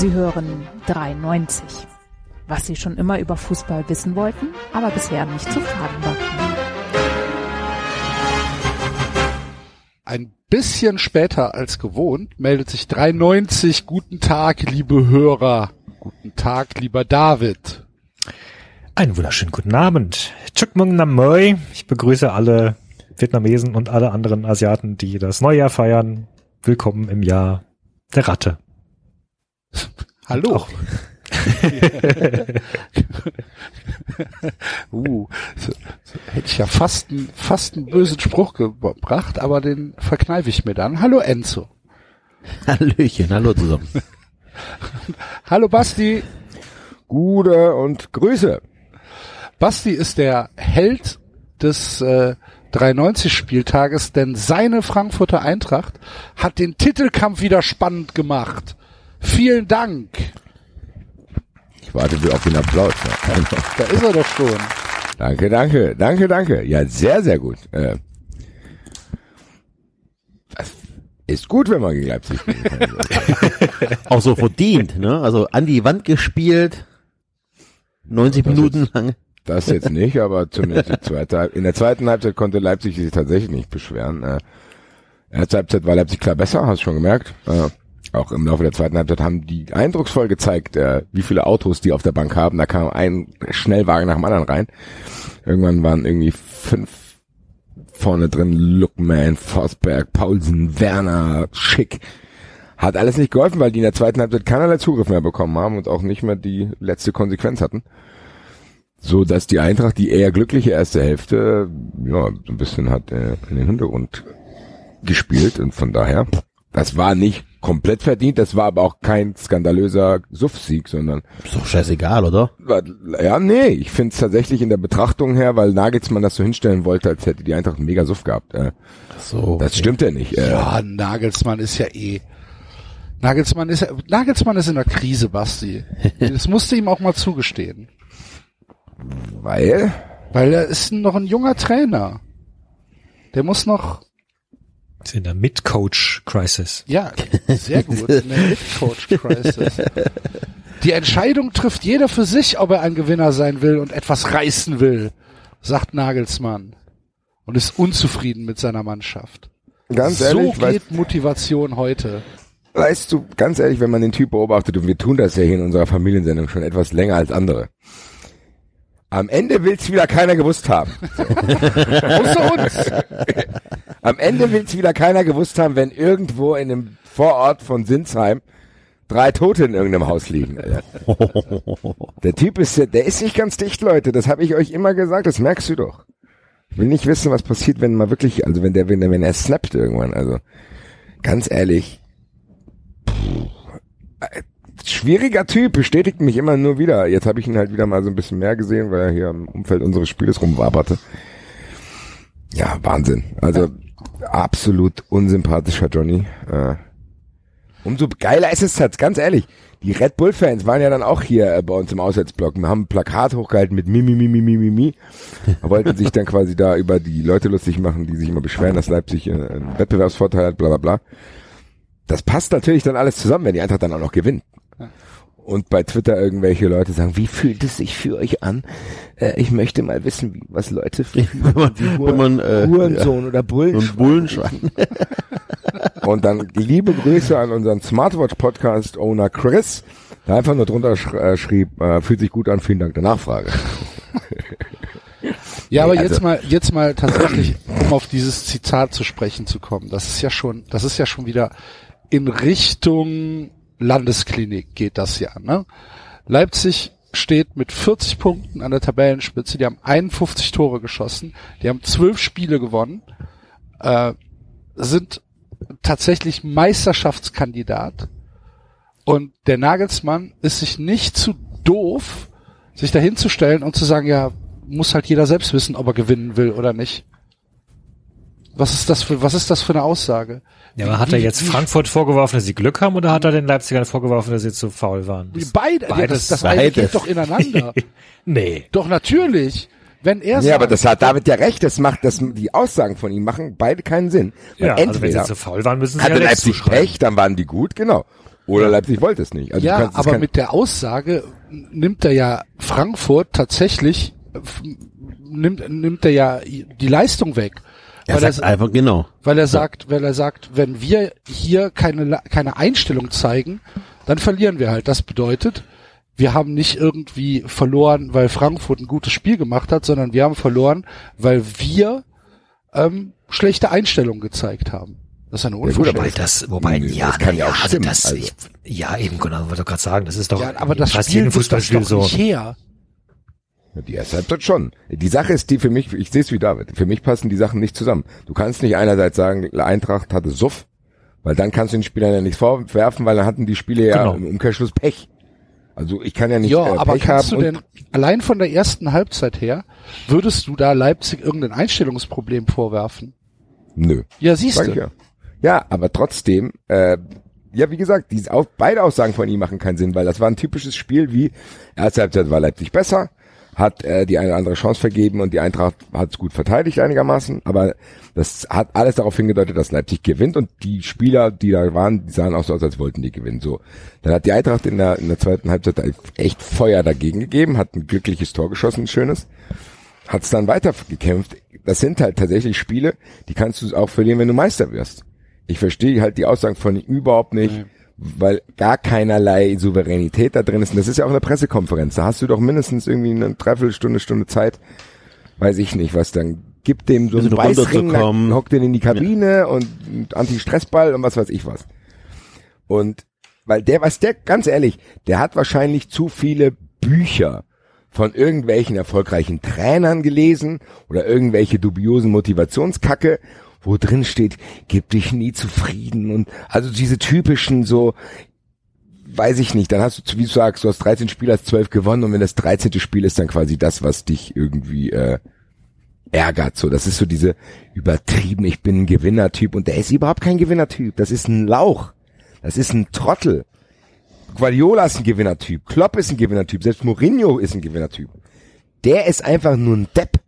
Sie hören 93. Was Sie schon immer über Fußball wissen wollten, aber bisher nicht zu fragen war. Ein bisschen später als gewohnt meldet sich 93. Guten Tag, liebe Hörer. Guten Tag, lieber David. Einen wunderschönen guten Abend. Chuk Mung Nam Moi. Ich begrüße alle Vietnamesen und alle anderen Asiaten, die das Neujahr feiern. Willkommen im Jahr der Ratte. Hallo. uh, so, so, hätte ich ja fast, einen, fast einen bösen Spruch gebracht, aber den verkneife ich mir dann. Hallo Enzo. Hallöchen, hallo zusammen. hallo Basti. Gute und Grüße. Basti ist der Held des äh, 93 Spieltages, denn seine Frankfurter Eintracht hat den Titelkampf wieder spannend gemacht. Vielen Dank. Ich warte auf den Applaus. Da ist er doch schon. Danke, danke, danke, danke. Ja, sehr, sehr gut. Äh, das ist gut, wenn man gegen Leipzig spielt. Auch so verdient, ne? Also an die Wand gespielt, 90 Das Minuten jetzt- lang. Das jetzt nicht, aber zumindest die zweite, Halb- in der zweiten Halbzeit konnte Leipzig sich tatsächlich nicht beschweren. Äh, erste Halbzeit war Leipzig klar besser, hast du schon gemerkt. Auch im Laufe der zweiten Halbzeit haben die eindrucksvoll gezeigt, äh, wie viele Autos die auf der Bank haben. Da kam ein Schnellwagen nach dem anderen rein. Irgendwann waren irgendwie fünf vorne drin, Lookman, Forsberg, Paulsen, Werner, Schick. Hat alles nicht geholfen, weil die in der zweiten Halbzeit keinerlei Zugriff mehr bekommen haben und auch nicht mehr die letzte Konsequenz hatten. So dass die Eintracht die eher glückliche erste Hälfte, ja, so ein bisschen hat äh, in den Hintergrund gespielt und von daher, das war nicht komplett verdient, das war aber auch kein skandalöser Suff-Sieg, sondern Ist doch scheißegal, oder? ja, nee, ich finde es tatsächlich in der Betrachtung her, weil Nagelsmann das so hinstellen wollte, als hätte die Eintracht einen mega Suff gehabt. Äh, So. das stimmt ja nicht. Äh, Ja, Nagelsmann ist ja eh. Nagelsmann ist ja, Nagelsmann ist in der Krise, Basti. Das musste ihm auch mal zugestehen. Weil, Weil er ist noch ein junger Trainer. Der muss noch, Ist in der Mid-Coach-Crisis. ja, sehr gut, in der Mid-Coach-Crisis. Die Entscheidung trifft jeder für sich, ob er ein Gewinner sein will und etwas reißen will, sagt Nagelsmann. Und ist unzufrieden mit seiner Mannschaft. ganz so ehrlich, weißt, geht Motivation heute. weißt du, ganz ehrlich, wenn man den Typ beobachtet, und wir tun das ja hier in unserer Familiensendung schon etwas länger als andere. Am Ende will's wieder keiner gewusst haben. Außer uns. Am Ende will's wieder keiner gewusst haben, wenn irgendwo in einem Vorort von Sinsheim drei Tote in irgendeinem Haus liegen. Der Typ ist, ja- der ist nicht ganz dicht, Leute. Das habe ich euch immer gesagt. Das merkst du doch. Ich will nicht wissen, was passiert, wenn mal wirklich, also wenn der, wenn der, wenn er snappt irgendwann. Also ganz ehrlich, puh, äh, schwieriger Typ, bestätigt mich immer nur wieder. Jetzt habe ich ihn halt wieder mal so ein bisschen mehr gesehen, weil er hier im Umfeld unseres Spieles rumwaberte. Ja, Wahnsinn. Also absolut unsympathischer Johnny. Äh, umso geiler ist es jetzt, ganz ehrlich. Die Red Bull-Fans waren ja dann auch hier äh, bei uns im Auswärtsblock. Wir haben ein Plakat hochgehalten mit Mimi, Mimi, Mimi, Mimi. Wollten sich dann quasi da über die Leute lustig machen, die sich immer beschweren, dass Leipzig äh, einen Wettbewerbsvorteil hat, bla bla bla. Das passt natürlich dann alles zusammen, wenn die Eintracht dann auch noch gewinnt. Und bei Twitter irgendwelche Leute sagen, wie fühlt es sich für euch an? Äh, ich möchte mal wissen, wie, was Leute fühlen. wenn man, wenn man äh, Hurensohn oder Bullen. und Bullenschwein. Und dann liebe Grüße an unseren Smartwatch-Podcast-Owner Chris, der einfach nur drunter sch äh, schrieb, äh, fühlt sich gut an, vielen Dank der Nachfrage. Ja, aber Nee, jetzt also- mal, jetzt mal tatsächlich, um auf dieses Zitat zu sprechen zu kommen. Das ist ja schon, das ist ja schon wieder in Richtung Landesklinik geht das ja, ne? Leipzig steht mit 40 Punkten an der Tabellenspitze. Die haben 51 Tore geschossen. Die haben 12 Spiele gewonnen. Äh, sind tatsächlich Meisterschaftskandidat. Und der Nagelsmann ist sich nicht zu doof, sich dahin zu stellen und zu sagen, ja, muss halt jeder selbst wissen, ob er gewinnen will oder nicht. Was ist das für, was ist das für eine Aussage? Ja, aber hat er jetzt Frankfurt vorgeworfen, dass sie Glück haben, oder hat er den Leipzigern vorgeworfen, dass sie zu faul waren? Wie Beide, Beides, das, das eine beides. geht doch ineinander. nee. doch natürlich. Wenn er Ja, sagt, aber das hat David ja recht, das macht, das, die Aussagen von ihm machen beide keinen Sinn. Weil Ja, also wenn entweder sie zu faul waren, müssen sie hatte ja Leipzig. Pech, dann waren die gut, genau. Oder Leipzig wollte es nicht. Also ja, aber mit der Aussage nimmt er ja Frankfurt tatsächlich, nimmt, nimmt er ja die Leistung weg. Er weil, sagt er, einfach, genau. weil er sagt, weil er sagt, wenn wir hier keine, keine Einstellung zeigen, dann verlieren wir halt. Das bedeutet, wir haben nicht irgendwie verloren, weil Frankfurt ein gutes Spiel gemacht hat, sondern wir haben verloren, weil wir ähm, schlechte Einstellung gezeigt haben. Das ist eine Unverschämtheit. aber Wobei das, wobei, ja, das kann ja na auch also stimmen, das, also. ich, ja, eben, genau, wollte ich gerade sagen, das ist doch ja, aber das Spiel Fußballspiel doch so. nicht her. Die erste Halbzeit schon. Die Sache ist die für mich, ich sehe es wie David, für mich passen die Sachen nicht zusammen. Du kannst nicht einerseits sagen, Eintracht hatte Suff, weil dann kannst du den Spielern ja nichts vorwerfen, weil dann hatten die Spiele ja Genau. im Umkehrschluss Pech. Also ich kann ja nicht Ja, äh, aber Pech kannst haben du denn, allein von der ersten Halbzeit her, würdest du da Leipzig irgendein Einstellungsproblem vorwerfen? nö. Ja, siehst du. ja. Ja, aber trotzdem, äh, ja, wie gesagt, die, auch, beide Aussagen von ihm machen keinen Sinn, weil das war ein typisches Spiel wie, erste Halbzeit war Leipzig besser, hat äh, die eine oder andere Chance vergeben und die Eintracht hat es gut verteidigt einigermaßen, aber das hat alles darauf hingedeutet, dass Leipzig gewinnt und die Spieler, die da waren, die sahen auch so aus, als wollten die gewinnen. So, dann hat die Eintracht in der, in der zweiten Halbzeit echt Feuer dagegen gegeben, hat ein glückliches Tor geschossen, ein schönes hat es dann weiter gekämpft. Das sind halt tatsächlich Spiele, die kannst du auch verlieren, wenn du Meister wirst. Ich verstehe halt die Aussagen von überhaupt nicht, weil gar keinerlei Souveränität da drin ist. Und das ist ja auch eine Pressekonferenz. Da hast du doch mindestens irgendwie eine Dreiviertelstunde, Stunde Zeit, weiß ich nicht, was dann gibt dem so einen Bisschen Weißring, dann hockt den in die Kabine und einen Anti-Stressball und was weiß ich was. Und weil der, was der, ganz ehrlich, der hat wahrscheinlich zu viele Bücher von irgendwelchen erfolgreichen Trainern gelesen oder irgendwelche dubiosen Motivationskacke, wo drin steht, gib dich nie zufrieden und also diese typischen so, weiß ich nicht, dann hast du, wie du sagst, du hast 13 Spiele, hast 12 gewonnen und wenn das 13. Spiel ist dann quasi das, was dich irgendwie äh, ärgert. So, das ist so diese übertrieben, ich bin ein Gewinnertyp und der ist überhaupt kein Gewinnertyp. Das ist ein Lauch. Das ist ein Trottel. Guardiola ist ein Gewinnertyp. Klopp ist ein Gewinnertyp. Selbst Mourinho ist ein Gewinnertyp. Der ist einfach nur ein Depp.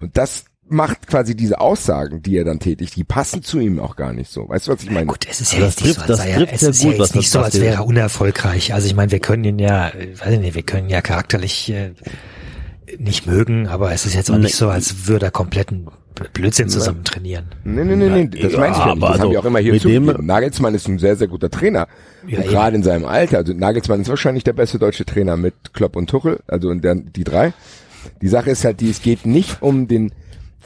Und das macht quasi diese Aussagen, die er dann tätigt, die passen zu ihm auch gar nicht so. Weißt du, was ich meine? Gut, es ist ja jetzt nicht so, als sei er, es ist ja jetzt nicht so, als wäre er unerfolgreich. Also ich meine, wir können ihn ja, weiß ich nicht, wir können ihn ja charakterlich äh, nicht mögen, aber es ist jetzt auch nicht so, als würde er kompletten Blödsinn zusammen trainieren. Nee, nee, nee, nee, das Ja, meine ich ja nicht. aber Das haben also wir auch immer hier zugegeben. Nagelsmann ist ein sehr, sehr guter Trainer. Ja, und gerade in seinem Alter. Also Nagelsmann ist wahrscheinlich der beste deutsche Trainer mit Klopp und Tuchel, also in der, die drei. Die Sache ist halt die, es geht nicht um den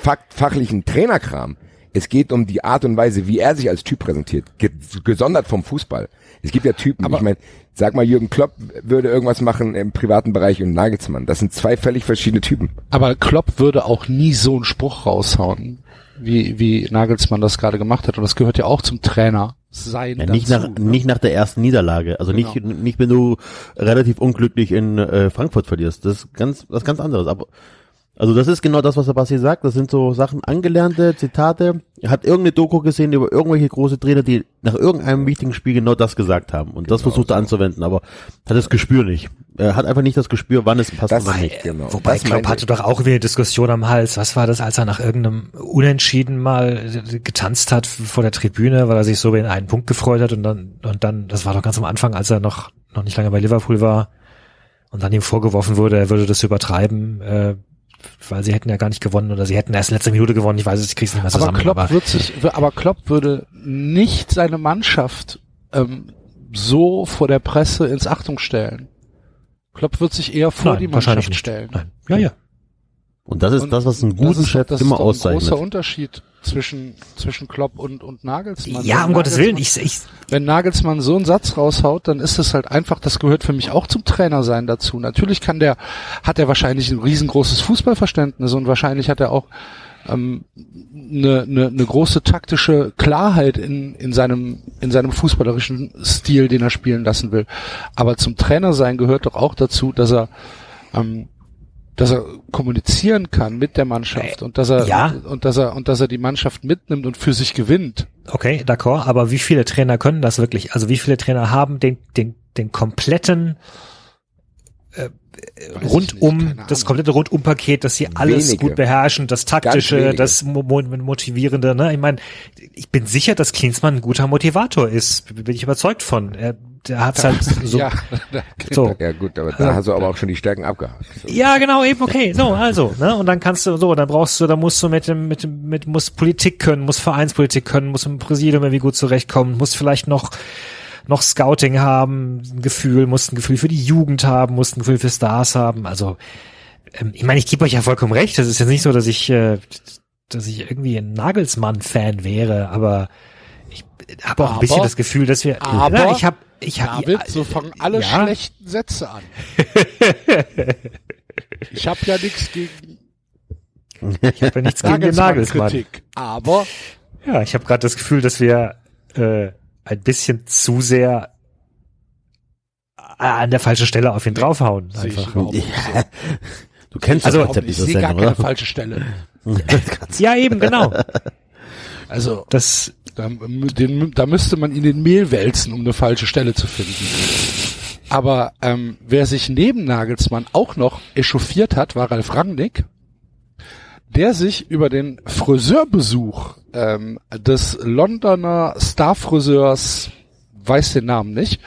fachlichen Trainerkram. Es geht um die Art und Weise, wie er sich als Typ präsentiert, ge gesondert vom Fußball. Es gibt ja Typen, ich meine, sag mal, Jürgen Klopp würde irgendwas machen im privaten Bereich und Nagelsmann. Das sind zwei völlig verschiedene Typen. Aber Klopp würde auch nie so einen Spruch raushauen, wie, wie Nagelsmann das gerade gemacht hat. Und das gehört ja auch zum Trainer sein. Ja, nicht, nach, dazu, ne? nicht nach der ersten Niederlage. Also nicht, nicht wenn du relativ unglücklich in äh, Frankfurt verlierst. Das ist ganz, was ganz anderes. Aber, also das ist genau das, was der Basti sagt. Das sind so Sachen, angelernte Zitate. Er hat irgendeine Doku gesehen über irgendwelche große Trainer, die nach irgendeinem wichtigen Spiel genau das gesagt haben. Und das versucht er anzuwenden. Aber hat das Gespür nicht. Er hat einfach nicht das Gespür, wann es passt Das- und wann nicht. Genau. Wobei Das Klopp hatte doch auch wieder eine Diskussion am Hals. Was war das, als er nach irgendeinem Unentschieden mal getanzt hat vor der Tribüne, weil er sich so in einen Punkt gefreut hat und dann, und dann, das war doch ganz am Anfang, als er noch, noch nicht lange bei Liverpool war und dann ihm vorgeworfen wurde, er würde das übertreiben, äh, weil sie hätten ja gar nicht gewonnen oder sie hätten erst letzte Minute gewonnen. Ich weiß es, ich krieg's nicht mehr Aber zusammen. Klopp wird sich, aber Klopp würde nicht seine Mannschaft ähm, so vor der Presse ins Achtung stellen. Klopp wird sich eher vor Nein, die Mannschaft stellen. Nein. Ja, ja. Und das ist Und das, was einen das guten ist, Chef das immer ist doch ein auszeichnet. großer Unterschied zwischen zwischen Klopp und und Nagelsmann. Ja, Wenn um Gottes Willen. Nagelsmann- Ich, ich, wenn Nagelsmann so einen Satz raushaut, dann ist es halt einfach, das gehört für mich auch zum Trainer sein dazu. Natürlich kann der, hat er wahrscheinlich ein riesengroßes Fußballverständnis und wahrscheinlich hat er auch ähm, eine, eine, eine große taktische Klarheit in, in seinem in seinem fußballerischen Stil, den er spielen lassen will. Aber zum Trainer sein gehört doch auch dazu, dass er ähm, dass er kommunizieren kann mit der Mannschaft und dass er ja. und dass er und dass er die Mannschaft mitnimmt und für sich gewinnt. Okay, d'accord, aber wie viele Trainer können das wirklich? Also wie viele Trainer haben den, den, den kompletten äh, rundum, das komplette Rundumpaket, dass sie alles wenige. gut beherrschen, das taktische, das motivierende. Ne? Ich meine, ich bin sicher, dass Klinsmann ein guter Motivator ist. Bin ich überzeugt von. Er, der hat's halt so. ja, so. ja gut, aber da hast du aber auch schon die Stärken abgehakt. So. Ja, genau, eben okay. So, also, ne? Und dann kannst du so, dann brauchst du, dann musst du mit dem, mit dem, mit muss Politik können, muss Vereinspolitik können, muss im Präsidium irgendwie gut zurechtkommen, muss vielleicht noch noch Scouting haben, ein Gefühl, mussten ein Gefühl für die Jugend haben, mussten ein Gefühl für Stars haben. Also ähm, ich meine, ich gebe euch ja vollkommen recht. Das ist jetzt nicht so, dass ich, äh, dass ich irgendwie ein Nagelsmann-Fan wäre, aber ich habe auch ein bisschen das Gefühl, dass wir. Aber ich habe, ich habe. David, so fangen alle ja. schlechten Sätze an. ich habe ja nichts gegen. Ich habe ja nichts gegen den Nagelsmann. Kritik, aber ja, ich habe gerade das Gefühl, dass wir äh, ein bisschen zu sehr an der falschen Stelle auf ihn draufhauen. Einfach. Ja. Du kennst also, das Konzept dieser Sendung, gar keine falsche Stelle. ja, eben, genau. Also, das, da, den, da müsste man in den Mehl wälzen, um eine falsche Stelle zu finden. Aber ähm, wer sich neben Nagelsmann auch noch echauffiert hat, war Ralf Rangnick, der sich über den Friseurbesuch ähm, des Londoner Starfriseurs, weiß den Namen nicht,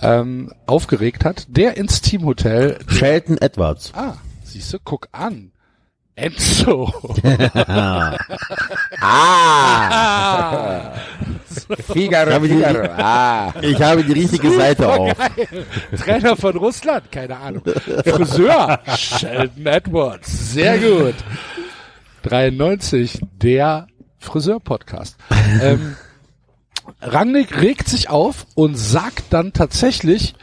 ähm, aufgeregt hat, der ins Teamhotel. Shelton Edwards. Ah, siehst du, guck an. Enzo. ah. Figaro, Figaro. Ah. Ich habe die richtige Super Seite auf. Trainer von Russland, keine Ahnung. Friseur, Sheldon Edwards. Sehr gut. 93, der Friseur-Podcast. ähm, Rangnick regt sich auf und sagt dann tatsächlich,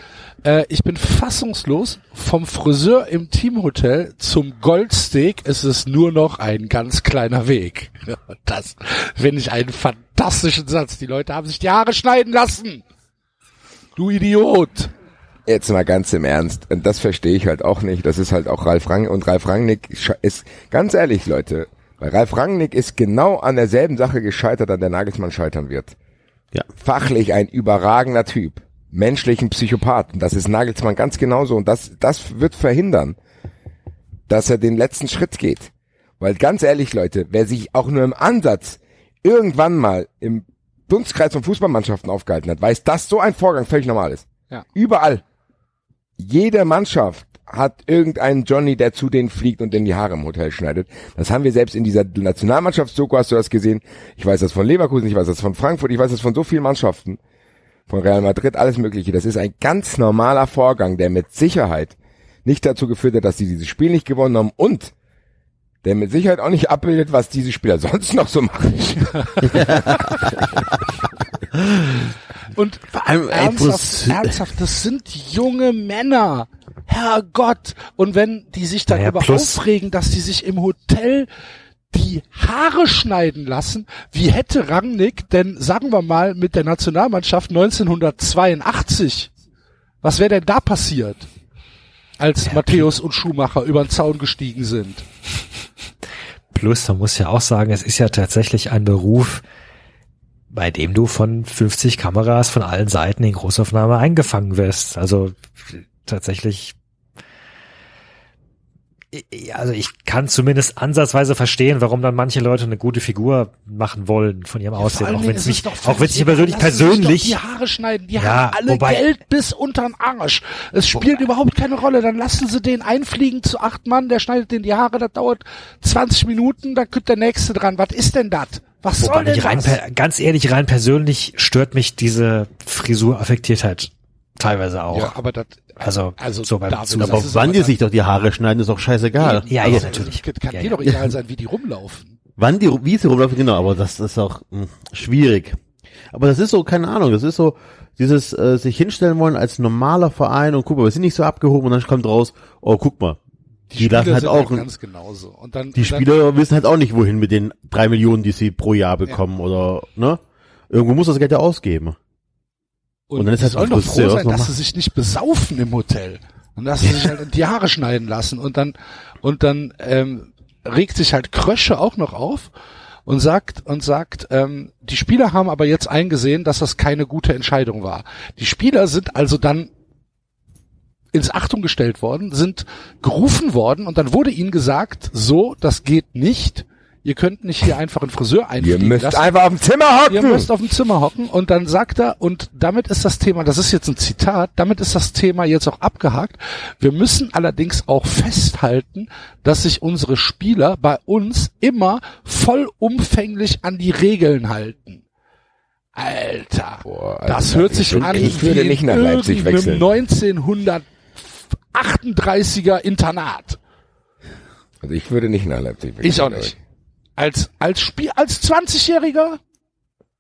äh, ich bin fassungslos, vom Friseur im Teamhotel zum Goldsteak ist es nur noch ein ganz kleiner Weg. Das finde ich einen fantastischen Satz. Die Leute haben sich die Haare schneiden lassen. Du Idiot. Jetzt mal ganz im Ernst. Und das verstehe ich halt auch nicht. Das ist halt auch Ralf Rangnick. Und Ralf Rangnick ist, ganz ehrlich, Leute, weil Ralf Rangnick ist genau an derselben Sache gescheitert, an der Nagelsmann scheitern wird. Ja. Fachlich ein überragender Typ. Menschlichen Psychopathen. Das ist Nagelsmann ganz genauso. Und das, das wird verhindern, dass er den letzten Schritt geht. Weil ganz ehrlich, Leute, wer sich auch nur im Ansatz irgendwann mal im Dunstkreis von Fußballmannschaften aufgehalten hat, weiß, dass so ein Vorgang völlig normal ist. Ja. Überall. Jede Mannschaft hat irgendeinen Johnny, der zu denen fliegt und in die Haare im Hotel schneidet. Das haben wir selbst in dieser Nationalmannschaftsdoku, hast du das gesehen. Ich weiß das von Leverkusen, ich weiß das von Frankfurt, ich weiß das von so vielen Mannschaften. Von Real Madrid, alles mögliche. Das ist ein ganz normaler Vorgang, der mit Sicherheit nicht dazu geführt hat, dass sie dieses Spiel nicht gewonnen haben und der mit Sicherheit auch nicht abbildet, was diese Spieler sonst noch so machen. Und vor allem ernsthaft, ernsthaft, das sind junge Männer. Herrgott. Und wenn die sich darüber naja, aufregen, dass die sich im Hotel die Haare schneiden lassen, wie hätte Rangnick denn, sagen wir mal, mit der Nationalmannschaft 1982, was wäre denn da passiert, als ja, Matthäus und Schumacher über den Zaun gestiegen sind? Plus, man muss ja auch sagen, es ist ja tatsächlich ein Beruf, bei dem du von 50 Kameras von allen Seiten in Großaufnahme eingefangen wirst. Also tatsächlich also ich kann zumindest ansatzweise verstehen, warum dann manche Leute eine gute Figur machen wollen von ihrem Aussehen, auch wenn es mich, auch wenn es mich persönlich persönlich die Haare schneiden, die ja, haben alle wobei, Geld bis untern Arsch. Es spielt wobei, überhaupt keine Rolle. Dann lassen sie den einfliegen zu acht Mann, der schneidet den die Haare, das dauert 20 Minuten, dann kommt der nächste dran. Was ist denn das? Was soll denn rein, das? Ganz ehrlich, rein persönlich stört mich diese Frisuraffektiertheit teilweise auch. Ja, aber das also, also so beim David, aber wann die sich doch die Haare schneiden, ist doch scheißegal. Ja, ja, also, natürlich. Kann ja, dir ja. doch egal sein, wie die rumlaufen. Wann die, wie sie rumlaufen, genau, aber das ist auch mh, hm, schwierig. Aber das ist so, keine Ahnung, das ist so, dieses äh, sich hinstellen wollen als normaler Verein und guck mal, wir sind nicht so abgehoben und dann kommt raus, oh, guck mal, die, die lassen halt auch halt ganz genauso. Und dann, die und Spieler dann, wissen halt auch nicht, wohin mit den drei Millionen, die sie pro Jahr bekommen ja. oder ne? Irgendwo muss das Geld ja ausgeben. Und, und dann ist halt auch froh sein, dass sie sich nicht besaufen im Hotel und dass sie sich halt die Haare schneiden lassen und dann und dann ähm, regt sich halt Krösche auch noch auf und sagt und sagt, ähm, die Spieler haben aber jetzt eingesehen, dass das keine gute Entscheidung war. Die Spieler sind also dann ins Achtung gestellt worden, sind gerufen worden und dann wurde ihnen gesagt, so, das geht nicht. Ihr könnt nicht hier einfach einen Friseur einfliegen Ihr müsst lassen. einfach auf dem Zimmer hocken. Ihr müsst auf dem Zimmer hocken und dann sagt er, und damit ist das Thema, das ist jetzt ein Zitat, damit ist das Thema jetzt auch abgehakt. Wir müssen allerdings auch festhalten, dass sich unsere Spieler bei uns immer vollumfänglich an die Regeln halten. Alter, Boah, also das hört sich an ich würde nicht nach Leipzig wechseln. 1900 38er Internat. Also ich würde nicht nach Leipzig wechseln. Ich auch nicht. Als, als Spiel, als 20-Jähriger?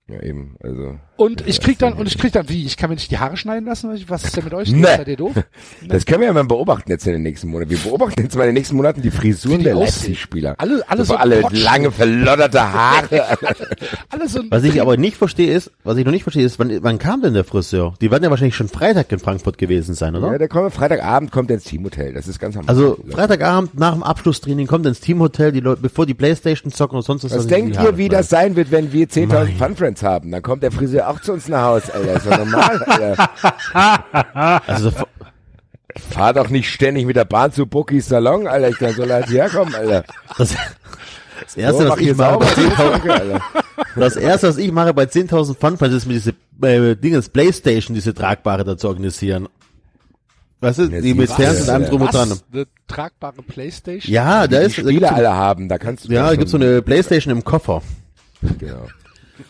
Ja, eben, also. Und ich krieg dann, und ich krieg dann, wie, ich kann mir nicht die Haare schneiden lassen? Was ist denn mit euch? Nee. Seid ihr doof? Das können wir ja mal beobachten jetzt in den nächsten Monaten. Wir beobachten jetzt mal in den nächsten Monaten die Frisuren die der. Leipzig-Spieler. Alle, alle so, alle Potsch- lange verlodderte Haare. alle so, Was ich aber nicht verstehe ist, was ich noch nicht verstehe ist, wann, wann kam denn der Friseur? Die werden ja wahrscheinlich schon Freitag in Frankfurt gewesen sein, oder? ja, der kommt Freitagabend kommt der ins Teamhotel. Das ist ganz am Also Freitagabend nach dem Abschlusstraining kommt ins Teamhotel, die Leute, bevor die Playstation zocken und sonst was. Was denkt ihr, wie das sein wird, wenn wir 10.000 Mein. Fun Friends haben? Dann kommt der Friseur auch zu uns nach Haus, Alter. Ist doch normal, Alter. Also Fahr doch nicht ständig mit der Bahn zu Bookies Salon, Alter. Ich kann so leicht herkommen, Alter. das, das erste, So, was ich hier mache, bei 10.000 Alter. das erste, was ich mache bei 10.000 Funfans ist mir diese äh, Dingens Playstation, diese tragbare da zu organisieren. Weißt du, Ja, die mit was? Fernsehen und allem drum und dran. was? Eine tragbare Playstation? Ja, da Die ist, gibt's so, alle haben, da kannst du. ja, da gibt's so eine Playstation im Koffer, Genau.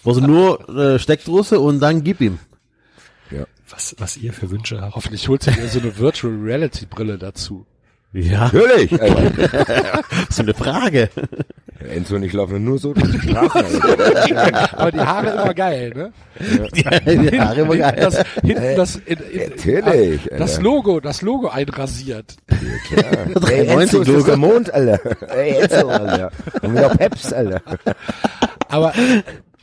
Wo sie nur äh, Steckdose und dann gib ihm. Was, was ihr für Wünsche habt. Hoffentlich holt sich ja so eine Virtual Reality Brille dazu. Ja, Natürlich, so eine Frage. Enzo und ich laufen nur so durch die Straßen. Aber die Haare immer geil, ne? die Haare immer geil. Das, hinten das, in, in, Natürlich, das Alter. Logo, das Logo einrasiert. Ey, Enzo ist 93 das der Mond, Alter. Ey, Enzo, Alter. Und wieder Peps, Alter. Aber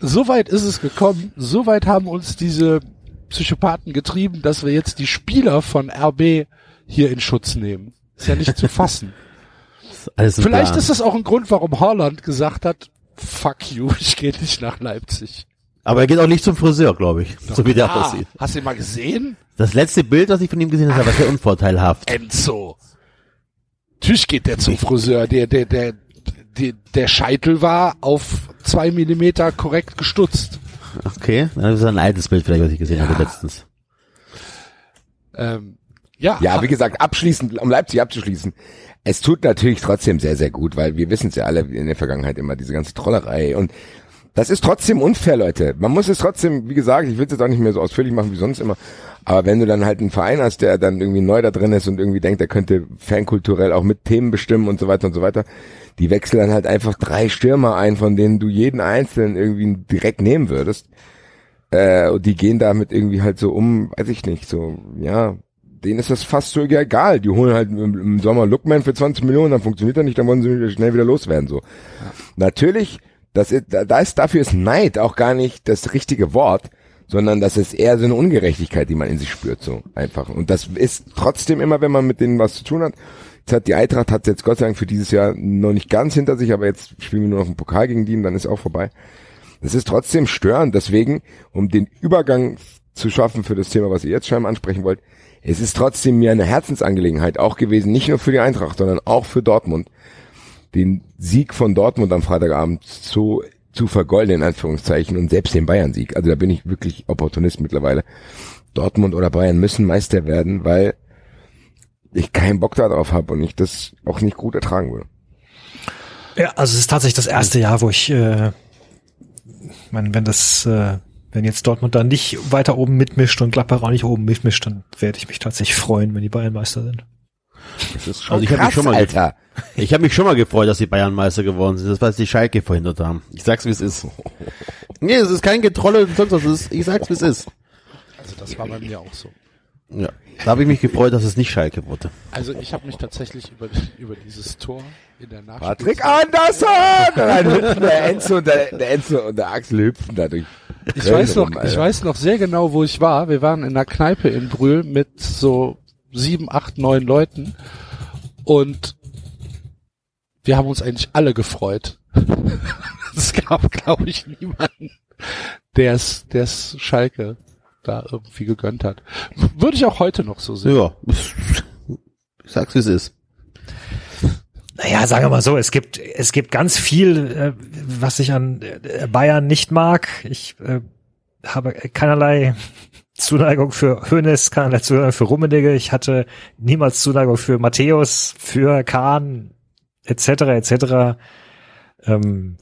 so weit ist es gekommen, so weit haben uns diese Psychopathen getrieben, dass wir jetzt die Spieler von RB hier in Schutz nehmen. Ist ja nicht zu fassen. Ein Vielleicht Plan. ist das auch ein Grund, warum Holland gesagt hat, fuck you, ich gehe nicht nach Leipzig. Aber er geht auch nicht zum Friseur, glaube ich, so wie der Ah, aussieht. hast du ihn mal gesehen? Das letzte Bild, was ich von ihm gesehen habe, war sehr unvorteilhaft. Enzo. Natürlich geht der zum Friseur. Der, der, der, der, der Scheitel war auf zwei Millimeter korrekt gestutzt. Okay, dann ist das ein altes Bild vielleicht, was ich gesehen habe letztens. Ähm, ja, Ja, wie gesagt, abschließend, um Leipzig abzuschließen. Es tut natürlich trotzdem sehr, sehr gut, weil wir wissen es ja alle in der Vergangenheit immer, diese ganze Trollerei. Und das ist trotzdem unfair, Leute. Man muss es trotzdem, wie gesagt, ich will es jetzt auch nicht mehr so ausführlich machen wie sonst immer. Aber wenn du dann halt einen Verein hast, der dann irgendwie neu da drin ist und irgendwie denkt, er könnte fankulturell auch mit Themen bestimmen und so weiter und so weiter, die wechseln dann halt einfach drei Stürmer ein, von denen du jeden einzelnen irgendwie direkt nehmen würdest. Äh, und die gehen damit irgendwie halt so um, weiß ich nicht, so, ja, denen ist das fast so egal. Die holen halt im, im Sommer Lookman für 20 Millionen, dann funktioniert er nicht, dann wollen sie schnell wieder loswerden, so. Natürlich, das ist, da ist, dafür ist Neid auch gar nicht das richtige Wort, sondern das ist eher so eine Ungerechtigkeit, die man in sich spürt, so einfach. Und das ist trotzdem immer, wenn man mit denen was zu tun hat. Jetzt hat die Eintracht hat jetzt Gott sei Dank für dieses Jahr noch nicht ganz hinter sich, aber jetzt spielen wir nur noch einen Pokal gegen die und dann ist auch vorbei. Das ist trotzdem störend. Deswegen, um den Übergang zu schaffen für das Thema, was ihr jetzt scheinbar ansprechen wollt, es ist trotzdem mir eine Herzensangelegenheit auch gewesen, nicht nur für die Eintracht, sondern auch für Dortmund, den Sieg von Dortmund am Freitagabend zu, zu vergolden, in Anführungszeichen, und selbst den Bayern-Sieg. Also da bin ich wirklich Opportunist mittlerweile. Dortmund oder Bayern müssen Meister werden, weil ich keinen Bock darauf habe und ich das auch nicht gut ertragen würde. Ja, also es ist tatsächlich das erste Jahr, wo ich, äh, mein, wenn das, äh, wenn jetzt Dortmund dann nicht weiter oben mitmischt und Gladbach auch nicht oben mitmischt, dann werde ich mich tatsächlich freuen, wenn die Bayern Meister sind. Das ist Also ich hab mich schon mal Alter. Ich habe mich schon mal gefreut, dass die Bayern Meister geworden sind. Das, weil sie die Schalke verhindert haben. Ich sag's, wie es ist. Nee, es ist kein Getrolle und sonst was. Ich sag's, wie es ist. also das war bei mir auch so. Ja. Da habe ich mich gefreut, dass es nicht Schalke wurde. Also ich habe mich tatsächlich über, über dieses Tor in der Patrick Nachspielzeit... Andersson! Und dann hüpfen der Enzo und der, der Enzo und der Axel hüpfen dadurch. Ich weiß noch, ich weiß noch sehr genau, wo ich war. Wir waren in einer Kneipe in Brühl mit so sieben, acht, neun Leuten und wir haben uns eigentlich alle gefreut. es gab, glaube ich, niemanden, der es, der es Schalke da irgendwie gegönnt hat. Würde ich auch heute noch so sehen. Ja. Sag's, wie es ist. Naja, sagen wir mal so, es gibt, es gibt ganz viel, äh, was ich an äh, Bayern nicht mag. Ich äh, habe keinerlei Zuneigung für Hönes, keinerlei Zuneigung für Rummenigge. Ich hatte niemals Zuneigung für Matthäus, für Kahn, etc., etc. Ähm,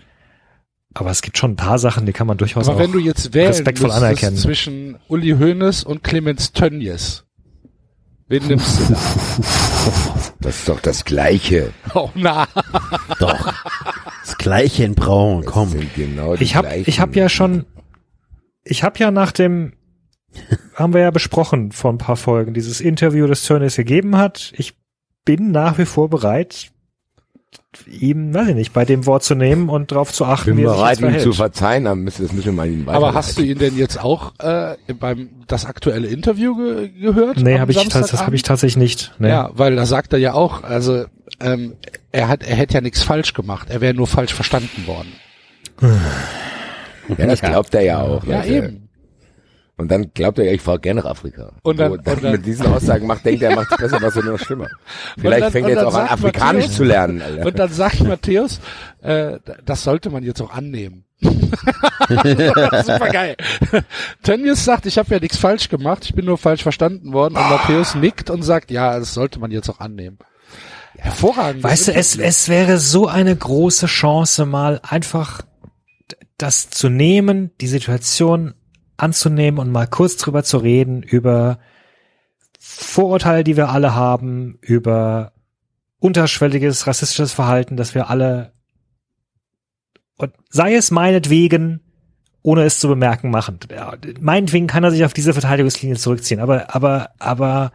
aber es gibt schon ein paar Sachen, die kann man durchaus Aber auch wenn du jetzt wählen respektvoll anerkennen. zwischen Uli Hoeneß und Clemens Tönnies, wen nimmst du da? Das ist doch das Gleiche. Oh na. Doch. Das gleiche in Braun, Das komm. sind genau die Ich habe ich hab ja schon, ich habe ja nach dem, haben wir ja besprochen vor ein paar Folgen, dieses Interview, das Tönnies gegeben hat. Ich bin nach wie vor bereit, ihm, weiß ich nicht, bei dem Wort zu nehmen und darauf zu achten, bin wie er sich bereit, ihm verhält. zu verzeihen, dann müssen, das müssen wir mal ihn Aber hast du ihn denn jetzt auch äh, beim das aktuelle Interview ge gehört? Nee, am habe ich, das, das habe ich tatsächlich nicht. Nee. Ja, weil da sagt er ja auch, also ähm, er hat, er hätte ja nichts falsch gemacht, er wäre nur falsch verstanden worden. Ja, das glaubt er ja auch. Ja, Also, eben. Und dann glaubt er ja, ich fahre gerne nach Afrika. Und dann- Wo dann und dann- mit diesen Aussagen macht, denkt er, er macht es besser, was er nur noch schlimmer. Vielleicht dann- fängt er jetzt auch an, Afrikanisch Matthäus- zu lernen. Alter. Und dann sagt Matthäus, äh, das sollte man jetzt auch annehmen. Super geil. Tönnies sagt, ich habe ja nichts falsch gemacht, ich bin nur falsch verstanden worden. Und Matthäus nickt und sagt, ja, das sollte man jetzt auch annehmen. Hervorragend. Weißt du, es, es wäre so eine große Chance, mal einfach das zu nehmen, die Situation anzunehmen und mal kurz drüber zu reden, über Vorurteile, die wir alle haben, über unterschwelliges rassistisches Verhalten, das wir alle und sei es meinetwegen, ohne es zu bemerken, machen. Meinetwegen kann er sich auf diese Verteidigungslinie zurückziehen, aber, aber, aber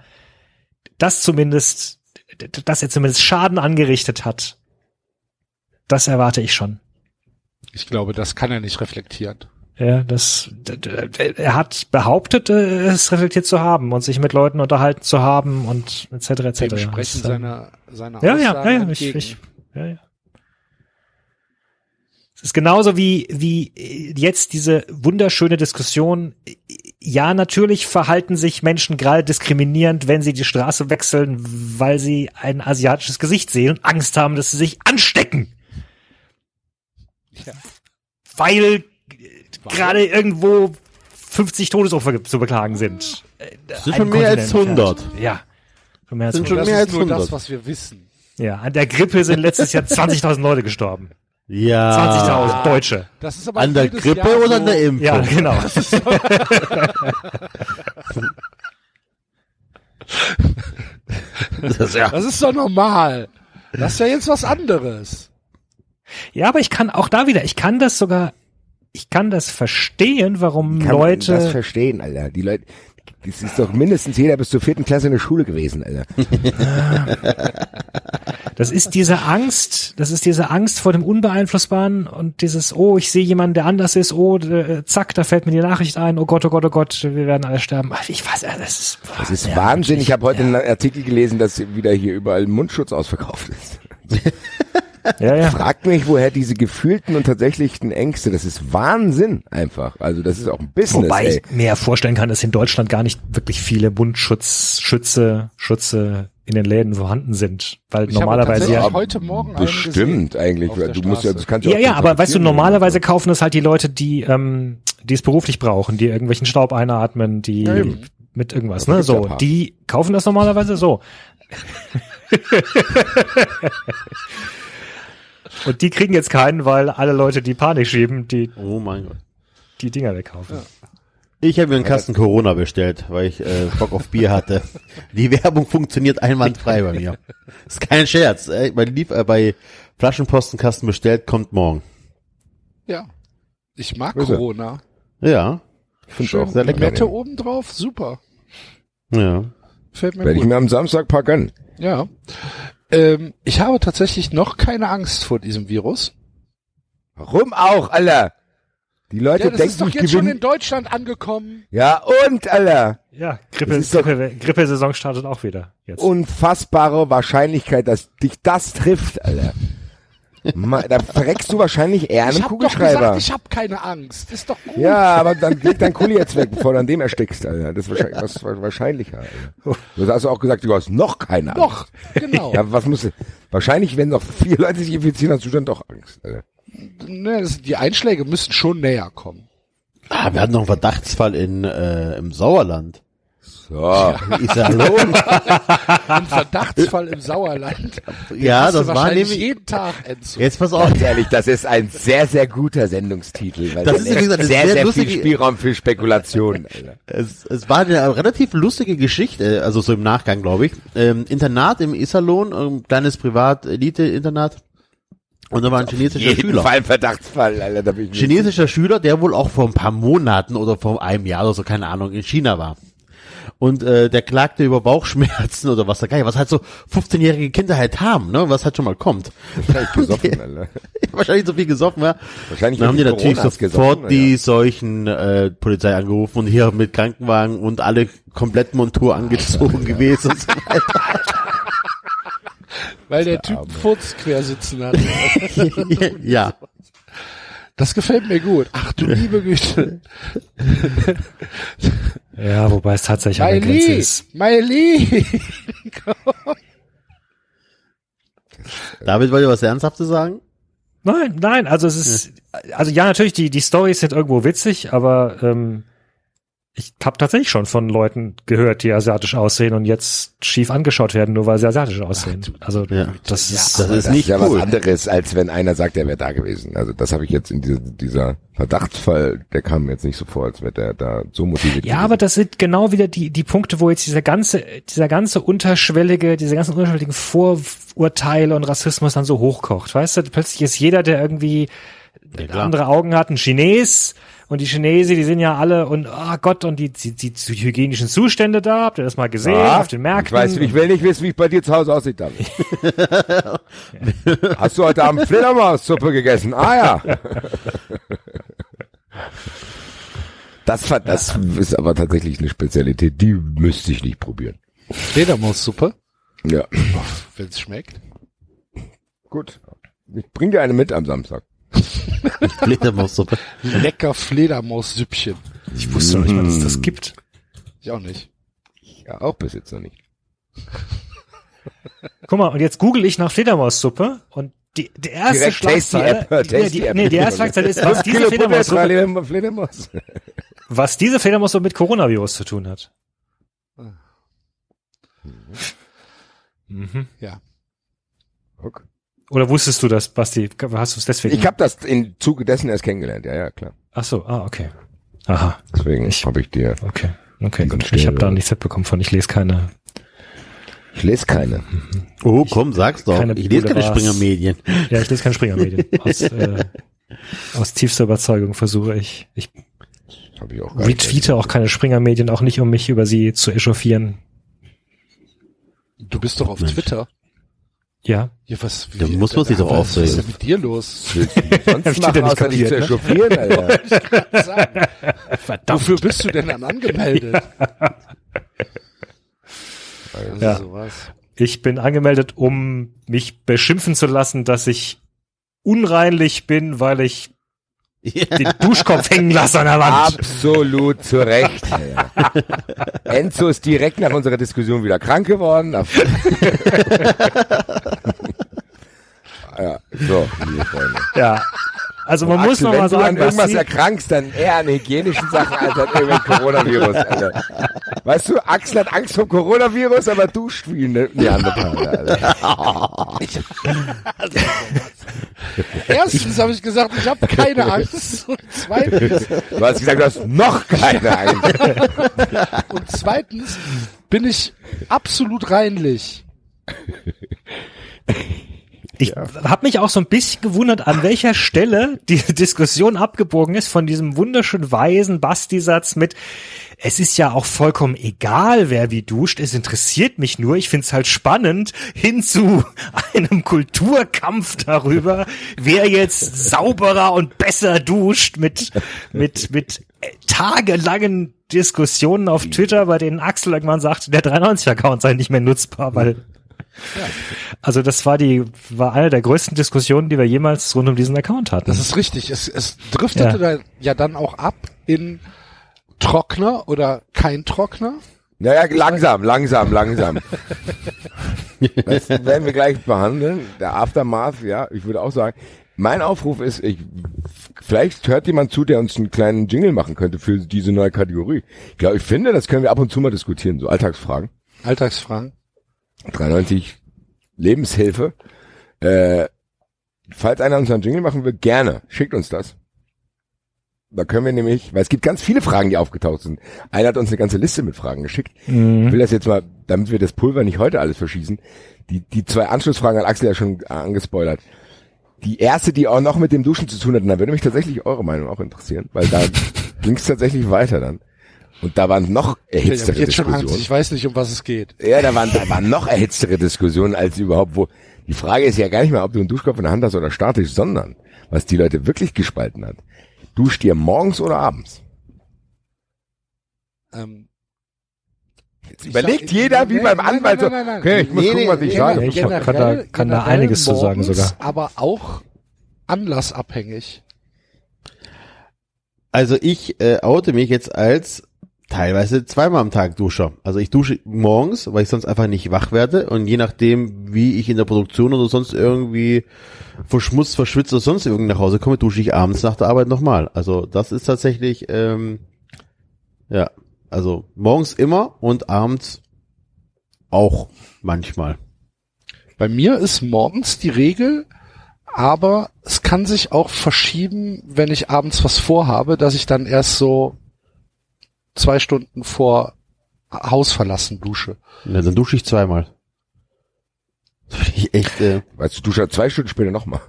das zumindest, dass er zumindest Schaden angerichtet hat, das erwarte ich schon. Ich glaube, das kann er nicht reflektieren. Ja, das, er hat behauptet, äh, es reflektiert zu haben und sich mit Leuten unterhalten zu haben und etc. etc. Dem sprechen Das, ähm, seine, seine ja, ja, Aussagen ja, ja, ich, ich, ja, ja. Es ist genauso wie, wie äh, jetzt diese wunderschöne Diskussion. Ja, natürlich verhalten sich Menschen gerade diskriminierend, wenn sie die Straße wechseln, weil sie ein asiatisches Gesicht sehen und Angst haben, dass sie sich anstecken. Ja. Weil äh, gerade irgendwo 50 Todesopfer zu beklagen sind. Das sind schon mehr als 100. Ja. Schon mehr als Sind 100. schon Das mehr ist als nur 100. das, was wir wissen. Ja, an der Grippe sind letztes Jahr 20.000 Leute gestorben. Ja. 20.000 Deutsche. Das ist aber An der Grippe Jahr oder so, an der Impfung? Ja, genau. Das ist ja. Das ist doch normal. Das ist ja jetzt was anderes. Ja, aber ich kann auch da wieder, ich kann das sogar, ich kann das verstehen, warum Kann man das Leute, verstehen, Alter. Die Leute, das ist doch mindestens jeder bis zur vierten Klasse in der Schule gewesen, Alter. das ist diese Angst, das ist diese Angst vor dem Unbeeinflussbaren und dieses, oh, ich sehe jemanden, der anders ist, oh, äh, zack, da fällt mir die Nachricht ein, oh Gott, oh Gott, oh Gott, wir werden alle sterben. Ich weiß, das ist, Das ist Wahnsinn. Ich habe heute ja. einen Artikel gelesen, dass wieder hier überall Mundschutz ausverkauft ist. Ja, ja. Fragt mich, woher diese gefühlten und tatsächlichen Ängste, das ist Wahnsinn einfach. Also das ist auch ein Business, Wobei ey. ich mir vorstellen kann, dass in Deutschland gar nicht wirklich viele Mundschutz, Schütze, Schütze in den Läden vorhanden sind, weil Ich normalerweise ja, heute Morgen Bestimmt eigentlich. Du musst ja, das kannst Ja, auch ja, aber weißt du, normalerweise kaufen es halt die Leute, die, ähm, die es beruflich brauchen, die irgendwelchen Staub einatmen, die Ja, mit irgendwas, Dafür ne, ja so. paar. Die kaufen das normalerweise so. Und die kriegen jetzt keinen, weil alle Leute, die Panik schieben, die Oh mein Gott. die Dinger wegkaufen. Ich habe mir einen Kasten Corona bestellt, weil ich äh, Bock auf Bier hatte. Die Werbung funktioniert einwandfrei bei mir. Ist kein Scherz. Äh, bei, Lief äh, bei Flaschenpostenkasten bestellt, kommt morgen. Ja. Ich mag er. Corona. Ja. Ich auch sehr lecker. Limette oben drauf, super. Ja. Fällt mir Werde ich mir am Samstag gönnen. Ja. Ähm, ich habe tatsächlich noch keine Angst vor diesem Virus. Warum auch, Alter? Die Leute Ja, das denken, ist doch ich jetzt schon in Deutschland angekommen. Ja, und, Alter. Ja, Grippe, Grippe, Grippesaison startet auch wieder jetzt. Unfassbare Wahrscheinlichkeit, dass dich das trifft, Alter. Ma- Da verreckst du wahrscheinlich eher einen Ich hab doch Kugelschreiber. gesagt, ich habe keine Angst. Ist doch gut. ja, aber dann leg dein Kuli jetzt weg, bevor du an dem erstickst, Alter. Das ist wahrscheinlich was wa- wahrscheinlicher, Alter. Du hast auch gesagt, du hast noch keine Angst. Noch, genau. Ja, was muss Wahrscheinlich, wenn noch vier Leute sich infizieren, hast du dann doch Angst, Alter. Ne, das, die Einschläge müssen schon näher kommen. Ah, wir hatten noch einen Verdachtsfall in, äh, im Sauerland. So. Iserlohn. Ein Verdachtsfall im Sauerland. ja, das war wahrscheinlich nämlich, jeden Tag Enzo. jetzt pass auf. Ganz ehrlich, das ist ein sehr, sehr guter Sendungstitel. Weil Das ist, wie gesagt, eine sehr, sehr sehr, lustige- viel Spielraum für Spekulationen, Alter. Es, es war eine relativ lustige Geschichte, also so im Nachgang, glaube ich. Ähm, Internat im Iserlohn, ähm, kleines Privat-Elite-Internat. Und da war ein chinesischer Jeden Schüler. Fall ein Verdachtsfall, Alter. Da bin ich chinesischer Schüler, der wohl auch vor ein paar Monaten oder vor einem Jahr oder so, keine Ahnung, in China war. Und äh, der klagte über Bauchschmerzen oder was da geil, was halt so 15-jährige Kinder halt haben, ne, was halt schon mal kommt. wahrscheinlich gesoffen, Alter. Wahrscheinlich so viel gesoffen, ja. Wahrscheinlich Dann haben die natürlich sofort gesoffen, die ja. solchen äh, Polizei angerufen und hier mit Krankenwagen und alle komplett Montur angezogen gewesen und so weiter. Weil der Typ einen Furz quer sitzen hat. ja. Das gefällt mir gut. Ach du liebe Güte. Ja, wobei es tatsächlich an der Grenze Miley, ist. Miley. David, wollt ihr was Ernsthaftes sagen? Nein, nein, also es ist, also ja, natürlich, die, die Storys sind irgendwo witzig, aber ähm, ich habe tatsächlich schon von Leuten gehört, die asiatisch aussehen und jetzt schief angeschaut werden, nur weil sie asiatisch aussehen. Also Ja. das ist Das ist Das nicht ist ja cool. was anderes, als wenn einer sagt, er wäre da gewesen. Also das habe ich jetzt in dieser, dieser Verdachtsfall, der kam mir jetzt nicht so vor, als wäre der da so motiviert. Ja, gewesen. aber das sind genau wieder die, die Punkte, wo jetzt dieser ganze, dieser ganze unterschwellige, diese ganzen unterschwelligen Vorurteile und Rassismus dann so hochkocht. Weißt du, plötzlich ist jeder, der irgendwie klar. andere Augen hat, ein Chines und die Chinesen, die sind ja alle und oh Gott und die, die, die, die hygienischen Zustände da, habt ihr das mal gesehen Ja, auf den Märkten? Ich weiß, ich will nicht wissen, wie es bei dir zu Hause aussieht, David. Hast du heute Abend Fledermaussuppe gegessen? Ah ja. Das, das ist aber tatsächlich eine Spezialität, die müsste ich nicht probieren. Fledermaussuppe, Ja, wenn es schmeckt. gut. Ich bring dir eine mit am Samstag. Fledermaussuppe. Lecker Fledermaussüppchen. ich wusste noch nicht mal, dass es das gibt. Ich auch nicht. Ja, auch bis jetzt noch nicht. Guck mal, und jetzt google ich nach Fledermaussuppe und die, die erste Direkt Schlagzeile, App, äh, die, die, App. nee, die erste Schlagzeile ist, was diese Fledermaussuppe, Fledermaus. Fledermaus. was diese Fledermaussuppe mit Coronavirus zu tun hat. Mhm. Ja. Okay. Oder wusstest du das, Basti? Hast du es deswegen? Ich habe das im Zuge dessen erst kennengelernt, ja, ja, klar. Ach so, ah, okay. Aha, Deswegen Ich- habe ich dir. okay. Okay, gut. Ich habe da nichts mitbekommen von. Ich lese keine. Ich lese keine. Oh, komm, sag's doch. keine Ich lese keine. Springer-Medien. Ja, ich lese keine Springermedien. Aus, äh, aus tiefster Überzeugung versuche ich. Ich Habe ich auch retweete auch keine Springermedien, auch nicht, um mich über sie zu echauffieren. Du bist doch auf Mensch. Twitter. Ja. Ja, was, Da muss man sich doch was ist aufregen. denn mit dir los? Sonst machen, dir nicht kapiert, zu ne? echauffieren, Alter. Sagen. Wofür bist du denn dann angemeldet? Also Ja. sowas. Ich bin angemeldet, um mich beschimpfen zu lassen, dass ich unreinlich bin, weil ich den Duschkopf hängen lasse an der Wand. Absolut zu Recht. Ja. Enzo ist direkt nach unserer Diskussion wieder krank geworden. Ja, so, liebe Freunde. Ja. Also man muss Axel, noch wenn mal du an sagen, irgendwas erkrankst, dann eher an hygienischen Sachen als an irgendeinem Coronavirus. Alter. Weißt du, Axel hat Angst vor Coronavirus, aber duscht wie eine Neandertaler. Alter. Erstens habe ich gesagt, ich habe keine Angst. Und zweitens, Du hast gesagt, du hast noch keine Angst. und zweitens bin ich absolut reinlich. Ich habe mich auch so ein bisschen gewundert, an welcher Stelle die Diskussion abgebogen ist von diesem wunderschön weisen Basti-Satz mit es ist ja auch vollkommen egal, wer wie duscht. Es interessiert mich nur. Ich find's halt spannend hin zu einem Kulturkampf darüber, wer jetzt sauberer und besser duscht mit, mit, mit tagelangen Diskussionen auf Twitter, bei denen Axel irgendwann sagt, der 93-Account sei nicht mehr nutzbar, weil Also das war die, war eine der größten Diskussionen, die wir jemals rund um diesen Account hatten. Das ist richtig. Es, es driftete Ja. da ja dann auch ab in Trockner oder kein Trockner. Naja, langsam, langsam, langsam. Das werden wir gleich behandeln. Der Aftermath, ja, ich würde auch sagen, mein Aufruf ist, ich, vielleicht hört jemand zu, der uns einen kleinen Jingle machen könnte für diese neue Kategorie. Ich glaube, ich finde, das können wir ab und zu mal diskutieren, so Alltagsfragen. Alltagsfragen. 93 Lebenshilfe. Äh, falls einer uns einen Jingle machen will, gerne, schickt uns das. Da können wir nämlich, weil es gibt ganz viele Fragen, die aufgetaucht sind. Einer hat uns eine ganze Liste mit Fragen geschickt. Ich will das jetzt mal, damit wir das Pulver nicht heute alles verschießen. Die, die zwei Anschlussfragen hat Axel ja schon angespoilert. Die erste, die auch noch mit dem Duschen zu tun hat, und da würde mich tatsächlich eure Meinung auch interessieren, weil da ging es tatsächlich weiter dann. Und da waren noch erhitztere jetzt schon Angst. Diskussionen. Ich weiß nicht, um was es geht. Ja, da waren, da waren noch erhitztere Diskussionen als überhaupt wo. Die Frage ist ja gar nicht mehr, ob du einen Duschkopf in der Hand hast oder statisch, sondern was die Leute wirklich gespalten hat. Duscht ihr morgens oder abends? Ähm, überlegt sag- jeder wie beim nein, Anwalt so, nein, nein, nein. okay, ich muss gucken, was ich sage. Ich hab- kann Generell- da- kann da generell einiges zu sagen morgens, sogar. Aber auch anlassabhängig. Also ich äh, oute mich jetzt als teilweise zweimal am Tag Duscher. Also ich dusche morgens, weil ich sonst einfach nicht wach werde und je nachdem, wie ich in der Produktion oder sonst irgendwie verschmutzt, verschwitzt oder sonst irgendwie nach Hause komme, dusche ich abends nach der Arbeit nochmal. Also das ist tatsächlich, ähm, ja, also morgens immer und abends auch manchmal. Bei mir ist morgens die Regel, aber es kann sich auch verschieben, wenn ich abends was vorhabe, dass ich dann erst so zwei Stunden vor Haus verlassen dusche. Ja, dann dusche ich zweimal. Ich echt, äh, Weißt du, duscht ja zwei Stunden später nochmal.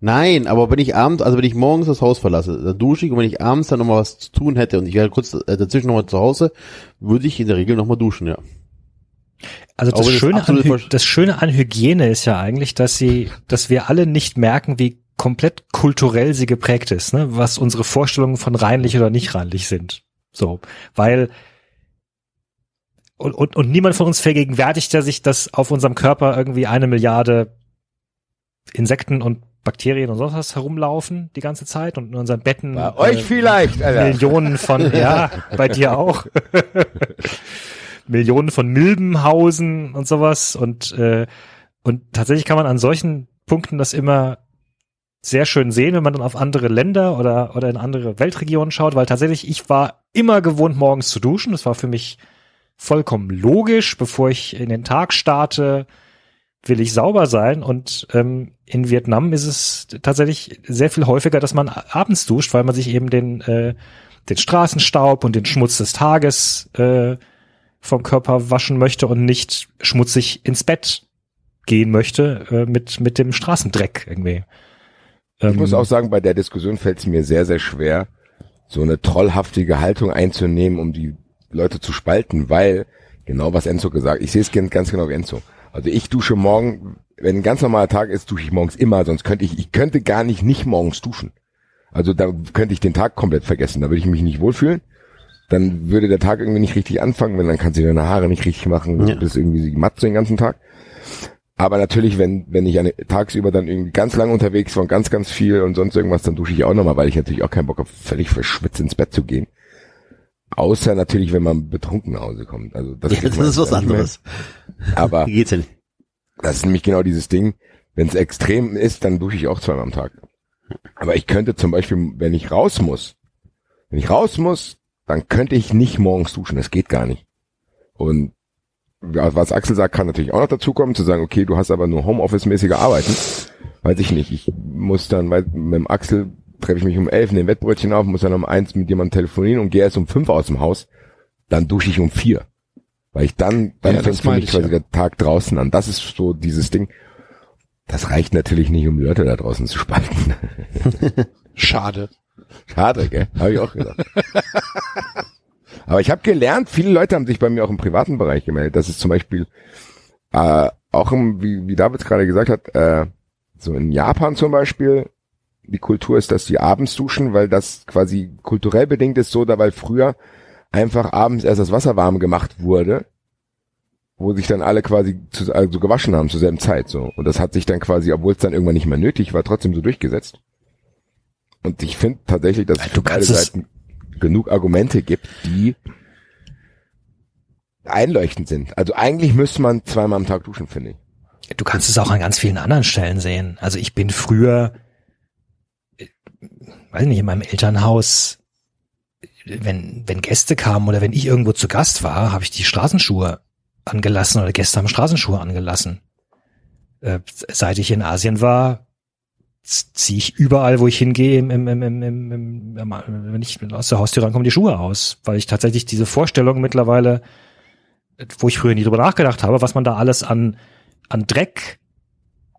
Nein, aber wenn ich abends, also wenn ich morgens das Haus verlasse, dann dusche ich und wenn ich abends dann nochmal was zu tun hätte und ich wäre kurz äh, dazwischen nochmal zu Hause, würde ich in der Regel nochmal duschen, ja. Also das das Schöne, an, Versch- das Schöne an Hygiene ist ja eigentlich, dass sie, dass wir alle nicht merken, wie komplett kulturell sie geprägt ist, ne? was unsere Vorstellungen von reinlich oder nicht reinlich sind. So, weil und, und, und niemand von uns vergegenwärtigt ja sich, dass auf unserem Körper irgendwie eine Milliarde Insekten und Bakterien und sonst was herumlaufen die ganze Zeit und in unseren Betten Bei euch vielleicht, Alter. Millionen von, ja, bei dir auch. Millionen von Milben hausen und sowas und äh, und tatsächlich kann man an solchen Punkten das immer sehr schön sehen, wenn man dann auf andere Länder oder oder in andere Weltregionen schaut, weil tatsächlich ich war immer gewohnt morgens zu duschen, das war für mich vollkommen logisch, bevor ich in den Tag starte, will ich sauber sein. Und ähm, in Vietnam ist es tatsächlich sehr viel häufiger, dass man abends duscht, weil man sich eben den äh, den Straßenstaub und den Schmutz des Tages äh, vom Körper waschen möchte und nicht schmutzig ins Bett gehen möchte äh, mit mit dem Straßendreck irgendwie. Ich muss Ähm, auch sagen, bei der Diskussion fällt es mir sehr, sehr schwer, so eine trollhaftige Haltung einzunehmen, um die Leute zu spalten, weil, genau was Enzo gesagt, ich sehe es ganz genau wie Enzo. Also ich dusche morgen, wenn ein ganz normaler Tag ist, dusche ich morgens immer, sonst könnte ich, ich könnte gar nicht nicht morgens duschen. Also da könnte ich den Tag komplett vergessen, da würde ich mich nicht wohlfühlen. Dann würde der Tag irgendwie nicht richtig anfangen, wenn dann kannst du deine Haare nicht richtig machen, Ja. du bist irgendwie matt so den ganzen Tag. Aber natürlich, wenn, wenn ich eine, tagsüber dann irgendwie ganz lang unterwegs war und ganz, ganz viel und sonst irgendwas, dann dusche ich auch nochmal, weil ich natürlich auch keinen Bock habe, völlig verschwitzt ins Bett zu gehen. Außer natürlich, wenn man betrunken nach Hause kommt. Also das, Das kriegt man ist was mehr. anderes. Aber Wie geht's denn? das ist nämlich genau dieses Ding. Wenn es extrem ist, dann dusche ich auch zweimal am Tag. Aber ich könnte zum Beispiel, wenn ich raus muss, wenn ich raus muss, dann könnte ich nicht morgens duschen. Das geht gar nicht. Und ja, was Axel sagt, kann natürlich auch noch dazu kommen, zu sagen, okay, du hast aber nur Homeoffice-mäßige Arbeiten. Weiß ich nicht. Ich muss dann, weil mit dem Axel treffe ich mich um elf in den Wettbrötchen auf, muss dann um eins mit jemandem telefonieren und gehe erst um fünf aus dem Haus. Dann dusche ich um vier. Weil ich dann, dann Ja, fängt für mich ich, quasi ja. der Tag draußen an. Das ist so dieses Ding. Das reicht natürlich nicht, um die Leute da draußen zu spalten. Schade. Schade, gell? Habe ich auch gedacht. Aber ich habe gelernt, viele Leute haben sich bei mir auch im privaten Bereich gemeldet. Das ist zum Beispiel äh, auch im, wie, wie David gerade gesagt hat, äh, so in Japan zum Beispiel, die Kultur ist, dass die abends duschen, weil das quasi kulturell bedingt ist so, da weil früher einfach abends erst das Wasser warm gemacht wurde wo sich dann alle quasi zu, also gewaschen haben zur selben Zeit so. Und das hat sich dann quasi, obwohl es dann irgendwann nicht mehr nötig war, trotzdem so durchgesetzt. Und ich finde tatsächlich, dass du kannst es- Seiten genug Argumente gibt, die einleuchtend sind. Also eigentlich müsste man zweimal am Tag duschen, finde ich. Du kannst es auch an ganz vielen anderen Stellen sehen. Also ich bin früher, äh, weiß nicht, in meinem Elternhaus, wenn, wenn Gäste kamen oder wenn ich irgendwo zu Gast war, habe ich die Straßenschuhe angelassen oder Gäste haben Straßenschuhe angelassen. Äh, seit ich in Asien war, ziehe ich überall, wo ich hingehe, im, im, im, im, im, im, wenn ich aus der Haustür rankomme, die Schuhe aus, weil ich tatsächlich diese Vorstellung mittlerweile, wo ich früher nie drüber nachgedacht habe, was man da alles an an Dreck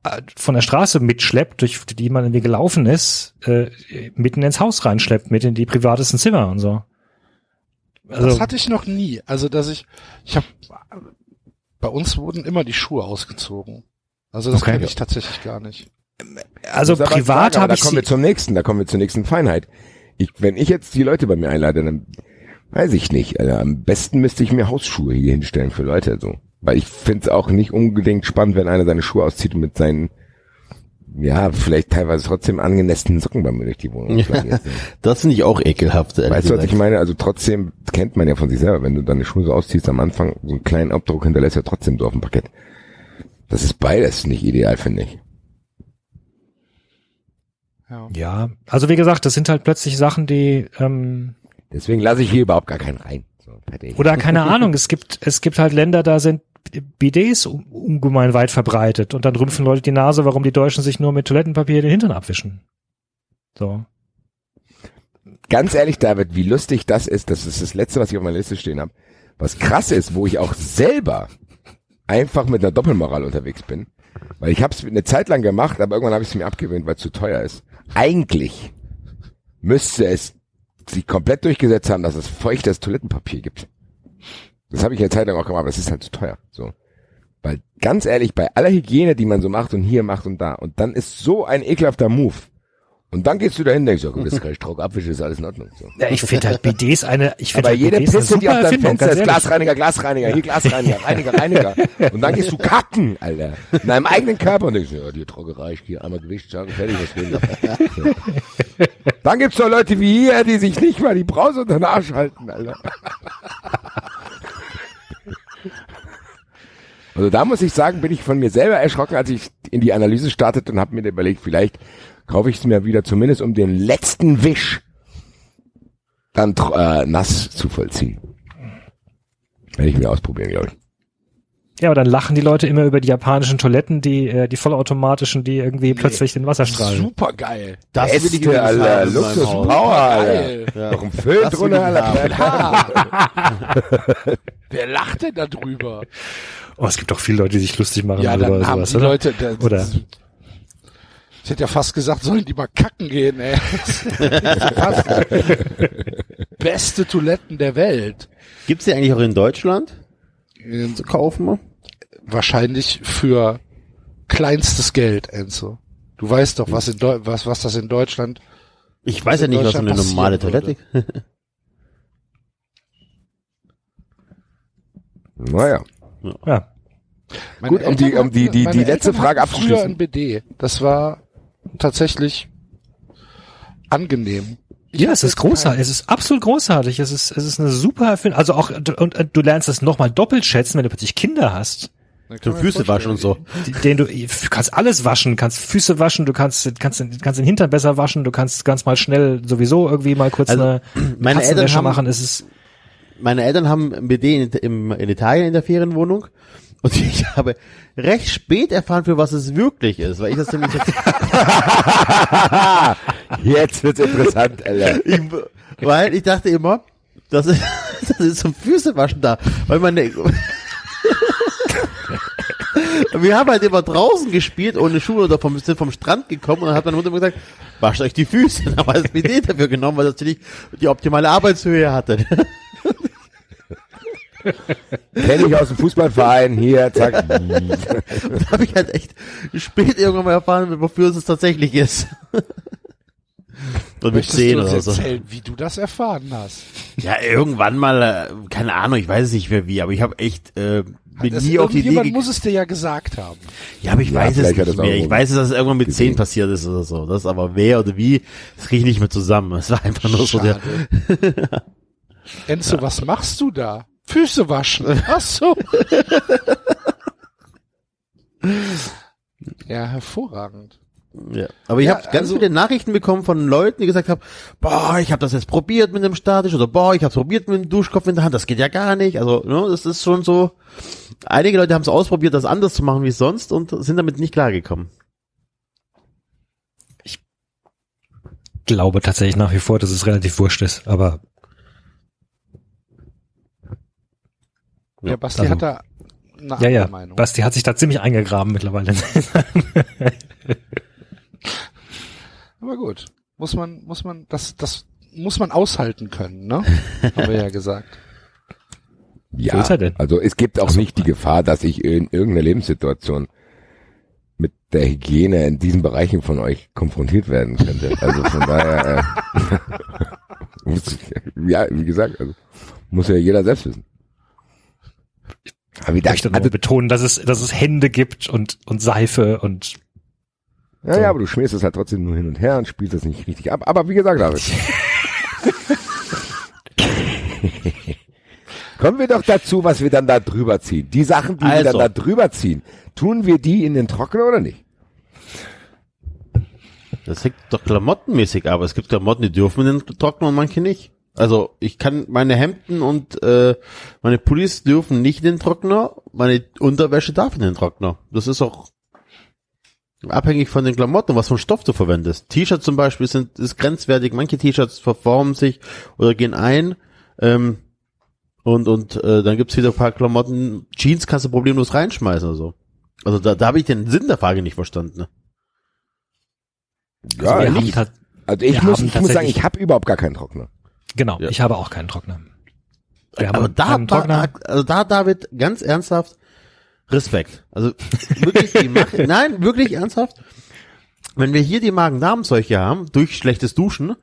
äh, von der Straße mitschleppt, durch die man irgendwie gelaufen ist, äh, mitten ins Haus reinschleppt, mit in die privatesten Zimmer und so. Also, das hatte ich noch nie. Also, dass ich, ich habe, bei uns wurden immer die Schuhe ausgezogen. Also das Okay. kenne ich tatsächlich gar nicht. Also privat habe ich Da kommen wir zum nächsten, da kommen wir zur nächsten Feinheit. Ich, wenn ich jetzt die Leute bei mir einlade, dann weiß ich nicht. Also am besten müsste ich mir Hausschuhe hier hinstellen für Leute so. Weil ich finde es auch nicht unbedingt spannend, wenn einer seine Schuhe auszieht und mit seinen ja, vielleicht teilweise trotzdem angenässten Socken bei mir durch die Wohnung flankiert. Das finde ich auch ekelhaft. Weißt du, was ich meine? Also trotzdem kennt man ja von sich selber, wenn du deine Schuhe so ausziehst am Anfang, so einen kleinen Abdruck hinterlässt ja trotzdem so auf dem Parkett. Das ist beides nicht ideal, finde ich. Ja. ja, also wie gesagt, das sind halt plötzlich Sachen, die ähm, Deswegen lasse ich hier überhaupt gar keinen rein. So, oder keine Ahnung, es gibt es gibt halt Länder, da sind un- ungemein weit verbreitet und dann rümpfen Leute die Nase, warum die Deutschen sich nur mit Toilettenpapier den Hintern abwischen. So. Ganz ehrlich, David, wie lustig das ist, das ist das Letzte, was ich auf meiner Liste stehen habe. Was krass ist, wo ich auch selber einfach mit einer Doppelmoral unterwegs bin, weil ich habe es eine Zeit lang gemacht, aber irgendwann habe ich es mir abgewöhnt, weil es zu teuer ist. Eigentlich müsste es sich komplett durchgesetzt haben, dass es feuchtes Toilettenpapier gibt. Das habe ich eine Zeit auch gemacht, aber das ist halt zu teuer. So. Weil ganz ehrlich, bei aller Hygiene, die man so macht und hier macht und da, und dann ist so ein ekelhafter Move. Und dann gehst du dahin denkst, ja, gut, das kann ich trocken abwischen, ist alles in Ordnung. So. Ja, ich finde halt Bidets eine, ich finde halt jede eine Pisse, die auf deinem Fenster ist. Glasreiniger, Glasreiniger, hier Glasreiniger, Reiniger, Reiniger. Und dann gehst du kacken, Alter. In deinem eigenen Körper und denkst, ja, die Trocke reicht, hier einmal Gewicht, sagen, fertig, was will ich. Dann gibt's doch Leute wie hier, die sich nicht mal die Brause unter den Arsch halten, Alter. Also da muss ich sagen, bin ich von mir selber erschrocken, als ich in die Analyse startete und habe mir überlegt, vielleicht kaufe ich es mir wieder zumindest um den letzten Wisch dann äh, nass zu vollziehen. Werde ich mir ausprobieren, glaube ich. Ja, aber dann lachen die Leute immer über die japanischen Toiletten, die, äh, die vollautomatischen, die irgendwie plötzlich den Wasser strahlen. Super geil. Das will ich Alter. haben in meinem Luxus. Power, Alter. Ja. Noch ein Föhn Das will drunter, ich Alter. Wer lacht denn da drüber? Oh, es gibt doch viele Leute, die sich lustig machen Ja, darüber dann haben sowas, die oder? Leute, der, Oder? Ich hätte ja fast gesagt, sollen die mal kacken gehen, ey. Beste Toiletten der Welt. Gibt's die eigentlich auch in Deutschland zu kaufen? Wahrscheinlich für kleinstes Geld, Enzo. Du weißt doch, was, in Deu was, was das in Deutschland Ich weiß ja in nicht, was so eine normale Toilette. Naja. Ja. Gut, um die- um die- die- die letzte Frage hatten Früher abzuschließen. ein BD. Das war tatsächlich angenehm. Ich Ja, es ist großartig. Es ist absolut großartig. Es ist, es ist eine super Erfindung. Also auch, und, und du lernst es nochmal doppelt schätzen, wenn du plötzlich Kinder hast. So Füße waschen und so. Den du, du kannst alles waschen, kannst Füße waschen, du kannst, kannst, kannst den Hintern besser waschen, du kannst ganz mal schnell sowieso irgendwie mal kurz Also, eine meine Eltern haben- machen. Es ist, Meine Eltern haben ein BD in, im, in Italien in der Ferienwohnung. Und ich habe recht spät erfahren, für was es wirklich ist, weil ich das nämlich jetzt, Jetzt wird's interessant, Alter. ich, weil ich dachte immer, das ist, das ist zum Füßewaschen da, weil meine, wir haben halt immer draußen gespielt ohne Schuhe oder vom, sind vom Strand gekommen und dann hat meine Mutter immer gesagt, wascht euch die Füße. Dann haben wir das BD dafür genommen, weil das natürlich die optimale Arbeitshöhe hatte. Kenn ich aus dem Fußballverein, hier, zack. Und da habe ich halt echt spät irgendwann mal erfahren, wofür es tatsächlich ist. Und mit Möchtest 10 du uns oder so. erzählen, wie du das erfahren hast? Ja, irgendwann mal, äh, keine Ahnung, ich weiß es nicht mehr wie, aber ich habe echt, äh, bin Das- nie auf die Idee ge- muss es dir ja gesagt haben. Ja, aber ich Ja, weiß es nicht mehr. Ich weiß, dass es irgendwann mit gesehen. 10 passiert ist oder so. Das aber wer oder wie, das kriege ich nicht mehr zusammen. Es war einfach nur so der, Schade. Enzo, was machst du da? Füße waschen. Ach so. ja, hervorragend. Ja. Aber ich Ja, habe ganz also- viele Nachrichten bekommen von Leuten, die gesagt haben, boah, ich habe das jetzt probiert mit dem Statisch oder boah, ich habe probiert mit dem Duschkopf in der Hand, das geht ja gar nicht. Also, ne, das ist schon so. Einige Leute haben es ausprobiert, das anders zu machen wie sonst und sind damit nicht klargekommen. glaube tatsächlich nach wie vor, dass es relativ wurscht ist, aber Ja, Basti also- hat da eine ja, andere ja, Meinung. Basti hat sich da ziemlich eingegraben mittlerweile. Aber gut. Muss man, muss man, das, das muss man aushalten können, ne? Haben wir ja gesagt. Ja, Wo ist er denn? also es gibt auch nicht die Gefahr, dass ich in irgendeiner Lebenssituation mit der Hygiene in diesen Bereichen von euch konfrontiert werden könnte. Also von daher, äh, muss ich- ja, wie gesagt, also muss ja jeder selbst wissen. Aber wie Ich möchte nur also, betonen, dass es, dass es Hände gibt und, und Seife und ja, ja, aber du schmierst es halt trotzdem nur hin und her und spielst es nicht richtig ab. Aber wie gesagt, David. Kommen wir doch dazu, was wir dann da drüber ziehen. Die Sachen, die wir Also. dann da drüber ziehen, tun wir die in den Trockner oder nicht? Das hängt doch klamottenmäßig, aber es gibt Klamotten, die dürfen in den Trockner und manche nicht. Also ich kann meine Hemden und äh, meine Pullis dürfen nicht in den Trockner, meine Unterwäsche darf in den Trockner. Das ist auch abhängig von den Klamotten, was für Stoff du verwendest. T-Shirts zum Beispiel sind ist grenzwertig, manche T-Shirts verformen sich oder gehen ein. Ähm, und und äh, dann gibt's wieder ein paar Klamotten. Jeans kannst du problemlos reinschmeißen oder so. Also da, da habe ich den Sinn der Frage nicht verstanden. Ne? Ja, tat- Also ich muss, ich muss sagen, ich habe überhaupt gar keinen Trockner. Genau, Ja. ich habe auch keinen Trockner. Wir haben Aber da, Trockner. da, also da, David, ganz ernsthaft, Respekt. Also wirklich, die machen, nein, wirklich ernsthaft. Wenn wir hier die Magen-Darm-Seuche haben, durch schlechtes Duschen,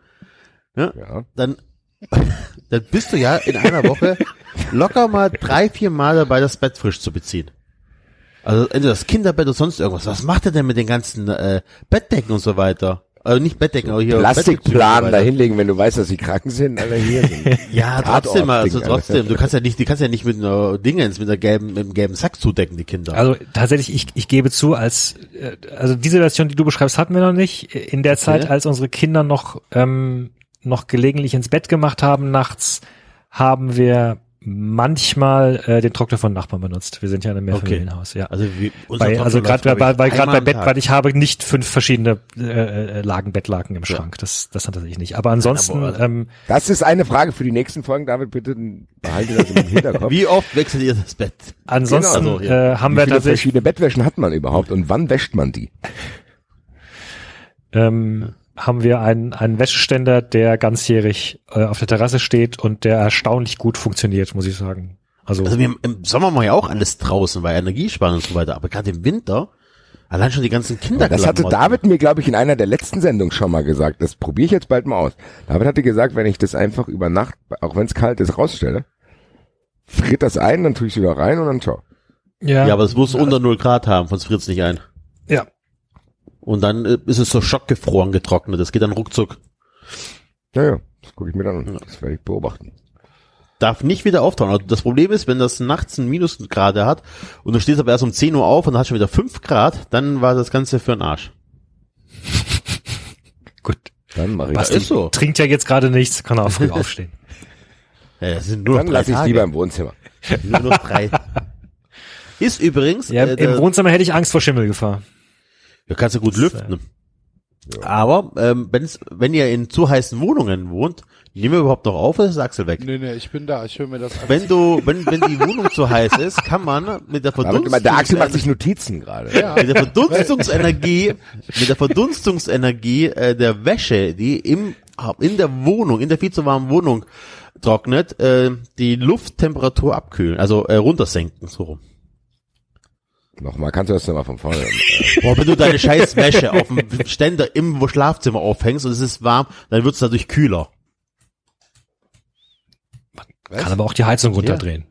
ja, Ja. dann, dann bist du ja in einer Woche locker mal drei, vier Mal dabei, das Bett frisch zu beziehen. Also entweder das Kinderbett oder sonst irgendwas. Was macht er denn mit den ganzen äh, Bettdecken und so weiter? Also nicht Bettdecken, aber hier Plastikplan weiter. dahinlegen, wenn du weißt, dass sie krank sind, Alter, hier sind. Ja, trotzdem, also trotzdem. Du kannst ja nicht, du kannst ja nicht mit einer Dingens, mit einer gelben, mit einem gelben Sack zudecken, die Kinder. Also tatsächlich, ich, ich gebe zu, als äh, also diese Version, die du beschreibst, hatten wir noch nicht. In der Zeit, Okay. als unsere Kinder noch ähm, noch gelegentlich ins Bett gemacht haben nachts, haben wir manchmal äh, den Trockner von Nachbarn benutzt. Wir sind ja in einem Mehrfamilienhaus, ja. also wie, unser Bei, also gerade bei, ich, bei, grad einmal bei Bett, weil ich habe nicht fünf verschiedene äh, äh, Lagen Bettlaken im Schrank. Das, das hat tatsächlich nicht. Aber ansonsten, aber- ähm, Das ist eine Frage für die nächsten Folgen, David, bitte behalte das im Hinterkopf. Wie oft wechselt ihr das Bett? ansonsten Genau, also, ja. äh, haben Wie wir viele tatsächlich verschiedene Bettwäschen hat man überhaupt und wann wäscht man die? ähm, haben wir einen, einen Wäscheständer, der ganzjährig äh, auf der Terrasse steht und der erstaunlich gut funktioniert, muss ich sagen. Also, Also wir, im Sommer machen ja auch alles draußen, weil Energiesparen und so weiter, aber gerade im Winter, allein schon die ganzen Kinder. Das hatte David mir, glaube ich, in einer der letzten Sendungen schon mal gesagt. Das probiere ich jetzt bald mal aus. David hatte gesagt, wenn ich das einfach über Nacht, auch wenn es kalt ist, rausstelle, friert das ein, dann tue ich es wieder rein und dann ciao. ja, Ja, aber es muss unter 0 Grad haben, sonst friert es nicht ein. Ja. Und dann äh, ist es so schockgefroren getrocknet, das geht dann ruckzuck. Ja, ja, das gucke ich mir dann an. Das werde ich beobachten. Darf nicht wieder auftauen. Also das Problem ist, wenn das nachts ein Minusgrad hat und du stehst aber erst um 10 Uhr auf und hast schon wieder 5 Grad, dann war das Ganze für den Arsch. gut. Dann mache ich Basti das. ist so. trinkt ja jetzt gerade nichts, kann auch früh aufstehen. Ja, das sind nur Dann lasse ich lieber im Wohnzimmer. Nur noch drei. Ist übrigens, Ja, äh, im Wohnzimmer hätte ich Angst vor Schimmelgefahr. Ja, kannst du gut lüften. Aber ähm, wenn's, wenn ihr in zu heißen Wohnungen wohnt, nehmen wir überhaupt noch auf oder ist Axel weg? Nee, nee, ich bin da, ich höre mir das an. Wenn du, wenn, wenn die Wohnung zu heiß ist, kann man mit der David, der Axel macht sich Notizen gerade. mit der Verdunstungsenergie, mit der Verdunstungsenergie äh, der Wäsche, die im in der Wohnung, in der viel zu warmen Wohnung trocknet, äh, die Lufttemperatur abkühlen, also äh, runtersenken, so rum. Nochmal, kannst du das nochmal von vorne? Boah, wenn du deine scheiß Wäsche auf dem Ständer im Schlafzimmer aufhängst und es ist warm, dann wird es dadurch kühler. Kann aber auch die Heizung runterdrehen.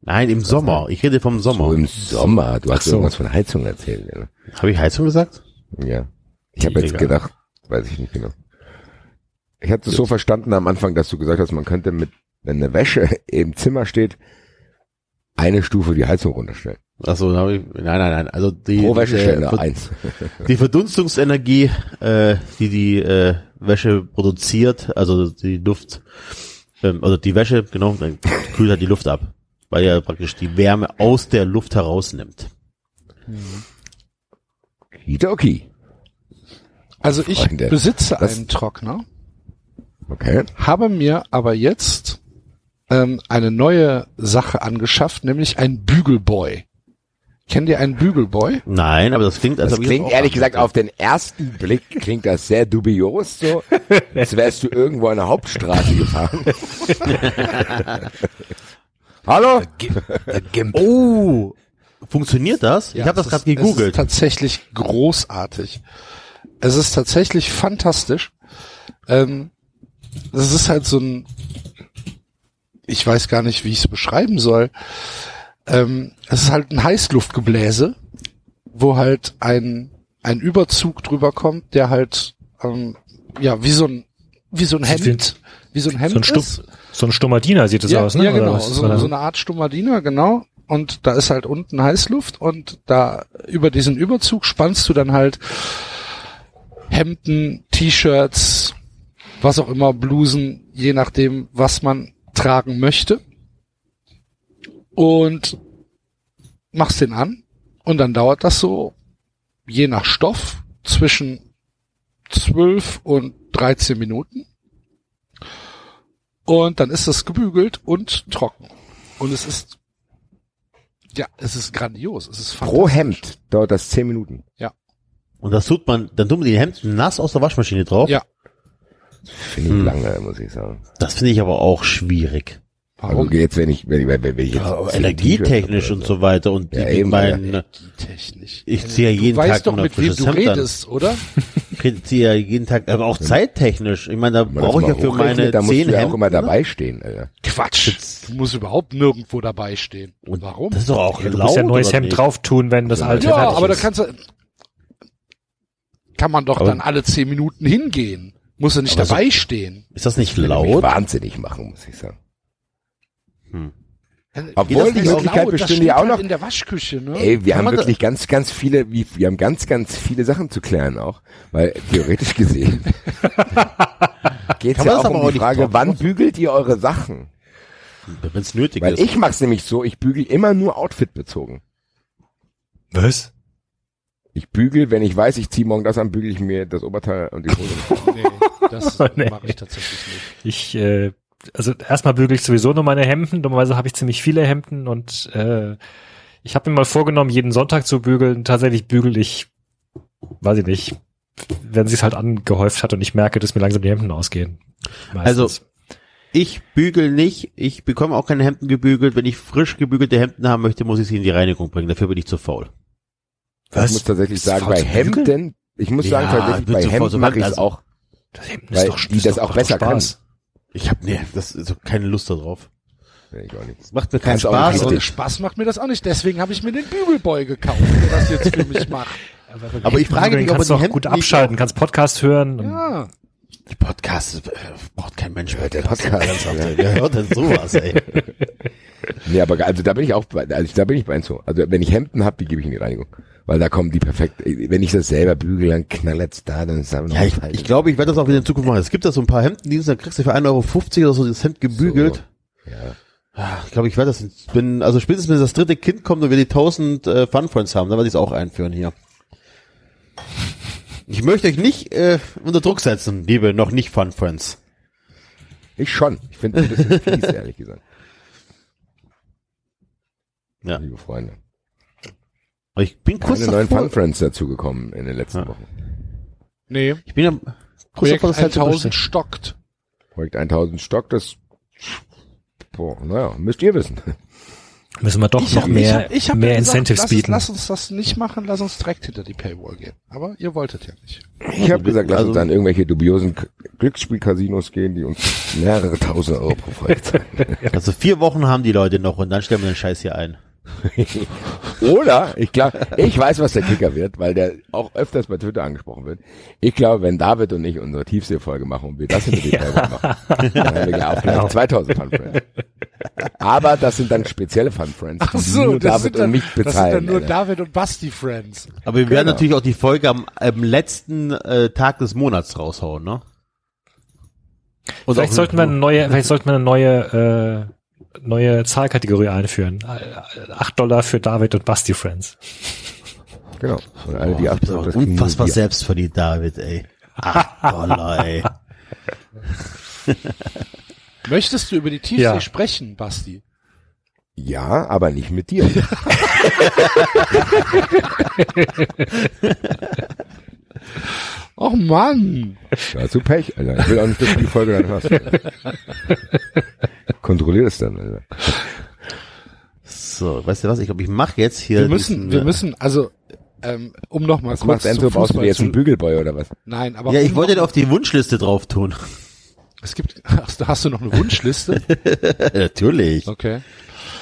Nein, im Sommer. Ich rede vom Sommer. So im Sommer. Du hast so. irgendwas von Heizung erzählt. Ja. Habe ich Heizung gesagt? ja. Ich habe jetzt Egal. gedacht, weiß ich nicht genau. Ich hatte es so verstanden am Anfang, dass du gesagt hast, man könnte mit, wenn eine Wäsche im Zimmer steht, eine Stufe die Heizung runterstellen. Ich, nein, nein, nein. Also die, Pro Wäscheständer, äh, eins. die Verdunstungsenergie, äh, die die äh, Wäsche produziert, also die Luft, ähm, also die Wäsche, genau, dann kühlt halt die Luft ab, weil ja praktisch die Wärme aus der Luft herausnimmt. Kidoki. Also ich Freunde, besitze das- einen Trockner, Okay. habe mir aber jetzt ähm, eine neue Sache angeschafft, nämlich ein Bügelboy. Kennt ihr einen Bügelboy? Nein, aber das klingt, als Das klingt ehrlich gesagt auf den ersten Blick klingt das sehr dubios so, als wärst du irgendwo an der Hauptstraße gefahren. Hallo? Oh, funktioniert das? ich habe das gerade ist- Es ist gegoogelt. tatsächlich großartig. Es ist tatsächlich fantastisch. Ähm, es ist halt so ein, ich weiß gar nicht, wie ich es beschreiben soll. Ähm, es ist halt ein Heißluftgebläse, wo halt ein ein Überzug drüber kommt, der halt ähm, ja wie so ein wie so ein Hemd, wie so ein Hemd So ein, Stumm, ist. so ein stummer Diener sieht es ja, aus, ne? Ja, genau. So, so eine Art Stummadiner, genau. Und da ist halt unten Heißluft und da über diesen Überzug spannst du dann halt Hemden, T-Shirts, was auch immer, Blusen, je nachdem, was man tragen möchte. Und machst den an und dann dauert das so, je nach Stoff, zwischen 12 und 13 Minuten. Und dann ist das gebügelt und trocken. Und es ist, ja, es ist grandios. Es ist Pro. Hemd dauert das zehn Minuten. Und das tut man, dann tut man die Hemden nass aus der Waschmaschine drauf. Ja. Finde ich Hm. lange, muss ich sagen. Das finde ich aber auch schwierig. Also Warum? jetzt, wenn ich, wenn ich, wenn ich jetzt Ja, energietechnisch und so weiter. Und Ja, die, eben, mein, Technisch. ich ziehe ja Du jeden weißt Tag doch, ein mit wem du Hemd an. redest, oder? Ich ziehe ja jeden Tag, aber auch zeittechnisch. Ich meine, da brauche ich ja für meine da zehn du ja auch immer dabei stehen, Alter. Quatsch. Du musst überhaupt nirgendwo dabei stehen. Und warum? Das ist doch auch Ja, du musst ja ein neues Hemd nicht? drauf tun, wenn das alte ja, fertig aber da ist. kannst du, kann man doch Aber- dann alle zehn Minuten hingehen. Muss er nicht Aber so- dabei stehen. Ist das nicht laut? wahnsinnig machen, muss ich sagen. Hm. Obwohl die Möglichkeit das bestünde ja auch halt noch. in der Waschküche, ne? Ey, wir Kann haben wirklich ganz, ganz viele, wie, wir haben ganz, ganz viele Sachen zu klären auch. Weil theoretisch gesehen geht's ja auch aber um auch die Frage, drauf wann bügelt ihr eure Sachen? Wenn es nötig Weil ist. ich mach's nämlich so, ich bügel immer nur Outfit bezogen. Was? Ich bügel, wenn ich weiß, ich ziehe morgen das an, bügel ich mir das Oberteil und die Hose. Nee, das Nee. mache ich tatsächlich nicht. Ich, äh, also erstmal bügel ich sowieso nur meine Hemden. Dummerweise habe ich ziemlich viele Hemden und äh, ich habe mir mal vorgenommen, jeden Sonntag zu bügeln. Tatsächlich bügel ich, weiß ich nicht, wenn sie es halt angehäuft hat und ich merke, dass mir langsam die Hemden ausgehen. Also, Meistens. Ich bügel nicht. Ich bekomme auch keine Hemden gebügelt. Wenn ich frisch gebügelte Hemden haben möchte, muss ich sie in die Reinigung bringen. Dafür bin ich zu faul. Ich muss tatsächlich Bist du sagen, bei? Hemden, ich muss sagen, Ja, tatsächlich ich bin bei Hemden mache ich Hemden, auch, das Hemden weil ist doch, die das auch besser Spaß. Ich habe nee, das ist so keine Lust darauf. Nee, ich auch nicht. Macht mir keinen Spaß. Und, richtig. Spaß macht mir das auch nicht. Deswegen habe ich mir den Bügelboy gekauft, der das jetzt für mich macht. aber ich frage mich, ob man die Hemden gut abschalten, kannst Podcast hören. und- Ja. Die Podcast äh, braucht kein Mensch mehr. Der Podcast, Ernsthaft. Wer hört denn sowas, ey? Nee, aber also da bin ich auch bei, also da bin ich bei so. Also wenn ich Hemden habe, die gebe ich in die Reinigung. Weil da kommen die perfekt. Wenn ich das selber bügel, dann knallert's da, dann ist noch Ja, ich, ich glaube, ich werde das auch wieder in Zukunft machen. Es gibt da so ein paar Hemden, die da kriegst du für 1,50 Euro oder so das Hemd gebügelt. Ja. Ja, Ich glaube, ich werde das, bin, also spätestens wenn das dritte Kind kommt und wir die 1000 äh, Fun Friends haben, dann werde ich es auch einführen hier. Ich möchte euch nicht äh, unter Druck setzen, liebe noch nicht Fun Friends. Ich schon. Ich finde ein bisschen fies, ehrlich gesagt. Ja. Liebe Freunde. Aber ich bin kurz Keine neuen davor, Fun Friends dazugekommen in den letzten Ja. Wochen. Nee. ich bin ja kurz Projekt davor, das halt zu 1000 bestellen. stockt. Projekt 1000 Stock, das, boah, naja, müsst ihr wissen. Müssen wir doch Ich noch hab- mehr, ich hab, ich hab mehr gesagt, Incentives lass, bieten. Lass uns das nicht machen, lass uns direkt hinter die Paywall gehen. Aber ihr wolltet ja nicht. Ich habe gesagt, lass Also- uns an irgendwelche dubiosen Glücksspielcasinos gehen, die uns mehrere tausend Euro pro zahlen. Also vier Wochen haben die Leute noch und dann stellen wir den Scheiß hier ein. Oder, ich glaube, ich weiß, was der Kicker wird, weil der auch öfters bei Twitter angesprochen wird. Ich glaube, wenn David und ich unsere Tiefseefolge machen und wir das hinter die Paywall machen, dann haben wir gleich auch gleich 2000 Fun Friends. Aber das sind dann spezielle Fun Friends, die nur David und mich das sind bezahlen. dann nur Alter. David und Basti Friends. Aber wir werden Genau. natürlich auch die Folge am, am letzten äh, Tag des Monats raushauen, ne? Und Vielleicht sollten wir eine neue, vielleicht sollten wir eine neue, äh, neue Zahlkategorie einführen. Acht Dollar für David und Basti Friends. Genau. Und alle, die das kriegen nur unfassbar wir. selbstverdient, David, ey. Ach, Dollar, ey. Möchtest du über die Tiefsee Ja. sprechen, Basti? Ja, aber nicht mit dir. Och Mann. Hast du Pech, Alter. Ich will auch nicht, dass du die Folge dann. Alter. Kontrollier das dann, Alter. So, weißt du was? Ich glaube, ich mache jetzt hier. Wir müssen, diesen, wir äh, müssen, also, ähm, um noch mal Was kurz macht Enzo? zum Fußball dir jetzt zu, einen Bügelboy oder was? Nein, aber Ja, ich um wollte noch, auf die Wunschliste drauf tun. es gibt, hast du, hast du noch eine Wunschliste? Natürlich. Okay.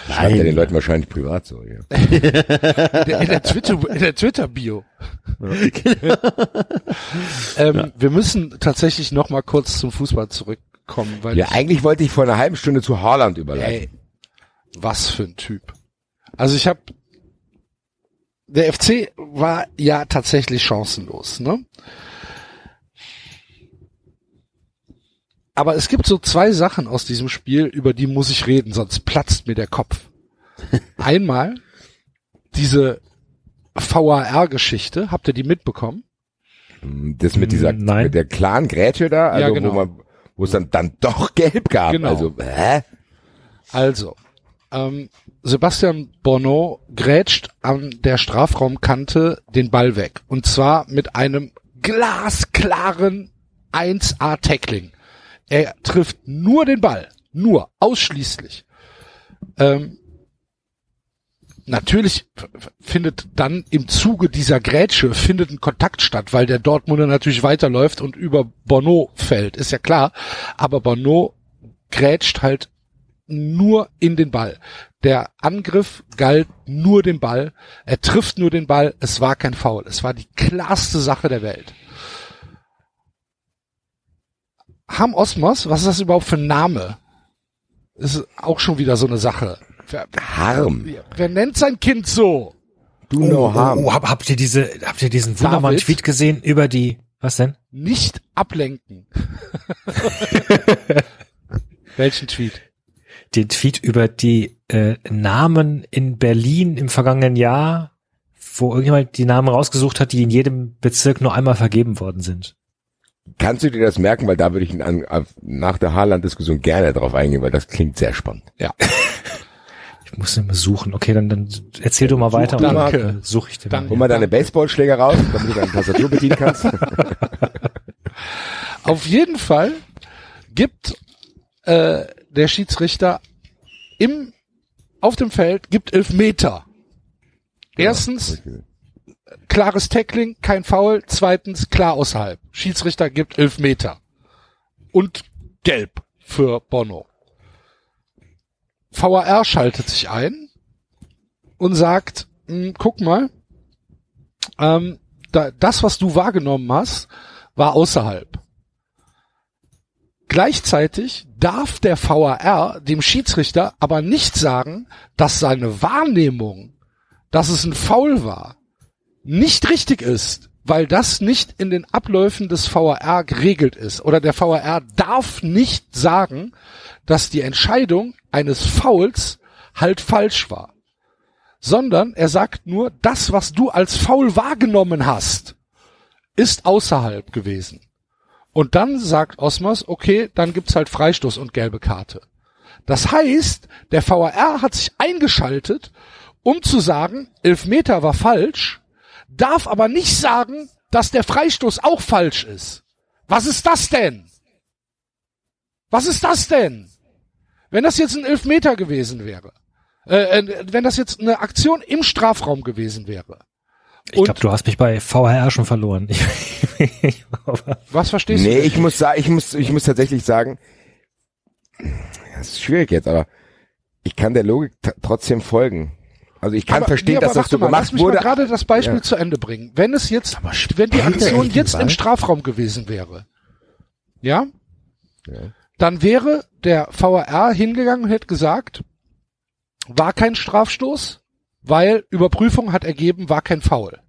Schreibt er den Leuten wahrscheinlich privat so, ja. In der, der Twitter, in der Twitter-Bio. ähm, wir müssen tatsächlich noch mal kurz zum Fußball zurückkommen, weil Ja, eigentlich wollte ich vor einer halben Stunde zu Haaland überleiten. Ey, was für ein Typ. Also ich habe der FC war ja tatsächlich chancenlos, ne? Aber es gibt so zwei Sachen aus diesem Spiel, über die muss ich reden, sonst platzt mir der Kopf. Einmal diese VAR-Geschichte, habt ihr die mitbekommen? Das mit dieser, Nein. mit der klaren Grätsche da, also Ja, genau. wo man, wo es dann, dann doch gelb gab. Genau. Also, hä? Also, ähm, Sebastian Bono grätscht an der Strafraumkante den Ball weg. Und zwar mit einem glasklaren 1A-Tackling. Er trifft nur den Ball. Nur. Ausschließlich. Ähm, natürlich findet dann im Zuge dieser Grätsche findet ein Kontakt statt, weil der Dortmunder natürlich weiterläuft und über Bono fällt. Ist ja klar. Aber Bono grätscht halt nur in den Ball. Der Angriff galt nur den Ball. Er trifft nur den Ball. Es war kein Foul. Es war die klarste Sache der Welt. Ham Osmos, was ist das überhaupt für ein Name? Ist auch schon wieder so eine Sache. Wer, Harm. wer nennt sein Kind so? Do no harm. Oh, hab, habt ihr diese, habt ihr diesen wunderbaren David? Tweet gesehen über die, was denn? Nicht ablenken. Welchen Tweet? Den Tweet über die äh, Namen in Berlin im vergangenen Jahr, wo irgendjemand die Namen rausgesucht hat, die in jedem Bezirk nur einmal vergeben worden sind. Kannst du dir das merken, weil da würde ich nach der Haaland-Diskussion gerne drauf eingehen, weil das klingt sehr spannend. Ich muss mal suchen. Okay, dann, dann erzähl du mal weiter. und danke. dann, äh, suche ich den Danke. Hol mal. deine Baseballschläger raus, damit du deine Tastatur bedienen kannst. Auf jeden Fall gibt äh, der Schiedsrichter im auf dem Feld gibt elf Meter. Erstens klares Tackling, kein Foul. Zweitens klar außerhalb. Schiedsrichter gibt elf Meter und gelb für Bono. VAR schaltet sich ein und sagt, "Hm, guck mal, ähm, da, das, was du wahrgenommen hast, war außerhalb. Gleichzeitig darf der VAR dem Schiedsrichter aber nicht sagen, dass seine Wahrnehmung, dass es ein Foul war, nicht richtig ist, weil das nicht in den Abläufen des VAR geregelt ist. Oder der VAR darf nicht sagen, dass die Entscheidung eines Fouls halt falsch war. Sondern er sagt nur, das, was du als Foul wahrgenommen hast, ist außerhalb gewesen. Und dann sagt Osmos, okay, dann gibt's halt Freistoß und gelbe Karte. Das heißt, der VAR hat sich eingeschaltet, um zu sagen, Elfmeter war falsch, darf aber nicht sagen, dass der Freistoß auch falsch ist. Was ist das denn? Was ist das denn? Wenn das jetzt ein Elfmeter gewesen wäre, Äh, äh, wenn das jetzt eine Aktion im Strafraum gewesen wäre. Ich glaube, du hast mich bei VHR schon verloren. was verstehst nee, du? Nee, ich muss sagen, ich muss, ich muss tatsächlich sagen, das ist schwierig jetzt, aber ich kann der Logik trotzdem folgen. Also ich kann aber, verstehen, nee, dass das so mal, gemacht lass mich wurde. Mal gerade das Beispiel Ja. zu Ende bringen. Wenn es jetzt, wenn die Aktion jetzt im Strafraum gewesen wäre, ja, Ja. dann wäre der VAR hingegangen und hätte gesagt, war kein Strafstoß, weil Überprüfung hat ergeben, war kein Foul.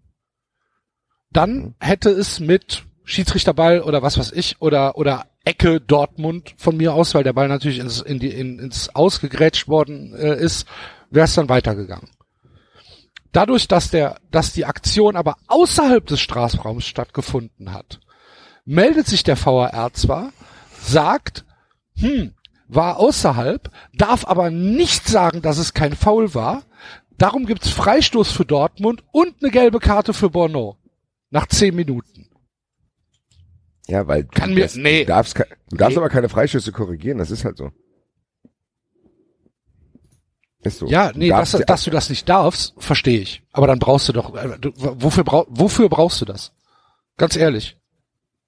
Dann hätte es mit Schiedsrichterball oder was weiß ich oder oder Ecke Dortmund von mir aus, weil der Ball natürlich ins, in die, in, ins Ausgegrätscht worden äh, ist, wäre es dann weitergegangen. Dadurch, dass der, dass die Aktion aber außerhalb des Strafraums stattgefunden hat, meldet sich der VAR zwar, sagt, hm, war außerhalb, darf aber nicht sagen, dass es kein Foul war. Darum gibt's Freistoß für Dortmund und eine gelbe Karte für Bono. Nach zehn Minuten. Ja, weil Kann du, mir- das, nee. du darfst, du darfst Nee. aber keine Freistöße korrigieren, das ist halt so. Ist so. Ja, nee, dass, dass du das nicht darfst, verstehe ich. Aber dann brauchst du doch, äh, du, wofür, brau, wofür brauchst du das? Ganz ehrlich.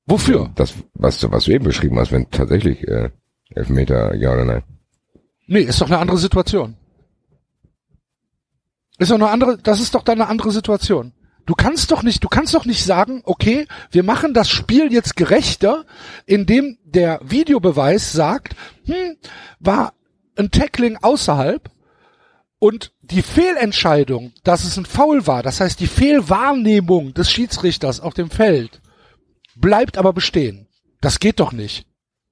Wofür? Das, was du, was du eben beschrieben hast, wenn tatsächlich äh, Elfmeter, ja oder nein. Nee, ist doch eine andere Situation. Ist doch eine andere, das ist doch dann eine andere Situation. Du kannst doch nicht, du kannst doch nicht sagen, okay, wir machen das Spiel jetzt gerechter, indem der Videobeweis sagt, hm, war ein Tackling außerhalb und die Fehlentscheidung, dass es ein Foul war, das heißt die Fehlwahrnehmung des Schiedsrichters auf dem Feld, bleibt aber bestehen. Das geht doch nicht.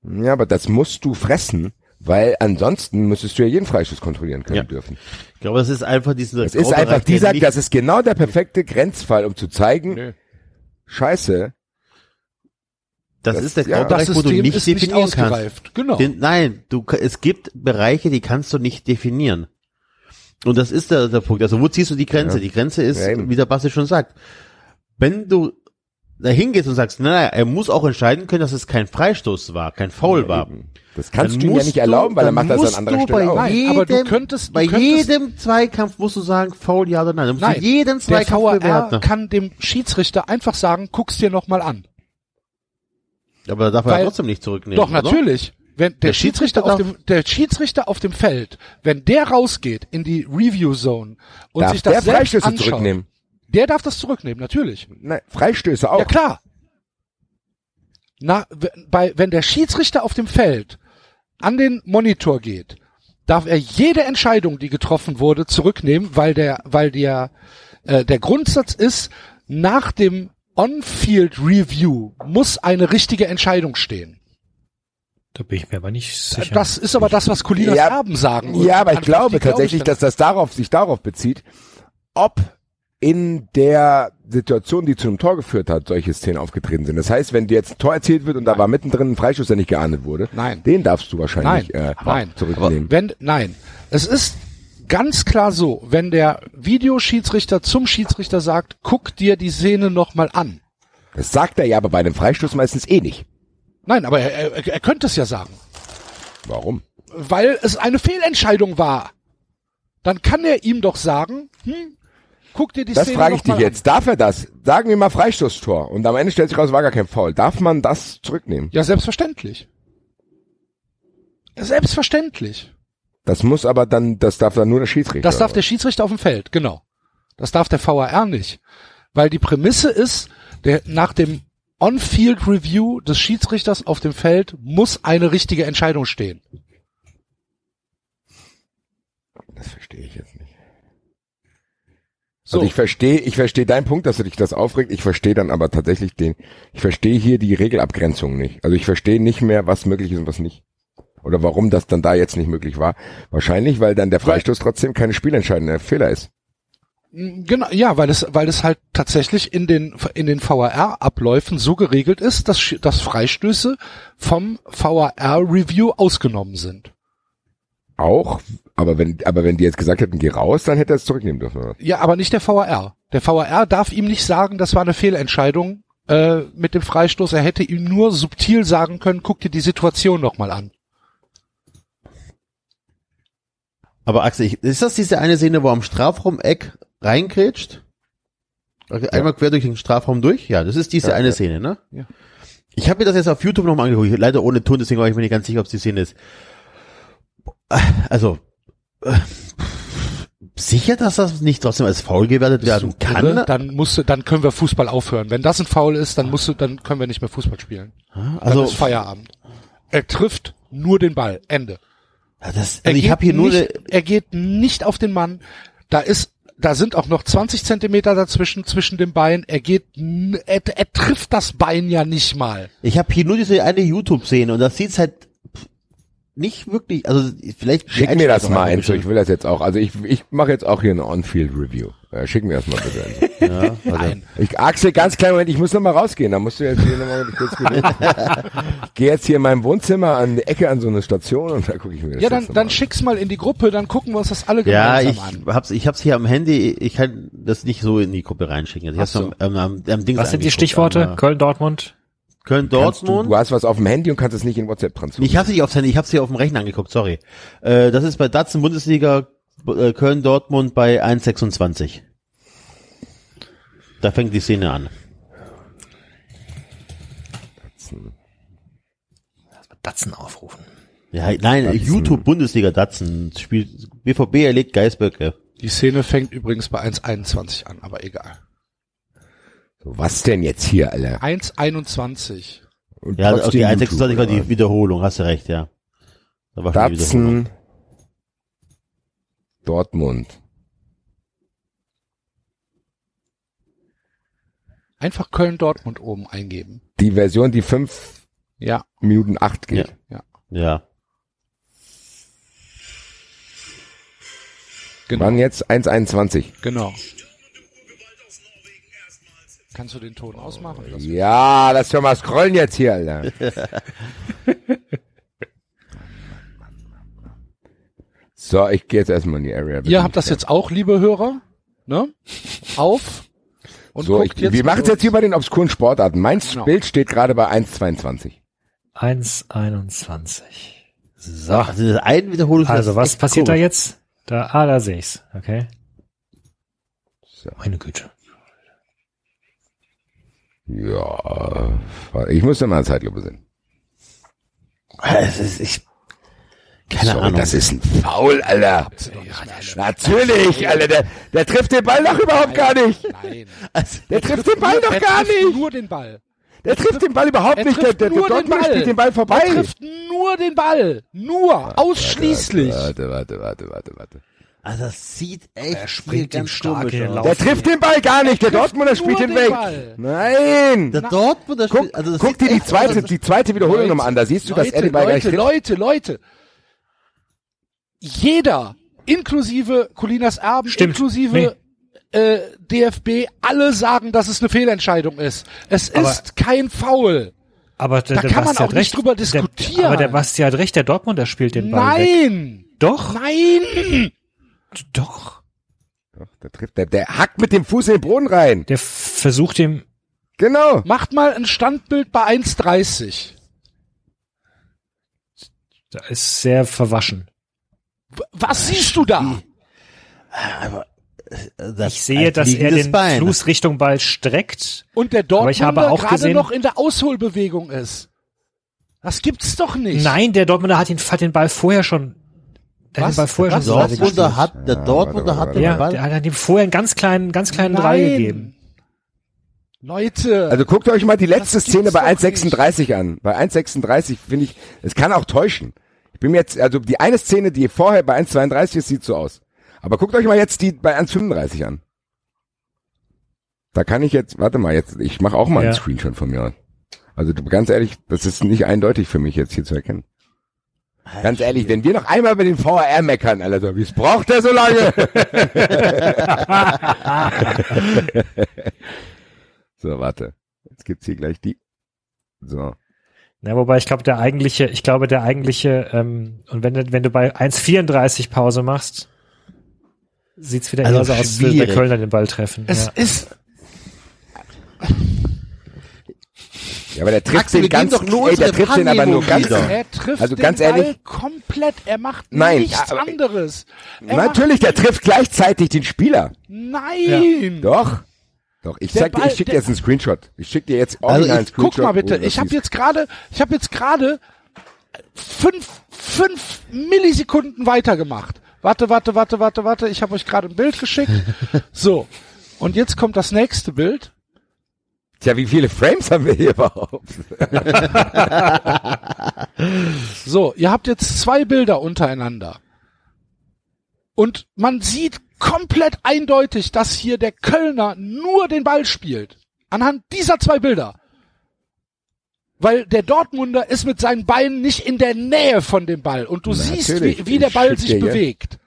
Ja, aber das musst du fressen, weil ansonsten müsstest du ja jeden Freistoß kontrollieren können Ja. dürfen. Ich glaube, das ist einfach dieser Das ist einfach dieser, das ist genau der perfekte Grenzfall, um zu zeigen, Scheiße, das, das- ist der ja, Graubereich, Das wo du nicht ist nicht definieren kannst. ausgereift. Genau. Den, nein, du, es gibt Bereiche, die kannst du nicht definieren. Und das ist der, der Punkt. Also wo ziehst du die Grenze? Ja. Die Grenze ist, Ja, wie der Basti schon sagt, wenn du da hingehst und sagst, naja, er muss auch entscheiden können, dass es kein Freistoß war, kein Foul war. das kannst Dann du ihm ja nicht erlauben, weil er macht das an anderer Stelle bei auch. Jedem, aber du könntest- du bei könntest- jedem Zweikampf musst du sagen, Foul ja oder nein. Du musst Nein, jeden der Zweikampf VAR bewerten. kann dem Schiedsrichter einfach sagen, guck's dir noch mal an. Aber da darf er Weil- trotzdem nicht zurücknehmen. Doch, oder? natürlich. Wenn der, Der Schiedsrichter, Schiedsrichter auf dem, der Schiedsrichter auf dem Feld, wenn der rausgeht in die Review Zone und Darf sich das der selbst Freistöße anschaut, zurücknehmen? der darf das zurücknehmen, natürlich. Nein, Freistöße auch. Ja klar. Na, bei, wenn der Schiedsrichter auf dem Feld an den Monitor geht, darf er jede Entscheidung, die getroffen wurde, zurücknehmen, weil der, weil der, äh, der Grundsatz ist, nach dem On-Field Review muss eine richtige Entscheidung stehen. Da bin ich mir aber nicht sicher. Das ist aber das, was Colinas Ja, Erben sagen. Ja, aber ich Antwort, glaube tatsächlich, ich dann. dass das darauf, sich darauf bezieht, ob in der Situation, die zu einem Tor geführt hat, solche Szenen aufgetreten sind. Das heißt, wenn dir jetzt ein Tor erzielt wird und da war mittendrin ein Freischuss, der nicht geahndet wurde, Nein. den darfst du wahrscheinlich Nein, äh, nein. zurücknehmen. Wenn, nein. Es ist ganz klar so, wenn der Videoschiedsrichter zum Schiedsrichter sagt, guck dir die Szene nochmal an. Das sagt er ja aber bei einem Freistoß meistens eh nicht. Nein, aber er, er, er könnte es ja sagen. Warum? Weil es eine Fehlentscheidung war. Dann kann er ihm doch sagen, hm, guck dir die Das Szene frage ich dich jetzt. Darf er das? Sagen wir mal Freistoßtor und am Ende stellt sich raus, war gar kein Foul. Darf man das zurücknehmen? An. Ja, selbstverständlich. Selbstverständlich. Das muss aber dann, das darf dann nur der Schiedsrichter. Das darf der Schiedsrichter auf dem Feld, genau. Das darf der VAR nicht. Weil die Prämisse ist, der, nach dem On-Field Review des Schiedsrichters auf dem Feld muss eine richtige Entscheidung stehen. Das verstehe ich jetzt nicht. So, Also ich verstehe, ich verstehe deinen Punkt, dass du dich das aufregt. Ich verstehe dann aber tatsächlich den, ich verstehe hier die Regelabgrenzung nicht. Also ich verstehe nicht mehr, was möglich ist und was nicht. Oder warum das dann da jetzt nicht möglich war. Wahrscheinlich, weil dann der Freistoß trotzdem keine spielentscheidende Fehler ist. Genau, ja, weil es, weil es halt tatsächlich in den, in den VAR-Abläufen so geregelt ist, dass, dass Freistöße vom VAR-Review ausgenommen sind. Auch, aber wenn, aber wenn die jetzt gesagt hätten, geh raus, dann hätte er es zurücknehmen dürfen. oder? Ja, aber nicht der VAR. Der VAR darf ihm nicht sagen, das war eine Fehlentscheidung äh, mit dem Freistoß. Er hätte ihm nur subtil sagen können, guck dir die Situation nochmal an. Aber Axel, ich, ist das diese eine Szene, wo am Strafraum-Eck reingrätscht? Okay, Einmal quer durch den Strafraum durch? Ja, das ist diese Ja, eine ja. Szene, ne? Ja. Ich habe mir das jetzt auf YouTube nochmal angeguckt, leider ohne Ton, deswegen war ich mir nicht ganz sicher, ob es die Szene ist. Also, äh, sicher, dass das nicht trotzdem als faul gewertet werden kann? Irre, dann musst du, dann können wir Fußball aufhören. Wenn das ein Foul ist, dann musst du, dann können wir nicht mehr Fußball spielen. Dann also, ist Feierabend. Er trifft nur den Ball. Ende. ja, das, Er also ich geht habe hier nur nicht, er geht nicht auf den Mann. Da ist, da sind auch noch 20 Zentimeter dazwischen, zwischen dem Bein. Er geht, n- er, er trifft das Bein ja nicht mal. ich habe hier nur diese eine YouTube-Szene und das sieht's halt nicht wirklich, also vielleicht Schick mir das mal, Enzo. Ich will das jetzt auch. Also ich, ich mache jetzt auch hier eine On-Field-Review. Äh, schick mir das mal bitte. Ja, also, Nein. Ich, Axel, ganz kleinen Moment, ich muss noch mal rausgehen. Da musst du jetzt hier noch mal kurz. Ich gehe jetzt hier in meinem Wohnzimmer an die Ecke an so eine Station und da gucke ich mir das Ja, dann, dann an. schick's mal in die Gruppe, dann gucken wir uns das alle Ja, gemeinsam ich an. hab's, ich hab's hier am Handy, ich kann das nicht so in die Gruppe reinschicken. Also ich hab's so. am, am, am, am Dings Was sind die Stichworte? äh, Köln, Dortmund? Köln, Kannst du, Dortmund. du hast was auf dem Handy und kannst es nicht in WhatsApp transferieren. Ich hab's nicht aufs Handy, ich hab's hier auf dem Rechner angeguckt, sorry. Äh, das ist bei Datsen Bundesliga äh, Köln, Dortmund bei 1,26. Da fängt die Szene an. Datsen aufrufen. Ja, nein, Datsen. YouTube Bundesliga Datsen spielt BVB erlegt Geisböcke. Die Szene fängt übrigens bei 1,21 an, aber egal. Was denn jetzt hier, Alter? 1,21. Und Ja, trotzdem okay, YouTube, 1,26 war die Wiederholung, hast du recht, ja. Da war schon die Wiederholung. Datsen Dortmund. Einfach Köln-Dortmund oben eingeben. Die Version, die fünf Ja, Minuten acht geht. Ja. genau. Wann jetzt? 1,21. Genau. Kannst du den Ton ausmachen? Das- Ja, lass doch mal scrollen jetzt hier, Alter. so, ich gehe jetzt erstmal in die Area. Ihr habt das jetzt auch, liebe Hörer, ne? Auf. Und So, ich, guckt jetzt wir machen es jetzt hier bei den obskuren Sportarten. Mein Genau. Bild steht gerade bei 1,22. 1,21. So. Also das eine Wiederholung Also was passiert da komisch. jetzt? Da, ah, da sehe ich's. Okay. So. Meine Güte. Ja, ich muss ja mal eine Zeitlupe sehen. Es ist, ich, keine Sorry, Ahnung. das ist ein Foul, Alter. Natürlich, Alter. Der, der trifft den Ball doch überhaupt gar nicht. Nein. Also, Der trifft den Ball doch er gar trifft nicht. nur den Ball. Der trifft den Ball überhaupt Er nicht. Der, trifft der, der Dortmund spielt den Ball vorbei. Er trifft nur den Ball. Nur. Ausschließlich. Warte, warte, warte, warte, warte. also das sieht echt Er ihm stark komisch aus. Der trifft den Ball gar nicht. Der Dortmunder spielt den weg. Ball. Nein. Der Dortmunder Guck, spielt, also das guck dir die zweite, die zweite Wiederholung nochmal an. Da siehst du, dass er den Ball gleich Leute, trifft. Leute, Leute. Jeder, inklusive Colinas Erben, Stimmt. inklusive äh, DFB, alle sagen, dass es eine Fehlentscheidung ist. Es Aber- ist kein Foul. Aber der, Da der kann man Basti auch hat nicht recht. drüber Der, diskutieren. aber der Basti hat recht, der Dortmunder spielt den Ball weg. Nein. Doch, Nein. doch. Doch, Der trifft, der, der hackt mit dem Fuß in den Boden rein. Der versucht ihm, Genau. Macht mal ein Standbild bei 1,30. da ist sehr verwaschen. Was siehst du da? aber, äh, das Ich sehe, dass er den Bein. Fuß Richtung Ball streckt. Und der Dortmunder habe auch gerade gesehen- noch in der Ausholbewegung ist. Das gibt's doch nicht. Nein, der Dortmunder hat, ihn, hat den Ball vorher schon, der hat Was? den Ball vorher Was? schon Dortmunder hat, der Ja, Dortmunder warte, hat den Ja, Ball. der hat ihm vorher einen ganz kleinen, ganz kleinen Nein. gegeben. Leute. Also guckt euch mal die letzte Szene bei doch 1,36 an. Bei 1,36 finde ich, es kann auch täuschen. Ich bin mir jetzt, also die eine Szene, die vorher bei 1,32 ist, sieht so aus. Aber guckt euch mal jetzt die bei 1,35 an. Da kann ich jetzt, warte mal, jetzt, ich mache auch mal einen Ja. Screenshot von mir. Also du- ganz ehrlich, das ist nicht eindeutig für mich jetzt hier zu erkennen. Ganz ehrlich, wenn wir noch einmal über den VAR meckern, Alter, wie braucht der so lange? so, warte. Jetzt gibt's hier gleich die. So. Ja, wobei ich glaube, der eigentliche, ich glaube, der eigentliche, ähm, und wenn, du- wenn du bei 1,34 Pause machst, sieht's wieder Also eher so aus, als würde der. Kölner den Ball treffen. es ja. ist. Ja, aber der trifft Axel, den ganz, doch nur ey, der trifft den aber nur ganz, Er trifft Also den ganz Ball ehrlich- komplett. Er macht Nein, nichts aber- anderes. Er natürlich, der trifft gleichzeitig den Spieler. Nein. Doch. Doch, ich Der zeig dir, Ball- ich schick dir jetzt einen Screenshot. Ich schick dir jetzt Also original einen ich- Screenshot. Guck mal bitte, ich habe jetzt gerade, ich habe jetzt gerade fünf, fünf Millisekunden weitergemacht. Warte, warte, warte, warte, warte. Ich habe euch gerade ein Bild geschickt. So. Und jetzt kommt das nächste Bild. Tja, wie viele Frames haben wir hier überhaupt? So, ihr habt jetzt zwei Bilder untereinander. Und man sieht komplett eindeutig, dass hier der Kölner nur den Ball spielt. Anhand dieser zwei Bilder. Weil der Dortmunder ist mit seinen Beinen nicht in der Nähe von dem Ball. Und du siehst, Natürlich. wie, wie der Ball sich bewegt.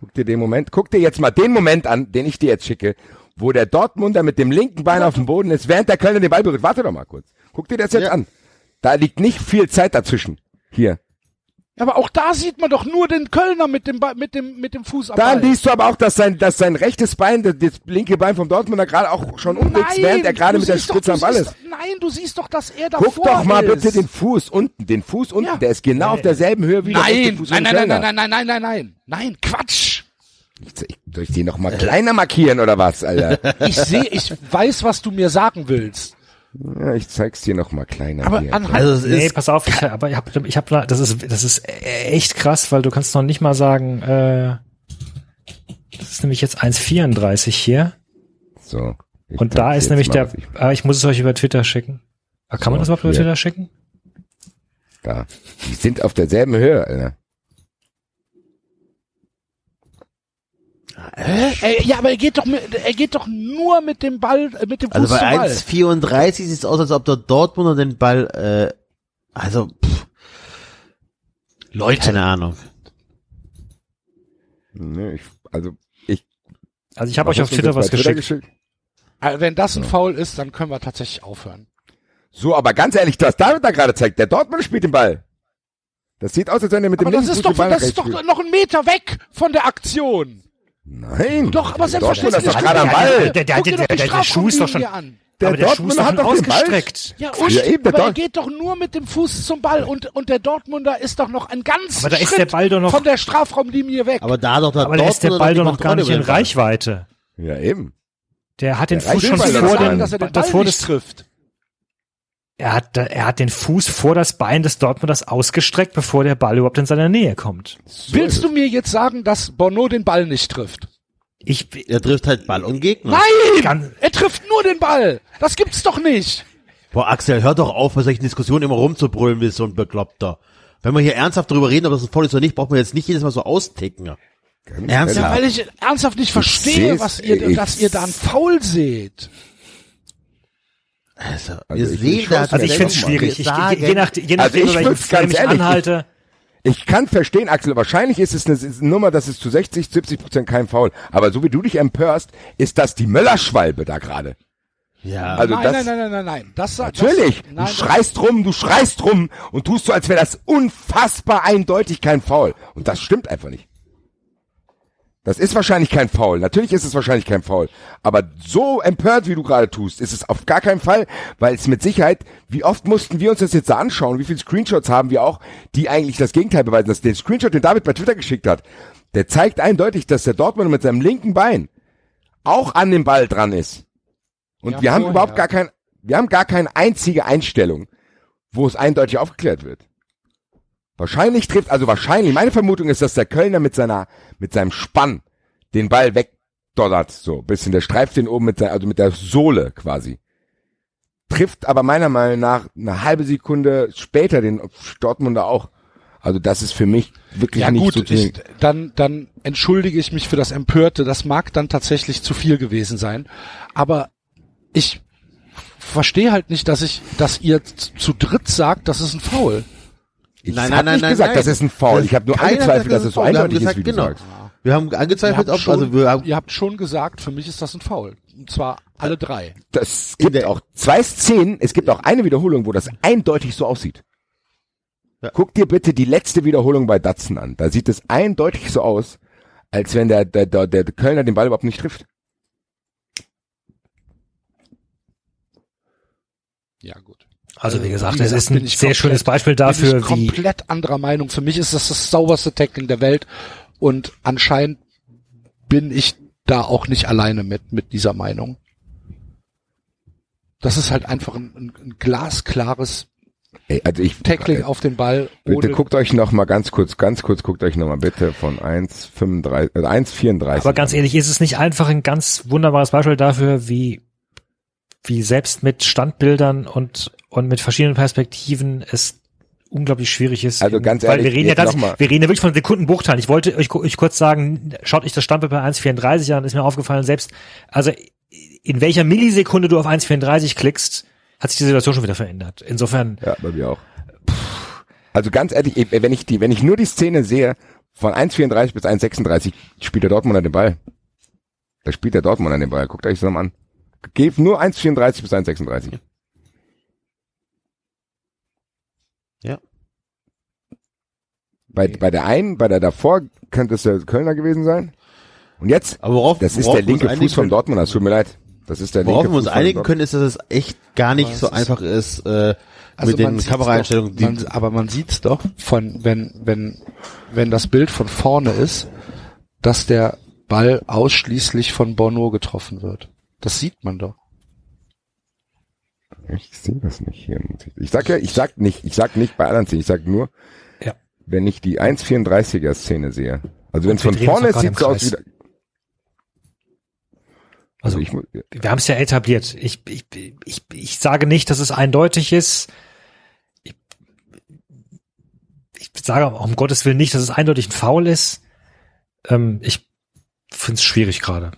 Guck dir den Moment, guck dir jetzt mal den Moment an, den ich dir jetzt schicke, wo der Dortmunder mit dem linken Bein auf dem Boden ist, während der Kölner den Ball berührt. Warte doch mal kurz. Guck dir das jetzt Ja. an. Da liegt nicht viel Zeit dazwischen. Hier. Aber auch da sieht man doch nur den Kölner mit dem, Ba- mit dem, mit dem Fuß am Da Ball. liest du aber auch, dass sein, dass sein rechtes Bein, das, das linke Bein vom Dortmunder gerade auch schon umwächst, während er gerade mit der doch- Spitze am Ball ist. doch- Nein, du siehst doch, dass er davor Guck doch mal ist. bitte den Fuß unten, den Fuß unten, Ja. der ist genau auf derselben Höhe wie der rechte Nein, Fuß nein, nein, nein, nein, nein, nein, nein, nein, nein, nein, Quatsch. Ich, soll ich den noch mal kleiner markieren oder was, Alter? Ich sehe, ich weiß, was du mir sagen willst. Ja, ich zeig's dir noch mal kleiner Aber hier. anhand, Also Nee, pass auf, ich, aber ich habe, ich hab, das ist, das ist echt krass, weil du kannst noch nicht mal sagen, äh, das ist nämlich jetzt 1,34 hier. so. Und da ist nämlich mal, der, ich- ah, ich muss es euch über Twitter schicken. Ah, Kann man So, das überhaupt über. Twitter schicken? Da. Die sind auf derselben Höhe, Alter. Äh, ja, aber er geht doch, mit, er geht doch nur mit dem Ball, äh, mit dem Fuß Also bei zum Ball. 1,34 sieht es aus, als ob der Dortmunder den Ball, äh, also, pff, Leute, keine Ahnung. Ne, ich, also, ich Also ich habe euch auf Twitter was Twitter geschickt. äh, wenn das ein Foul ist, dann können wir tatsächlich aufhören. So, aber ganz ehrlich, was David da gerade zeigt, der Dortmund spielt den Ball. Das sieht aus, als wenn er mit dem Aber das linken ist doch, den Ball das ist doch noch ein Meter weg von der Aktion. Nein. Doch, aber Der Dortmund ist selbstverständlich. doch gerade am Ball. Der- der- der- der- der Schuh ist doch schon- an. Der aber der Schuh ist Dortmund doch hat doch den Ball. ausgestreckt. Ja, und, Ja, eben, der aber er Dort- geht doch nur mit dem Fuß zum Ball und, und der Dortmunder ist doch noch ein ganz Aber da ist Schritt der Ball doch noch- von der Strafraumlinie weg. Aber da doch der Aber da ist der Dortmunder Ball doch noch gar nicht in. Reichweite. Ja, eben. Der hat den Der Fuß schon vor er dem, sagen, dass er den Ball davor nicht des, trifft. Er hat, er hat den Fuß vor das Bein des Dortmunders ausgestreckt, bevor der Ball überhaupt in seiner Nähe kommt. Willst du mir jetzt sagen, dass Bono den Ball nicht trifft? Ich, Er trifft halt Ball und Gegner. Nein! Kann- er trifft nur den Ball. Das gibt's doch nicht. Boah, Axel, hör doch auf, bei solchen Diskussionen immer rumzubrüllen wie so ein Bekloppter. Wenn wir hier ernsthaft darüber reden, ob das ein Foul ist oder nicht, braucht man jetzt nicht jedes Mal so austicken. Ja, Ernsthaft? weil ich ernsthaft nicht verstehe, was ihr, dass ihr da einen Foul seht. Also, wir Also ich- sehen ich das. also ich finde es schwierig. Ich, je, nach, je Also nachdem, ich über welchen Frame ich ehrlich- anhalte. Ich kann verstehen, Axel, wahrscheinlich ist es eine, ist eine Nummer, das ist zu 60, 70 Prozent kein Foul. Aber so wie du dich empörst, ist das die Möllerschwalbe da gerade. Ja, Also nein, das, nein, nein, nein, nein, nein. Das, Natürlich, Das, du nein, schreist rum, du schreist rum und tust so, als wäre das unfassbar eindeutig kein Foul. Und das stimmt einfach nicht. Das ist wahrscheinlich kein Foul. Natürlich ist es wahrscheinlich kein Foul. Aber so empört, wie du gerade tust, ist es auf gar keinen Fall, weil es mit Sicherheit, wie oft mussten wir uns das jetzt da anschauen, wie viele Screenshots haben wir auch, die eigentlich das Gegenteil beweisen. Das, den Screenshot, den David bei Twitter geschickt hat, der zeigt eindeutig, dass der Dortmund mit seinem linken Bein auch an dem Ball dran ist. Und Ja, wir haben überhaupt gar kein, wir haben gar keine einzige Einstellung, wo es eindeutig aufgeklärt wird. Wahrscheinlich trifft, also wahrscheinlich, meine Vermutung ist, dass der Kölner mit seiner, mit seinem Spann den Ball wegdollert, so, bisschen, der streift den oben mit der, also mit der Sohle quasi. Trifft aber meiner Meinung nach eine halbe Sekunde später den Dortmunder auch. Also das ist für mich wirklich Ja nicht gut, so ich, dann, dann entschuldige ich mich für das Empörte. Das mag dann tatsächlich zu viel gewesen sein. Aber ich verstehe halt nicht, dass ich, dass ihr zu dritt sagt, das ist ein Foul. Ich Nein, nein, nein, nicht nein, gesagt, nein. das ist ein Foul. Ich habe nur Keiner angezweifelt, dass es so eindeutig ist, gesagt, wie du genau. sagst. wir haben angezweifelt, ob, schon, also wir haben, ihr habt schon gesagt, für mich ist das ein Foul. Und zwar alle drei. Das gibt auch zwei Szenen, es gibt auch eine Wiederholung, wo das eindeutig so aussieht. Ja. Guck dir bitte die letzte Wiederholung bei Datsen an. Da sieht es eindeutig so aus, als wenn der, der, der, der Kölner den Ball überhaupt nicht trifft. Ja gut. Also wie gesagt, Wie das gesagt, ist ein bin sehr komplett- schönes Beispiel bin dafür, ich wie komplett anderer Meinung. Für mich ist das das sauberste Tackling der Welt und anscheinend bin ich da auch nicht alleine mit mit dieser Meinung. Das ist halt einfach ein, ein, ein glasklares Ey, also ich, Tackling auf den Ball. bitte guckt euch noch mal ganz kurz, ganz kurz guckt euch noch mal bitte von 1,35, äh, 1,34. Aber ganz an. ehrlich, ist es nicht einfach ein ganz wunderbares Beispiel dafür, wie, wie selbst mit Standbildern und, und mit verschiedenen Perspektiven es unglaublich schwierig ist. Also ganz Weil wir ehrlich, reden ja ganz, wir reden ja wirklich von Sekundenbruchteilen. Ich wollte euch, euch kurz sagen, schaut euch das Standbild bei 1,34 an, ist mir aufgefallen, selbst, also in welcher Millisekunde du auf 1,34 klickst, hat sich die Situation schon wieder verändert. Insofern, Ja, bei mir auch. Also ganz ehrlich, eh, wenn ich die, wenn ich nur die Szene sehe, von 1,34 bis 1,36 spielt der Dortmunder den Ball. Da spielt der Dortmunder den Ball. Guckt euch das nochmal an. Gebt nur 1,34 bis 1,36. Ja. Bei, bei der einen, bei der davor könnte es der Kölner gewesen sein. Und jetzt, Aber worauf, das ist worauf der linke Fuß vom können- Dortmunder. Es tut mir leid. Das ist der Worauf linke wir uns einigen Dortmund. können, ist, dass es echt gar nicht so einfach ist, äh, Also mit den Kameraeinstellungen. Doch, man, aber man sieht's doch, von wenn wenn wenn das Bild von vorne ist, dass der Ball ausschließlich von Bono getroffen wird. Das sieht man doch. Ich sehe das nicht hier. Ich sag ja, ich sag nicht, ich sag nicht bei anderen Szenen, ich sag nur. Wenn ich die 1,34er Szene sehe. Also wenn es von vorne ist, sieht's im aus wie, also also ich, wir haben es ja etabliert. Ich, ich, ich, ich sage nicht, dass es eindeutig ist. Ich, ich sage auch um Gottes Willen nicht, dass es eindeutig ein Foul ist. Ähm, ich finde es schwierig gerade.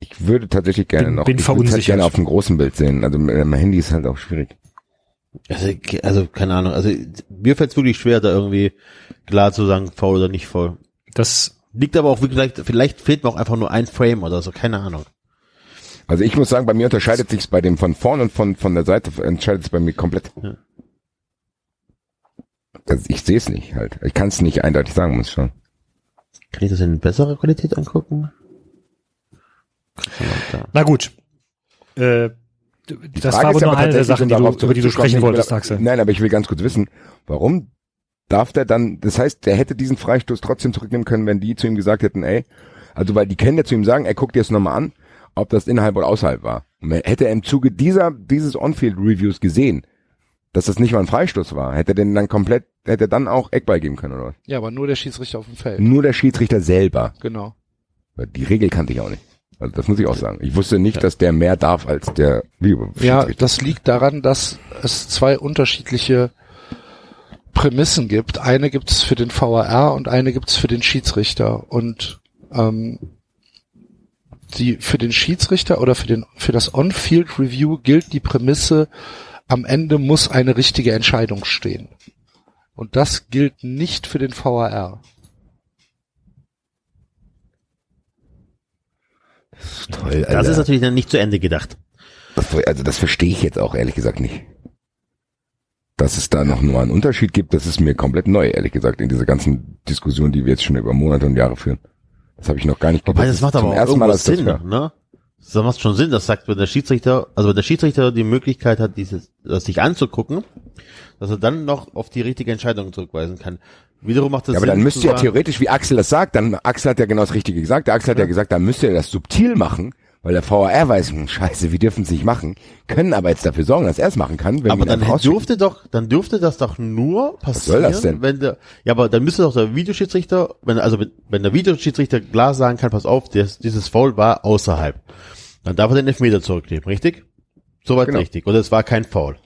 ich würde tatsächlich gerne Bin- noch, bin ich würde halt verunsichert. gerne auf dem großen Bild sehen. Also mit meinem Handy ist halt auch schwierig. Also, also keine Ahnung. Also mir fällt es wirklich schwer, da irgendwie klar zu sagen, faul oder nicht faul. Das Liegt aber auch wirklich, vielleicht, vielleicht fehlt mir auch einfach nur ein Frame oder so, keine Ahnung. Also ich muss sagen, bei mir unterscheidet sich's bei dem von vorne und von, von der Seite entscheidet es bei mir komplett. Ja. Also ich sehe es nicht halt. Ich kann es nicht eindeutig sagen, muss ich schon. Kann ich das in besserer Qualität angucken? Na gut. Äh, das Frage war ist aber nur aber eine der Sachen, die du, darauf über die du sprechen wolltest, Axel. Nein, aber ich will ganz kurz wissen, warum darf der dann, das heißt, der hätte diesen Freistoß trotzdem zurücknehmen können, wenn die zu ihm gesagt hätten, ey, also weil die können ja zu ihm sagen, ey, guck dir das nochmal an, ob das innerhalb oder außerhalb war. Und hätte er im Zuge dieser, dieses On-Field-Reviews gesehen, dass das nicht mal ein Freistoß war, hätte er den dann komplett, hätte er dann auch Eckball geben können, oder was? Ja, aber nur der Schiedsrichter auf dem Feld. Nur der Schiedsrichter selber. Genau. Weil Die Regel kannte ich auch nicht. Also das muss ich auch sagen. Ich wusste nicht, dass der mehr darf als der Videoschiedsrichter. Ja, das liegt daran, dass es zwei unterschiedliche Prämissen gibt. Eine gibt es für den VAR und eine gibt es für den Schiedsrichter. Und ähm, die für den Schiedsrichter oder für den für das On-Field Review gilt die Prämisse: Am Ende muss eine richtige Entscheidung stehen. Und das gilt nicht für den VAR. Toll, Das Alter. ist natürlich dann nicht zu Ende gedacht. Das, also das verstehe ich jetzt auch ehrlich gesagt nicht. Dass es da noch nur einen Unterschied gibt, das ist mir komplett neu, ehrlich gesagt, in dieser ganzen Diskussion, die wir jetzt schon über Monate und Jahre führen. Das habe ich noch gar nicht Wobei, das das macht aber auch ersten Mal, das Sinn, höre. ne? Das macht schon Sinn, das sagt, wenn der Schiedsrichter, also wenn der Schiedsrichter die Möglichkeit hat, dieses, das sich anzugucken, dass er dann noch auf die richtige Entscheidung zurückweisen kann. Wiederum macht das Ja, aber Sinn, dann müsste zu ja theoretisch, wie Axel das sagt, dann Axel hat ja genau das Richtige gesagt. Der Axel hat ja gesagt, dann müsste er das subtil machen, weil der VAR weiß, hm, scheiße, wir dürfen es nicht machen, können aber jetzt dafür sorgen, dass er es machen kann. Wenn aber dann dürfte doch, dann dürfte das doch nur passieren, soll das denn? wenn der, ja, aber dann müsste doch der Videoschiedsrichter, wenn, also wenn, wenn der Videoschiedsrichter klar sagen kann, pass auf, das, dieses Foul war außerhalb, dann darf er den Elfmeter zurücknehmen, richtig? Soweit Genau. richtig. Und es war kein Foul.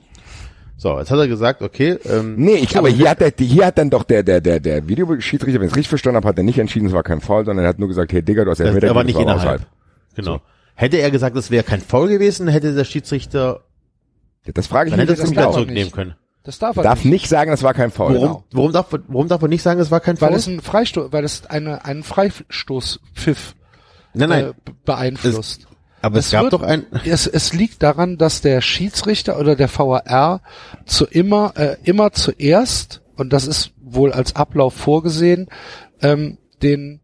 So, jetzt hat er gesagt, okay, ähm, Nee, ich, aber hier hat der, hier hat dann doch der, der, der, der Videoschiedsrichter, wenn ich es richtig verstanden habe, hat er nicht entschieden, es war kein Foul, sondern er hat nur gesagt, hey Digga, du hast das, Elfmeter er war nicht das innerhalb. Genau. Hätte er gesagt, es wäre kein Foul gewesen, hätte der Schiedsrichter, Ja, Das frage ich dann mich hätte er auch. er zurücknehmen nicht. können. Das darf er Darf nicht. nicht sagen, es war kein Foul. Warum, Genau. warum darf, warum darf er nicht sagen, es war kein Weil Foul? es ein Freistoß, weil es eine, einen Freistoßpfiff nein, nein. äh, be- beeinflusst. Aber es, es gab wird- doch ein, Es, es liegt daran, dass der Schiedsrichter oder der VAR zu immer, äh, immer zuerst, und das ist wohl als Ablauf vorgesehen, ähm, den,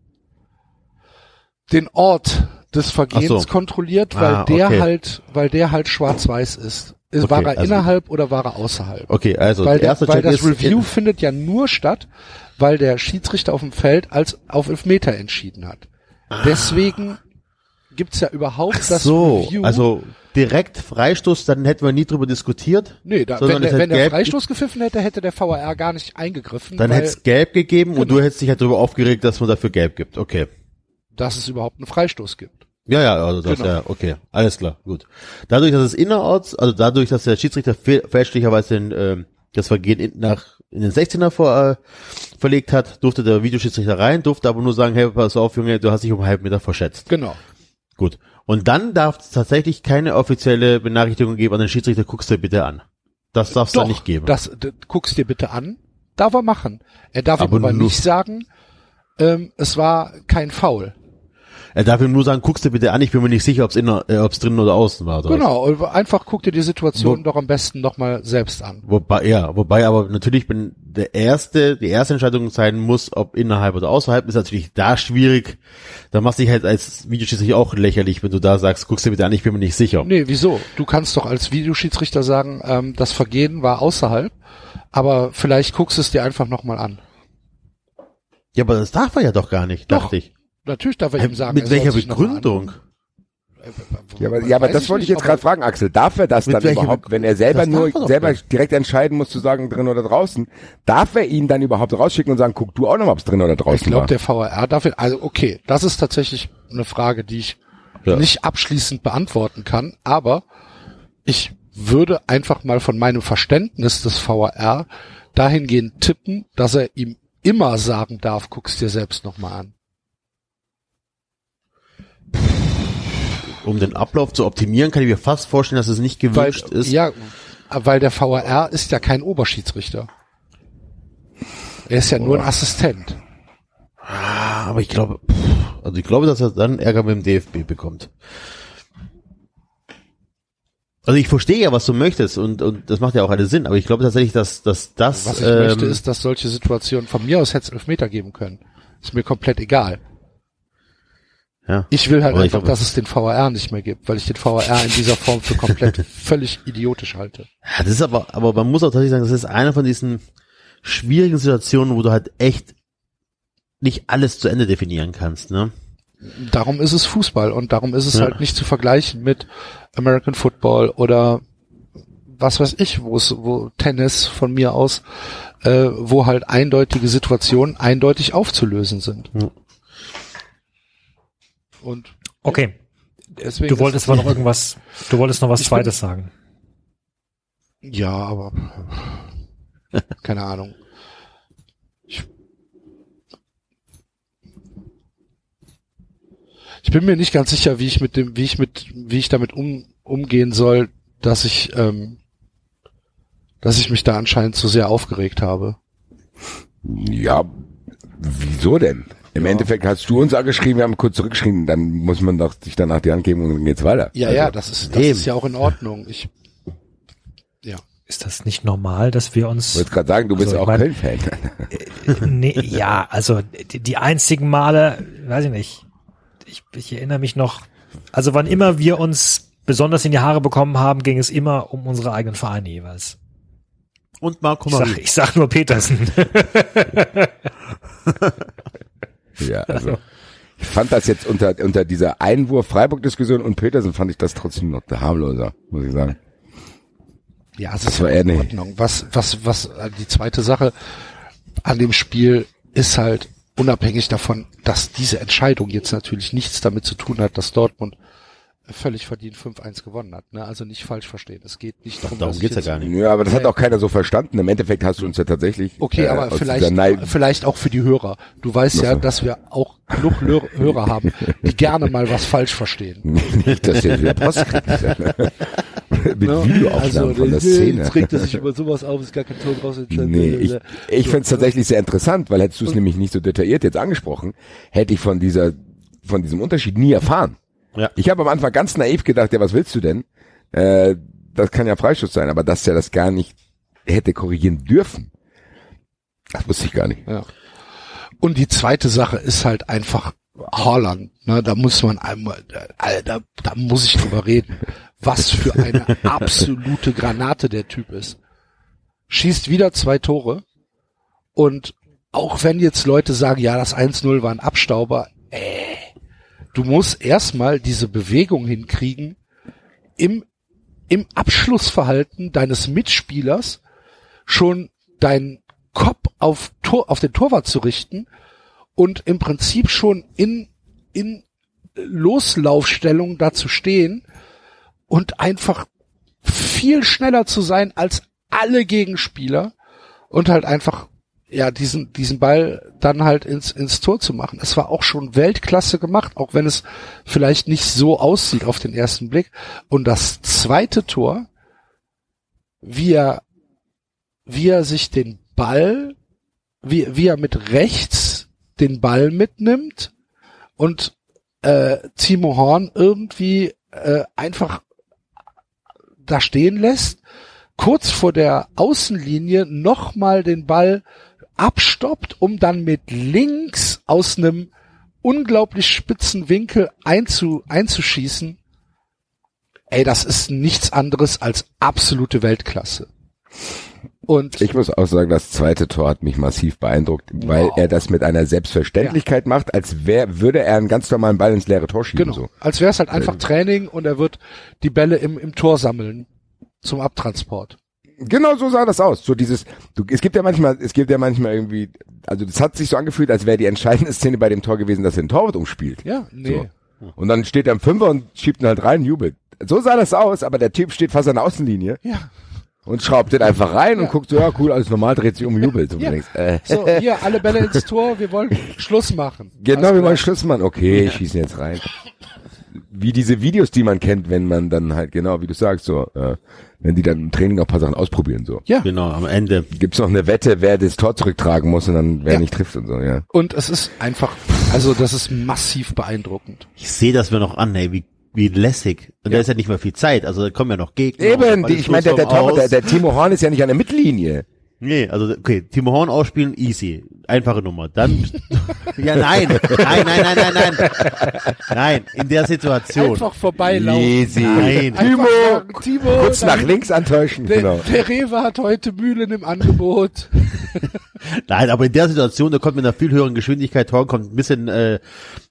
den Ort des Vergehens so. kontrolliert, weil Ah, der okay. halt, weil der halt schwarz-weiß ist. Ist, Okay, war er also- innerhalb oder war er außerhalb? Okay, also weil der erste weil das Review findet ja nur statt, weil der Schiedsrichter auf dem Feld als auf Elfmeter entschieden hat. Deswegen gibt's ja überhaupt Ach das so, Review. also direkt Freistoß, dann hätten wir nie drüber diskutiert. nee, da, wenn, der, wenn der Freistoß gepfiffen hätte, hätte der VAR gar nicht eingegriffen, Dann hätte es gelb gegeben und Genau. du hättest dich halt darüber aufgeregt, dass man dafür gelb gibt. Okay. dass es überhaupt einen Freistoß gibt. Ja, ja, also das, Genau. ja, okay, alles klar, gut. Dadurch, dass es innerorts, also dadurch, dass der Schiedsrichter fälschlicherweise den, ähm, das Vergehen in, nach in den 16er vor, äh, verlegt hat, durfte der Videoschiedsrichter rein, durfte aber nur sagen, hey, pass auf, Junge, du hast dich um einen halben Meter verschätzt. Genau. Gut. Und dann darf es tatsächlich keine offizielle Benachrichtigung geben an den Schiedsrichter, guckst du dir bitte an. Das darf es dann nicht geben. das d- guck's dir bitte an. Darf er machen. Er darf Aber aber nicht sagen, ähm, es war kein Foul. Er darf ihm nur sagen, guckst du bitte an, ich bin mir nicht sicher, ob es äh, ob's drinnen oder außen war. Oder was. Genau, einfach guck dir die Situation Wo- doch am besten nochmal selbst an. Wobei, ja, wobei aber natürlich, wenn der erste, die erste Entscheidung sein muss, ob innerhalb oder außerhalb, ist natürlich da schwierig. Da machst du dich halt als Videoschiedsrichter auch lächerlich, wenn du da sagst, guckst du bitte an, ich bin mir nicht sicher. Nee, wieso? Du kannst doch als Videoschiedsrichter sagen, ähm, das Vergehen war außerhalb, aber vielleicht guckst du es dir einfach nochmal an. Ja, aber das darf er ja doch gar nicht, Doch. dachte ich. Natürlich darf er ihm sagen. Mit er welcher Begründung? Ja, aber, ja, aber das wollte ich jetzt gerade fragen, Axel. Darf er das dann überhaupt, Be- wenn er selber nur er selber nicht. direkt entscheiden muss, zu sagen, drin oder draußen, darf er ihn dann überhaupt rausschicken und sagen, guck du auch noch mal, ob es drin oder Ich draußen glaube, war? der VAR darf, also okay, das ist tatsächlich eine Frage, die ich Ja. nicht abschließend beantworten kann, aber ich würde einfach mal von meinem Verständnis des VAR dahingehend tippen, dass er ihm immer sagen darf, guck's dir selbst nochmal an. Um den Ablauf zu optimieren, kann ich mir fast vorstellen, dass es nicht Weil, gewünscht ist. ja, weil der VAR ist ja kein Oberschiedsrichter. Er ist ja nur ein Assistent. Ah, aber ich glaube, also ich glaube, dass er dann Ärger mit dem DFB bekommt. Also ich verstehe ja, was du möchtest und, und das macht ja auch alles Sinn, aber ich glaube tatsächlich, dass, dass das, Was ich ähm, möchte, ist, dass solche Situationen von mir aus hätte es Elfmeter geben können. Ist mir komplett egal. Ja. Ich will halt Aber einfach, dass es den VAR nicht mehr gibt, weil ich den VAR in dieser Form für komplett völlig idiotisch halte. Ja, das ist aber, aber man muss auch tatsächlich sagen, das ist eine von diesen schwierigen Situationen, wo du halt echt nicht alles zu Ende definieren kannst, ne? Darum ist es Fußball und darum ist es Ja. halt nicht zu vergleichen mit American Football oder was weiß ich, wo es, wo Tennis von mir aus, äh, wo halt eindeutige Situationen eindeutig aufzulösen sind. Ja. Und Okay, deswegen du wolltest aber noch irgendwas, du wolltest noch was Ich Zweites sagen. Ja, aber keine Ahnung. Ich, ich bin mir nicht ganz sicher, wie ich mit dem, wie ich mit, wie ich damit um, umgehen soll, dass ich, ähm, dass ich mich da anscheinend zu sehr aufgeregt habe. Ja, wieso denn? Im Endeffekt hast du uns angeschrieben, wir haben kurz zurückgeschrieben, dann muss man doch sich danach die Hand geben und dann geht's weiter. Ja, Also, ja, das ist, das eben. ist ja auch in Ordnung. Ich, ja. Ist das nicht normal, dass wir Ich uns wollte gerade sagen, du bist Also, ich auch mein- Köln-Fan. nee, ja, also die, die einzigen Male, weiß ich nicht. Ich, ich erinnere mich noch, also wann immer wir uns besonders in die Haare bekommen haben, ging es immer um unsere eigenen Vereine jeweils. Und Marco Ich sag, Marie. ich sag nur Petersen. ja, also. Ich fand das jetzt unter, unter dieser Einwurf-Freiburg-Diskussion und Petersen fand ich das trotzdem noch der harmloser, muss ich sagen. Ja, es Das ist war ja eher in Ordnung. Was, was, was, äh, die zweite Sache an dem Spiel ist halt unabhängig davon, dass diese Entscheidung jetzt natürlich nichts damit zu tun hat, dass Dortmund völlig verdient 5-1 gewonnen hat. Ne? Also nicht falsch verstehen. Es geht nicht darum, Darum geht's ja jetzt- gar nicht. Ja, aber das hat auch keiner so verstanden. Im Endeffekt hast du uns ja tatsächlich. Okay, äh, aber vielleicht, vielleicht auch für die Hörer. Du weißt Ach ja, so. dass wir auch genug Lör Hörer haben, die gerne mal was falsch verstehen. nicht, dass ihr wieder Post kriegt. Mit Ne? Videoaufnahmen von der Szene. Jetzt regt er sich über sowas auf, ist gar kein Ton raus. Nee, ich, ich finde es tatsächlich sehr interessant, weil hättest du es nämlich nicht so detailliert jetzt angesprochen, hätte ich von dieser, von diesem Unterschied nie erfahren. Ja. Ich habe am Anfang ganz naiv gedacht, ja, was willst du denn? Äh, das kann ja Freistoß sein, aber dass er das gar nicht hätte korrigieren dürfen, das wusste ich gar nicht. Ja. Und die zweite Sache ist halt einfach Haaland. Ne, da muss man einmal, äh, da, da muss ich drüber reden. was für eine absolute Granate der Typ ist. Schießt wieder zwei Tore und auch wenn jetzt Leute sagen, ja, das 1-0 war ein Abstauber, äh, du musst erstmal diese Bewegung hinkriegen im, im Abschlussverhalten deines Mitspielers schon deinen Kopf auf, Tor, auf den Torwart zu richten und im Prinzip schon in, in Loslaufstellung da zu stehen und einfach viel schneller zu sein als alle Gegenspieler und halt einfach ja diesen diesen Ball dann halt ins ins Tor zu machen. Es war auch schon Weltklasse gemacht, auch wenn es vielleicht nicht so aussieht auf den ersten Blick. Und das zweite Tor, wie er wie er sich den Ball, wie wie er mit rechts den Ball mitnimmt und äh, Timo Horn irgendwie äh, einfach da stehen lässt, kurz vor der Außenlinie nochmal den Ball abstoppt, um dann mit links aus einem unglaublich spitzen Winkel einzu, einzuschießen. Ey, das ist nichts anderes als absolute Weltklasse. Und ich muss auch sagen, das zweite Tor hat mich massiv beeindruckt, weil wow. er das mit einer Selbstverständlichkeit ja. macht, als wär, würde er einen ganz normalen Ball ins leere Tor schieben. Genau. So. Als wäre es halt einfach Training und er wird die Bälle im, im Tor sammeln zum Abtransport. Genau so sah das aus. So dieses, du, es gibt ja manchmal, es gibt ja manchmal irgendwie, also das hat sich so angefühlt, als wäre die entscheidende Szene bei dem Tor gewesen, dass er den Torwart umspielt. Ja, nee. So. Und dann steht er im Fünfer und schiebt ihn halt rein, jubelt. So sah das aus, aber der Typ steht fast an der Außenlinie. Ja und schraubt den einfach rein ja. und guckt so, ja cool, alles normal, dreht sich um, jubelt. So, ja. denkst, äh. so, hier, alle Bälle ins Tor, wir wollen Schluss machen. Genau, wir wollen Schluss machen. Okay, ja. schießen jetzt rein. Wie diese Videos, die man kennt, wenn man dann halt, genau, wie du sagst, so, äh, wenn die dann im Training noch ein paar Sachen ausprobieren, so. Ja. Genau, am Ende. Gibt's noch eine Wette, wer das Tor zurücktragen muss und dann wer ja. nicht trifft und so, ja. Und es ist einfach, also das ist massiv beeindruckend. Ich sehe das mir noch an, ey, wie wie lässig. Und ja. da ist ja nicht mehr viel Zeit. Also da kommen ja noch Gegner. Eben, die, ich meine, der, der, der, der Timo Horn ist ja nicht an der Mittellinie. Nee, also okay, Timo Horn ausspielen, easy. Einfache Nummer. Dann Ja, nein. Nein, nein, nein, nein, nein. Nein, in der Situation. Einfach vorbeilaufen. Easy. Nein. Timo, Timo kurz nach links antäuschen. Der, genau. der Rewe hat heute Mühlen im Angebot. nein, aber in der Situation, da kommt mit einer viel höheren Geschwindigkeit Horn, kommt ein bisschen äh,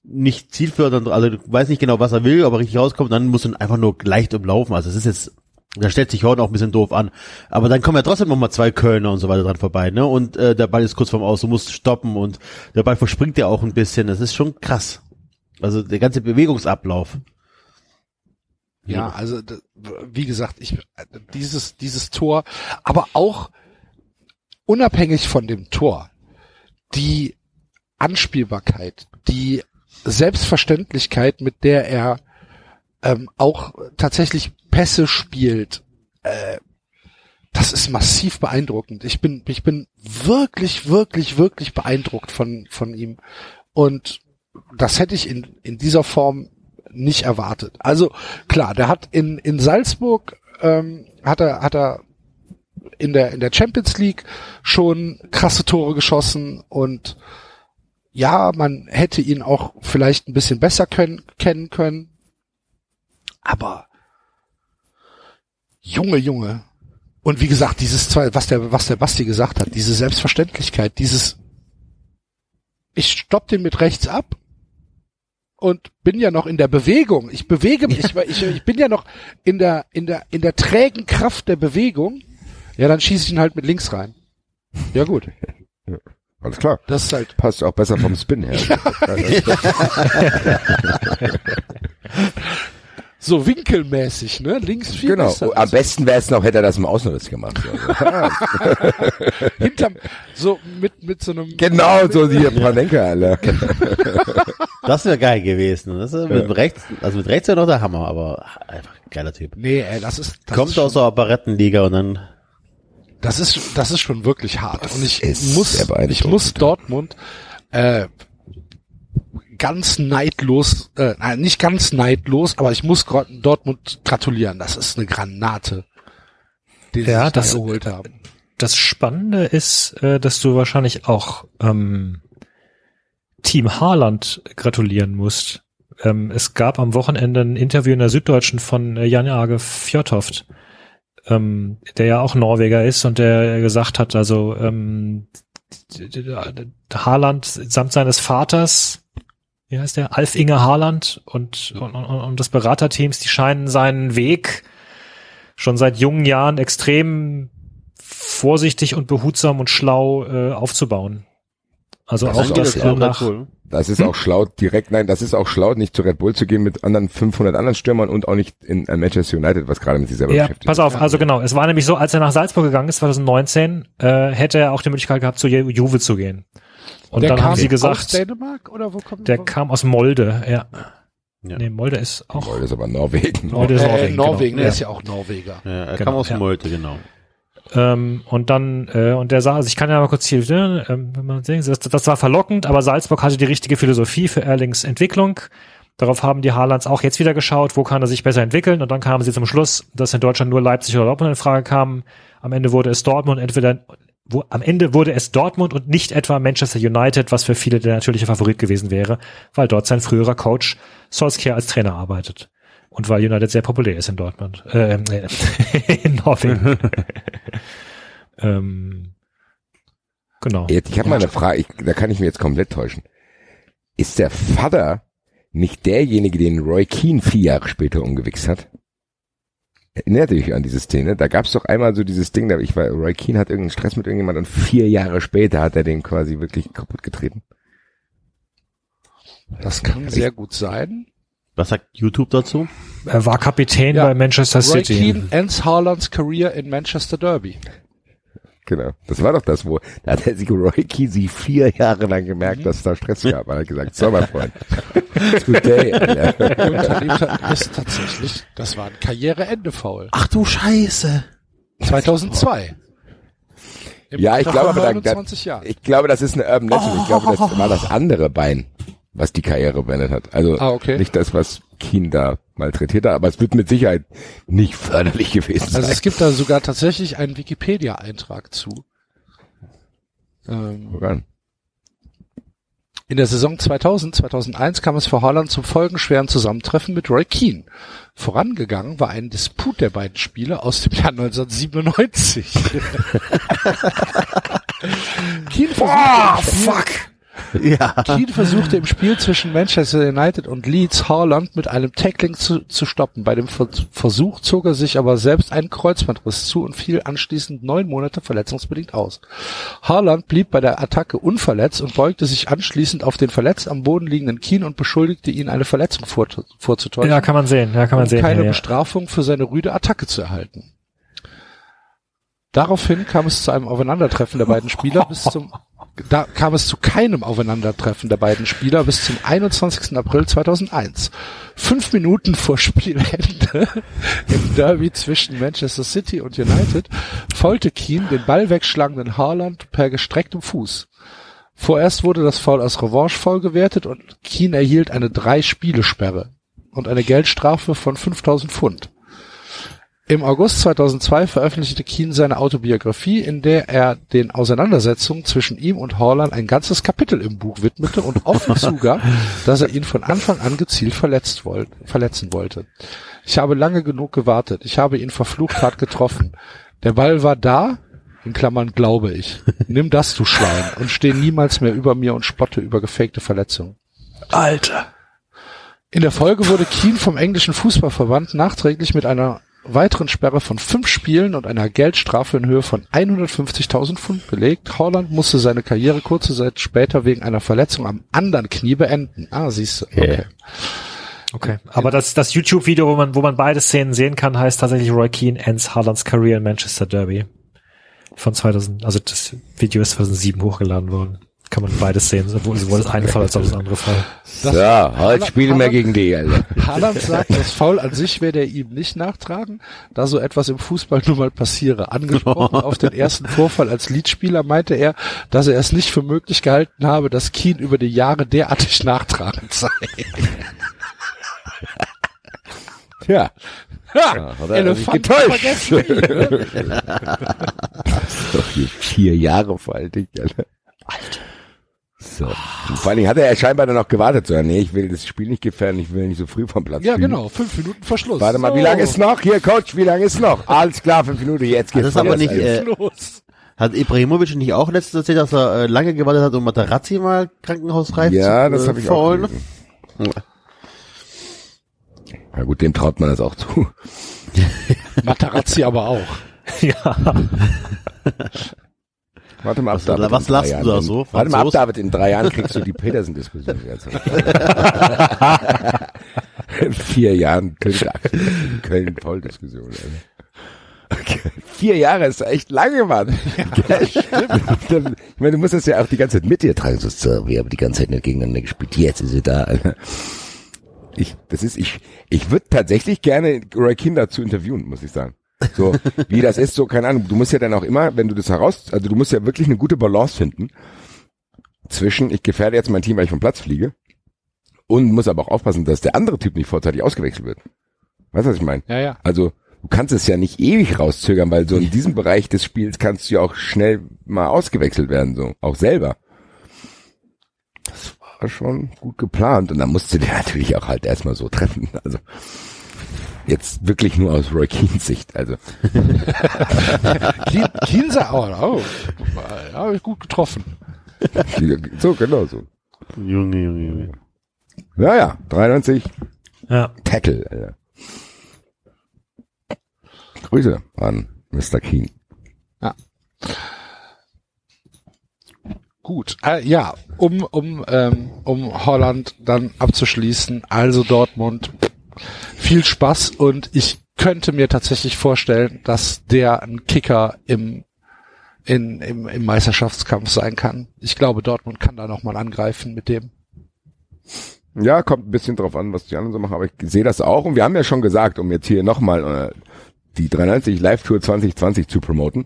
nicht zielfördernd, also du weißt nicht genau, was er will, aber richtig rauskommt, dann musst du einfach nur leicht umlaufen. Also es ist jetzt da stellt sich Horn auch ein bisschen doof an. Aber dann kommen ja trotzdem nochmal zwei Kölner und so weiter dran vorbei, ne? Und äh, der Ball ist kurz vorm Aus, du musst stoppen und der Ball verspringt ja auch ein bisschen. Das ist schon krass. Also der ganze Bewegungsablauf. Ja, also wie gesagt, ich dieses dieses Tor, aber auch unabhängig von dem Tor, die Anspielbarkeit, die Selbstverständlichkeit, mit der er ähm, auch tatsächlich Pässe spielt, äh, das ist massiv beeindruckend. Ich bin, ich bin wirklich, wirklich, wirklich beeindruckt von, von ihm. Und das hätte ich in, in dieser Form nicht erwartet. Also klar, der hat in, in Salzburg ähm, hat er, hat er in der, in der Champions League schon krasse Tore geschossen und ja, man hätte ihn auch vielleicht ein bisschen besser können, kennen können. Aber Junge, Junge. Und wie gesagt, dieses zwei, was der, was der Basti gesagt hat, diese Selbstverständlichkeit, dieses, ich stopp den mit rechts ab und bin ja noch in der Bewegung. Ich bewege mich, ja. ich, ich, bin ja noch in der, in der, in der trägen Kraft der Bewegung. Ja, dann schieße ich ihn halt mit links rein. Ja, gut. Ja, alles klar. Das ist halt. Passt auch besser vom Spin her. So winkelmäßig, ne? Links viel Genau. Besser. Am besten wäre es noch, hätte er das im Außenriss gemacht. Hinterm, so mit, mit so einem. Genau, so die Panenka, alle. Das wäre geil gewesen. Das ist mit ja. rechts, also mit rechts wäre noch der Hammer, aber einfach geiler Typ. Nee, ey, das ist, das Kommt ist aus der Operettenliga und dann. Das ist, das ist schon wirklich hart. Das und ich muss, ich muss Dortmund, äh, ganz neidlos, äh, nicht ganz neidlos, aber ich muss Dortmund gratulieren. Das ist eine Granate, die sie ja, das, geholt haben. Das Spannende ist, äh, dass du wahrscheinlich auch ähm, Team Haaland gratulieren musst, ähm, es gab am Wochenende ein Interview in der Süddeutschen von äh, Jan Age Fjordhoft, ähm, der ja auch Norweger ist und der gesagt hat, also ähm, Haaland samt seines Vaters, wie heißt der, Alf Inge Haaland und, und, und, und des Beraterteams, die scheinen seinen Weg schon seit jungen Jahren extrem vorsichtig und behutsam und schlau äh, aufzubauen. Also Das auch ist das auch äh, nach, Das ist auch schlau, direkt, nein, das ist auch schlau, nicht zu Red Bull zu gehen mit anderen 500 anderen Stürmern und auch nicht in äh, Manchester United, was gerade mit sich selber Ja, beschäftigt. pass auf, also genau, es war nämlich so, als er nach Salzburg gegangen ist, 2019, äh, hätte er auch die Möglichkeit gehabt, zu Ju- Juve zu gehen. Und der dann kam haben sie aus gesagt, Dänemark oder wo kommt der wo- kam aus Molde, ja. Ja. Nee, Molde ist auch, das ist aber Norwegen. Molde ist äh, Norwegen. Norwegen, genau. der ist ja auch Norweger. Ja, er Genau, kam aus ja. Molte, genau. Ähm, und dann, äh, und der sah, also ich kann ja mal kurz hier, ne, ähm, wenn man sehen, das, das war verlockend, aber Salzburg hatte die richtige Philosophie für Erlings Entwicklung. Darauf haben die Haalands auch jetzt wieder geschaut, wo kann er sich besser entwickeln. Und dann kamen sie zum Schluss, dass in Deutschland nur Leipzig oder Dortmund in Frage kamen. Am Ende wurde es Dortmund, entweder, wo, am Ende wurde es Dortmund und nicht etwa Manchester United, was für viele der natürliche Favorit gewesen wäre, weil dort sein früherer Coach Solskjaer als Trainer arbeitet. Und weil United sehr populär ist in Dortmund, äh, in Norwegen. ähm, genau. Jetzt, ich habe mal eine Frage, ich, da kann ich mir jetzt komplett täuschen. Ist der Vater nicht derjenige, den Roy Keane vier Jahre später umgewichst hat? Erinnert ihr euch an diese Szene? Da gab es doch einmal so dieses Ding, da ich war, Roy Keane hat irgendeinen Stress mit irgendjemandem und vier Jahre später hat er den quasi wirklich kaputt getreten. Das kann sehr gut sein. Was sagt YouTube dazu? Er war Kapitän Ja, bei Manchester Roy City. Keane ends Haalands career in Manchester Derby. Genau. Das war doch das, wo, da hat er sich Roy sich vier Jahre lang gemerkt, dass es da Stress gab. Er hat gesagt, so mein Freund. Good day. Alter. Ist tatsächlich, das war ein Karriereende-Foul. Ach du Scheiße. 2002. Im Ja, ich glaube, aber da, da, 29 Jahren. ich glaube, das ist eine Urban Legend. Ich glaube, das war das andere Bein, was die Karriere beendet hat. Also Ah, okay. nicht das, was Keen da malträtiert hat, aber es wird mit Sicherheit nicht förderlich gewesen sein. Also es gibt da sogar tatsächlich einen Wikipedia-Eintrag zu. Ähm, in der Saison 2000, 2001 kam es für Haaland zum folgenschweren Zusammentreffen mit Roy Keane. Vorangegangen war ein Disput der beiden Spieler aus dem Jahr 1997. Keane versuchte, fuck! Ja. Keane versuchte im Spiel zwischen Manchester United und Leeds Haaland mit einem Tackling zu, zu stoppen. Bei dem Ver Versuch zog er sich aber selbst einen Kreuzbandriss zu und fiel anschließend neun Monate verletzungsbedingt aus. Haaland blieb bei der Attacke unverletzt und beugte sich anschließend auf den verletzt am Boden liegenden Keane und beschuldigte ihn, eine Verletzung vor, vorzutäuschen Ja, kann man sehen, ja, kann man um sehen. keine ja, ja. Bestrafung für seine rüde Attacke zu erhalten. Daraufhin kam es zu einem Aufeinandertreffen der beiden Spieler bis zum da kam es zu keinem Aufeinandertreffen der beiden Spieler bis zum 21. April 2001. Fünf Minuten vor Spielende im Derby zwischen Manchester City und United faulte Keane den Ball wegschlagenden Haaland per gestrecktem Fuß. Vorerst wurde das Foul als Revanche-Foul gewertet und Keane erhielt eine Drei-Spiele-Sperre und eine Geldstrafe von 5000 Pfund. Im August 2002 veröffentlichte Keane seine Autobiografie, in der er den Auseinandersetzungen zwischen ihm und Haaland ein ganzes Kapitel im Buch widmete und offen zugab, dass er ihn von Anfang an gezielt verletzt wollt, verletzen wollte. Ich habe lange genug gewartet. Ich habe ihn verflucht hart getroffen. Der Ball war da, in Klammern glaube ich. Nimm das, du Schwein, und steh niemals mehr über mir und spotte über gefakte Verletzungen. Alter. In der Folge wurde Keane vom englischen Fußballverband nachträglich mit einer weiteren Sperre von fünf Spielen und einer Geldstrafe in Höhe von 150.000 Pfund belegt. Holland musste seine Karriere kurze Zeit später wegen einer Verletzung am anderen Knie beenden. Ah, siehst du. Okay. Okay. Aber das, das YouTube-Video, wo man, wo man beide Szenen sehen kann, heißt tatsächlich Roy Keane ends Haalands Career in Manchester Derby. Von 2000, also das Video ist 2007 hochgeladen worden. Kann man beides sehen, sowohl, sowohl das eine Fall als auch das andere Fall. So, heute spielen wir gegen die, Alter. Haaland sagt, das Foul an sich werde er ihm nicht nachtragen, da so etwas im Fußball nun mal passiere. Angesprochen auf den ersten Vorfall als Leadspieler meinte er, dass er es nicht für möglich gehalten habe, dass Keane über die Jahre derartig nachtragend sei. Tja. Ha, hat er Elefant getäuscht. vergessen. Doch hier vier Jahre vor alter Alter. So. Vor allen Dingen hat er scheinbar dann auch gewartet. So, nee, ich will das Spiel nicht gefährden, ich will nicht so früh vom Platz Ja, fliegen. genau, fünf Minuten Verschluss. Warte mal, wie lange ist noch? Hier, Coach, wie lange ist noch? Alles klar, fünf Minuten, jetzt geht's Das ist aber los, nicht, Alter. äh, los? Hat Ibrahimovic nicht auch letztens erzählt, dass er äh, lange gewartet hat, um Materazzi mal krankenhausreif Ja, zu das äh, habe ich auch verholen? gelesen. Ja gut, dem traut man das auch zu. Materazzi aber auch. ja. Warte mal ab, Was- David. was lachst du da so? Warte mal ab, Franzos? David, in drei Jahren kriegst du die Petersen-Diskussion in vier Jahren Köln, Köln-Voll-Diskussion. Okay. Vier Jahre ist echt lange, Mann. Gell? ich meine, du musst das ja auch die ganze Zeit mit dir tragen. So, so, wir haben die ganze Zeit nur gegeneinander gespielt. Jetzt ist sie da. Alter. Ich, das ist, ich, ich würde tatsächlich gerne Roy Keane dazu interviewen, muss ich sagen. So, wie das ist, so, keine Ahnung. Du musst ja dann auch immer, wenn du das heraus, also du musst ja wirklich eine gute Balance finden zwischen, ich gefährde jetzt mein Team, weil ich vom Platz fliege und muss aber auch aufpassen, dass der andere Typ nicht vorzeitig ausgewechselt wird. Weißt du, was ich meine? Ja, ja. Also, du kannst es ja nicht ewig rauszögern, weil so in diesem Bereich des Spiels kannst du ja auch schnell mal ausgewechselt werden, so. Auch selber. Das war schon gut geplant und dann musst du dir natürlich auch halt erstmal so treffen. Also, jetzt wirklich nur aus Roy Keens Sicht, also. Kien, Kienser auch. Oh, ja, hab ich gut getroffen. So, genau so. Junge, Junge, Junge. Ja, ja, 93 ja. Tackle, Alter. Grüße an Mr. King. Gut, äh, ja, um um ähm, um Holland dann abzuschließen. Also Dortmund, viel Spaß und ich könnte mir tatsächlich vorstellen, dass der ein Kicker im in, im, im Meisterschaftskampf sein kann. Ich glaube, Dortmund kann da noch mal angreifen mit dem. Ja, kommt ein bisschen drauf an, was die anderen so machen, aber ich sehe das auch. Und wir haben ja schon gesagt, um jetzt hier nochmal äh, die 93 Live-Tour 2020 zu promoten.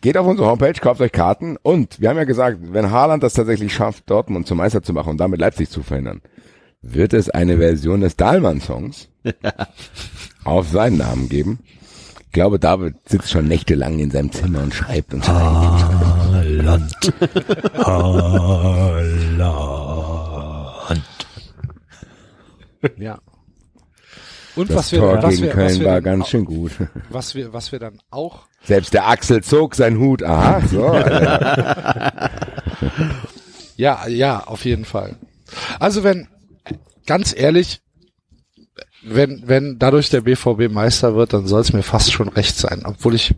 Geht auf unsere Homepage, kauft euch Karten und wir haben ja gesagt, wenn Haaland das tatsächlich schafft, Dortmund zum Meister zu machen und damit Leipzig zu verhindern, wird es eine Version des Dahlmann-Songs auf seinen Namen geben. Ich glaube, David sitzt schon nächtelang in seinem Zimmer und schreibt und schreibt. Haaland. Haaland. Ja. Und Das was wir, Tor was gegen wir, was Köln wir war dann ganz auch- schön gut. was wir, was wir dann auch Selbst der Axel zog seinen Hut. Aha, so. Ja, ja, auf jeden Fall. Also wenn, ganz ehrlich, wenn, wenn dadurch der BVB Meister wird, dann soll es mir fast schon recht sein. Obwohl ich,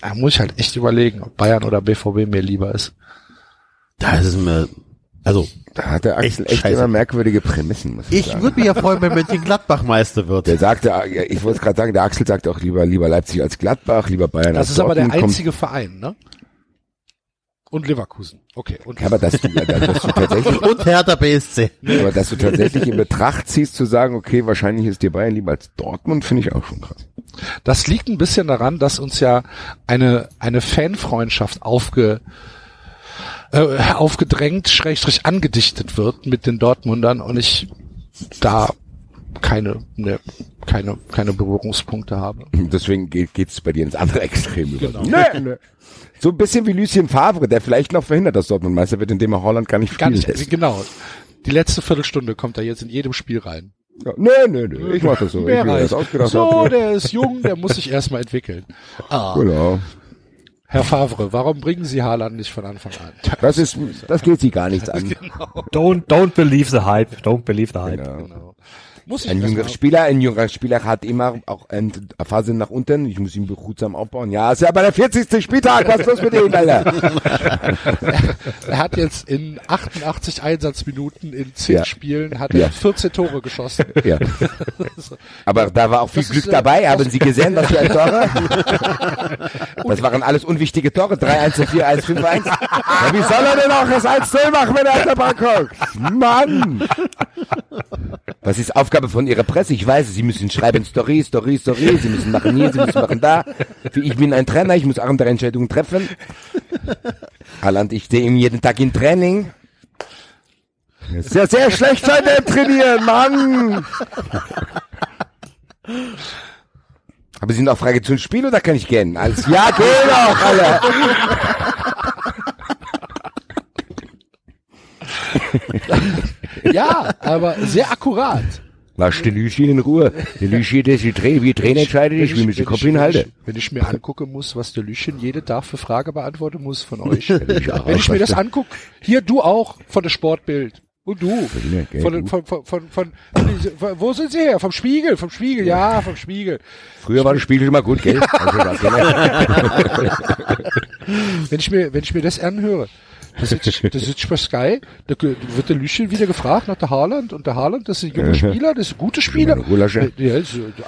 da muss ich halt echt überlegen, ob Bayern oder BVB mir lieber ist. Da ist es mir, also, Da hat der Axel Echt echt, immer merkwürdige Prämissen, muss ich, ich sagen. würde mich ja freuen, wenn Mönchengladbach Meister wird. Der sagte, ich wollte gerade sagen, der Axel sagt auch lieber, lieber Leipzig als Gladbach, lieber Bayern Das als ist aber der Dortmund. Kommt- einzige Verein, ne? Und Leverkusen. Okay. Und Ja, aber dass du, dass du tatsächlich, Und Hertha BSC. aber dass du tatsächlich in Betracht ziehst, zu sagen, okay, wahrscheinlich ist dir Bayern lieber als Dortmund, finde ich auch schon krass. Das liegt ein bisschen daran, dass uns ja eine, eine Fanfreundschaft aufge, äh, aufgedrängt, schrägstrich angedichtet wird mit den Dortmundern und ich da keine, ne, keine, keine Berührungspunkte habe. Deswegen geht geht's bei dir ins andere Extrem über. Genau. Nee, nee. So ein bisschen wie Lucien Favre, der vielleicht noch verhindert, dass Dortmund Meister wird, indem er Holland gar nicht Gar spielen nicht, lässt. genau. Die letzte Viertelstunde kommt er jetzt in jedem Spiel rein. Ja, nee, nee, nee, ich mach das so. Wer ich mir das ausgedacht so, habe. der ist jung, der muss sich erstmal entwickeln. Ah, Genau. Herr Favre, warum bringen Sie Haaland nicht von Anfang an? Das ist, das geht sie gar nichts an. Don't, don't believe the hype. Don't believe the hype. Genau. Genau. Muss ich Ein jüngerer Spieler, ein jüngerer Spieler hat immer auch eine Phase nach unten. Ich muss ihn behutsam aufbauen. Ja, ist ja bei der 40. Spieltag. Was ist los mit ihm, Alter? Er hat jetzt in 88 Einsatzminuten in 10 Ja. Spielen hat er Ja. 14 Tore geschossen. Ja. Aber da war auch viel Das Glück ist, äh, dabei. Haben Sie gesehen, was für ein Tore? Das waren alles unwichtige Tore. 3-1, 4-1, 5-1. Ja, wie soll er denn auch das 1-0 machen, wenn er auf der Bank guckt? Mann! Was ist Aufgabe von Ihrer Presse? Ich weiß, Sie müssen schreiben Story, Story, Story. Sie müssen machen hier, Sie müssen machen da. Ich bin ein Trainer, ich muss andere Entscheidungen treffen. Haaland, ich sehe ihn jeden Tag im Training. Ist ja sehr schlecht sein im Trainieren, Mann! Aber Sie sind auch Frage zum Spiel oder kann ich gehen? Als ja, geh doch, Alter! Ja, aber sehr akkurat. Lass die Lüschi in Ruhe. Die Lüschi, das ist Trainer, wie Trainer entscheidet, ich will mich den Kopf ich, wenn ich mir angucken muss, was der Lüchen jede Tag für Frage beantworten muss von euch. ich wenn ich mir das angucke, hier du auch von der Sportbild. Und du. Von, von, von, von, von, wo sind sie her? Vom Spiegel, vom Spiegel, ja, vom Spiegel. Früher war das Spiegel immer gut, gell? Also. Wenn ich mir, wenn ich mir das anhöre, da sitze ich, da sitz ich bei Sky, da wird der Lüchen wieder gefragt nach der Haaland und der Haaland, das ist ein junger Spieler, das ist ein guter Spieler. Meine Rulasche. Ja, ist, äh, der,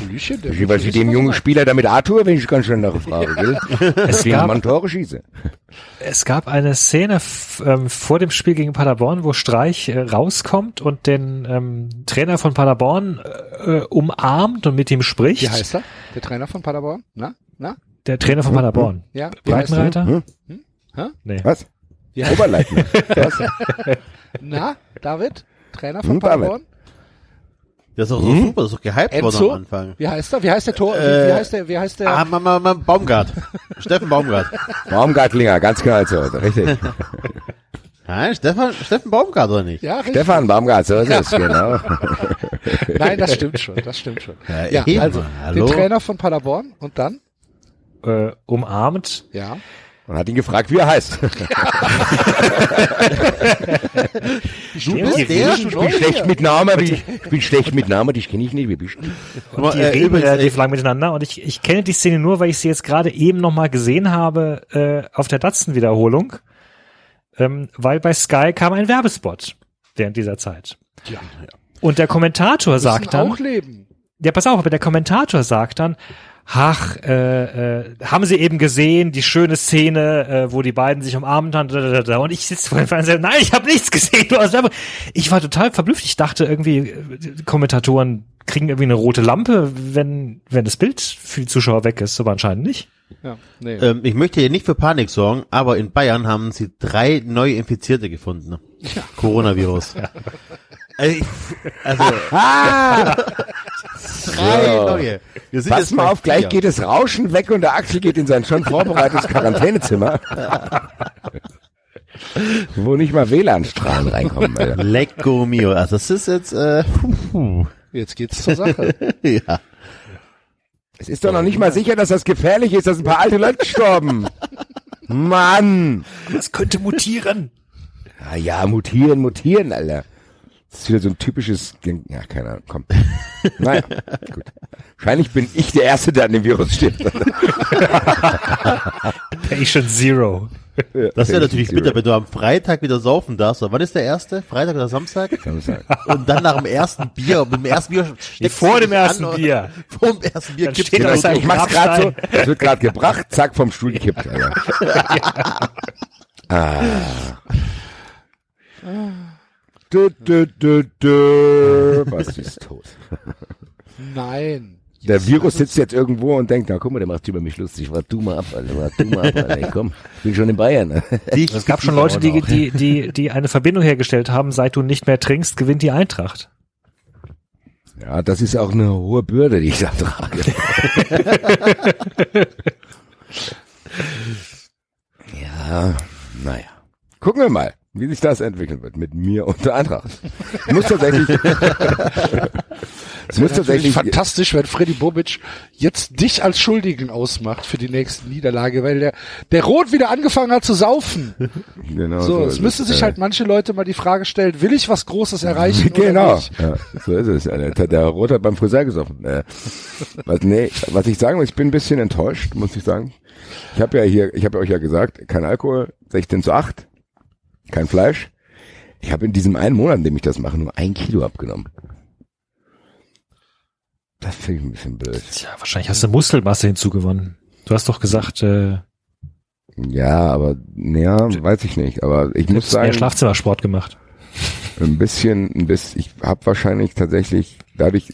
der Lüchen, der Wie Lüchen ich dem ist jungen Spieler damit Arthur, wenn ich ganz schnell nachfrage, gell? Es gab, Mann Tore schieße. es gab eine Szene ähm, vor dem Spiel gegen Paderborn, wo Streich äh, rauskommt und den ähm, Trainer von Paderborn äh, umarmt und mit ihm spricht. Wie heißt er? Der Trainer von Paderborn? Na? Na? Der Trainer von Paderborn. Ja? Wie heißt er? Breitenreiter? Hm? Nee. Was? Heißt Oberleitner. Was? Na? David? Trainer von Hm. Paderborn? Das ist doch so super, das ist doch gehypt worden Enzo? am Anfang. Wie heißt er? Wie heißt der Tor? wie, Äh, wie heißt der? Wie heißt der? Ah, Mama, Mama, Baumgart. Steffen Baumgart. Baumgartlinger, ganz genau so, richtig. Nein, Stefan, Steffen Baumgart oder nicht? ja, richtig. Stefan Baumgart, so ist es, genau. Nein, das stimmt schon. Das stimmt schon. Ja, Ja, also hallo? den Trainer von Paderborn und dann? Äh, umarmt. Ja. Und hat ihn gefragt, wie er heißt. Du bist der? Ich bin schlecht mit Namen, ich bin schlecht mit Namen, dich kenne ich nicht, wie bist du? Und die äh, reden relativ äh, lang miteinander und ich, ich kenne die Szene nur, weil ich sie jetzt gerade eben nochmal gesehen habe äh, auf der Datsen-Wiederholung, ähm, weil bei Sky kam ein Werbespot während dieser Zeit. Ja. Und der Kommentator sagt dann, auch leben. ja pass auf, aber der Kommentator sagt dann, ach, äh, äh, haben Sie eben gesehen, die schöne Szene, äh, wo die beiden sich umarmt haben, da, da, da, da. und ich sitze vor dem Fernseher, nein, ich habe nichts gesehen. Du hast einfach, ich war total verblüfft. Ich dachte irgendwie, äh, die Kommentatoren kriegen irgendwie eine rote Lampe, wenn, wenn das Bild für die Zuschauer weg ist, aber anscheinend nicht. Ja, nee. Ähm, ich möchte hier nicht für Panik sorgen, aber in Bayern haben sie drei neue Infizierte gefunden. ne? Coronavirus. Also, also drei So. neue. Wir sind Pass jetzt mal auf, gleich vier. geht das Rauschen weg und der Axel geht in sein schon vorbereitetes Quarantänezimmer. wo nicht mal WLAN-Strahlen reinkommen. Alter. Lecco mio. Also das ist jetzt äh, puh, Jetzt geht's zur Sache. ja. Es ist doch noch nicht mal sicher, dass das gefährlich ist, dass ein paar alte Leute sterben. Mann! Das könnte mutieren. Ah ja, mutieren, mutieren, Alter. Das ist wieder so ein typisches, ja, keine Ahnung, komm. Naja, gut. Wahrscheinlich bin ich der Erste, der an dem Virus stirbt. Patient Zero. Das wäre natürlich bitter, wenn du am Freitag wieder saufen darfst. Wann ist der erste? Freitag oder Samstag? Samstag. Und dann nach dem ersten Bier, mit dem ersten Bier Vor dem ersten an Bier. Vor dem ersten Bier Dann kippst steht er seinem Ich mach's gerade so, es wird gerade gebracht, zack, vom Stuhl gekippt, Alter. ah. Du, du, du, du. Was ist tot? Nein. Der Virus sitzt jetzt irgendwo und denkt, na guck mal, der macht über mich lustig. Warte du mal ab, Alter. Warte du mal ab, Alter. Ich komm, ich bin schon in Bayern. Dich Es gab schon Leute, die, die, die, die eine Verbindung hergestellt haben, seit du nicht mehr trinkst, gewinnt die Eintracht. Ja, das ist auch eine hohe Bürde, die ich da trage. ja, naja. Gucken wir mal, wie sich das entwickeln wird mit mir und der Eintracht. Muss tatsächlich, ich muss tatsächlich, fantastisch, wenn Freddy Bobic jetzt dich als Schuldigen ausmacht für die nächste Niederlage, weil der, der Rot wieder angefangen hat zu saufen. genau So, ist es müsste sich halt manche Leute mal die Frage stellen, will ich was Großes erreichen Genau, ja, so ist es. Der Rot hat beim Friseur gesoffen. Äh, was, nee, was ich sagen muss, ich bin ein bisschen enttäuscht, muss ich sagen. Ich habe ja hier, ich habe euch ja gesagt, kein Alkohol, 16 zu 8, kein Fleisch. Ich habe in diesem einen Monat, in dem ich das mache, nur ein Kilo abgenommen. Das finde ich ein bisschen blöd. Tja, wahrscheinlich hast du Muskelmasse hinzugewonnen. Du hast doch gesagt, äh, Ja, aber ja, weiß ich nicht. Aber ich du muss hast mehr sagen, Schlafzimmersport gemacht. ein bisschen, ein bisschen. Ich habe wahrscheinlich tatsächlich dadurch.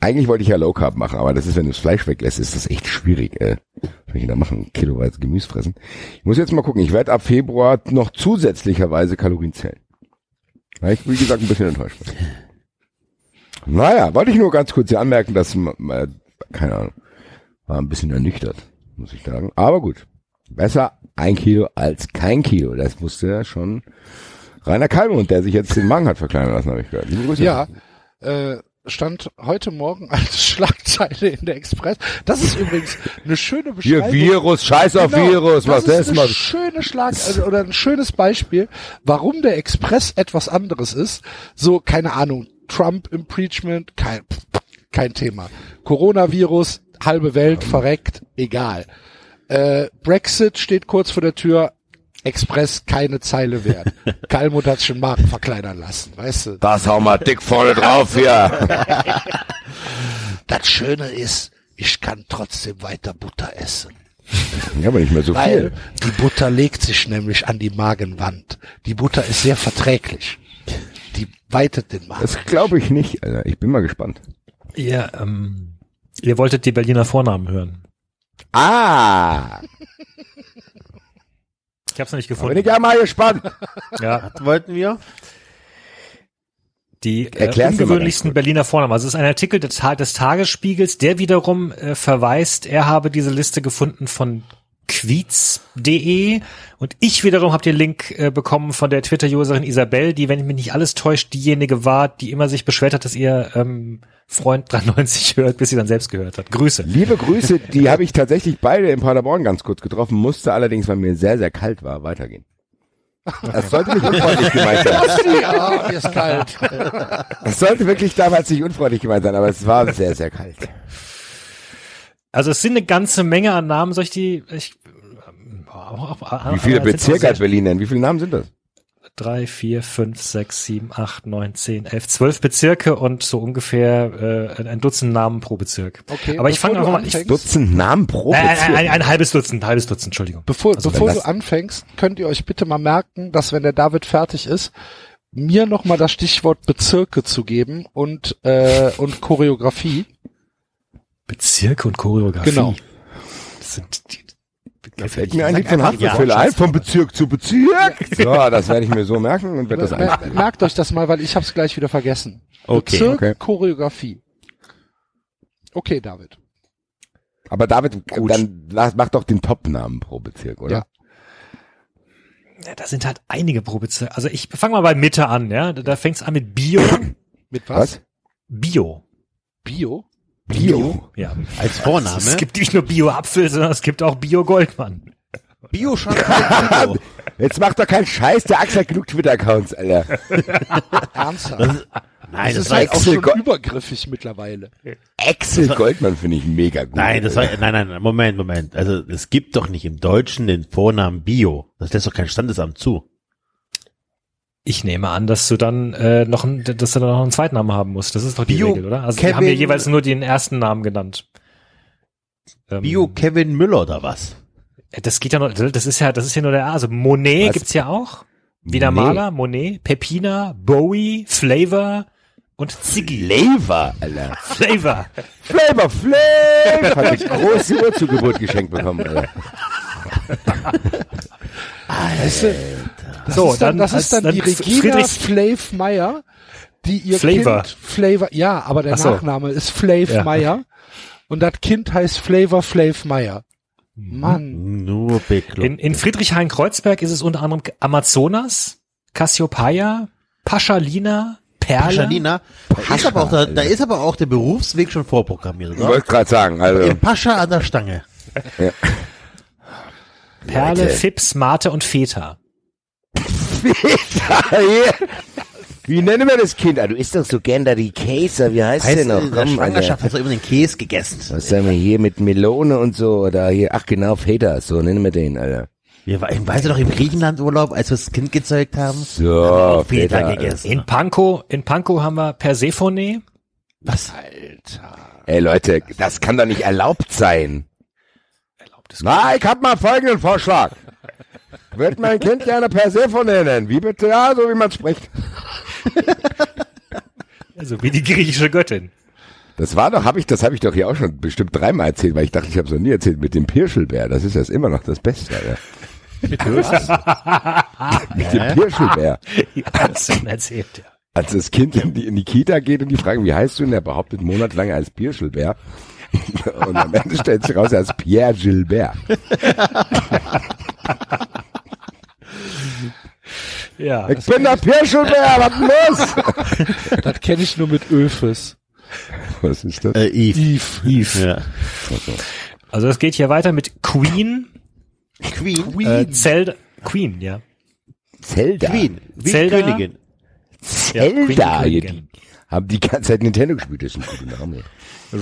Eigentlich wollte ich ja Low Carb machen, aber das ist, wenn du das Fleisch weglässt, ist das echt schwierig. Äh, was soll ich da machen? Kiloweise Gemüse fressen. Ich muss jetzt mal gucken. Ich werde ab Februar noch zusätzlicherweise Kalorien zählen. Weil ich, wie gesagt, ein bisschen enttäuscht bin. Naja, wollte ich nur ganz kurz hier anmerken, dass, äh, keine Ahnung, war ein bisschen ernüchtert, muss ich sagen. Aber gut. Besser ein Kilo als kein Kilo. Das musste ja schon Rainer Kalmund, der sich jetzt den Magen hat verkleinern lassen, habe ich gehört. Ja, äh, stand heute Morgen eine Schlagzeile in der Express. Das ist übrigens eine schöne Hier Beschreibung. Virus, scheiß auf Genau, Virus, was das das ist eine schöne Schlag also, oder ein schönes Beispiel, warum der Express etwas anderes ist. So keine Ahnung, Trump Impeachment, kein kein Thema. Coronavirus, halbe Welt verreckt, egal. Äh, Brexit steht kurz vor der Tür. Express keine Zeile wert. Kalmut hat schon Marken verkleinern lassen, weißt du? Das hau mal dick vorne drauf hier. Das Schöne ist, ich kann trotzdem weiter Butter essen. Ja, aber nicht mehr so Weil viel. die Butter legt sich nämlich an die Magenwand. Die Butter ist sehr verträglich. Die weitet den Magen. Das glaube ich nicht, Alter. Ich bin mal gespannt. Ihr, ähm, ihr wolltet die Berliner Vornamen hören. Ah, Ich habe es noch nicht bin gefunden. ich ja mal gespannt. Ja, Wollten wir? die äh, ungewöhnlichsten. Berliner Vornamen. Also es ist ein Artikel des, des Tagesspiegels, der wiederum äh, verweist, er habe diese Liste gefunden von quiz.de und ich wiederum habe den Link äh, bekommen von der Twitter-Userin Isabel, die, wenn mich nicht alles täuscht, diejenige war, die immer sich beschwert hat, dass ihr ähm, Freund 93 hört, bis sie dann selbst gehört hat. Grüße. Liebe Grüße, die habe ich tatsächlich beide in Paderborn ganz kurz getroffen, musste allerdings, weil mir sehr, sehr kalt war, weitergehen. Das sollte nicht unfreundlich gemeint sein. Ja, mir ist kalt. Das sollte wirklich damals nicht unfreundlich gemeint sein, aber es war sehr, sehr kalt. Also es sind eine ganze Menge an Namen, soll ich die, ich, Wie viele Bezirke hat Berlin denn? Wie viele Namen sind das? drei, vier, fünf, sechs, sieben, acht, neun, zehn, elf, zwölf Bezirke und so ungefähr äh, ein Dutzend Namen pro Bezirk. Okay, Aber ich fange einfach mal. Anfängst- Dutzend Namen pro äh, Bezirk. ein, ein halbes Dutzend, ein halbes Dutzend, Entschuldigung. Bevor, Also bevor du anfängst, könnt ihr euch bitte mal merken, dass wenn der David fertig ist, mir nochmal das Stichwort Bezirke zu geben und, äh, und Choreografie. Bezirke und Choreografie. Genau. Das sind die, Da fällt mir eigentlich von einfach Haftbefehl ja. ein, vom Bezirk zu Bezirk. So, das werde ich mir so merken und werde das einspielen. Merkt euch das mal, weil ich hab's gleich wieder vergessen. Okay, Bezirk, okay. Choreografie. Okay, David. Aber David, Gut. dann mach doch den Top-Namen pro Bezirk, oder? Ja. ja, da sind halt einige pro Bezirk. Also ich fange mal bei Mitte an, ja. Da, da fängt's an mit Bio. Mit was? Was? Bio. Bio? Bio? Ja. Als Vorname? Es gibt nicht nur Bio-Apfel, sondern es gibt auch Bio-Goldmann. bio Jetzt macht doch keinen Scheiß, der Axel hat genug Twitter-Accounts, Alter. Ernsthaft? Nein, das das ist war halt auch Axel schon Go- übergriffig mittlerweile. Axel Goldmann finde ich mega gut. Nein, das war, nein, nein, Moment, Moment. Also, es gibt doch nicht im Deutschen den Vornamen Bio. Das lässt doch kein Standesamt zu. Ich nehme an, dass du dann äh, noch, ein, dass du dann noch einen Zweitnamen haben musst. Das ist doch die Bio Regel, oder? Also wir haben Kevin- hier jeweils nur den ersten Namen genannt. Ähm, Bio Kevin Müller oder was? Das geht ja noch, das ist ja, das ist ja nur der A. Also Monet Was? gibt's ja auch. Wieder Nee. Maler, Monet, Pepina, Bowie, Flavor und Ziggy. Flavor, Alter. Flavor. Flavor, Flavor! Hat eine große Uhr zu Geburt geschenkt bekommen, Alter. Du, das So, ist dann, dann das ist dann dann die Regina Friedrichs- Flav Meyer, die ihr Flavor. Kind Flavor, ja, aber der so. Nachname ist Flav Ja. Meyer und das Kind heißt Flavor Flav Meyer. Mann, Nur bekloppt. In, in Friedrichshain-Kreuzberg ist es unter anderem Amazonas, Cassiopeia, Paschalina, Perle. Paschalina. Da ist aber auch, da, da ist aber auch der Berufsweg schon vorprogrammiert, Ich oder? wollte gerade sagen, also. Im Pascha an der Stange. Perle, Leute. Fips, Mate und Feta. Wie nennen wir das Kind? Ah, du isst doch so gern da die Käse. Wie heißt, Heißt, der noch? in der Komm, Schwangerschaft Alter. hast du immer den Käse gegessen. Was sagen wir hier mit Melone und so? Oder hier, ach genau, Feta, so nennen wir den, Alter. Wir waren, weißt du doch, im Griechenland-Urlaub, als wir das Kind gezeugt haben? So, haben wir auch Feta Feta. gegessen. In Pankow, in Pankow haben wir Persephone. Was? Ey Leute, das kann doch nicht erlaubt sein. Na, ich hab mal folgenden Vorschlag. Wird mein Kind gerne Persephone nennen? Wie bitte? Ja, so wie man spricht. Also wie die griechische Göttin. Das war doch, habe ich, das habe ich doch hier auch schon bestimmt dreimal erzählt, weil ich dachte, ich habe es noch nie erzählt mit dem Pirschelbär. Das ist jetzt immer noch das Beste. Alter. mit was? Mit dem Pirschelbär. Ja, hast du schon erzählt, ja. Als das Kind in die, in die Kita geht und die fragen, wie heißt du? Und er behauptet monatelang als Pirschelbär. Und am Ende stellt sich raus, er ist Pierre Gilbert. Ja. Ich bin der Pirschelbär, was los? Das kenne ich nur mit Öfes. Was ist das? Äh, Eve. Eve. Eve. Ja. Also es geht hier weiter mit Queen, Queen. äh, Zelda, Queen, ja. Zelda. Queen. Wie Zelda? Königin. Ja, Queen, die Zelda. Königin. haben die ganze Zeit Nintendo gespielt, das ist ein guter Name.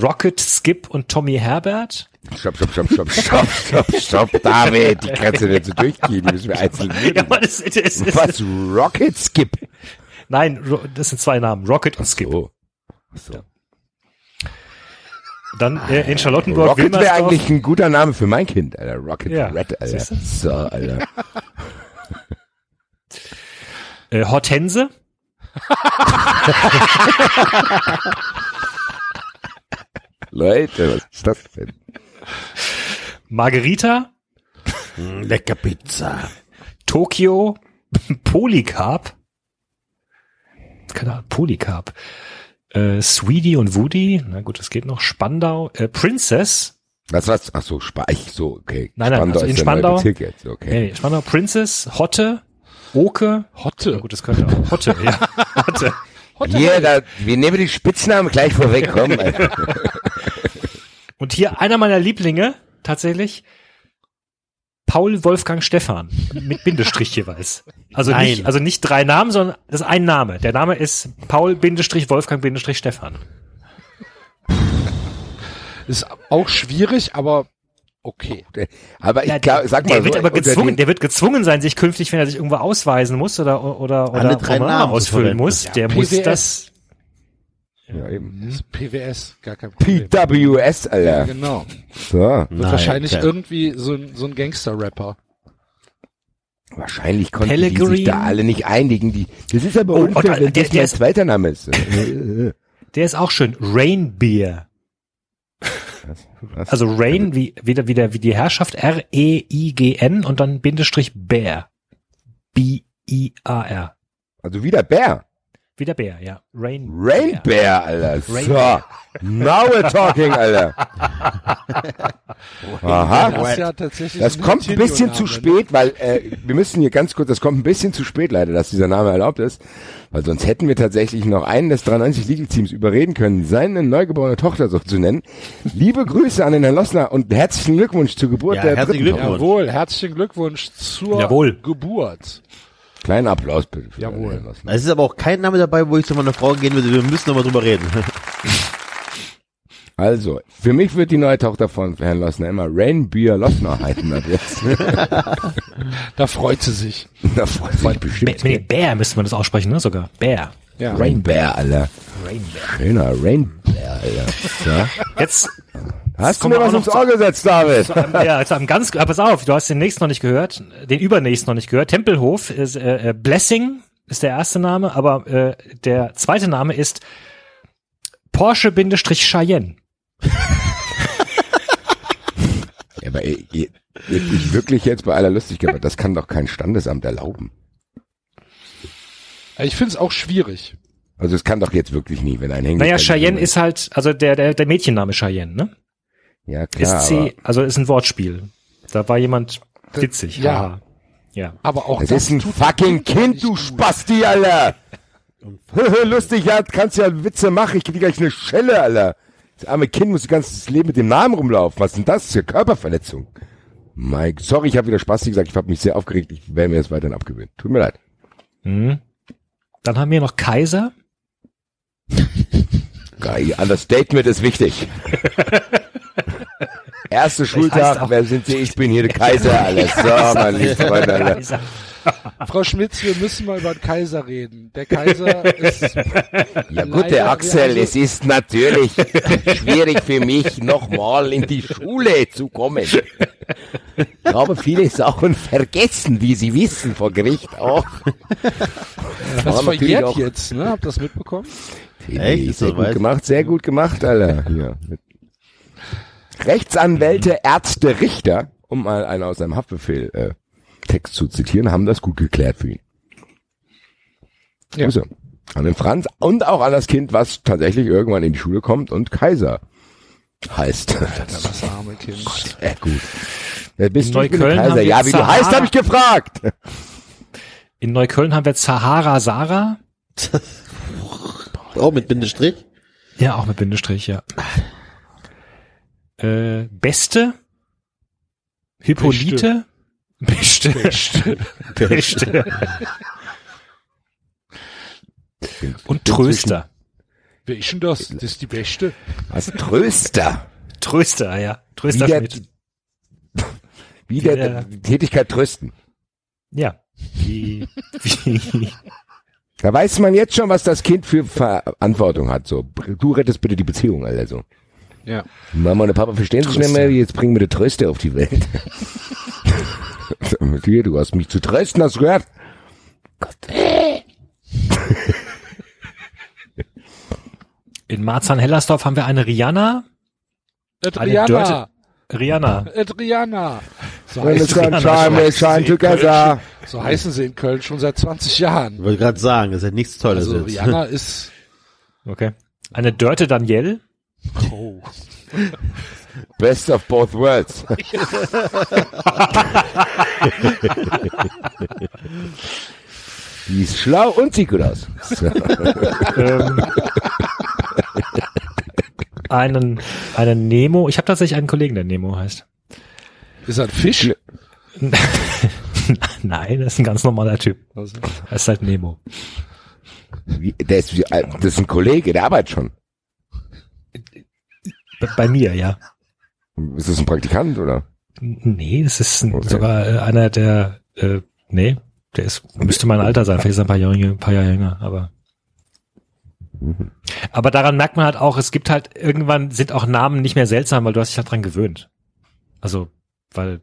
Rocket, Skip und Tommy Herbert. Stopp, stopp, stopp, stopp, stopp, stopp, stopp, David, die kannst du nicht so durchgehen, die müssen wir einzeln Ja, nehmen. aber das, das ist, Was? Rocket Skip? nein, Ro- das sind zwei Namen, Rocket und Skip. Oh. So. Dann äh, in Charlottenburg, Rocket wäre eigentlich ein guter Name für mein Kind, Alter. Rocket Ja, Red, Alter. So, Alter. Äh, Hortense, Leute, was ist das denn? Margarita, Mm, Lecker Pizza. Tokio, Polycarp. Keine Ahnung, Polycarp. Äh, Sweetie und Woody, na gut, das geht noch. Spandau, äh, Princess, Was, was? Ach so, Speich, so, okay. Nein, nein, also in Spandau- jetzt, okay. nee, nee, Spandau, Princess, Hotte, Oke, na Hotte. gut, das könnte auch. Hotte, ja. Hotte. Hier, da, wir nehmen die Spitznamen gleich vorweg, komm. Und hier einer meiner Lieblinge, tatsächlich, Paul Wolfgang Stefan, mit Bindestrich jeweils. Also Nein. nicht, also nicht drei Namen, sondern das ist ein Name. Der Name ist Paul Bindestrich Wolfgang Bindestrich Stefan. Ist auch schwierig, aber okay. Aber ich Ja, glaub, sag mal der wird so, aber gezwungen, der wird gezwungen sein, sich künftig, wenn er sich irgendwo ausweisen muss oder oder oder Alle drei Formular Namen zu ausfüllen muss, Ja, der muss PWS. das. ja, eben. Das ist PWS, gar kein Problem. PWS, Ja, Alter. genau. So. Wird Nein, wahrscheinlich klar. irgendwie so ein, so ein Gangster-Rapper. Wahrscheinlich konnten die sich Pellegrin. da alle nicht einigen. Die, das ist aber Oh, unfair, und, äh, wenn der- das der mein ist- zweiter Name ist. Äh, Der ist auch schön. Rainbeer. Also Rain wie wieder wieder wie die Herrschaft R E I G N und dann Bindestrich Bär. B I A R. Also wieder Bär. Wie der Bär, ja. Rain. Rain Bear, Alter. Rain so. Bear. Now we're talking, Alter. Aha. Das ist ja tatsächlich Das kommt ein bisschen zu spät, weil äh, wir müssen hier ganz kurz, das kommt ein bisschen zu spät leider, dass dieser Name erlaubt ist, weil sonst hätten wir tatsächlich noch einen des 93 Legal Teams überreden können, seine neugeborene Tochter so zu nennen. Liebe Grüße an den Herrn Lossner und herzlichen Glückwunsch zur Geburt Ja, der herzlichen dritten? Tochter. Jawohl, herzlichen Glückwunsch zur Jawohl. Geburt. Kleinen Applaus bitte. Für Jawohl. Lossner. Es ist aber auch kein Name dabei, wo ich zu meiner Frau gehen würde. Wir müssen nochmal drüber reden. Also, für mich wird die neue Tochter von Herrn Lossner immer Rainbeer Lossner heißen ab jetzt. Da freut sie sich. da freut sich Bär, bestimmt. nee, Bär müsste man das aussprechen, ne? Sogar. Bär. Ja. Rainbear, Alter. Rainbear. Schöner Rainbear, Alter. Ja. Jetzt Hast du mir was ins Ohr gesetzt, David? ja, jetzt am ganz, aber pass auf, du hast den nächsten noch nicht gehört, den übernächsten noch nicht gehört. Tempelhof ist äh, äh, Blessing ist der erste Name, aber äh, der zweite Name ist Porsche-Cheyenne. Ja, aber ey, ich, ich wirklich jetzt bei aller Lustigkeit, das kann doch kein Standesamt erlauben. Ich finde es auch schwierig. Also es kann doch jetzt wirklich nie, wenn ein Hänger. Naja, Cheyenne ist halt, also der, der, der Mädchenname Cheyenne, ne? Ja klar, Ist C, also ist ein Wortspiel. Da war jemand witzig. ja. haha. Ja. Aber auch es das ist ein fucking Kind du. Spasti, Alter. Lustig, ja, kannst ja Witze machen, ich krieg gleich eine Schelle, Alter. Das arme Kind muss das ganze Leben mit dem Namen rumlaufen. Was ist denn das? Das ist ja Körperverletzung. Mike, sorry, ich habe wieder Spasti gesagt, ich habe mich sehr aufgeregt, ich werde mir das weiterhin abgewöhnen. Tut mir leid. Mhm. Dann haben wir noch Kaiser. Geil, Understatement ist wichtig. Erste heißt Schultag, wer sind Sie? Ich bin hier der Kaiser, alles. So, mein lieber. Frau Schmitz, wir müssen mal über den Kaiser reden. Der Kaiser ist Ja gut, der Axel, es ist natürlich schwierig für mich, nochmal in die Schule zu kommen. Ich habe viele Sachen vergessen, wie Sie wissen, vor Gericht auch. das war natürlich verjährt auch- jetzt, ne? Habt ihr das mitbekommen? Ist sehr so gut weit? gemacht, sehr gut gemacht, Alter. Hier. Rechtsanwälte, Ärzte, Richter, um mal einen aus seinem Haftbefehl äh, Text zu zitieren, haben das gut geklärt für ihn. Ja. Grüße an den Franz und auch an das Kind, was tatsächlich irgendwann in die Schule kommt und Kaiser heißt. Das arme Kind. Sehr gut. Wer bist du? Neukölln haben Kaiser. wir Ja, wie du Sahara. heißt, habe ich gefragt. In Neukölln haben wir Zahara Sarah. Oh, mit Bindestrich? Ja, auch mit Bindestrich, ja. Äh, Beste. Hippolyte. Beste. Beste. Beste. Und Tröster. Wer ist denn das? Das ist die Beste. Was? Tröster. Tröster, ja. Tröster Wie der- Schmidt. Wie der, der- Tätigkeit trösten. Ja. Wie, wie, Da weiß man jetzt schon, was das Kind für Verantwortung hat. So, du rettest bitte die Beziehung, Alter. So. Ja. Mama und Papa verstehen sich nicht mehr, jetzt bringen wir die Tröster auf die Welt. Hier, du hast mich zu trösten, hast du gehört? in Marzahn-Hellersdorf haben wir eine Rihanna. Adriana. Dörte- Rihanna. Adriana. So When the heißen, sunshine, we shine together. so heißen sie in Köln schon seit 20 Jahren. Ich wollte gerade sagen, das ist ja nichts Tolles Also. Rihanna ist, Okay. Eine Dörte Danielle. oh, Best of both worlds. Die ist schlau und sieht gut aus. So. ähm, einen, einen Nemo. Ich habe tatsächlich einen Kollegen, der Nemo heißt. ist er ein Fisch? Nein, das ist ein ganz normaler Typ. Also, Er ist halt Nemo. Wie, der ist, wie alt- das ist ein Kollege, der arbeitet schon. Bei, mir, ja. Ist das ein Praktikant oder? Nee, das ist ein, Okay. sogar äh, einer der, äh, nee, der ist, müsste mein Alter sein, vielleicht ist er ein paar Jahre, ein paar Jahre jünger, aber. Aber daran merkt man halt auch, es gibt halt, irgendwann sind auch Namen nicht mehr seltsam, weil du hast dich halt dran gewöhnt. Also, weil,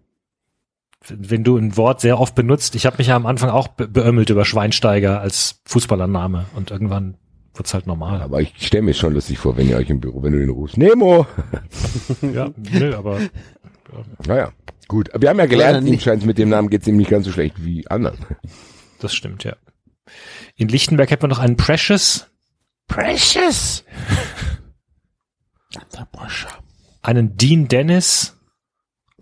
wenn du ein Wort sehr oft benutzt, ich habe mich ja am Anfang auch be beömmelt über Schweinsteiger als Fußballername und irgendwann wird's halt normal. Aber ich stelle mir schon lustig vor, wenn ihr euch im Büro, wenn du den rufst, Nemo. Ja, nö, aber Naja, gut. Aber wir haben ja gelernt, Ja, ihm scheint mit dem Namen geht's ihm nicht ganz so schlecht wie anderen. das stimmt, ja. In Lichtenberg hätten wir noch einen Precious, Precious! einen Dean Dennis,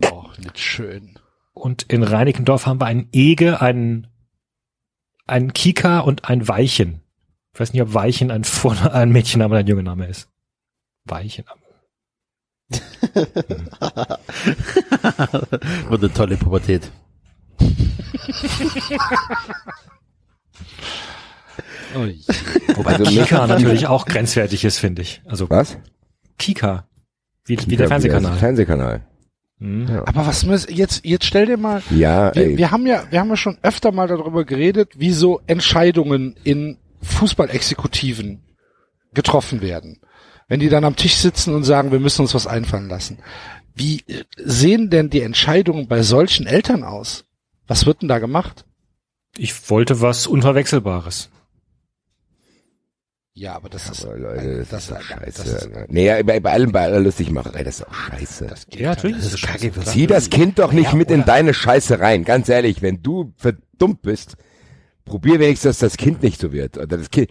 Oh, nicht schön. Und in Reinickendorf haben wir einen Ege, einen, einen Kika und ein Weichen. Ich weiß nicht, ob Weichen ein, Vor ein Mädchenname oder ein Jungename ist. Weichen. Und eine tolle Pubertät. Oh. Wobei Also Kika natürlich auch grenzwertig ist, finde ich. Also Was? Kika. Wie, wie der Fernsehkanal. Fernsehkanal. Mhm. Ja. Aber was müssen, jetzt, jetzt stell dir mal, Ja, wir, ey. wir haben ja, wir haben ja schon öfter mal darüber geredet, wie so Entscheidungen in Fußballexekutiven getroffen werden. Wenn die dann am Tisch sitzen und sagen, wir müssen uns was einfallen lassen. Wie sehen denn die Entscheidungen bei solchen Eltern aus? Was wird denn da gemacht? Ich wollte was Unverwechselbares. Ja, aber das ist, Aber Leute, das, das ist doch scheiße. das ist- Alter. nee, ja, bei, bei allem, bei aller Lustigmacherei, das ist auch scheiße. das geht Ja, natürlich Das ist kacke. Zieh das Kind doch nicht Ja, mit in deine Scheiße rein. Ganz ehrlich, wenn du verdummt bist, probier wenigstens, dass das Kind nicht so wird. Oder das Kind,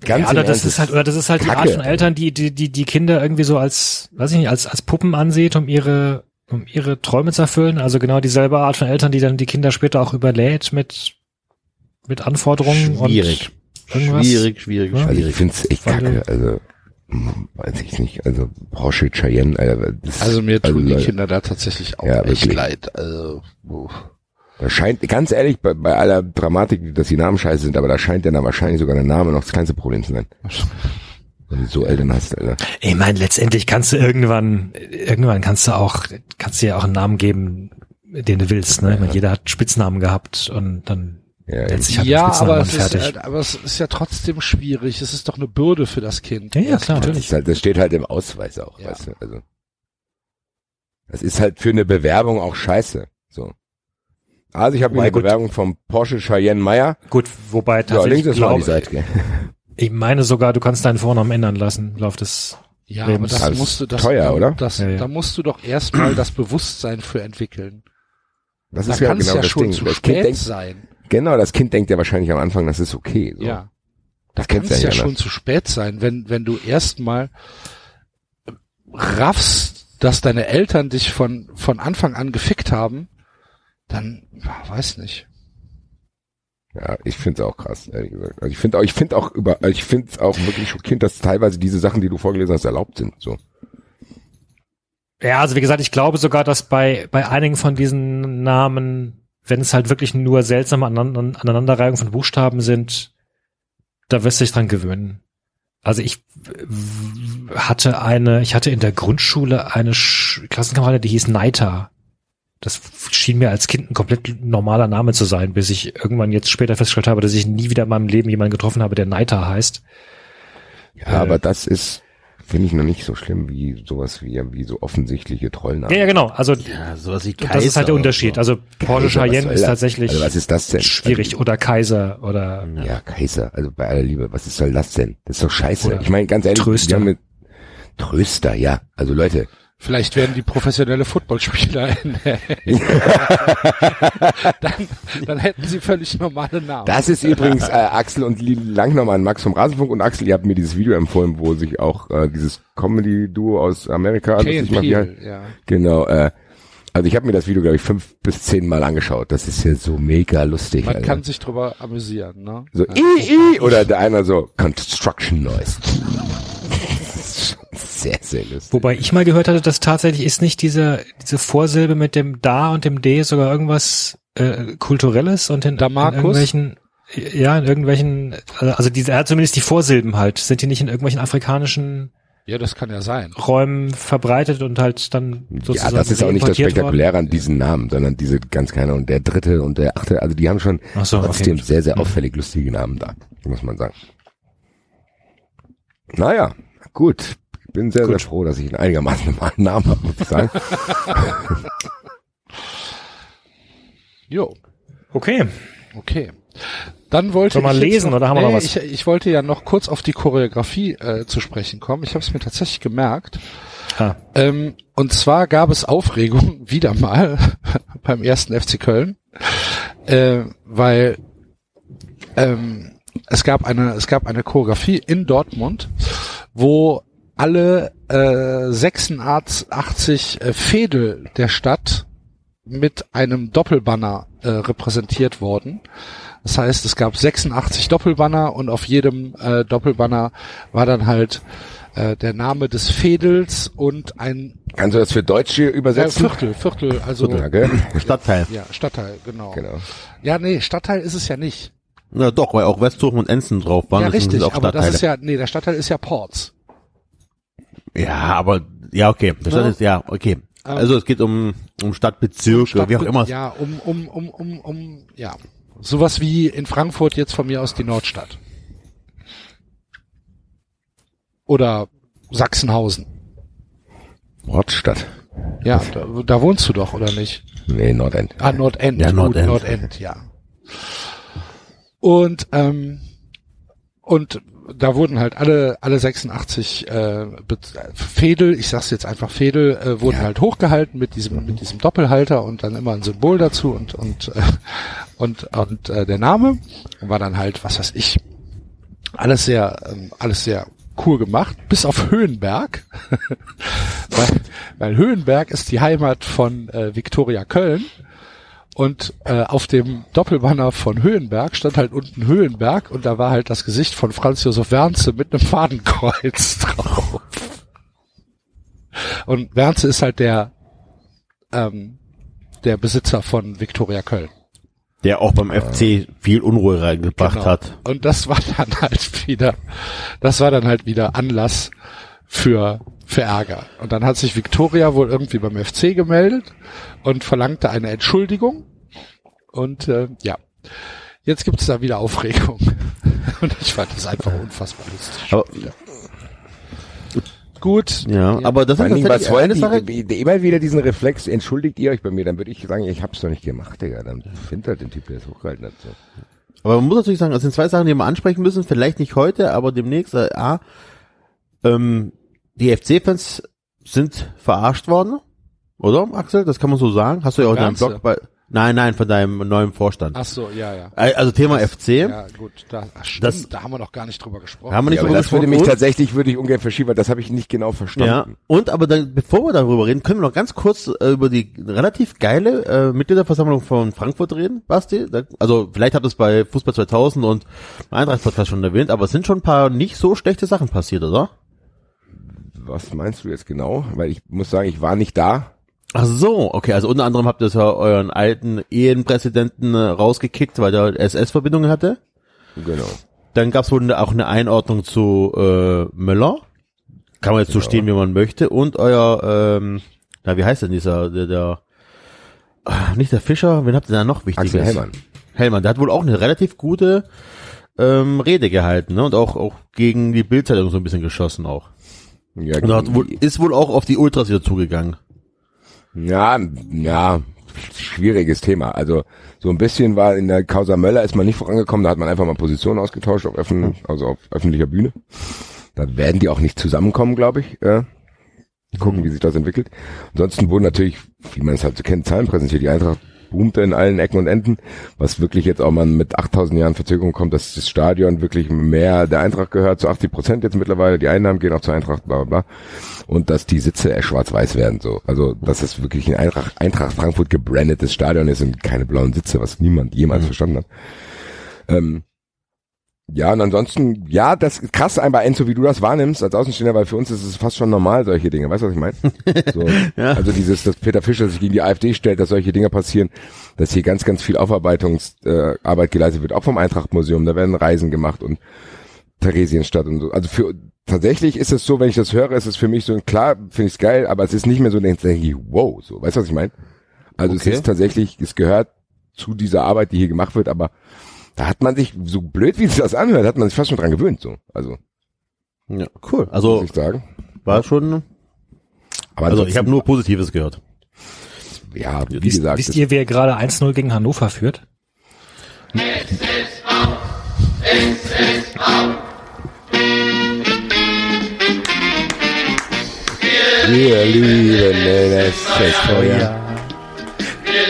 ganz ja, oder das Ernst, ist halt, oder das ist halt die Kacke. Art von Eltern, die, die, die, die Kinder irgendwie so als, weiß ich nicht, als, als Puppen ansieht, um ihre, um ihre Träume zu erfüllen. Also genau dieselbe Art von Eltern, die dann die Kinder später auch überlädt mit, mit Anforderungen Schwierig. und irgendwas. Schwierig, schwierig, Ja. Also ich schwierig. find's echt Weil kacke. Also, hm, weiß ich nicht. Also, Porsche Cheyenne, Alter. Das, Also mir tun die Leute, Kinder da tatsächlich auch Ja, echt wirklich. leid. Also, uff. Da scheint, ganz ehrlich, bei, bei aller Dramatik, dass die Namen scheiße sind, aber da scheint dann wahrscheinlich sogar der Name noch das kleinste Problem zu sein. Wenn du so Eltern hast, Alter. Ich meine, letztendlich kannst du irgendwann, irgendwann kannst du auch, kannst du ja auch einen Namen geben, den du willst. Ne? Ich meine, jeder hat Spitznamen gehabt und dann Ja, setzt sich halt ja, aber es, ist, fertig. halt- aber es ist ja trotzdem schwierig. Es ist doch eine Bürde für das Kind. ja, ja, klar, Das, natürlich. ist halt, das steht halt im Ausweis auch, Ja. weißt du, also. Das ist halt für eine Bewerbung auch scheiße, so. Also ich habe hier eine gut. Bewerbung vom Porsche Cheyenne Meyer. Gut, wobei Ja, tatsächlich links ist mal die glaube, Seite, ich meine sogar, du kannst deinen Vornamen ändern lassen im Lauf des Ja, aber das Das musst du, das, teuer, da, oder? Das, Ja, ja. Da musst du doch erstmal das Bewusstsein für entwickeln. Das Da ist ja kann es genau ja das schon Ding. zu Das Kind spät denkt, sein. genau, das Kind denkt ja wahrscheinlich am Anfang, das ist okay. So. Ja. Da Das kann kennst es ja, ja schon zu spät sein, wenn, wenn du erstmal raffst, dass deine Eltern dich von, von Anfang an gefickt haben, dann, ja, weiß nicht. Ja, ich finde es auch krass, ehrlich gesagt. Also ich finde auch, ich finde auch über, also ich finde es auch wirklich schockierend, dass teilweise diese Sachen, die du vorgelesen hast, erlaubt sind. So. Ja, also wie gesagt, ich glaube sogar, dass bei, bei einigen von diesen Namen, wenn es halt wirklich nur seltsame Aneinander Aneinanderreihungen von Buchstaben sind, da wirst du dich dran gewöhnen. Also ich hatte eine, ich hatte in der Grundschule eine Sch Klassenkameradin, die hieß Neita. Das schien mir als Kind ein komplett normaler Name zu sein, bis ich irgendwann jetzt später festgestellt habe, dass ich nie wieder in meinem Leben jemanden getroffen habe, der Neita heißt. Ja, äh, aber das ist, finde ich noch nicht so schlimm wie sowas wie, wie so offensichtliche Trollnamen. Ja, ja, genau. Also, Ja, sowas wie Kaiser. das ist halt der Unterschied. So. Also, Porsche Kaiser, soll ist tatsächlich Also was ist das denn? schwierig. Oder Kaiser oder, Ja, Kaiser, also bei aller Liebe, was ist soll das denn? Das ist doch scheiße. Oder ich meine, ganz ehrlich, Tröster. wir haben mit Tröster, ja. Also Leute, Vielleicht werden die professionelle Footballspieler in der dann, dann hätten sie völlig normale Namen. das ist übrigens äh, Axel und Lili Lang nochmal an Max vom Rasenfunk und Axel, ihr habt mir dieses Video empfohlen, wo sich auch äh, dieses Comedy-Duo aus Amerika Kay macht. Peele, Ja, ja. genau, äh, also ich habe mir das Video, glaube ich, fünf bis zehn Mal angeschaut. Das ist ja so mega lustig. Man Alter. kann sich drüber amüsieren, ne? So, i, i, oder der einer so, Construction Noise. Sehr, sehr lustig. Wobei ich mal gehört hatte, dass tatsächlich ist nicht diese, diese Vorsilbe mit dem Da und dem D sogar irgendwas äh, Kulturelles und in, in irgendwelchen, ja, in irgendwelchen, also diese, er hat zumindest die Vorsilben halt, sind die nicht in irgendwelchen afrikanischen Ja, das kann ja sein. Räumen verbreitet und halt dann Ja, sozusagen das ist auch nicht das Spektakuläre an diesen Namen, sondern diese ganz keine und der dritte und der achte, also die haben schon Ach so, okay, trotzdem gut. sehr, sehr auffällig lustige Namen da, muss man sagen. Naja, gut. Ich bin sehr, sehr froh, dass ich einen einigermaßen normalen Namen habe, muss ich sagen. Jo, Okay. okay. Dann wollte Soll ich jetzt lesen noch, oder haben wir noch nee, was? Ich, ich wollte ja noch kurz auf die Choreografie äh, zu sprechen kommen. Ich habe es mir tatsächlich gemerkt. Ah. Ähm, und zwar gab es Aufregung wieder mal beim ersten FC Köln, äh, weil ähm, es gab eine es gab eine Choreografie in Dortmund, wo alle äh, 86 äh, Fädel der Stadt mit einem Doppelbanner äh, repräsentiert wurden. Das heißt, es gab 86 Doppelbanner und auf jedem äh, Doppelbanner war dann halt äh, der Name des Fädels und ein Kannst du das für Deutsche äh, übersetzen? Viertel, Viertel, also Ja, gell? Stadtteil. ja, Stadtteil, genau. Genau. Ja, nee, Stadtteil ist es ja nicht. Na doch, weil auch Westhofen und Enzen drauf waren. ja, richtig, auch aber das ist ja, nee, der Stadtteil ist ja Ports. Ja, aber ja, okay. Das Ja. ist ja, okay. Ähm, Also es geht um um Stadtbezirke, wie auch immer. Ja, um, um, um, um, um, ja. Sowas wie in Frankfurt jetzt von mir aus die Nordstadt. Oder Sachsenhausen. Wortstadt. Ja, da, da wohnst du doch, oder nicht? Nee, Nordend. Ah, Nordend. Ja, Nordend. Nordend, ja. Und, ähm, und da wurden halt alle, alle 86 äh, Fädel, ich sag's jetzt einfach Fädel, äh, wurden halt hochgehalten mit diesem, mit diesem Doppelhalter und dann immer ein Symbol dazu und, und, äh, und, und äh, der Name war dann halt, was weiß ich, alles sehr, ähm, alles sehr cool gemacht, bis auf Höhenberg. weil, weil Höhenberg ist die Heimat von äh, Viktoria Köln. Und äh, auf dem Doppelbanner von Höhenberg stand halt unten Höhenberg und da war halt das Gesicht von Franz Josef Wernze mit einem Fadenkreuz drauf. Und Wernze ist halt der ähm, der Besitzer von Viktoria Köln. Der auch beim FC viel Unruhe reingebracht Genau. hat. Und das war dann halt wieder, das war dann halt wieder Anlass für, für Ärger. Und dann hat sich Victoria wohl irgendwie beim FC gemeldet und verlangte eine Entschuldigung. Und äh, ja, jetzt gibt es da wieder Aufregung. Und ich fand das einfach unfassbar lustig. Aber, Gut. ja, aber das was tatsächlich wollen eine Sache. die, die, immer wieder diesen Reflex, entschuldigt ihr euch bei mir, dann würde ich sagen, ich hab's doch nicht gemacht, Digga. Dann findet halt den Typ, der es hochgehalten hat. So. Aber man muss natürlich sagen, es sind zwei Sachen, die wir ansprechen müssen. Vielleicht nicht heute, aber demnächst. Äh, A, ähm, die FC-Fans sind verarscht worden, oder Axel? Das kann man so sagen. Hast du ja auch in deinem. Blog bei Nein, nein, von deinem neuen Vorstand. Ach so, ja, ja. Äh, Also Thema FC. Ja, gut, da, ach, stimmt, Das- da haben wir noch gar nicht drüber gesprochen. Haben wir nicht Ja, drüber das würde gesprochen. mich Und- tatsächlich, würde ich ungern verschieben, weil das habe ich nicht genau Ja, verstanden. und aber dann, bevor wir darüber reden, können wir noch ganz kurz äh, über die relativ geile äh, Mitgliederversammlung von Frankfurt reden, Basti. Da, also vielleicht habt ihr es bei Fußball 2000 und Eintracht Podcast schon erwähnt, aber es sind schon ein paar nicht so schlechte Sachen passiert, oder? Was meinst du jetzt genau? Weil ich muss sagen, ich war nicht da. Ach so, okay, also unter anderem habt ihr ja euren alten Ehrenpräsidenten äh, rausgekickt, weil der SS-Verbindungen hatte. Genau. Dann gab es wohl auch eine Einordnung zu äh, Möller. Kann man jetzt so stehen, wie man möchte. Und euer, ähm, na, wie heißt denn dieser, der, der ah, nicht der Fischer, wen habt ihr da noch wichtiges? Axel Hellmann. Hellmann, der hat wohl auch eine relativ gute ähm, Rede gehalten, ne? Und auch, auch gegen die Bildzeitung so ein bisschen geschossen auch. Ja, Und hat ist wohl auch auf die Ultras wieder zugegangen. ja, ja, schwieriges Thema. Also so ein bisschen war in der Causa Möller ist man nicht vorangekommen, da hat man einfach mal Positionen ausgetauscht auf, öffn also auf öffentlicher Bühne. Da werden die auch nicht zusammenkommen, glaube ich. Äh, gucken, wie sich das entwickelt. Ansonsten wurden natürlich, wie man es halt so kennt, Zahlen präsentiert. Die Eintracht boomte in allen Ecken und Enden, was wirklich jetzt auch mal mit 8000 Jahren Verzögerung kommt, dass das Stadion wirklich mehr der Eintracht gehört, zu 80 Prozent jetzt mittlerweile. Die Einnahmen gehen auch zur Eintracht, bla bla bla. Und dass die Sitze schwarz-weiß werden, so. Also, dass es wirklich ein Eintracht, Eintracht Frankfurt gebrandetes Stadion ist und keine blauen Sitze, was niemand jemals verstanden hat. Ähm, ja, und ansonsten, ja, das ist krass einmal Enzo, wie du das wahrnimmst als Außenstehender, weil für uns ist es fast schon normal, solche Dinge. Weißt du, was ich meine? So, Also dieses, dass Peter Fischer sich gegen die AfD stellt, dass solche Dinge passieren, dass hier ganz, ganz viel Aufarbeitungsarbeit äh, Arbeit geleistet wird, auch vom Eintracht-Museum, da werden Reisen gemacht und Theresienstadt und so. Also für tatsächlich ist es so, wenn ich das höre, ist es für mich so, klar, finde ich es geil, aber es ist nicht mehr so, denke ich, wow, so, weißt du, was ich meine? Also Okay. es ist tatsächlich, es gehört zu dieser Arbeit, die hier gemacht wird, aber da hat man sich, so blöd wie sich das anhört, hat man sich fast schon dran gewöhnt, so. Also, Ja, cool. muss Also ich sagen. war schon, Aber also ich habe nur Positives gehört. ja, wie Wisst, gesagt, wisst es- ihr, wer gerade 1-0 gegen Hannover führt? wir lieben den SSV, Wir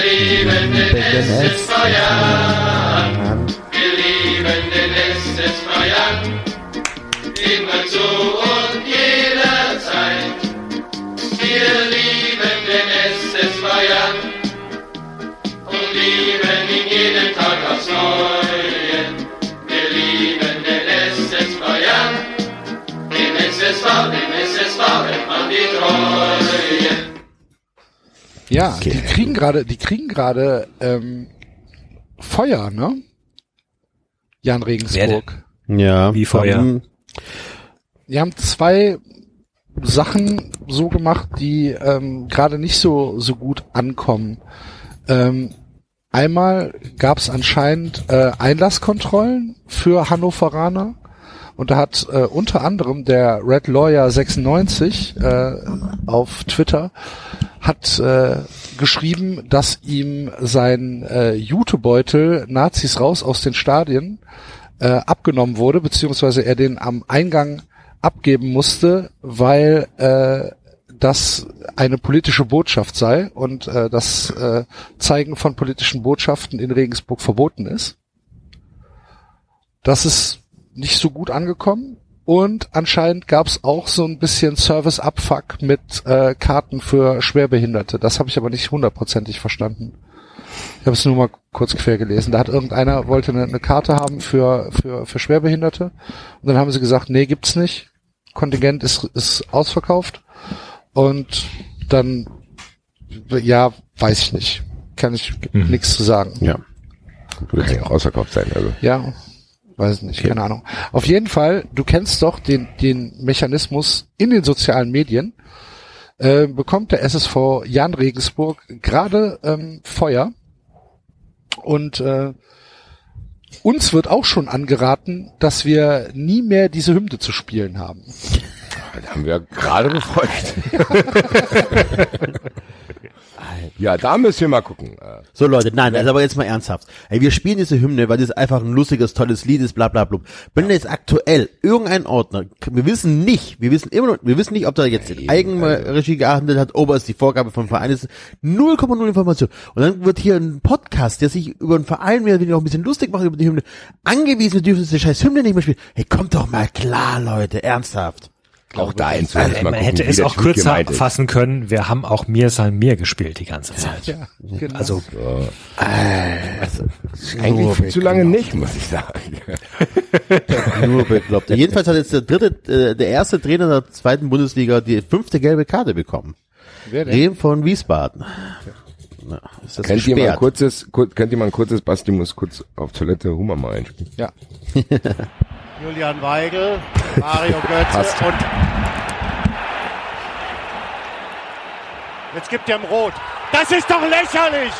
Ja, die kriegen gerade, die kriegen gerade ähm, Feuer, ne? Jan Regensburg. Ja. Wie Feuer. haben- Die haben zwei Sachen so gemacht, die ähm, gerade nicht so so gut ankommen. Ähm, einmal gab es anscheinend äh, Einlasskontrollen für Hannoveraner und da hat äh, unter anderem der Red Lawyer 96 äh, auf Twitter hat äh, geschrieben, dass ihm sein äh, Jutebeutel Nazis raus aus den Stadien äh, abgenommen wurde, beziehungsweise er den am Eingang abgeben musste, weil äh, das eine politische Botschaft sei und äh, das äh, Zeigen von politischen Botschaften in Regensburg verboten ist. Das ist nicht so gut angekommen. Und anscheinend gab es auch so ein bisschen Service-Abfuck mit äh, Karten für Schwerbehinderte. Das habe ich aber nicht hundertprozentig verstanden. Ich habe es nur mal kurz quer gelesen. Da hat irgendeiner wollte eine, eine Karte haben für, für, für Schwerbehinderte. Und dann haben sie gesagt, nee, gibt's nicht. Kontingent ist, ist ausverkauft. Und dann, ja, weiß ich nicht. Kann ich nichts zu sagen. Ja. kann ja auch ausverkauft sein, also. Ja, weiß nicht, keine Ahnung. Auf jeden Fall, du kennst doch den, den Mechanismus in den sozialen Medien. Äh, bekommt der SSV Jan Regensburg gerade ähm, Feuer und äh, uns wird auch schon angeraten, dass wir nie mehr diese Hymne zu spielen haben. Das haben wir gerade befeucht. ja, da müssen wir mal gucken. So Leute, nein, also aber jetzt mal ernsthaft. Ey, wir spielen diese Hymne, weil das einfach ein lustiges, tolles Lied ist, bla bla bla. Wenn jetzt aktuell irgendein Ordner, wir wissen nicht, wir wissen immer noch, wir wissen nicht, ob da jetzt in Eigenregie gehandelt hat, ob es die Vorgabe vom Verein ist, 0,0 Information. Und dann wird hier ein Podcast, der sich über einen Verein mehr oder weniger auch ein bisschen lustig macht über die Hymne, angewiesen, wir dürfen diese scheiß Hymne nicht mehr spielen. Hey, kommt doch mal klar, Leute, ernsthaft. Auch da eins Man, gucken, hätte es auch kürzer fassen können. Wir haben auch Mir sein Mir gespielt die ganze Zeit. Ja, genau. Also Eigentlich viel zu lange nicht, muss ich sagen. Nur bekloppt. Jedenfalls hat jetzt der dritte, äh, der erste Trainer der zweiten Bundesliga die fünfte gelbe Karte bekommen. Wer denn? Rehm von Wiesbaden. Na, ist das Könnt ihr mal ein kurzes, kur, könnt ihr mal ein kurzes, Basti muss kurz auf Toilette Hummer mal einspielen. Ja. Julian Weigel, Mario Götze und jetzt gibt er ihm Rot. Das ist doch lächerlich.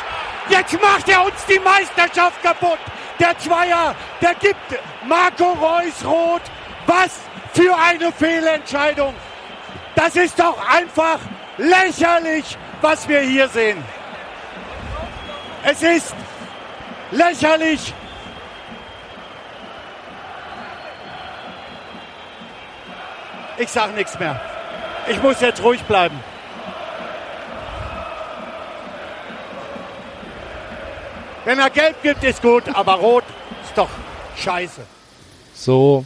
Jetzt macht er uns die Meisterschaft kaputt. Der Zweier, der gibt Marco Reus Rot. Was für eine Fehlentscheidung. Das ist doch einfach lächerlich, was wir hier sehen. Es ist lächerlich. Ich sag nichts mehr. Ich muss jetzt ruhig bleiben. Wenn er gelb gibt, ist gut, aber rot ist doch scheiße. So.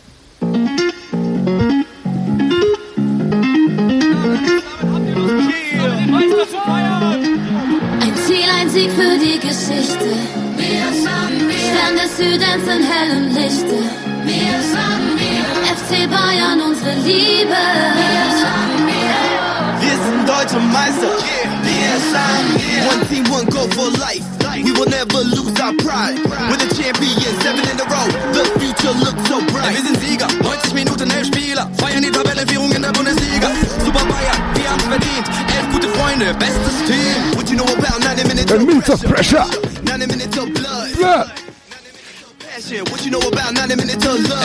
Ein Ziel, ein Sieg für die Geschichte. Stern des Südens in hellem Lichte. FC Bayern, unsere Liebe. Wir sind deutsche Meister. One team, one goal for life. We will never lose our pride. We're the champions, seven in a row. The future looks so bright. Wir sind Sieger, 90 Minuten, elf Spieler. Feiern die Tabellenführung in der Bundesliga. Super Bayern, wir haben's verdient. Elf gute Freunde, bestes Team. What you know about 90 minutes Ten of pressure. 90 minutes of blood. Ja. Es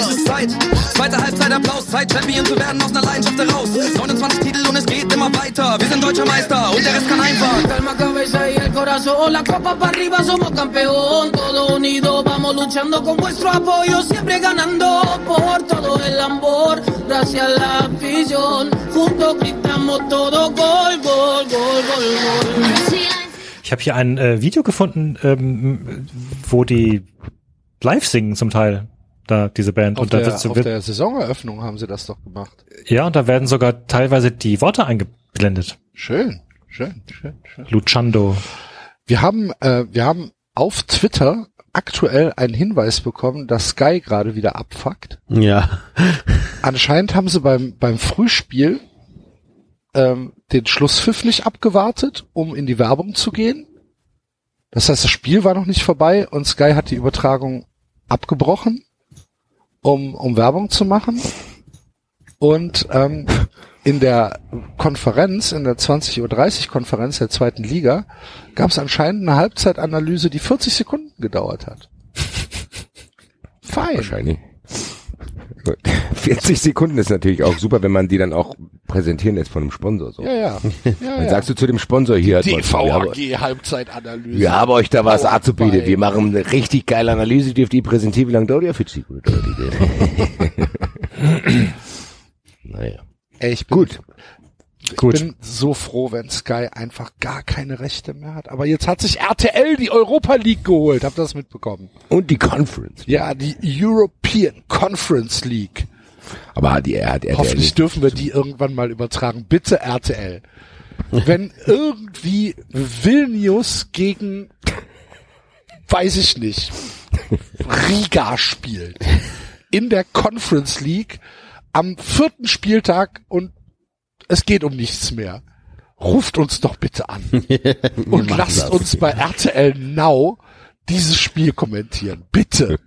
ist Zeit. Zweite Halbzeit Applaus. Zeit, Champion zu werden aus einer Leidenschaft heraus. 29 Titel und es geht immer weiter. Wir sind deutscher Meister und der Rest kann einfach. Calma, cabeza y el corazón, la copa para arriba, somos campeón, todos unidos, vamos luchando con vuestro apoyo, siempre ganando por todo el amor, gracias a la afición, juntos gritamos todo gol, gol, gol, gol, gol. ich habe hier ein äh, Video gefunden, ähm, wo die live singen zum Teil. Da diese Band Auf, und da der, wird, auf der Saisoneröffnung haben sie das doch gemacht. ja und da werden sogar teilweise die Worte eingeblendet. Schön, schön, schön, schön. Luchando. Wir haben, äh, wir haben auf Twitter aktuell einen Hinweis bekommen, dass Sky gerade wieder abfuckt. Ja. Anscheinend haben sie beim, beim Frühspiel ähm, den Schlusspfiff nicht abgewartet, um in die Werbung zu gehen. Das heißt, das Spiel war noch nicht vorbei und Sky hat die Übertragung abgebrochen, um, um Werbung zu machen. Und ähm, in der Konferenz, in der 20.30 Uhr Konferenz der zweiten Liga, gab es anscheinend eine Halbzeitanalyse, die 40 Sekunden gedauert hat. Fein. Wahrscheinlich. Gut. 40 Sekunden ist natürlich auch super, wenn man die dann auch präsentieren lässt von einem Sponsor. So. Ja, ja. ja, Dann ja. sagst du zu dem Sponsor hier, wir haben, DVAG Halbzeitanalyse. wir haben euch da was Dauert anzubieten. Wir machen eine richtig geile Analyse, dürft ihr präsentieren, wie lange dauert die? 40 Sekunden naja. Bin, Gut. Ich Gut. bin so froh, wenn Sky einfach gar keine Rechte mehr hat. Aber jetzt hat sich RTL die Europa League geholt. Habt ihr das mitbekommen? Und die Conference. Ja, die European Conference League. Aber die er Hoffentlich dürfen wir die irgendwann mal übertragen. Bitte RTL. Wenn irgendwie Vilnius gegen, weiß ich nicht, Riga spielt. In der Conference League am vierten Spieltag und es geht um nichts mehr. Ruft uns doch bitte an und lasst das. uns bei RTL Now dieses Spiel kommentieren. Bitte.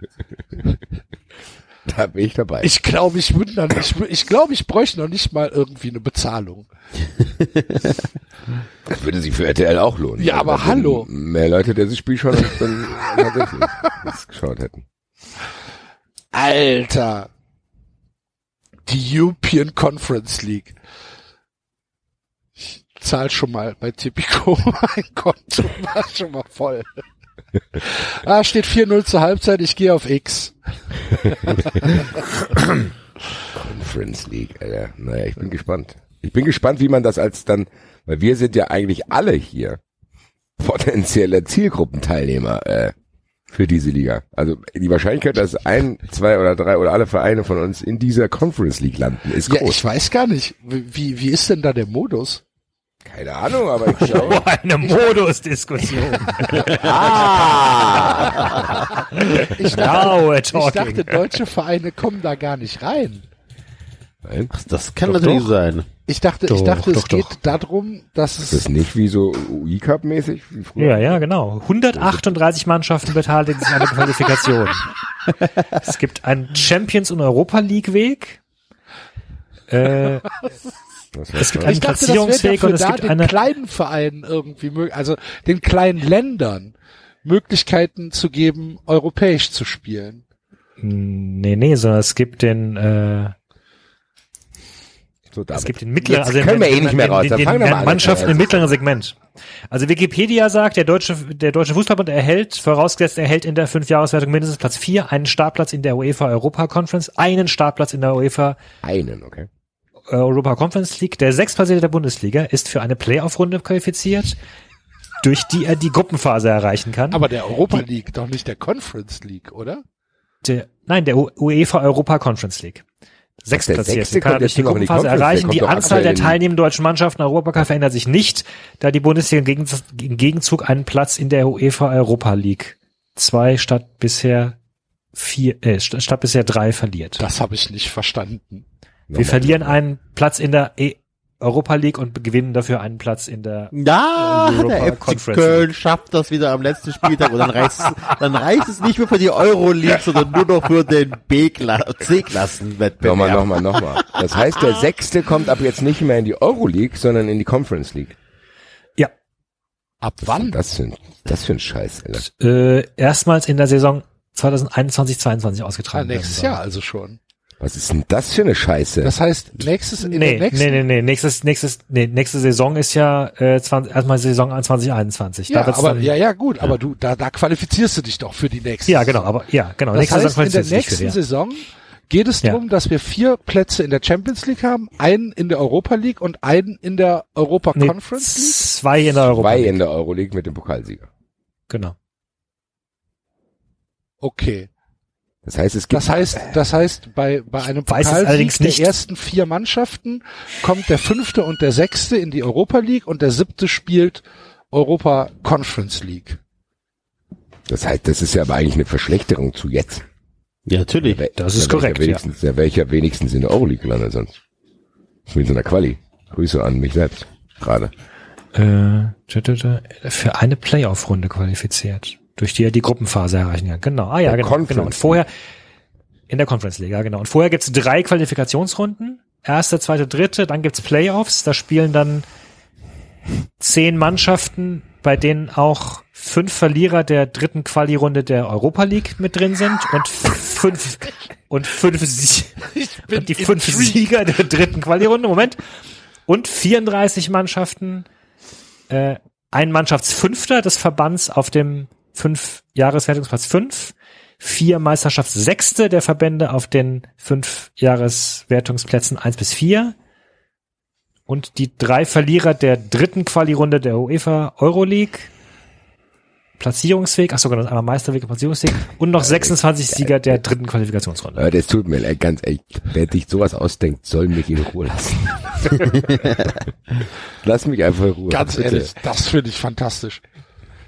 Da bin ich dabei. Ich glaube, ich würde dann, ich, ich glaube, ich bräuchte noch nicht mal irgendwie eine Bezahlung. das würde sich für RTL auch lohnen. Ja, Weil aber da hallo. Mehr Leute, die das Spiel schon dann tatsächlich geschaut hätten. Alter. Die European Conference League. Zahl schon mal bei Tipico mein Konto war schon mal voll. ah, steht 4-0 zur Halbzeit, ich gehe auf X. Conference League, Alter. Naja, ich bin gespannt. Ich bin gespannt, wie man das als dann, weil wir sind ja eigentlich alle hier potenzielle Zielgruppenteilnehmer äh, für diese Liga. Also die Wahrscheinlichkeit, dass ein, zwei oder drei oder alle Vereine von uns in dieser Conference League landen, ist Ja, groß. ich weiß gar nicht, wie, wie ist denn da der Modus? Keine Ahnung, aber ich glaube. Eine Modusdiskussion. ah! Ich we're ich dachte, deutsche Vereine kommen da gar nicht rein. Nein, Das kann Doch, natürlich doch. sein. Ich dachte, ich Doch, dachte, es doch, geht darum, dass ist das es nicht wie so UI Cup mäßig wie früher? Ja, ja, genau. 138 Mannschaften beteiligen sich an der Qualifikation. es gibt einen Champions- und Europa League-Weg. Äh, es gibt ich einen Platzierungsweg und es da, gibt den eine. kleinen Vereinen irgendwie, also den kleinen Ländern Möglichkeiten zu geben, europäisch zu spielen. Nee, nee, sondern es gibt den, äh, So, David. es gibt den mittleren, Jetzt also den, können wir eh den, nicht mehr den, raus. den, den, fangen wir mal an. Mannschaften im mittleren Segment. Also Wikipedia sagt, der deutsche, der deutsche Fußballbund erhält, vorausgesetzt er erhält in der Fünfjahreswertung mindestens Platz vier, einen Startplatz in der UEFA Europa Conference, einen Startplatz in der UEFA Einen, okay. Europa Conference League. Der Sechstplatzierte der Bundesliga ist für eine Playoff-Runde qualifiziert, durch die er die Gruppenphase erreichen kann. Aber der Europa League, doch nicht der Conference League, oder? der, nein, der UEFA Europa Conference League. Sechstplatzierte kann er durch die Gruppenphase erreichen. Die Anzahl der teilnehmenden deutschen Mannschaften in Europapokal verändert sich nicht, da die Bundesliga im Gegenzug, im einen Platz in der UEFA Europa League zwei statt bisher vier, äh, st- statt bisher drei verliert. Das habe ich nicht verstanden. Wir verlieren einen Platz in der e Europa League und gewinnen dafür einen Platz in der Ja, Europa der FC Conference Köln schafft das wieder am letzten Spieltag und dann reicht dann reicht es nicht mehr für die Euroleague, sondern nur noch für den B-Klasse, C-Klassenwettbewerb. Nochmal, nochmal, nochmal. Das heißt, der Sechste kommt ab jetzt nicht mehr in die Euroleague, sondern in die Conference League. ja Ab wann? Das für ein, das für ein Scheiß, Alter. äh, erstmals in der Saison 2021 22 Ah, ausgetragen nächstes werden Jahr also schon. Was ist denn das für eine Scheiße? Das heißt, nächstes in Nee, der nee, nächsten nee, nee, nächstes, nächstes, nee, nächste Saison ist ja äh, 20, erstmal Saison 2021. Ja, aber dann, ja, ja, gut, aber du, da, da qualifizierst du dich doch für die nächste. ja, genau, Saison. aber ja, genau. Das nächste heißt, Saison in der nächsten für, ja. Saison geht es Ja. darum, dass wir vier Plätze in der Champions League haben, einen in der Europa League und einen in der Europa Nee, Conference League. zwei in der Europa. Zwei League. in der Euroleague mit dem Pokalsieger. Genau. Okay. Das heißt, es gibt Das heißt, das heißt, bei, bei einem Pokalsieg allerdings der nicht. ersten vier Mannschaften kommt der fünfte und der sechste in die Europa League und der siebte spielt Europa Conference League. Das heißt, das ist ja aber eigentlich eine Verschlechterung zu jetzt. Ja, natürlich. Wer- Das ist da korrekt, Ja wenigstens, Da wäre ich ja wenigstens in der Euroleague gelandet sonst. Mit so einer Quali. Grüße an mich selbst. Gerade. Äh, für eine Playoff-Runde qualifiziert, durch die er die Gruppenphase erreichen kann. Genau. Ah ja, Der genau. Conference genau. Und vorher in der Conference League, ja, genau. Und vorher gibt's drei Qualifikationsrunden. Erste, zweite, dritte, dann gibt's Playoffs. Da spielen dann zehn Mannschaften, bei denen auch fünf Verlierer der dritten Quali-Runde der Europa League mit drin sind und fünf und fünf Sie und die fünf Sieger der dritten Quali-Runde. Moment. Und 34 Mannschaften, äh, ein Mannschaftsfünfter des Verbands auf dem fünf Jahreswertungsplatz fünf, vier Meisterschaftssechste der Verbände auf den fünf Jahreswertungsplätzen eins bis vier und die drei Verlierer der dritten Quali-Runde der UEFA Euroleague. Platzierungsweg, ach so, genau, einmal Meisterweg und Platzierungsweg und noch 26 Sieger der dritten Qualifikationsrunde. Äh, das tut mir leid, ganz ehrlich. Wer sich sowas ausdenkt, soll mich in Ruhe lassen. Lass mich einfach in Ruhe. Ganz bitte. ehrlich, das finde ich fantastisch.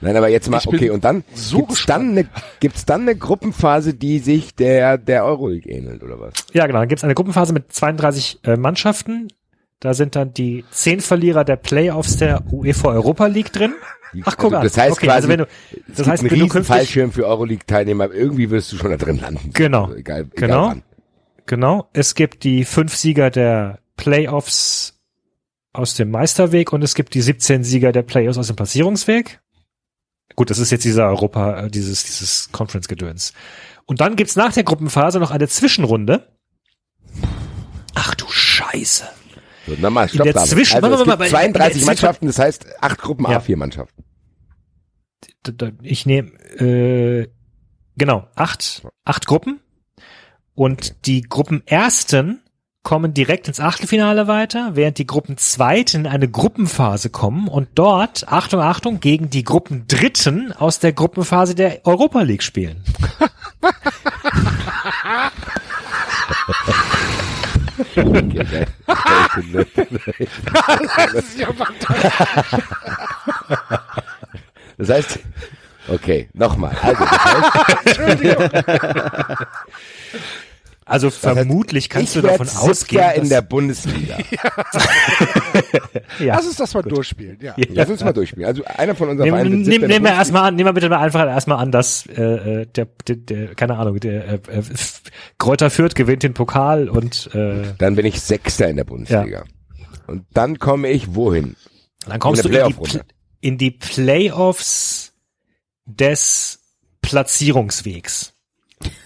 Nein, aber jetzt mal, Ich okay, und dann so gibt's dann eine, gibt's dann eine Gruppenphase, die sich der, der Euroleague ähnelt, oder was? Ja, genau. Dann gibt es eine Gruppenphase mit 32 äh, Mannschaften. Da sind dann die zehn Verlierer der Playoffs der UEFA Europa League drin. Ach, guck also, an. Das heißt okay, quasi, also wenn du, das heißt, einen wenn du künftig, Fallschirm für Euroleague-Teilnehmer, irgendwie wirst du schon da drin landen. Genau. Also egal, egal Genau. wann. genau, es gibt die fünf Sieger der Playoffs aus dem Meisterweg und es gibt die 17 Sieger der Playoffs aus dem Platzierungsweg. Gut, das ist jetzt dieser Europa, äh, dieses, dieses Conference-Gedöns. Und dann gibt's nach der Gruppenphase noch eine Zwischenrunde. Ach du Scheiße. So, nochmal, stopp der David. Zwischen- also, es mal, gibt mal, in der 32 Zwischen- Mannschaften, das heißt acht Gruppen Ja. A4 Mannschaften. Ich nehme äh, genau acht acht Gruppen und die Gruppenersten kommen direkt ins Achtelfinale weiter, während die Gruppenzweiten in eine Gruppenphase kommen und dort Achtung Achtung gegen die Gruppendritten aus der Gruppenphase der Europa League spielen. Das heißt, okay, nochmal. Also, das heißt, Also vermutlich kannst ich du davon ausgehen, Siebter in der Bundesliga. ja. Lass uns das mal durchspielen, ja. Lass uns mal durchspielen. Also einer von unseren Nehmen, Vereinen nehmen, der nehmen wir erstmal an, nehmen wir bitte mal einfach erstmal an, dass äh, äh, der, der, der, keine Ahnung, der äh, äh, Kräuter Fürth gewinnt den Pokal und äh, Dann bin ich Sechster in der Bundesliga. Und dann komme ich wohin? dann kommst In du der in die. Pl- in die Playoffs des Platzierungswegs.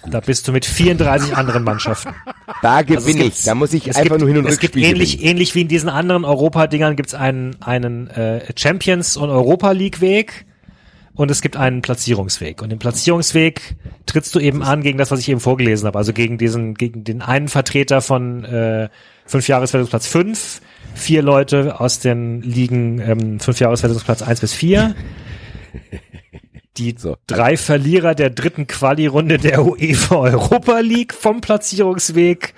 Da bist du mit 34 anderen Mannschaften. Da Also es gewinne gibt- ich. Da muss ich es einfach gibt, nur hin und Es gibt ähnlich, gewinnen. ähnlich wie in diesen anderen Europa-Dingern gibt's einen, einen äh, Champions- und Europa-League-Weg und es gibt einen Platzierungsweg. Und im Platzierungsweg trittst du eben an gegen das, was ich eben vorgelesen habe, also gegen diesen, gegen den einen Vertreter von äh, fünf Jahreswertungsplatz fünf, vier Leute aus den Ligen ähm, fünf Jahreswertungsplatz eins bis vier. Die So. drei Verlierer der dritten Quali-Runde der UEFA Europa League vom Platzierungsweg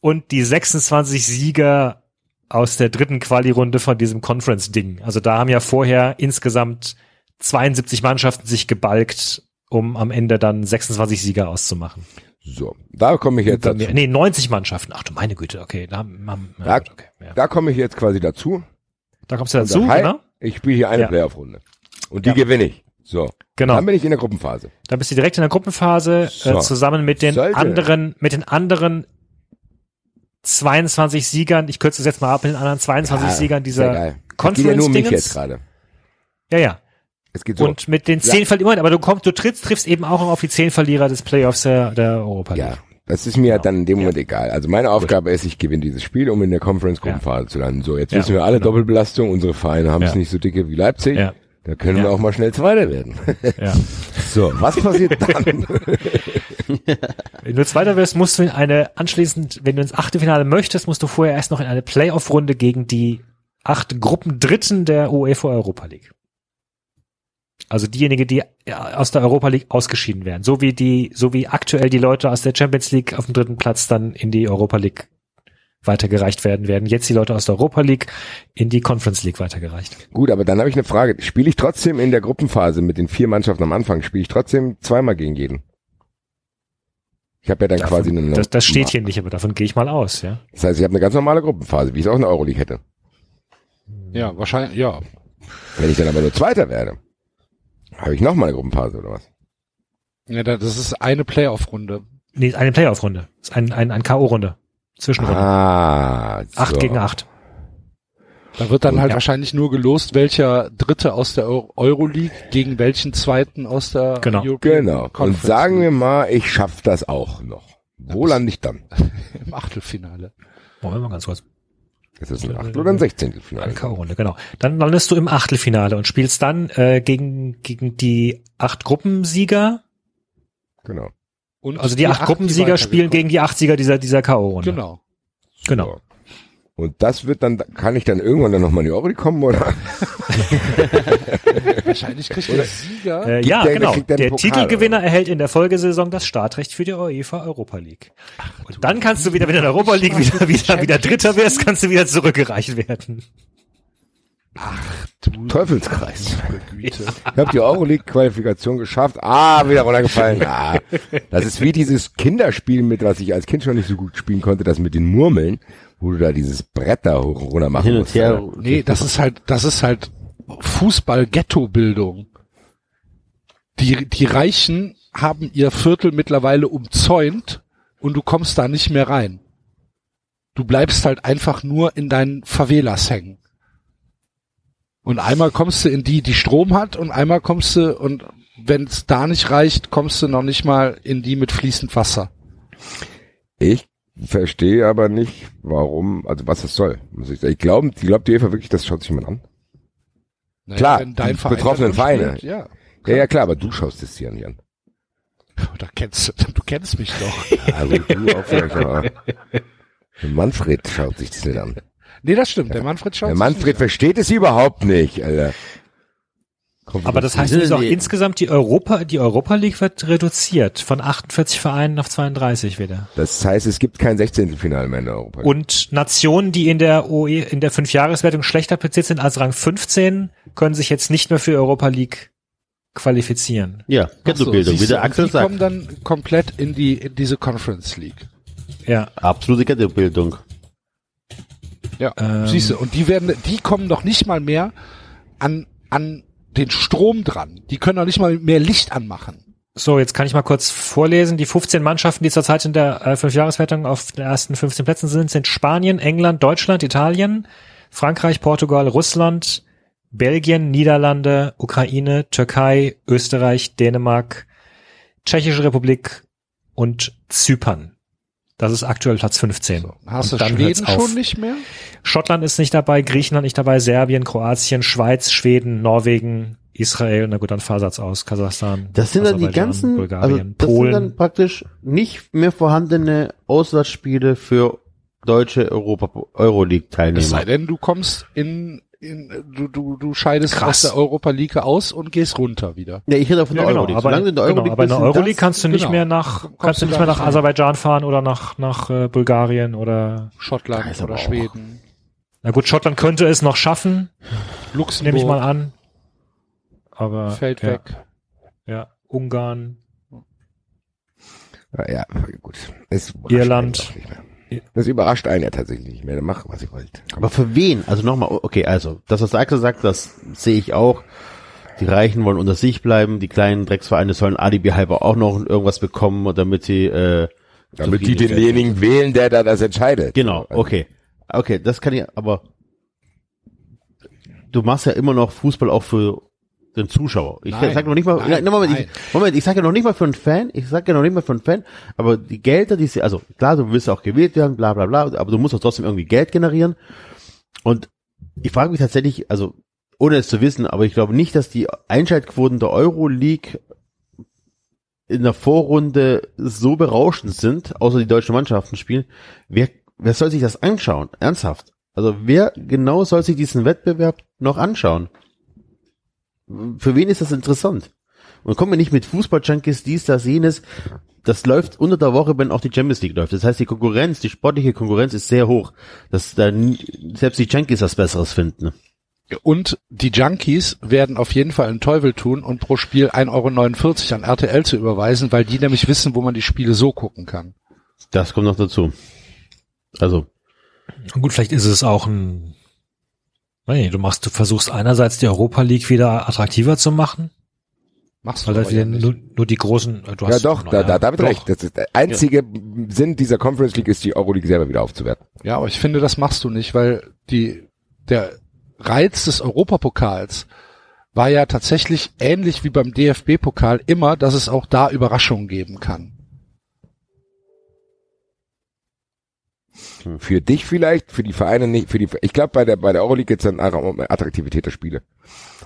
und die 26 Sieger aus der dritten Quali-Runde von diesem Conference-Ding. Also da haben ja vorher insgesamt 72 Mannschaften sich gebalgt, um am Ende dann 26 Sieger auszumachen. So, da komme ich jetzt dazu. Nee, 90 Mannschaften. Ach du meine Güte, okay. Da, haben, Da, okay, ja. da komme ich jetzt quasi dazu. da kommst du dazu, sag, hi, genau. Ich spiele hier eine Ja. Playoff-Runde. Und die Ja. gewinne ich. So. Genau. Dann bin ich in der Gruppenphase. Dann bist du direkt in der Gruppenphase So. äh, zusammen mit den Sollte- anderen, mit den anderen 22 Siegern. Ich kürze es jetzt mal ab mit den anderen 22 Ja, Siegern ja dieser geil. Es geht ja nur um mich jetzt gerade. Ja, ja. Es geht so. Und mit den zehn Verlierern, aber du kommst, du trittst, triffst eben auch noch auf die zehn Verlierer des Playoffs der, der Europa League. ja. Das ist mir dann in dem Moment egal. Also meine Aufgabe ist, ich gewinne dieses Spiel, um in der Conference-Gruppenphase zu landen. So, jetzt Ja, wissen wir alle genau. Doppelbelastung. Unsere Vereine haben es Ja. nicht so dicke wie Leipzig. Ja. Da können Ja. wir auch mal schnell Zweiter werden. Ja. so, was passiert dann? Wenn du Zweiter wirst, musst du in eine anschließend, wenn du ins Achtelfinale möchtest, musst du vorher erst noch in eine Playoff-Runde gegen die acht Gruppen Dritten der UEFA Europa League. Also diejenigen, die aus der Europa League ausgeschieden werden. So wie die, so wie aktuell die Leute aus der Champions League auf dem dritten Platz dann in die Europa League weitergereicht werden, werden jetzt die Leute aus der Europa League in die Conference League weitergereicht. Gut, aber dann habe ich eine Frage. Spiele ich trotzdem in der Gruppenphase mit den vier Mannschaften am Anfang, spiele ich trotzdem zweimal gegen jeden? Ich habe ja dann quasi eine... Das, das steht hier nicht, aber davon gehe ich mal aus, ja. Das heißt, ich habe eine ganz normale Gruppenphase, wie ich es auch in der Euroleague hätte. Ja, wahrscheinlich, ja. Wenn ich dann aber nur Zweiter werde, habe ich noch mal eine Gruppenphase oder was? ja da- das ist eine Playoff-Runde. Nee, eine Playoff-Runde. Ist ein, ein, ein K.O.-Runde. Zwischenrunde. Ah, Acht so. gegen acht. Da wird dann Und- halt Ja. wahrscheinlich nur gelost, welcher Dritte aus der Eu- Euroleague gegen welchen Zweiten aus der Genau. European Genau. Und Conference sagen wir League mal, ich schaff das auch noch. Wo lande ich dann? im Achtelfinale. Moment mal ganz kurz. Ist das ein Achtel- oder ein Sechzehntelfinale? Eine K.O.-Runde, genau. Dann landest du im Achtelfinale und spielst dann äh, gegen, gegen die acht Gruppensieger. Genau. Und Also die, acht Gruppensieger spielen gegen die acht Sieger dieser, dieser K.O.-Runde. Genau. Genau. So. Und das wird dann, kann ich dann irgendwann dann nochmal in die Euroleague kommen, oder? Wahrscheinlich kriegt der Sieger. Äh, ja, der- genau. der Der Pokal, Titelgewinner erhält in der Folgesaison das Startrecht für die UEFA Europa League. Und dann kannst du wieder, wenn du in der Europa League wieder, wieder, wieder Dritter wirst, kannst du wieder zurückgereicht werden. Teufelskreis. Güte. Ich habe die Euroleague-Qualifikation geschafft. Ah, wieder runtergefallen. Ah, das ist wie dieses Kinderspiel, mit was ich als Kind schon nicht so gut spielen konnte, das mit den Murmeln, wo du da dieses Brett da hoch und runter machen Hin musst. her. Alter. Nee, das ist halt, das ist halt Fußball-Ghetto-Bildung. Die, die Reichen haben ihr Viertel mittlerweile umzäunt und du kommst da nicht mehr rein. Du bleibst halt einfach nur in deinen Favelas hängen. Und einmal kommst du in die, die Strom hat und einmal kommst du, und wenn es da nicht reicht, kommst du noch nicht mal in die mit fließend Wasser. Ich verstehe aber nicht, warum, also was das soll. Ich. Ich glaube, ich glaube die UEFA wirklich, das schaut sich jemand an. Naja, Klar, die Verein betroffenen Vereine. spielt, Ja. Ja, ja, klar, aber du schaust es dir nicht an. Da kennst du, du kennst mich doch. Also du auch vielleicht, aber Manfred schaut sich das nicht an. Nee, das stimmt. Der Manfred schaut Der Manfred versteht es überhaupt nicht, Alter. Kommt Aber das heißt sind jetzt auch die- insgesamt die Europa, die Europa League wird reduziert von 48 Vereinen auf 32 wieder. Das heißt, es gibt kein 16. Finale mehr in der Europa. League. Und Nationen, die in der OE, in der Fünfjahreswertung schlechter platziert sind als Rang 15, können sich jetzt nicht mehr für Europa League qualifizieren. Ja, Ach so, wie der und Axel die sagt. kommen dann komplett in die in diese Conference League. Ja. Absolute Kettobildung. Ja. Ähm, Siehst du, und die werden, die kommen doch nicht mal mehr an an den Strom dran. Die können doch nicht mal mehr Licht anmachen. So, jetzt kann ich mal kurz vorlesen. Die 15 Mannschaften, die zurzeit in der äh, Fünfjahreswertung auf den ersten 15 Plätzen sind, sind Spanien, England, Deutschland, Italien, Frankreich, Portugal, Russland, Belgien, Niederlande, Ukraine, Türkei, Österreich, Dänemark, Tschechische Republik und Zypern. Das ist aktuell Platz 15. Hast Und du dann Schweden schon nicht mehr? Schottland ist nicht dabei, Griechenland nicht dabei, Serbien, Kroatien, Schweiz, Schweden, Norwegen, Israel, na gut, dann Fahrsatz aus, Kasachstan. Das sind dann die ganzen, also Bulgarien, das Polen. sind dann praktisch nicht mehr vorhandene Auswärtsspiele für deutsche Europa Es sei Euroleague-Teilnehmer. denn, du kommst in, in du, du, du scheidest Krass. aus der Europa League aus und gehst runter wieder. Ja, ich rede von Ja, der genau, Euroleague. aber, Solange du in der genau, Euroleague aber in der Euroleague kannst du nicht genau. mehr nach, kannst du nicht mehr nach. Aserbaidschan fahren oder nach, nach äh, Bulgarien oder, Schottland oder aber auch- Schweden, na gut, Schottland könnte es noch schaffen, Luxemburg nehme ich mal an. Aber, fällt ja, weg. Ja, Ungarn, Ja, ja, gut. Irland. Das überrascht einen ja tatsächlich nicht mehr. Dann Mach, was ihr wollt. Aber für wen? Also nochmal, okay, also, das, was Axel sagt, das sehe ich auch. Die Reichen wollen unter sich bleiben, die kleinen Drecksvereine sollen Alibi halber auch noch irgendwas bekommen, damit sie, äh, Damit die denjenigen wählen, der da das entscheidet. Genau, Also, okay. Okay, das kann ich, aber du machst ja immer noch Fußball auch für den Zuschauer. Ich Nein, sag noch nicht mal, nein, nein, Moment, nein. ich, Moment, ich sage ja noch nicht mal für einen Fan, ich sage ja noch nicht mal für einen Fan, aber die Gelder, die sie, also klar, du willst auch gewählt werden, bla bla bla, aber du musst auch trotzdem irgendwie Geld generieren. Und ich frage mich tatsächlich, also ohne es zu wissen, aber ich glaube nicht, dass die Einschaltquoten der Euroleague in der Vorrunde so berauschend sind, außer die deutschen Mannschaften spielen. Wer, wer soll sich das anschauen? Ernsthaft? Also wer genau soll sich diesen Wettbewerb noch anschauen? Für wen ist das interessant? Und kommen wir nicht mit Fußball-Junkies, dies, das, jenes. Das läuft unter der Woche, wenn auch die Champions League läuft. Das heißt, die Konkurrenz, die sportliche Konkurrenz ist sehr hoch, dass da nie- selbst die Junkies was Besseres finden. Und die Junkies werden auf jeden Fall einen Teufel tun und pro Spiel 1,49 Euro an RTL zu überweisen, weil die nämlich wissen, wo man die Spiele so gucken kann. Das kommt noch dazu. Also, Gut, vielleicht ist es auch ein, nee, du machst, du versuchst einerseits die Europa League wieder attraktiver zu machen, Machst du weil da aber wieder ja nicht. nur, nur die großen, äh, du Ja hast, doch, da, da, damit doch. recht. Das ist der einzige Sinn dieser Conference League ist, die Euroleague selber wieder aufzuwerten. Ja, aber ich finde, das machst du nicht, weil die, der Reiz des Europapokals war ja tatsächlich ähnlich wie beim DFB-Pokal immer, dass es auch da Überraschungen geben kann. Für dich vielleicht, für die Vereine nicht, für die, ich glaube bei der, bei der Euroleague geht's dann um Attraktivität der Spiele.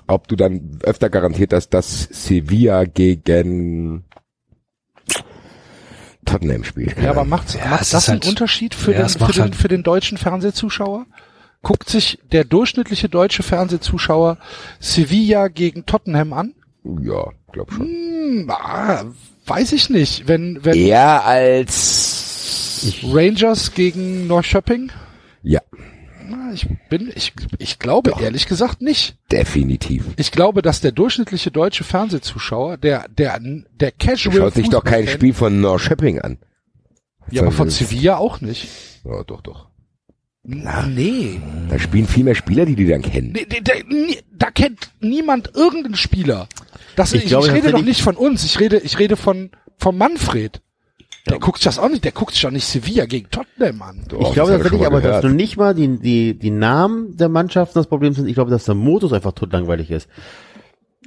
Ob du dann öfter garantiert hast, dass Sevilla gegen Tottenham spielt. Ja, aber macht, Ja, macht es das ist einen halt- Unterschied für, ja, den, für, macht den, halt- für den deutschen Fernsehzuschauer? Guckt sich der durchschnittliche deutsche Fernsehzuschauer Sevilla gegen Tottenham an? Ja, glaub schon. Hm, ah, weiß ich nicht. Wenn, wenn Eher als, Rangers gegen Norrköping? ja, Ich bin, ich, ich glaube ehrlich gesagt nicht. definitiv. Ich glaube, dass der durchschnittliche deutsche Fernsehzuschauer, der, der, der Casual Schaut sich doch kein Spiel von Norrköping an. Ja, aber von Sevilla auch nicht. Ja, doch, doch. Na, nee. Da spielen viel mehr Spieler, die die dann kennen. nee, da, da kennt niemand irgendeinen Spieler. Das, Ich ich, ich, glaube, rede doch nicht von uns. Ich rede, ich rede von, von Manfred. Der guckt sich das auch nicht, der guckt sich doch nicht Sevilla gegen Tottenham an. Doch, ich glaube schon tatsächlich aber, dass gehört. du nicht mal die, die, die Namen der Mannschaften das Problem sind. Ich glaube, dass der Modus einfach tot langweilig ist.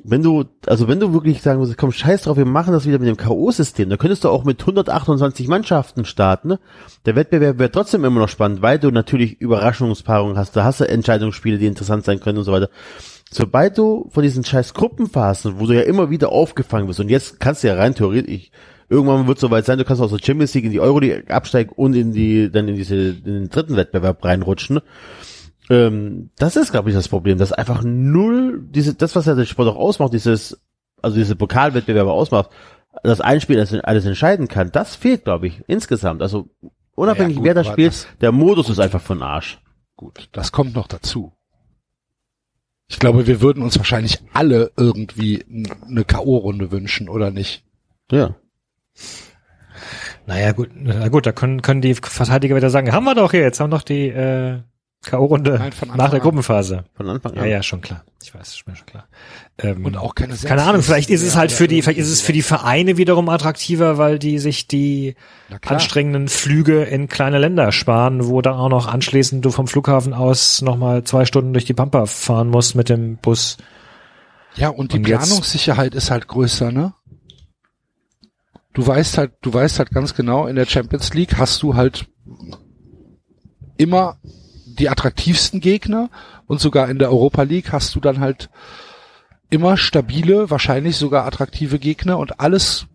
wenn du, also wenn du wirklich sagen musst, komm, scheiß drauf, wir machen das wieder mit dem K.O.-System, dann könntest du auch mit 128 Mannschaften starten. Ne? Der Wettbewerb wäre trotzdem immer noch spannend, weil du natürlich Überraschungspaarungen hast, da hast du Entscheidungsspiele, die interessant sein können und so weiter. Sobald du von diesen scheiß Gruppenphasen, wo du ja immer wieder aufgefangen wirst, und jetzt kannst du ja rein theoretisch, ich, irgendwann wird es soweit sein, du kannst aus der Champions League in die Euroleague absteigen und in die, dann in diese, in den dritten Wettbewerb reinrutschen. Ähm, das ist, glaube ich, das Problem, dass einfach null, diese, das, was ja der Sport auch ausmacht, dieses, also diese Pokalwettbewerbe ausmacht, dass ein Spiel alles, alles entscheiden kann, das fehlt, glaube ich, insgesamt. Also unabhängig, Ja, gut, wer das spielt, das- der Modus ist einfach von Arsch. Gut, das kommt noch dazu. Ich glaube, wir würden uns wahrscheinlich alle irgendwie eine K.O.-Runde wünschen, oder nicht? Ja. Naja, gut, na gut, da können, können die Verteidiger wieder sagen, haben wir doch jetzt, haben doch die äh, K.O.-Runde nach der an. Gruppenphase. Von Anfang Ja, an. ja, schon klar. Ich weiß, ist mir schon klar. Ähm, Und auch keine keine Ahnung, vielleicht ist es halt für die, vielleicht ist es für die Vereine wiederum attraktiver, weil die sich die anstrengenden Flüge in kleine Länder sparen, wo dann auch noch anschließend du vom Flughafen aus nochmal zwei Stunden durch die Pampa fahren musst mit dem Bus. Ja, und die Und jetzt- Planungssicherheit ist halt größer, ne? Du weißt halt, du weißt halt ganz genau, in der Champions League hast du halt immer die attraktivsten Gegner und sogar in der Europa League hast du dann halt immer stabile, wahrscheinlich sogar attraktive Gegner und alles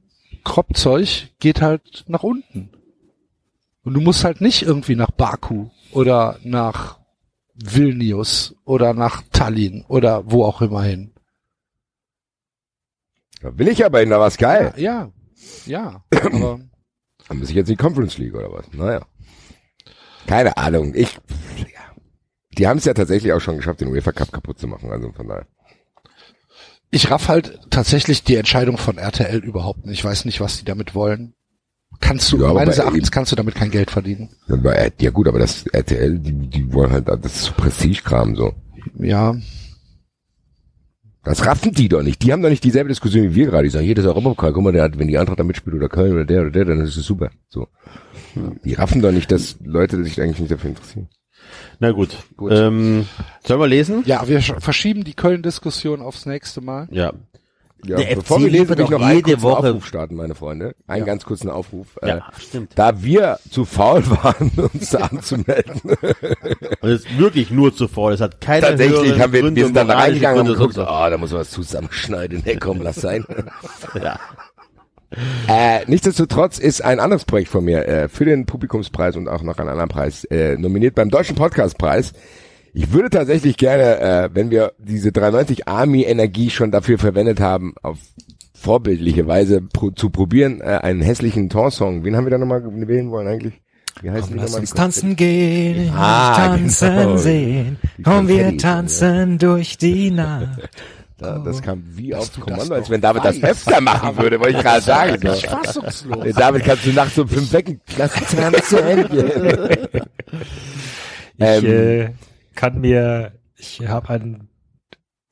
Kropfzeug geht halt nach unten. Und du musst halt nicht irgendwie nach Baku oder nach Vilnius oder nach Tallinn oder wo auch immer hin. Da will ich aber hin, da war's geil. Ja, ja, aber Dann muss ich jetzt in die Conference League oder was? Naja. Keine Ahnung. Ich, ja. Die haben es ja tatsächlich auch schon geschafft, den UEFA Cup kaputt zu machen. Also von daher. ich raff halt tatsächlich die Entscheidung von RTL überhaupt nicht. Ich weiß nicht, was die damit wollen. Kannst du, Ja, aber meines Erachtens kannst du damit kein Geld verdienen. Ja, Ja gut, aber das RTL, die, die wollen halt, das ist Prestigekram so. Ja, Das raffen die doch nicht. Die haben doch nicht dieselbe Diskussion wie wir gerade. Die sagen, jedes Europapokal, guck mal, der hat, wenn die Eintracht da mitspielt oder Köln oder der oder der, dann ist es super. So. Die raffen doch nicht, dass Leute sich eigentlich nicht dafür interessieren. Na gut. Gut. Ähm, sollen wir lesen? ja, wir sch- verschieben die Köln-Diskussion aufs nächste Mal. Ja. Ja, Der bevor FC wir lesen, will ich noch einen jede kurzen Woche- Aufruf starten, meine Freunde. Einen ganz kurzen Aufruf. Äh, Ja, stimmt. da wir zu faul waren, uns da anzumelden, Und es ist wirklich nur zu faul. Es hat keine tatsächlich haben wir, Gründe, wir sind dann reingegangen und geguckt, sonst oh, da muss was zusammenschneiden. Nee, komm, lass sein. Ja. Äh, nichtsdestotrotz ist ein anderes Projekt von mir äh, für den Publikumspreis und auch noch einen anderen Preis äh, nominiert beim Deutschen Podcastpreis. Ich würde tatsächlich gerne, äh, wenn wir diese 390 Army Energie schon dafür verwendet haben, auf vorbildliche Weise pro, zu probieren, äh, einen hässlichen Torsong. Wen haben wir da nochmal wählen wollen eigentlich? Wie heißt Komm, lass nochmal? uns Die tanzen gehen, Ah, tanzen genau. sehen. Komm, wir Konfettis, tanzen durch die Nacht. Da, das kam wie auf du das Kommando, als wenn David das weißt. öfter machen würde, wollte ich gerade sagen. So. Fassungslos. Äh, David, kannst du nachts um fünf wecken? Lass tanzen. Ich Ähm, äh, kann mir, ich habe ein,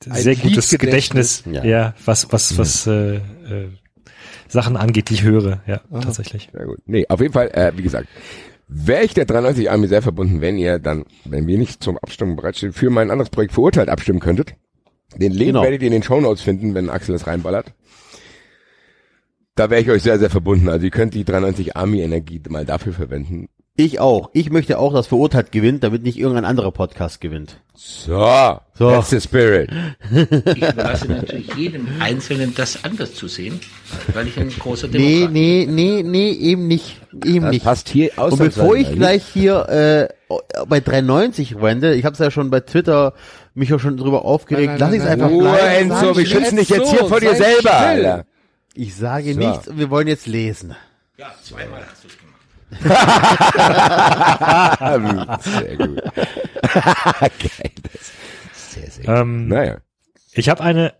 sehr gutes. Gedächtnis, Ja. ja. was was was äh, äh, Sachen angeht, die ich höre, ja, tatsächlich. Ja gut. Nee, auf jeden Fall, äh, wie gesagt, wäre ich der 93 Army sehr verbunden, wenn ihr dann, wenn wir nicht zum Abstimmen bereitstehen, für mein anderes Projekt verurteilt abstimmen könntet. Den Link Genau. werdet ihr in den Shownotes finden, wenn Axel das reinballert. Da wäre ich euch sehr, sehr verbunden. Also ihr könnt die 93 Army Energie mal dafür verwenden. Ich auch. Ich möchte auch, dass Verurteilt gewinnt, damit nicht irgendein anderer Podcast gewinnt. So, So. that's the spirit. Ich überlasse natürlich jedem Einzelnen, das anders zu sehen, weil ich ein großer Nee, Demokrat bin. nee, nee, nee, eben nicht. Eben Das nicht. passt hier Und bevor ich gleich hier äh, bei 390 wende, ich habe es ja schon bei Twitter mich auch schon drüber aufgeregt, Nein, lass nein, ich es einfach Ruhe, bleiben. Enzo, wir schützen dich jetzt hier vor dir selber. Alter. Ich sage So. nichts, wir wollen jetzt lesen. Ja, zweimal hast du es. Sehr gut. Geil. Das sehr, sehr gut. Ähm, Naja. Ich habe eine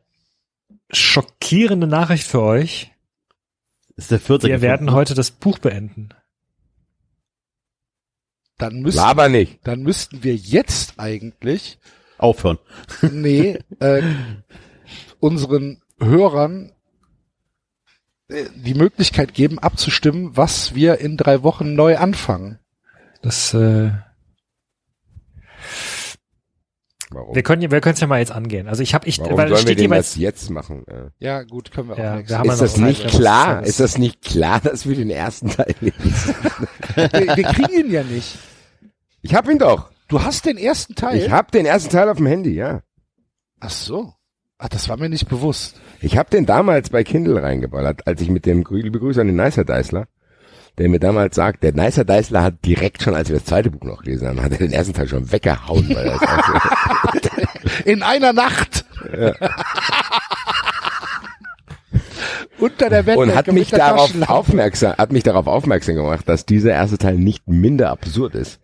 schockierende Nachricht für euch. Das ist der vierte. Wir gefunden. werden heute das Buch beenden. Dann müssten, Laber nicht. dann müssten wir jetzt eigentlich, aufhören. nee, äh, unseren Hörern die Möglichkeit geben, abzustimmen, was wir in drei Wochen neu anfangen. Das äh, Warum? Wir können wir können es ja mal jetzt angehen. Also ich habe ich Warum weil sollen wir steht denn jeweils das jetzt machen? Ja, gut, können wir auch Ja, wir haben Ist das Zeit, nicht klar? Ist das nicht klar, dass wir den ersten Teil lesen? wir, wir kriegen ihn ja nicht. Ich hab ihn doch. Du hast den ersten Teil? Ich hab den ersten Teil auf dem Handy, ja. Ach so. Ach, das war mir nicht bewusst. Ich hab den damals bei Kindle reingeballert, als ich mit dem liebe Grüße an den Nicer Deisler, der mir damals sagt, der Nicer Deisler hat direkt schon, als wir das zweite Buch noch gelesen haben, hat er den ersten Teil schon weggehauen, weil er In einer Nacht. Unter der Bettdecke und hat mich darauf aufmerksam, hat mich darauf aufmerksam gemacht, dass dieser erste Teil nicht minder absurd ist,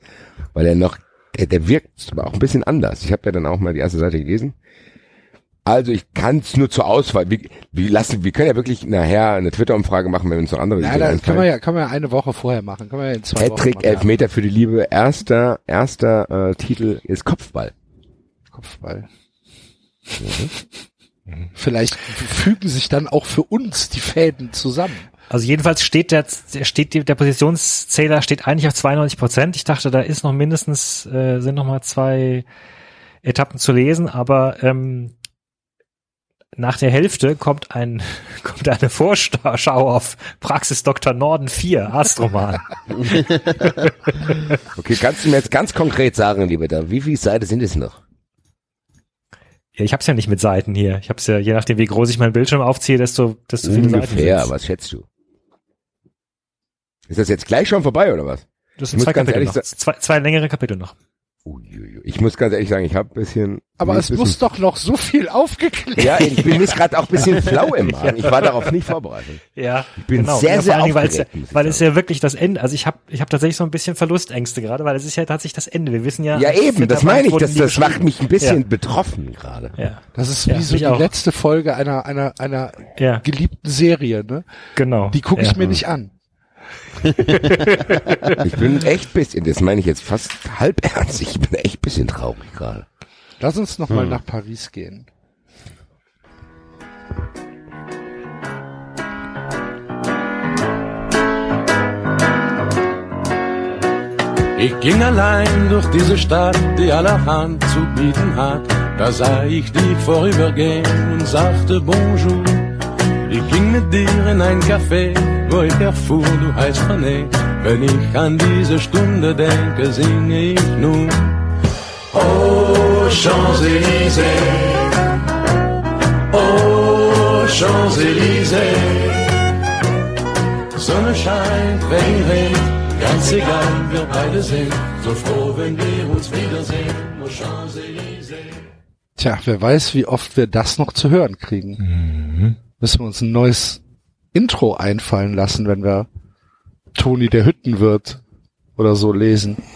weil er noch, der, der wirkt aber auch ein bisschen anders. Ich habe ja dann auch mal die erste Seite gelesen. Also ich kann es nur zur Auswahl. Wir, wir lassen, wir können ja wirklich nachher eine Twitter-Umfrage machen, wenn uns noch andere Ja, Ideen das einfallen. können wir ja, können wir ja eine Woche vorher machen. Können wir ja in zwei Wochen Hattrick, machen. Ja. Elfmeter für die Liebe. Erster, erster äh, Titel ist Kopfball. Kopfball. Vielleicht fügen sich dann auch für uns die Fäden zusammen. Also jedenfalls steht der, der steht die, der Positionszähler steht eigentlich auf 92 Prozent. Ich dachte, da ist noch mindestens äh, sind noch mal zwei Etappen zu lesen, aber ähm, nach der Hälfte kommt ein kommt eine Vorschau auf Praxis Dr. Norden 4 Arztroman. Okay, kannst du mir jetzt ganz konkret sagen, lieber da, wie viele Seiten sind es noch? Ja, ich habe es ja nicht mit Seiten hier. Ich habe es ja je nachdem wie groß ich meinen Bildschirm aufziehe, desto desto viele Seiten. Ungefähr, sind's. was schätzt du? Ist das jetzt gleich schon vorbei oder was? Das sind muss zwei ganz Kapitel ehrlich noch. Zwei, zwei längere Kapitel noch. Uiuiui. Ich muss ganz ehrlich sagen, ich habe ein bisschen. Aber es bisschen, muss doch noch so viel aufgeklärt Ja, ich bin jetzt gerade auch ein bisschen flau im Magen. Ich war darauf nicht vorbereitet. Ja, Ich bin genau. sehr, ja, sehr Dingen, weil es ja, aufgeregt, weil es ja wirklich das Ende, also ich habe ich hab tatsächlich so ein bisschen Verlustängste gerade, weil es ist ja tatsächlich das Ende. Wir wissen ja. Ja, eben, das meine ich. Das, das macht mich ein bisschen Ja. betroffen gerade. Ja, Das ist Ja, wie so mich die auch. letzte Folge einer, einer, einer ja, geliebten Serie, ne? genau. Die gucke ja. ich mir nicht an. Ich bin echt bisschen, das meine ich jetzt fast halb ernst. Ich bin echt bisschen traurig gerade. Lass uns noch mal nach Paris gehen. Ich ging allein durch diese Stadt, die allerhand zu bieten hat. Da sah ich dich vorübergehen und sagte Bonjour. Ich ging mit dir in ein Café, wo ich erfuhr, du heißt René. Wenn ich an diese Stunde denke, singe ich nun. Oh, Champs-Élysées. Oh, Champs-Élysées. Sonne scheint, Regen regnet, ganz egal, wir beide sind so froh, wenn wir uns wiedersehen. Oh, Champs-Élysées. Tja, wer weiß, wie oft wir das noch zu hören kriegen. Müssen wir uns ein neues Intro einfallen lassen, wenn wir Toni der Hüttenwirt oder so lesen.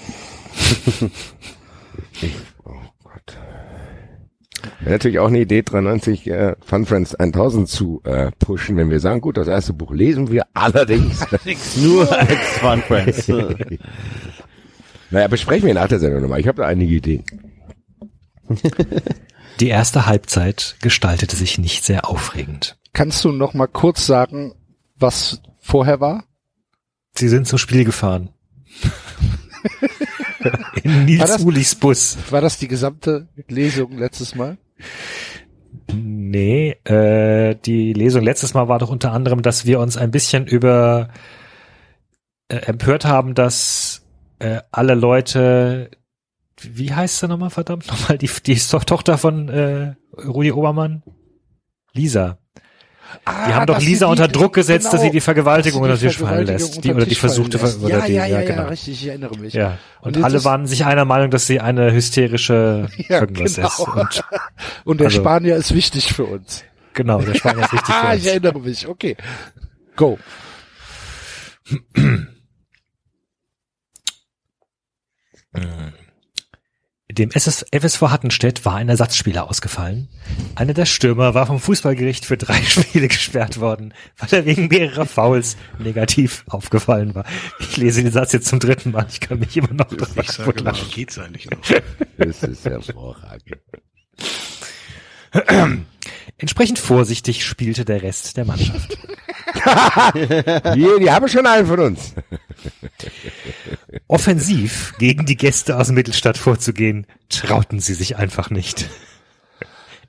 Wäre natürlich auch eine Idee, 93 äh, Fun Friends 1000 zu äh, pushen, wenn wir sagen, gut, das erste Buch lesen wir allerdings. Nur als Fun Friends. naja, besprechen wir nach der Sendung nochmal. Ich habe da einige Ideen. Die erste Halbzeit gestaltete sich nicht sehr aufregend. Kannst du noch mal kurz sagen, was vorher war? Sie sind zum Spiel gefahren. In War Nils das- Ulis Bus. War das die gesamte Lesung letztes Mal? Nee, äh, die Lesung letztes Mal war doch unter anderem, dass wir uns ein bisschen über äh, empört haben, dass äh, alle Leute, wie heißt sie nochmal, verdammt nochmal, die, die ist doch Tochter von äh, Rudi Obermann? Lisa. Die haben doch Ah, Lisa unter Druck gesetzt, dass sie die Vergewaltigung unter Tisch fallen lässt. Die, oder die versuchte, lässt. Ver- oder ja, die, ja, ja, genau. ja, richtig, ich erinnere mich. Ja. Und, jetzt alle waren sich einer Meinung, dass sie eine hysterische Ja, irgendwas genau. ist. Und Und der Also- Spanier ist wichtig für uns. genau, der Spanier ist richtig für Ah, uns. ich erinnere mich. Okay. Go. Dem SS FSV Hattenstedt war ein Ersatzspieler ausgefallen. Einer der Stürmer war vom Fußballgericht für drei Spiele gesperrt worden, weil er wegen mehrerer Fouls negativ aufgefallen war. Ich lese den Satz jetzt zum dritten Mal. Ich kann mich immer noch Ich drüber sage lachen. geht's eigentlich noch? Das ist hervorragend. Entsprechend vorsichtig spielte der Rest der Mannschaft. Die, die haben schon einen von uns. Offensiv gegen die Gäste aus Mittelstadt vorzugehen, trauten sie sich einfach nicht.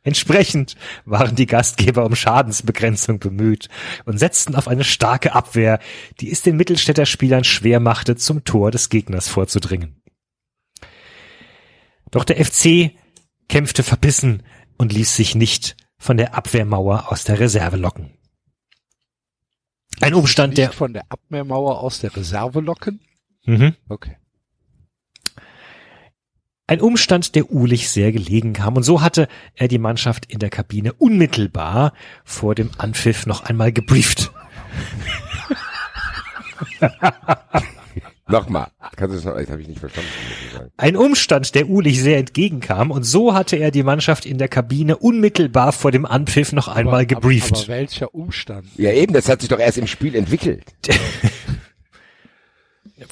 Entsprechend waren die Gastgeber um Schadensbegrenzung bemüht und setzten auf eine starke Abwehr, die es den Mittelstädter Spielern schwer machte, zum Tor des Gegners vorzudringen. Doch der FC kämpfte verbissen und ließ sich nicht von der Abwehrmauer aus der Reserve locken. Ein Umstand, Nicht der von der Abwehrmauer aus der Reserve locken? mhm. Okay. Ein Umstand, der Ulich sehr gelegen kam. Und so hatte er die Mannschaft in der Kabine unmittelbar vor dem Anpfiff noch einmal gebrieft. Nochmal. Kannst du das noch, das habe ich nicht verstanden. Ein Umstand, der Ulich sehr entgegenkam. Und so hatte er die Mannschaft in der Kabine unmittelbar vor dem Anpfiff noch einmal aber, gebrieft. Aber, aber welcher Umstand? Ja eben, das hat sich doch erst im Spiel entwickelt.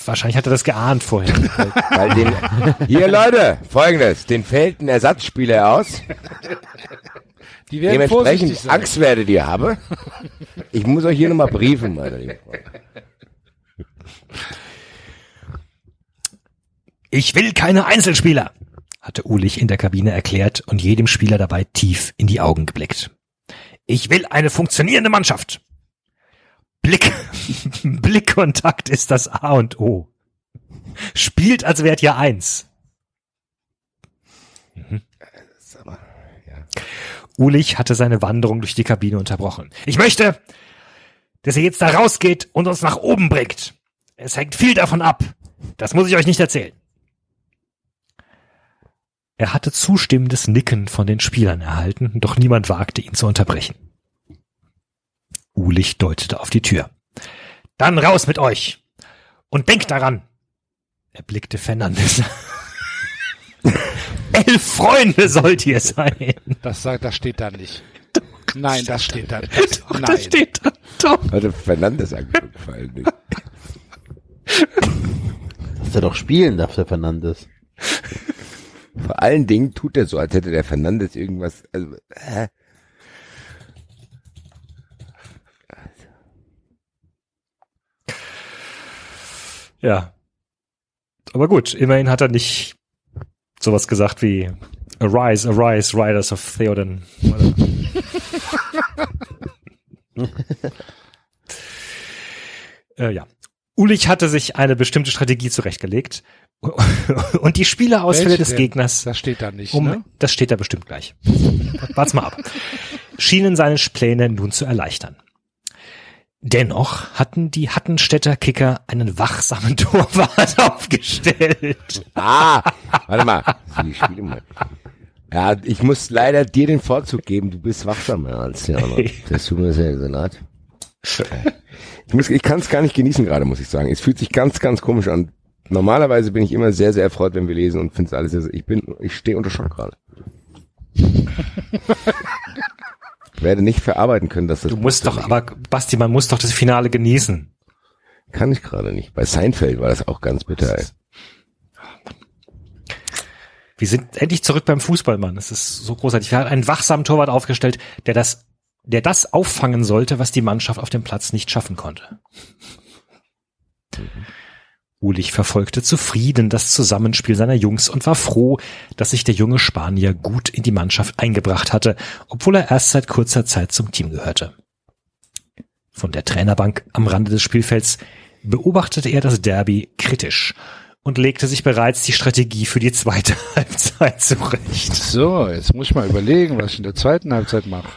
Wahrscheinlich hat er das geahnt vorher. Weil den, hier Leute, folgendes, den fällt ein Ersatzspieler aus. Die werden Dementsprechend vorsichtig sein. Angst werdet ihr haben. Ich muss euch hier nochmal briefen, meine lieben Freunde. Ich will keine Einzelspieler, hatte Ulich in der Kabine erklärt und jedem Spieler dabei tief in die Augen geblickt. Ich will eine funktionierende Mannschaft. Blick, Blickkontakt ist das A und O. Spielt, als wärt ihr eins. Mhm. Ulich hatte seine Wanderung durch die Kabine unterbrochen. Ich möchte, dass ihr jetzt da rausgeht und uns nach oben bringt. Es hängt viel davon ab. Das muss ich euch nicht erzählen. Er hatte zustimmendes Nicken von den Spielern erhalten, doch niemand wagte ihn zu unterbrechen. Ulich deutete auf die Tür. Dann raus mit euch! Und denkt daran! Er blickte Fernandes. Elf Freunde sollt ihr sein! Das, sagt, das steht da nicht. Nein, das steht da nicht. Doch, Nein. das steht da doch. Hatte Fernandes angeguckt, vor allem nicht. Dass er doch spielen darf, der Fernandes. Vor allen Dingen tut er so, als hätte der Fernandes irgendwas, also, hä? Ja. Aber gut, immerhin hat er nicht sowas gesagt wie Arise, arise, riders of Theoden. äh, ja. Ulich hatte sich eine bestimmte Strategie zurechtgelegt und die Spielerausfälle Welche des denn? Gegners Das steht da nicht, um, ne? das steht da bestimmt gleich. Wart's mal ab. Schienen seine Pläne nun zu erleichtern. Dennoch hatten die Hattenstädter Kicker einen wachsamen Torwart aufgestellt. Ah, warte mal. Sie spielen mal. Ja, ich muss leider dir den Vorzug geben. Du bist wachsamer als der andere. Das tut mir sehr leid. Ich, muss, ich kann es gar nicht genießen gerade, muss ich sagen. Es fühlt sich ganz, ganz komisch an. Normalerweise bin ich immer sehr, sehr erfreut, wenn wir lesen und finde es alles sehr, sehr, ich bin, ich stehe unter Schock gerade. Ich werde nicht verarbeiten können, dass das Du musst doch, aber Basti, man muss doch das Finale genießen. kann ich gerade nicht. Bei Seinfeld war das auch ganz bitter. Ey. Wir sind endlich zurück beim Fußball, Mann. Es ist so großartig. Wir haben einen wachsamen Torwart aufgestellt, der das, der das auffangen sollte, was die Mannschaft auf dem Platz nicht schaffen konnte. Ulich verfolgte zufrieden das Zusammenspiel seiner Jungs und war froh, dass sich der junge Spanier gut in die Mannschaft eingebracht hatte, obwohl er erst seit kurzer Zeit zum Team gehörte. Von der Trainerbank am Rande des Spielfelds beobachtete er das Derby kritisch und legte sich bereits die Strategie für die zweite Halbzeit zurecht. So, jetzt muss ich mal überlegen, was ich in der zweiten Halbzeit mache.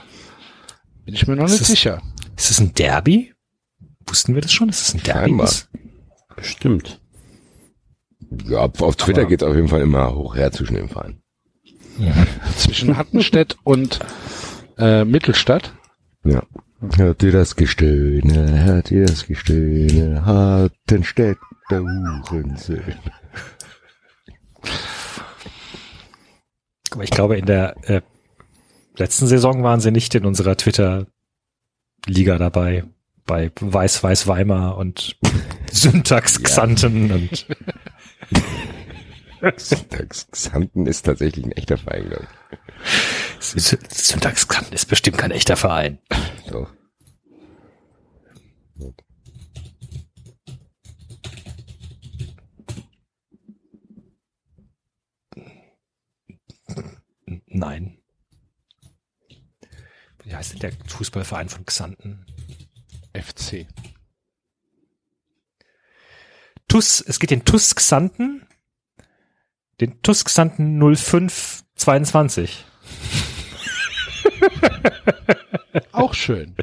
Bin ich mir noch Ist nicht es- sicher. Ist es ein Derby? Wussten wir das schon? Ist es ein Derby? Scheinbar. Bestimmt. Ja, auf Twitter geht's auf jeden Fall immer hoch her zwischen den Vereinen. Zwischen Hattenstedt und äh, Mittelstadt. Ja. Hört ihr das Gestöhne, hört ihr das Gestöhne, Hartenstädter Hurensöhne. Aber ich glaube, in der äh, letzten Saison waren sie nicht in unserer Twitter-Liga dabei. Bei Weiß-Weiß Weimar und Syntax Xanten und Syntax Xanten ist tatsächlich ein echter Verein, glaube ich. Syntax Xanten ist bestimmt kein echter Verein. Doch. Nein. Wie heißt denn der Fußballverein von Xanten? FC. TUS, es geht den TUS Xanten, den TUS Xanten 0522. Auch schön.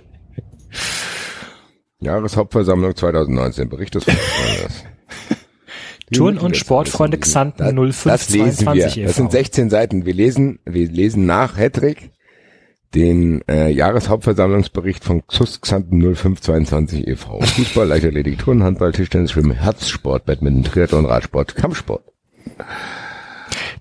Jahreshauptversammlung 2019, Bericht des Vorstandes. Turn- und Sportfreunde Xanten Das, das lesen wir. 0522 Das sind e.V.. 16 Seiten. Wir lesen, wir lesen nach Hedrick den äh, Jahreshauptversammlungsbericht von XUS Xanten 0522 e.V. Fußball, Leichtathletik, Turnen, Handball, Tischtennis, Schwimmen, Herzsport, Badminton, Triathlon, Radsport, Kampfsport.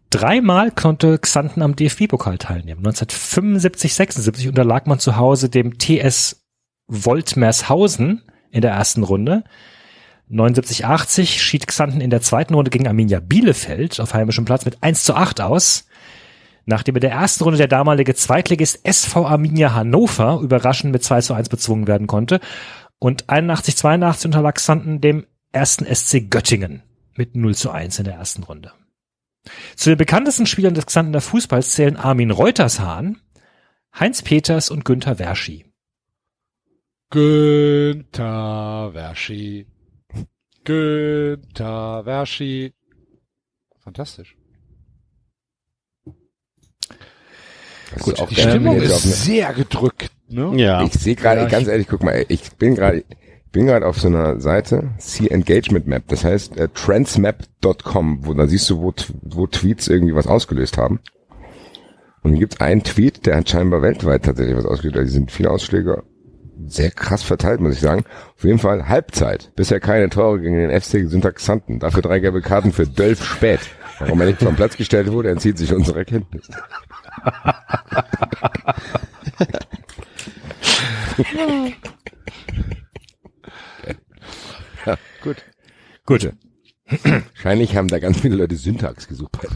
Dreimal konnte Xanten am DFB-Pokal teilnehmen. 1975, 76 unterlag man zu Hause dem TS Woltmershausen in der ersten Runde. 79, 80 schied Xanten in der zweiten Runde gegen Arminia Bielefeld auf heimischem Platz mit 1 zu 8 aus. Nachdem in der ersten Runde der damalige Zweitligist SV Arminia Hannover überraschend mit 2 zu 1 bezwungen werden konnte. Und 81, 82 unterlag Xanten dem ersten SC Göttingen mit 0 zu 1 in der ersten Runde. Zu den bekanntesten Spielern des Xantener Fußballs zählen Armin Reutershahn, Heinz Peters und Günther Verschi. Günther Verschi. Günther Verschi. Fantastisch. Das Gut, die Stimmung ist auf eine- sehr gedrückt, ne? Ja. Ich sehe gerade, Ja, ganz ehrlich, guck mal, ich bin gerade, ich bin gerade auf so einer Seite, See Engagement Map, das heißt äh, transmap.com, wo da siehst du, wo, wo Tweets irgendwie was ausgelöst haben. Und hier gibt einen Tweet, der hat scheinbar weltweit tatsächlich was ausgelöst. Also, Die sind viele Ausschläge sehr krass verteilt, muss ich sagen. Auf jeden Fall Halbzeit. Bisher keine Tore gegen den FC Syntaxanten. Dafür drei gelbe Karten für Dölf Spät. Warum er nicht vom Platz gestellt wurde, entzieht sich unserer Kenntnis. Ja, gut. Gut. Wahrscheinlich haben da ganz viele Leute Syntax gesucht. bei.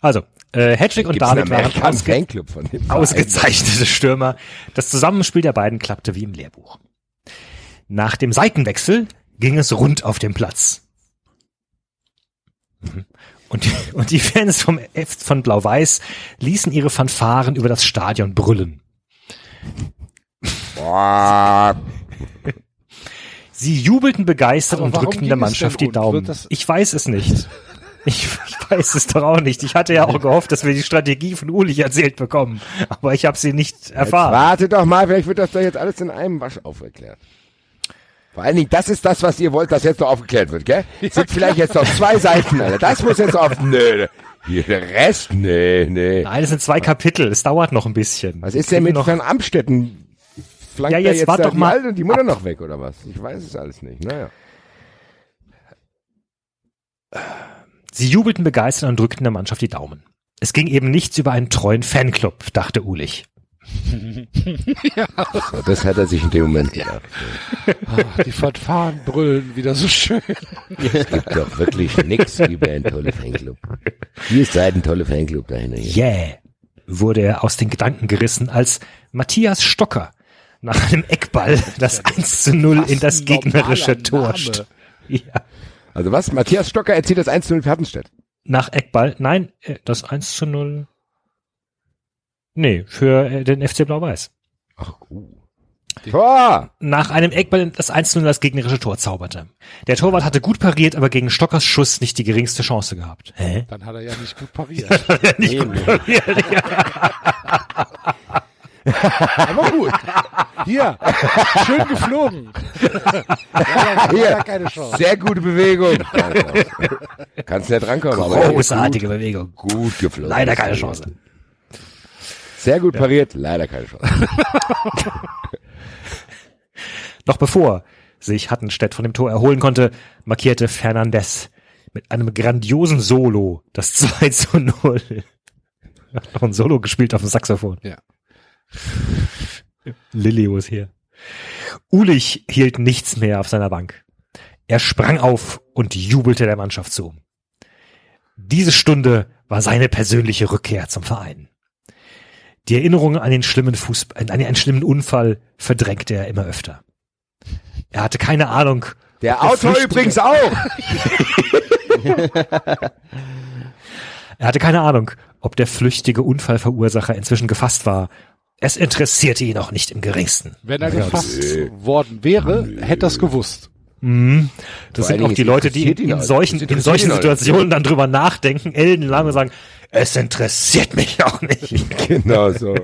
Also, äh, Hedrick und David waren ausge ausgezeichnete Stürmer. Das Zusammenspiel der beiden klappte wie im Lehrbuch. Nach dem Seitenwechsel ging es rund auf dem Platz. Und die, und die Fans vom F von Blau-Weiß ließen ihre Fanfaren über das Stadion brüllen. Boah, Sie jubelten begeistert Aber und drückten der Mannschaft die? Daumen. Ich weiß es nicht. Ich, ich weiß es doch auch nicht. Ich hatte ja auch gehofft, dass wir die Strategie von Ulich erzählt bekommen. Aber ich habe sie nicht jetzt erfahren. warte doch mal, vielleicht wird das doch jetzt alles in einem Wasch aufgeklärt. Vor allen Dingen, das ist das, was ihr wollt, dass jetzt noch aufgeklärt wird, gell? Sind vielleicht jetzt noch zwei Seiten, Alter. Das muss jetzt auf, nö, hier, der Rest, nee, nee. Nein, es sind zwei Kapitel. Es dauert noch ein bisschen. Was ist denn mit noch? Van Amstetten? Flankt Ja, jetzt jetzt wart da doch mal und die Mutter noch weg, oder was? Ich weiß es alles nicht, naja. Sie jubelten begeistert und drückten der Mannschaft die Daumen. Es ging eben nichts über einen treuen Fanclub, dachte Ulich. So, das hat er sich in dem Moment gedacht. Ah, die Fanfaren brüllen wieder so schön. Es gibt doch wirklich nix über einen tollen Fanclub. Hier ist seid ein toller Fanclub dahinter. Yeah, wurde er aus den Gedanken gerissen, als Matthias Stocker nach einem Eckball das 1 zu 0 in das gegnerische Tor ja. Also was? Matthias Stocker erzählt das 1 zu 0 für Hattenstedt. Nach Eckball, nein, äh, das 1 zu 0. Nee, für äh, den FC Blau-Weiß. Ach, uh. Tor! Nach einem Eckball das 1 zu 0 das gegnerische Tor zauberte. Der Torwart hatte gut pariert, aber gegen Stockers Schuss nicht die geringste Chance gehabt. Hä? Dann hat er ja nicht gut pariert. nicht gut pariert, ja. Aber gut. Hier, schön geflogen. ja, Hier. ja, keine Chance. Sehr gute Bewegung. Kannst nicht rankommen. aber Großartige Bewegung. Gut, gut geflogen. Leider keine Chance. Sehr gut pariert, leider keine Chance. Noch bevor sich Hattenstedt von dem Tor erholen konnte, markierte Fernandes mit einem grandiosen Solo das 2 zu 0. Hat noch ein Solo gespielt auf dem Saxophon. Ja. Lilio ist hier. Ulich hielt nichts mehr auf seiner Bank. Er sprang auf und jubelte der Mannschaft zu. Diese Stunde war seine persönliche Rückkehr zum Verein. Die Erinnerung an den schlimmen Fußball, an einen schlimmen Unfall verdrängte er immer öfter. Er hatte keine Ahnung. Der Autor Flüchtlinge- übrigens auch. Er hatte keine Ahnung, ob der flüchtige Unfallverursacher inzwischen gefasst war. Es interessierte ihn auch nicht im geringsten. Wenn er gefasst worden wäre, hätte er es gewusst. Mhm. Das Vor sind auch die Leute, die interessiert ihn in solchen, in solchen auch. Situationen dann drüber nachdenken, ellenlang und sagen, es interessiert mich auch nicht. Genau so.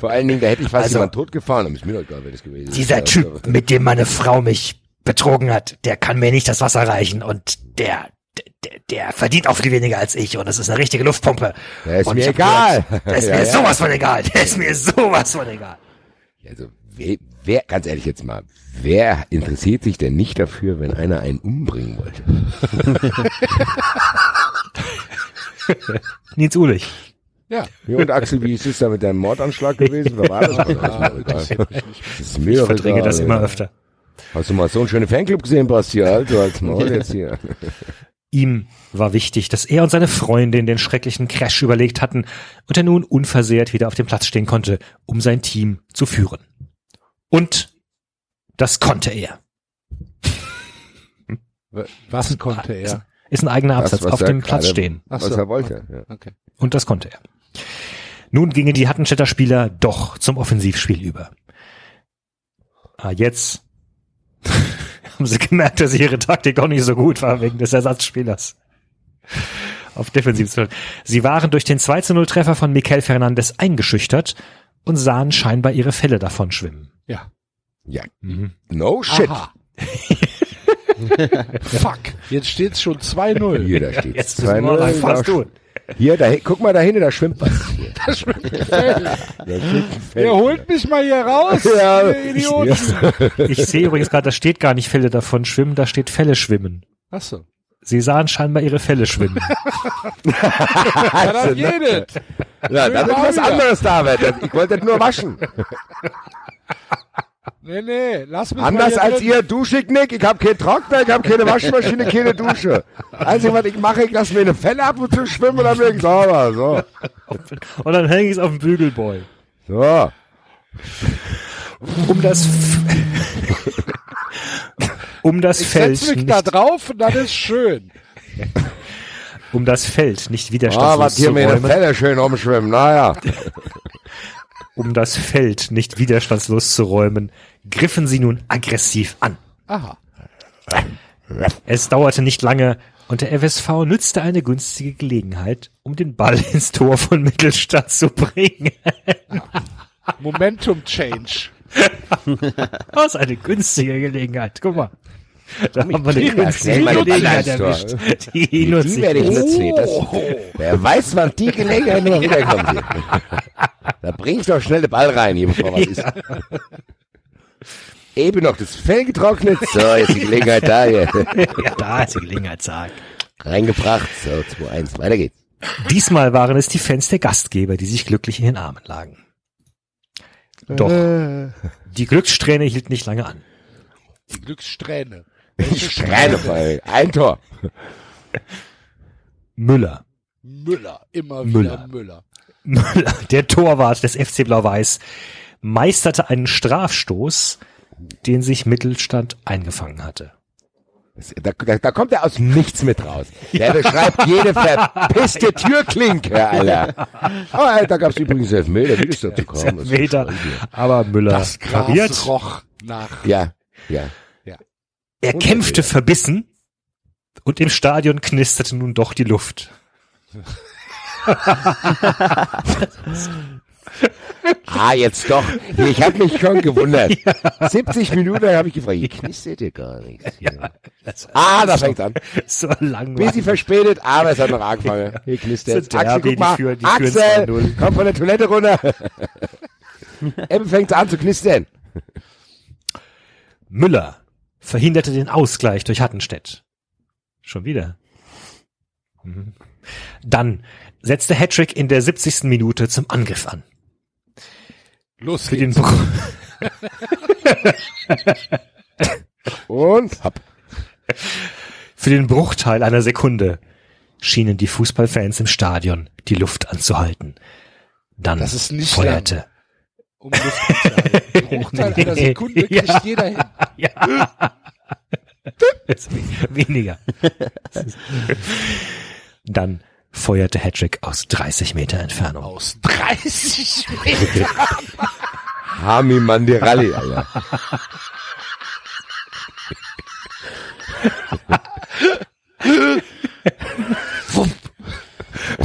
Vor allen Dingen, da hätte ich fast Also- jemand totgefahren. Und ist mir doch egal, wer das gewesen ist. Dieser Typ, mit dem meine Frau mich betrogen hat, der kann mir nicht das Wasser reichen und der, der, der verdient auch viel weniger als ich und das ist eine richtige Luftpumpe. Der ist und mir egal. Gehört, der ist Ja, mir ja. sowas von egal. Der ist mir sowas von egal. Also, wer, wer, ganz ehrlich jetzt mal, wer interessiert sich denn nicht dafür, wenn einer einen umbringen wollte? Nils Ulich. Ja. Ja, und Axel, wie ist es da mit deinem Mordanschlag gewesen? Oder war das? Egal. Das ist mir Ich verdränge egal, das immer ja. öfter. Hast du mal so einen schönen Fanclub gesehen, Basti? Also, als Maul jetzt hier. Ihm war wichtig, dass er und seine Freundin den schrecklichen Crash überlegt hatten und er nun unversehrt wieder auf dem Platz stehen konnte, um sein Team zu führen. Und das konnte er. Was konnte er? Ist ein eigener Das, Absatz. was auf dem Platz stehen. Ach Was so, er wollte. Okay. Ja. okay. Und das konnte er. Nun gingen die Hattenstädter Spieler doch zum Offensivspiel über. Ah, jetzt haben sie gemerkt, dass ihre Taktik auch nicht so gut war wegen des Ersatzspielers. Auf Defensivfeld. Sie waren durch den 2 zu 0 Treffer von Mikel Fernandes eingeschüchtert und sahen scheinbar ihre Fälle davon schwimmen. Ja. Ja. No shit. Fuck. Jetzt steht's schon 2-0. Hier, da steht Jetzt müssen wir mal was 2-0. tun. Hier, da, guck mal da hinten, da schwimmt was. Das. Da schwimmt ein Feld. Ihr holt mich mal hier raus, Ja, ihr Idioten. Ich sehe übrigens gerade, da steht gar nicht Fälle davon schwimmen, da steht Fälle schwimmen. Ach so. Sie sahen scheinbar ihre Fälle schwimmen. Ja, dann geht es. Ja, das ist was anderes, David. Das- Ich wollte das nur waschen. Nee, nee, lass mich mal Anders als drin. ihr dusche ich. Ich habe keinen Trockner, ich habe keine Waschmaschine, keine Dusche. Einzige, was ich mache, ich lasse mir eine Felle ab und zu schwimmen und dann bin ich sauber. So. Und dann hänge ich es auf dem Bügelboy. So. Um das, um das Ich Feld, setz mich nicht, da drauf und dann ist schön. um das Feld nicht Ah, widerstandslos was hier zu eine räumen, Felle schön umschwimmen. Naja. Um das Feld nicht widerstandslos zu räumen, griffen sie nun aggressiv an. Aha. Es dauerte nicht lange und der FSV nützte eine günstige Gelegenheit, um den Ball ins Tor von Mittelstadt zu bringen. Momentum Change. Was eine günstige Gelegenheit. Guck mal. Da haben wir das schnell mal den ins erwischt. Die Die werde ich nutzen. Das, wer weiß, wann die Gelegenheit noch wiederkommt. Hier. Da bring ich doch schnell den Ball rein, hier, bevor was ist. Eben noch das Fell getrocknet. So, jetzt die Gelegenheit da hier. Ja, da ist die Gelegenheit, sag. Reingebracht. So, 2-1. Weiter geht's. Diesmal waren es die Fans der Gastgeber, die sich glücklich in den Armen lagen. Doch, die Glückssträhne hielt nicht lange an. Die Glückssträhne. Ich strähne voll. Ein Tor. Müller. Müller. Immer Müller. wieder Müller. Müller, der Torwart des FC Blau-Weiß, meisterte einen Strafstoß, den sich Mittelstand eingefangen hatte. Da, da, da kommt er aus Nichts mit raus. Der beschreibt jede verpisste Türklinke, Alter. Aber äh, da gab's übrigens Elfmeter, wie ist dazu gekommen? Das ist Meter, schon hier. aber Müller Das Gras roch nach. Ja, ja. Er kämpfte verbissen und im Stadion knisterte nun doch die Luft. Ah, jetzt doch. Ich habe mich schon gewundert. 70 Minuten habe ich gefragt, hier knistert hier gar nichts. Hier. Ah, da fängt's an. So langweilig. Bisschen verspätet, aber es hat noch angefangen. Hier knistert Axel, guck mal. die führen- die Axel, 2-0. komm von der Toilette runter. Eben fängt's an zu knistern. Müller verhinderte den Ausgleich durch Hattenstedt. Schon wieder. Mhm. Dann setzte Hattrick in der 70. Minute zum Angriff an. Los Für den, geht's. Bru Und hopp. für den Bruchteil einer Sekunde schienen die Fußballfans im Stadion die Luft anzuhalten. Dann Das ist nicht feuerte. Um zu halten. Bruchteil einer Sekunde kriegt Ja. jeder hin. Ja. Weniger. Dann feuerte Hedrick aus 30 Meter Entfernung. Aus 30 Metern. Hami Mandiralli, Alter.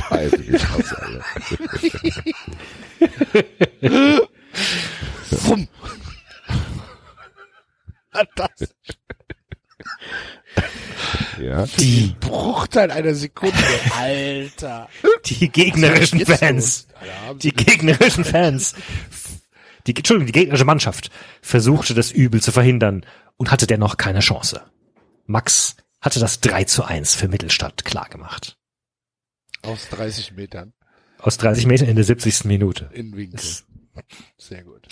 Alter, die Schnauze, Alter. Wumm. Ja. Die, Bruchteil einer Sekunde. Alter. die gegnerischen Fans? Alter, die gegnerischen Fans, die, Entschuldigung, die gegnerische Mannschaft versuchte das Übel zu verhindern und hatte dennoch keine Chance. Max hatte das 3 zu 1 für Mittelstadt klargemacht. Aus 30 Metern Aus 30 Metern in der 70. Minute. in Winkel. Sehr gut.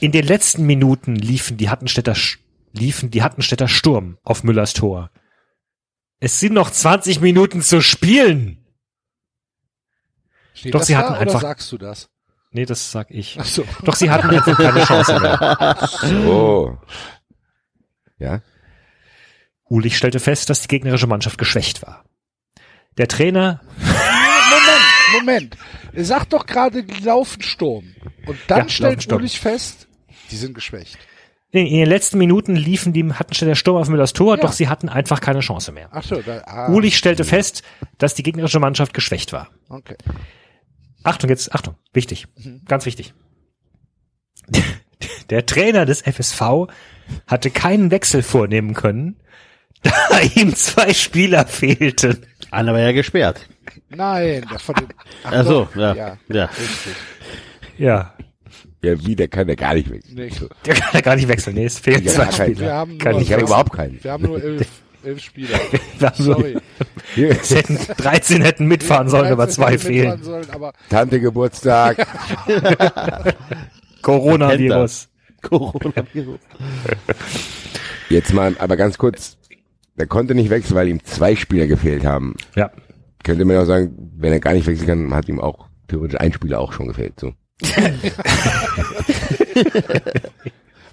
In den letzten Minuten liefen die Hattenstädter, liefen die Hattenstädter Sturm auf Müllers Tor. Es sind noch 20 Minuten zu spielen. Steht Doch, das sie da, hatten oder einfach- sagst du das? Nee, das sag ich. Ach so. Doch sie hatten jetzt keine Chance mehr. So. Ja. Ulich stellte fest, dass die gegnerische Mannschaft geschwächt war. Der Trainer, Moment, Moment. Er sagt doch gerade, die laufen Sturm. Und dann Ja, stellt. Ulich fest, die sind geschwächt. in, in den letzten Minuten liefen die Hattenstädter Sturm auf Müllers Tor, Ja. doch sie hatten einfach keine Chance mehr. Ach so, da, ah, Ulich stellte fest, dass die gegnerische Mannschaft geschwächt war. Okay. Achtung jetzt, Achtung, wichtig, Mhm. ganz wichtig. Der Trainer des FSV hatte keinen Wechsel vornehmen können, da ihm zwei Spieler fehlten. Einer war ja gesperrt. Nein, der von den, ach Ach so, doch, ja. ja. Ja. Richtig. Ja, Ja, wie, der kann der gar nicht weg. Nee. der kann ja gar nicht wechseln. Nee, es fehlen Ja, zwei Spieler. Wir haben Kann nur, Ich habe überhaupt keinen. wir haben nur elf, elf Spieler. Wir haben nur- Sorry. Hätten 13 hätten mitfahren sollen, aber 13 zwei fehlen. Sollen, aber Tante Geburtstag. Coronavirus. Coronavirus. Jetzt mal, aber ganz kurz. Der konnte nicht wechseln, weil ihm zwei Spieler gefehlt haben. Ja. Könnte man auch sagen, wenn er gar nicht wechseln kann, hat ihm auch theoretisch ein Spieler auch schon gefehlt. So.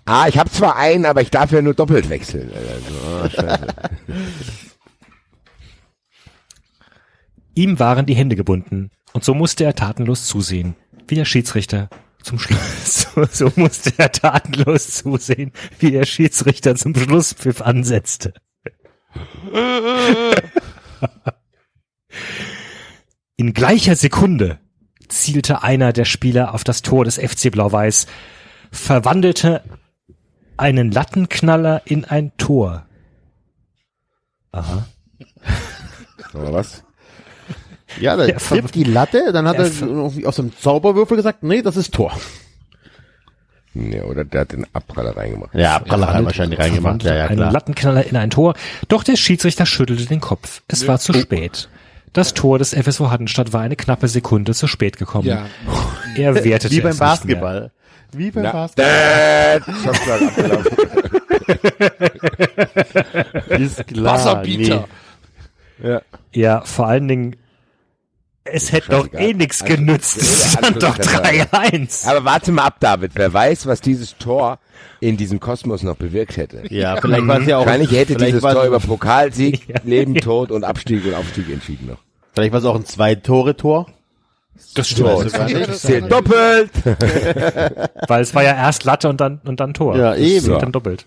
ah, ich habe zwar einen, aber ich darf ja nur doppelt wechseln. Also, scheiße. Ihm waren die Hände gebunden und so musste er tatenlos zusehen, wie der Schiedsrichter zum Schluss, so, so musste er tatenlos zusehen, wie der Schiedsrichter zum Schlusspfiff ansetzte. In gleicher Sekunde zielte einer der Spieler auf das Tor des FC Blau-Weiß, verwandelte einen Lattenknaller in ein Tor. Aha. Oder was? Ja, der trifft die Latte, dann hat er irgendwie aus dem Zauberwürfel gesagt, nee, das ist Tor. Ja, oder der hat den Abpraller reingemacht. Ja, Abpraller hat er wahrscheinlich reingemacht. Ja, ja, einen klar. Lattenknaller in ein Tor. Doch der Schiedsrichter schüttelte den Kopf. Es war zu spät. Das Tor des FSV Hattenstadt war eine knappe Sekunde zu spät gekommen. ja, Er wertete Wie es beim nicht mehr. Basketball. Wie beim Na, Basketball. Ist klar. Wasserbieter. Ja, vor allen Dingen, es hätte doch eh nichts Also, genützt. Es stand doch Anschlusstreffer. 3-1. Aber warte mal ab, David. Wer weiß, was dieses Tor in diesem Kosmos noch bewirkt hätte. Nee. Ja, vielleicht war es ja auch, Wahrscheinlich hätte dieses Tor über Pokalsieg, Ja. Leben, Tod und Abstieg und Aufstieg entschieden noch. Vielleicht war es auch ein Zwei-Tore-Tor. Das stimmt. nicht. das zählt doppelt. Weil es war ja erst Latte und dann, und dann Tor. Ja, eben. Und dann doppelt.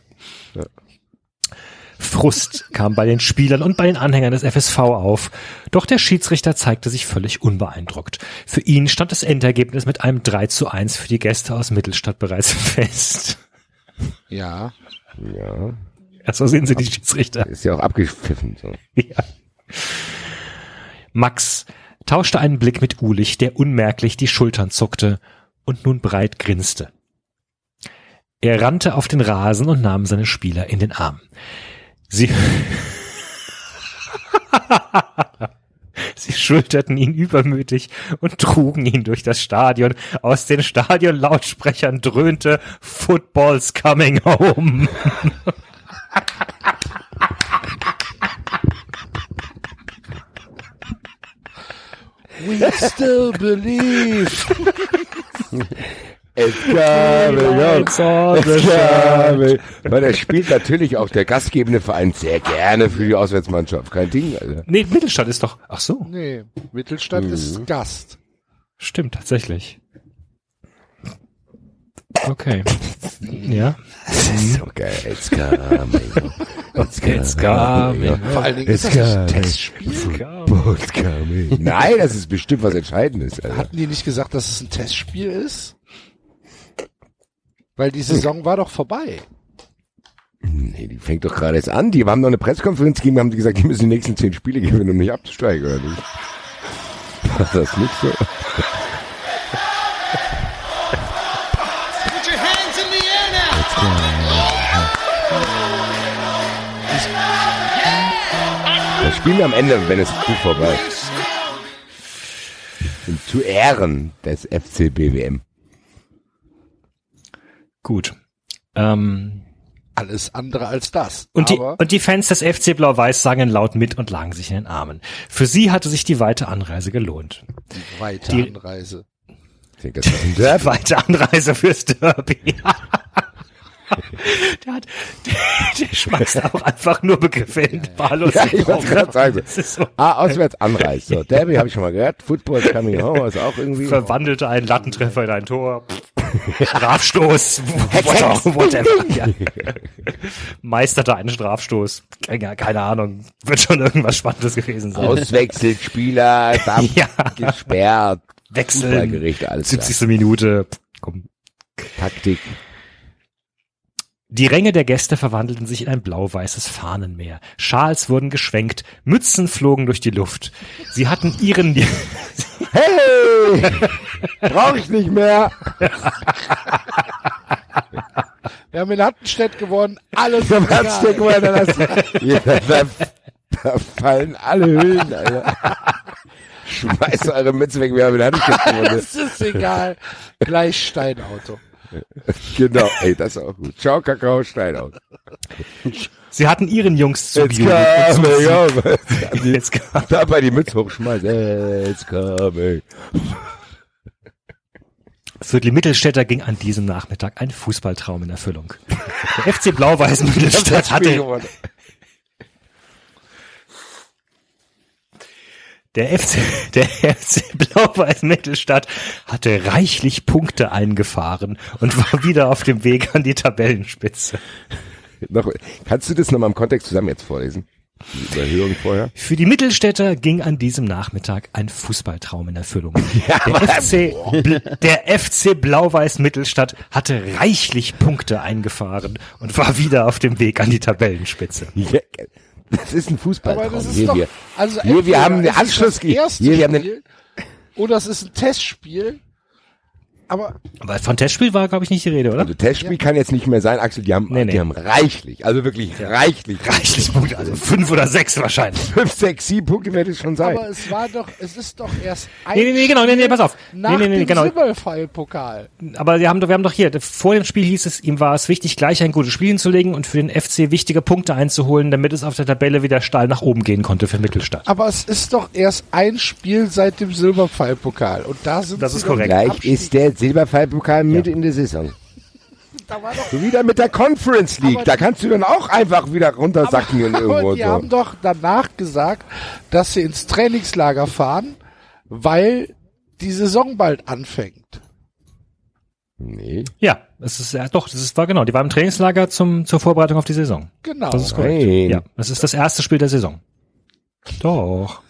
Frust kam bei den Spielern und bei den Anhängern des FSV auf. Doch der Schiedsrichter zeigte sich völlig unbeeindruckt. Für ihn stand das Endergebnis mit einem 3 zu 1 für die Gäste aus Mittelstadt bereits fest. ja. Ja, Ja, so sehen sie die Schiedsrichter. ist ja auch abgepfiffen. So. Ja. Max tauschte einen Blick mit Ulich, der unmerklich die Schultern zuckte und nun breit grinste. Er rannte auf den Rasen und nahm seine Spieler in den Arm. Sie, Sie schulterten ihn übermütig und trugen ihn durch das Stadion. Aus den Stadionlautsprechern dröhnte Football's coming home. We still believe. It's shirt. coming. Weil er spielt natürlich auch der gastgebende Verein sehr gerne für die Auswärtsmannschaft. Kein Ding, Alter. Nee, Mittelstadt ist doch. Ach so. Nee, Mittelstadt Mhm. ist Gast. Stimmt, tatsächlich. Okay. Ja. Das ist so geil. It's coming. It's coming. It's coming. Vor allen Dingen It's ist das coming. Testspiel. It's coming. Nein, das ist bestimmt was Entscheidendes, Alter. Hatten die nicht gesagt, dass es ein Testspiel ist? Weil die Saison war doch vorbei. Nee, die fängt doch gerade erst an. Die haben noch eine Pressekonferenz gegeben, haben die gesagt, die müssen die nächsten zehn Spiele gewinnen, um nicht abzusteigen, oder nicht? War das nicht so? Das spielen wir am Ende, wenn es Buch vorbei ist. Und zu Ehren des FC BWM. Gut. Ähm, Alles andere als das. und, die, und die Fans des FC Blau-Weiß sangen laut mit und lagen sich in den Armen. Für sie hatte sich die weite Anreise gelohnt. die weite die- Anreise. Ich denke, das ist ein Die weite Anreise fürs Derby. der, hat, der, der schmeißt auch einfach nur Begriffe in wahllos Ja, ich wollte gerade sagen. So Ah, auswärts anreist. So, Derby habe ich schon mal gehört. Football coming home ist auch irgendwie. verwandelte einen Lattentreffer in ein Tor. Strafstoß. whatever, whatever. Ja. Meisterte einen Strafstoß. Ja, keine Ahnung. Wird schon irgendwas Spannendes gewesen sein. Auswechselt Spieler, darf Ja. gesperrt, Wechseln. Fußballgericht, alles klar. 70. Minute. Komm. Taktik. Die Ränge der Gäste verwandelten sich in ein blau-weißes Fahnenmeer. Schals wurden geschwenkt, Mützen flogen durch die Luft. Sie hatten ihren, Hey! Brauche ich nicht mehr. Wir haben in Hattenstedt gewonnen. Alles er dann das, ja, da, da fallen alle Hüllen, Alter. Schmeißt eure Mütze weg, wir haben in Handschrift gewonnen. Das ist egal. Gleich Steinauto. Genau, ey, das ist auch gut. Ciao, Kakao, Steinhaus. sie hatten ihren Jungs zu It's coming, Jetzt kam- Dabei die Mütze hochschmeißen. It's coming. Für die Mittelstädter ging an diesem Nachmittag ein Fußballtraum in Erfüllung. Der FC Blau-Weiß Mittelstadt hatte, der FC, der FC Blau-Weiß Mittelstadt hatte reichlich Punkte eingefahren und war wieder auf dem Weg an die Tabellenspitze. Noch, kannst du das nochmal im Kontext zusammen jetzt vorlesen? Die Überhöhung vorher? Für die Mittelstädter ging an diesem Nachmittag ein Fußballtraum in Erfüllung. Der FC, der FC Blau-Weiß Mittelstadt hatte reichlich Punkte eingefahren und war wieder auf dem Weg an die Tabellenspitze. Ja, das ist ein Fußballtraum. Aber das ist hier, doch, wir, also hier, wir haben den Anschluss, hier, wir haben den, oder es ist ein Testspiel. Aber Aber von Testspiel war, glaube ich, nicht die Rede, oder? also Testspiel kann jetzt nicht mehr sein, Axel, die haben, Nee, nee. die haben reichlich, also wirklich reichlich. Reichlich Punkte, also fünf oder sechs wahrscheinlich. Fünf, sechs, sieben Punkte wird es schon sein. aber es war doch, es ist doch erst ein Nee, nee, nee, genau, nee, nee, pass auf. Nach Nee, nee, nee, dem genau. Silberpfeil-Pokal. Aber wir haben doch, wir haben doch hier, vor dem Spiel hieß es, ihm war es wichtig, gleich ein gutes Spiel hinzulegen und für den FC wichtige Punkte einzuholen, damit es auf der Tabelle wieder steil nach oben gehen konnte für Mittelstadt. Aber es ist doch erst ein Spiel seit dem Silberpfeil-Pokal. Und da sind Das ist korrekt. Gleich ist der Silberpfeilpokal mit in der Saison. Da war doch So wieder mit der Conference League. Aber Da die- kannst du dann auch einfach wieder runtersacken und irgendwo. Aber die so. haben doch danach gesagt, dass sie ins Trainingslager fahren, weil die Saison bald anfängt. Nee. Ja, es ist, ja, doch, das ist, war genau, die waren im Trainingslager zum, zur Vorbereitung auf die Saison. Genau. Das ist korrekt. Nein. Ja, das ist das erste Spiel der Saison. Doch.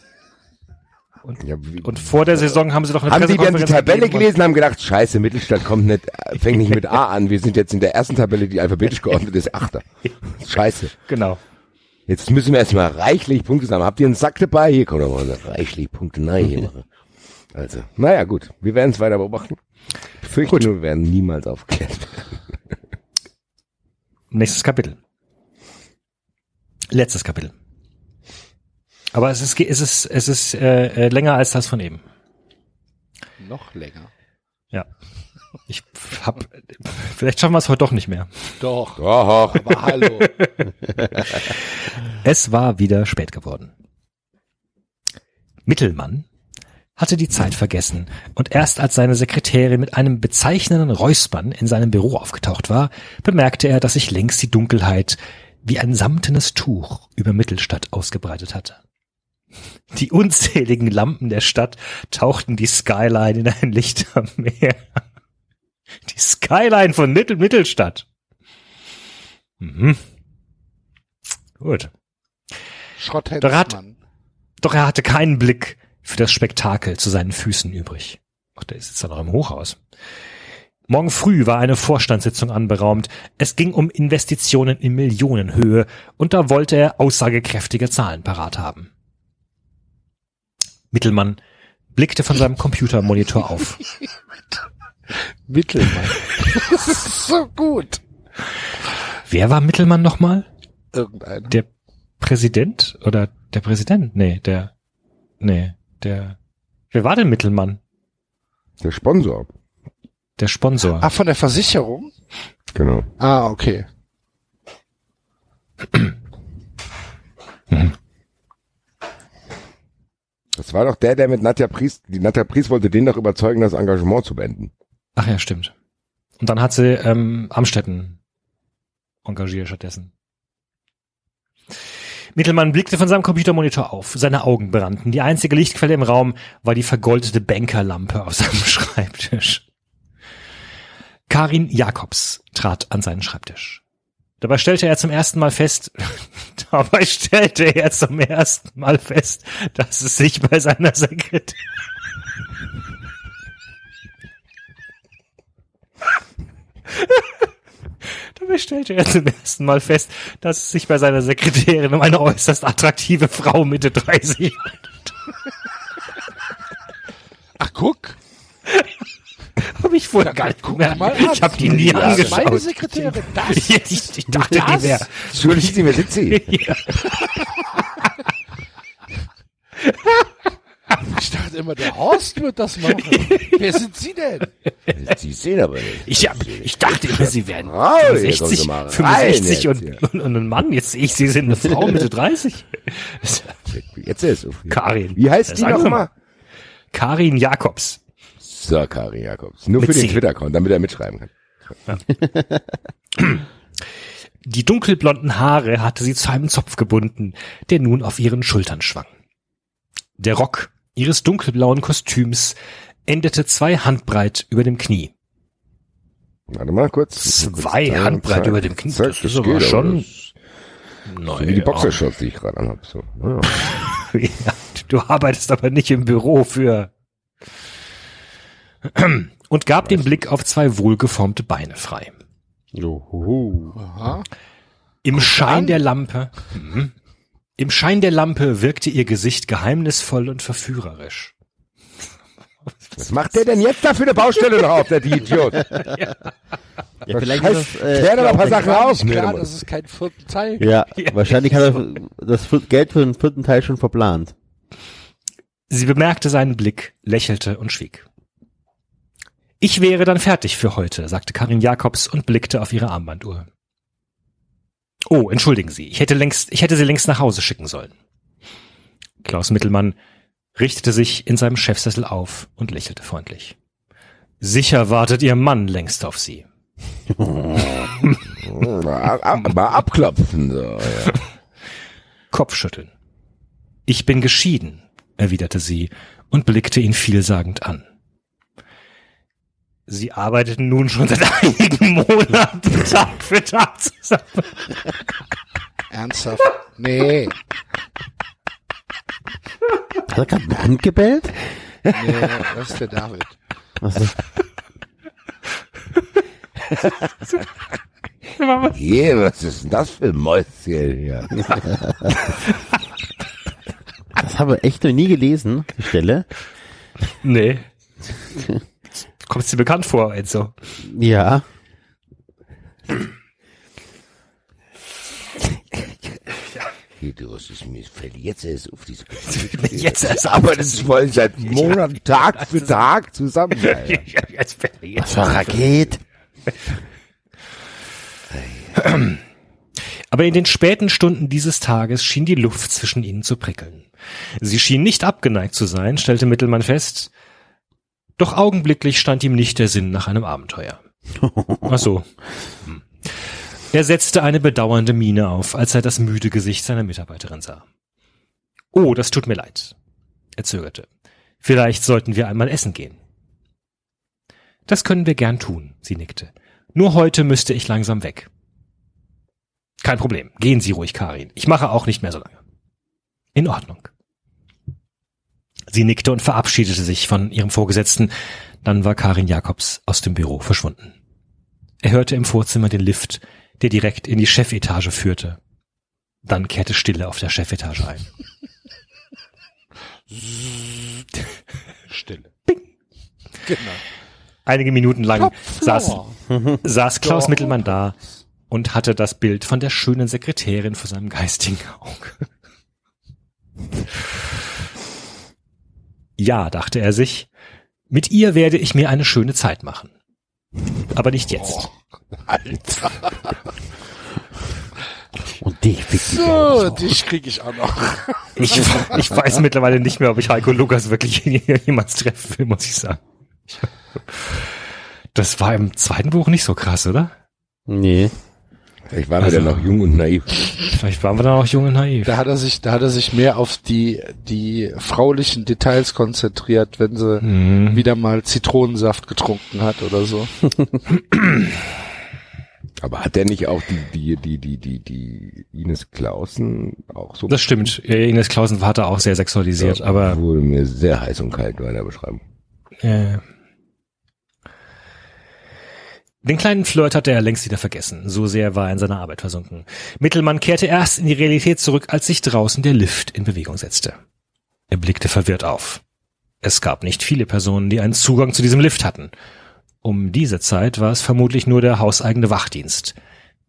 Ja, wie, Und vor der Saison haben sie doch eine haben die dann die Tabelle und- gelesen, haben gedacht, scheiße, Mittelstadt kommt nicht, äh, fängt nicht mit A an. Wir sind jetzt in der ersten Tabelle, die alphabetisch geordnet ist, Achter. Scheiße. Genau. Jetzt müssen wir erstmal reichlich Punkte sammeln. Habt ihr einen Sack dabei? Hier kommt mal reichlich Punkte. Nein, hier machen. Also, naja, gut. Wir werden es weiter beobachten. Ich fürchte nur, wir werden niemals aufklärt. Nächstes Kapitel. Letztes Kapitel. Aber es ist, es ist, es ist äh, äh, länger als das von eben. Noch länger. Ja. Ich hab, vielleicht schaffen wir es heute doch nicht mehr. Doch. Doch. Aber hallo. Es war wieder spät geworden. Mittelmann hatte die Zeit vergessen und erst als seine Sekretärin mit einem bezeichnenden Räuspern in seinem Büro aufgetaucht war, bemerkte er, dass sich längst die Dunkelheit wie ein samtenes Tuch über Mittelstadt ausgebreitet hatte. Die unzähligen Lampen der Stadt tauchten die Skyline in ein Lichtermeer. Die Skyline von Mittel Mittelstadt. Mhm. Gut. Doch er, hat, doch er hatte keinen Blick für das Spektakel zu seinen Füßen übrig. Ach, der ist jetzt da noch im Hochhaus. Morgen früh war eine Vorstandssitzung anberaumt. Es ging um Investitionen in Millionenhöhe und da wollte er aussagekräftige Zahlen parat haben. Mittelmann blickte von seinem Computermonitor auf. Mittelmann. Das ist so gut. Wer war Mittelmann nochmal? Irgendeiner. Der Präsident oder der Präsident? Nee, der, nee, der, wer war denn Mittelmann? Der Sponsor. Der Sponsor. Ah, von der Versicherung? Genau. Ah, okay. Das war doch der, der mit Nadja Priest, die Nadja Priest wollte den doch überzeugen, das Engagement zu beenden. Ach ja, stimmt. Und dann hat sie ähm, Amstetten engagiert stattdessen. Mittelmann blickte von seinem Computermonitor auf. Seine Augen brannten. Die einzige Lichtquelle im Raum war die vergoldete Bankerlampe auf seinem Schreibtisch. Karin Jakobs trat an seinen Schreibtisch. Dabei stellte er zum ersten Mal fest, dabei stellte er zum ersten Mal fest, dass es sich bei seiner Sekretärin Dabei stellte er zum ersten Mal fest, dass es sich bei seiner Sekretärin um eine äußerst attraktive Frau Mitte 30 handelt. Ach, guck. Hab ich vorher gar nicht gemerkt. Ich habe die nie Das ist angeschaut. meine Sekretärin. Das. Ich, ich, ich dachte, Das? die wäre. Entschuldigen Sie, wer sind Sie? Ja. Ich dachte immer, der Horst wird das machen. Wer sind Sie denn? Sie sehen aber nicht. Ich, hab, ich dachte immer, sie wären Oh, hier kommen 60, Sie mal rein 65 jetzt und, hier. und, und ein Mann. Jetzt sehe ich, sie sind eine Frau Mitte 30. Jetzt ist es. Karin. Wie heißt die nochmal? Karin Jakobs. So, Karin Jakobs. Nur Mit für den. Twitter-Account, damit er mitschreiben kann. Die dunkelblonden Haare hatte sie zu einem Zopf gebunden, der nun auf ihren Schultern schwang. Der Rock ihres dunkelblauen Kostüms endete zwei Handbreit über dem Knie. Warte mal kurz. Zwei Handbreit über dem Knie. Zack, Das ist aber geht, schon- das- So wie die Boxershorts, die ich gerade anhab. So. Ja. Ja, du arbeitest aber nicht im Büro für. Und gab den Blick auf zwei wohlgeformte Beine frei. Johoho. Aha. Im Schein der Lampe, mhm. im Schein der Lampe wirkte ihr Gesicht geheimnisvoll und verführerisch. Was macht der denn jetzt da für eine Baustelle noch auf, der die Idiot? Ja, vielleicht Heißt, ist das, äh, doch noch ein paar Sachen aus. Klar, Nee, das ist kein vierten Teil. ja, wahrscheinlich hat er das Geld für den vierten Teil schon verplant. Sie bemerkte seinen Blick, lächelte und schwieg. Ich wäre dann fertig für heute, sagte Karin Jakobs und blickte auf ihre Armbanduhr. Oh, entschuldigen Sie, ich hätte längst, ich hätte Sie längst nach Hause schicken sollen. Klaus Mittelmann richtete sich in seinem Chefsessel auf und lächelte freundlich. Sicher wartet Ihr Mann längst auf Sie. mal, ab, mal abklopfen. So, ja. Kopfschütteln. Ich bin geschieden, erwiderte sie und blickte ihn vielsagend an. Sie arbeiteten nun schon seit einigen Monaten Tag für Tag zusammen. Ernsthaft? Nee. Hat er gerade einen Hund gebellt? Nee, das ist der David. Also, Je, was ist denn das für ein Mäuschen hier? das habe ich echt noch nie gelesen, die Stelle. Nee. Kommst dir bekannt vor, Enzo? Ja. Du, ist mir fällt jetzt erst auf diese Jetzt erst Aber das wollen seit Monaten Tag für Tag zusammen. Alter. Jetzt fällt mir jetzt Was Raket? Aber in den späten Stunden dieses Tages schien die Luft zwischen ihnen zu prickeln. Sie schien nicht abgeneigt zu sein, stellte Mittelmann fest. Doch augenblicklich stand ihm nicht der Sinn nach einem Abenteuer. Ach so. Hm. Er setzte eine bedauernde Miene auf, als er das müde Gesicht seiner Mitarbeiterin sah. Oh, das tut mir leid. Er zögerte. Vielleicht sollten wir einmal essen gehen. Das können wir gern tun, sie nickte. Nur heute müsste ich langsam weg. Kein Problem. Gehen Sie ruhig, Karin. Ich mache auch nicht mehr so lange. In Ordnung. Sie nickte und verabschiedete sich von ihrem Vorgesetzten. Dann war Karin Jakobs aus dem Büro verschwunden. Er hörte im Vorzimmer den Lift, der direkt in die Chefetage führte. Dann kehrte Stille auf der Chefetage ein. Stille. Bing. Genau. Einige Minuten lang saß, saß Klaus Doch. Mittelmann da und hatte das Bild von der schönen Sekretärin vor seinem geistigen Auge. Ja, dachte er sich, mit ihr werde ich mir eine schöne Zeit machen. Aber nicht jetzt. Alter. Und dich fickt die So, dich krieg ich auch noch. Ich, ich weiß mittlerweile nicht mehr, ob ich Heiko Lukas wirklich jemals treffen will, muss ich sagen. Das war im zweiten Buch nicht so krass, oder? Nee. Ich war mir Also- dann noch jung und naiv. Vielleicht waren wir da noch jung und naiv. Da hat er sich, da hat er sich mehr auf die, die fraulichen Details konzentriert, wenn sie Mhm. wieder mal Zitronensaft getrunken hat oder so. Aber hat der nicht auch die, die, die, die, die, die Ines Klausen auch so? Das stimmt. Ja, Ines Klausen war da auch sehr sexualisiert, Ja, aber Wurde mir sehr heiß und kalt bei der Beschreibung. äh, den kleinen Flirt hatte er längst wieder vergessen. So sehr war er in seiner Arbeit versunken. Mittelmann kehrte erst in die Realität zurück, als sich draußen der Lift in Bewegung setzte. Er blickte verwirrt auf. Es gab nicht viele Personen, die einen Zugang zu diesem Lift hatten. Um diese Zeit war es vermutlich nur der hauseigene Wachdienst,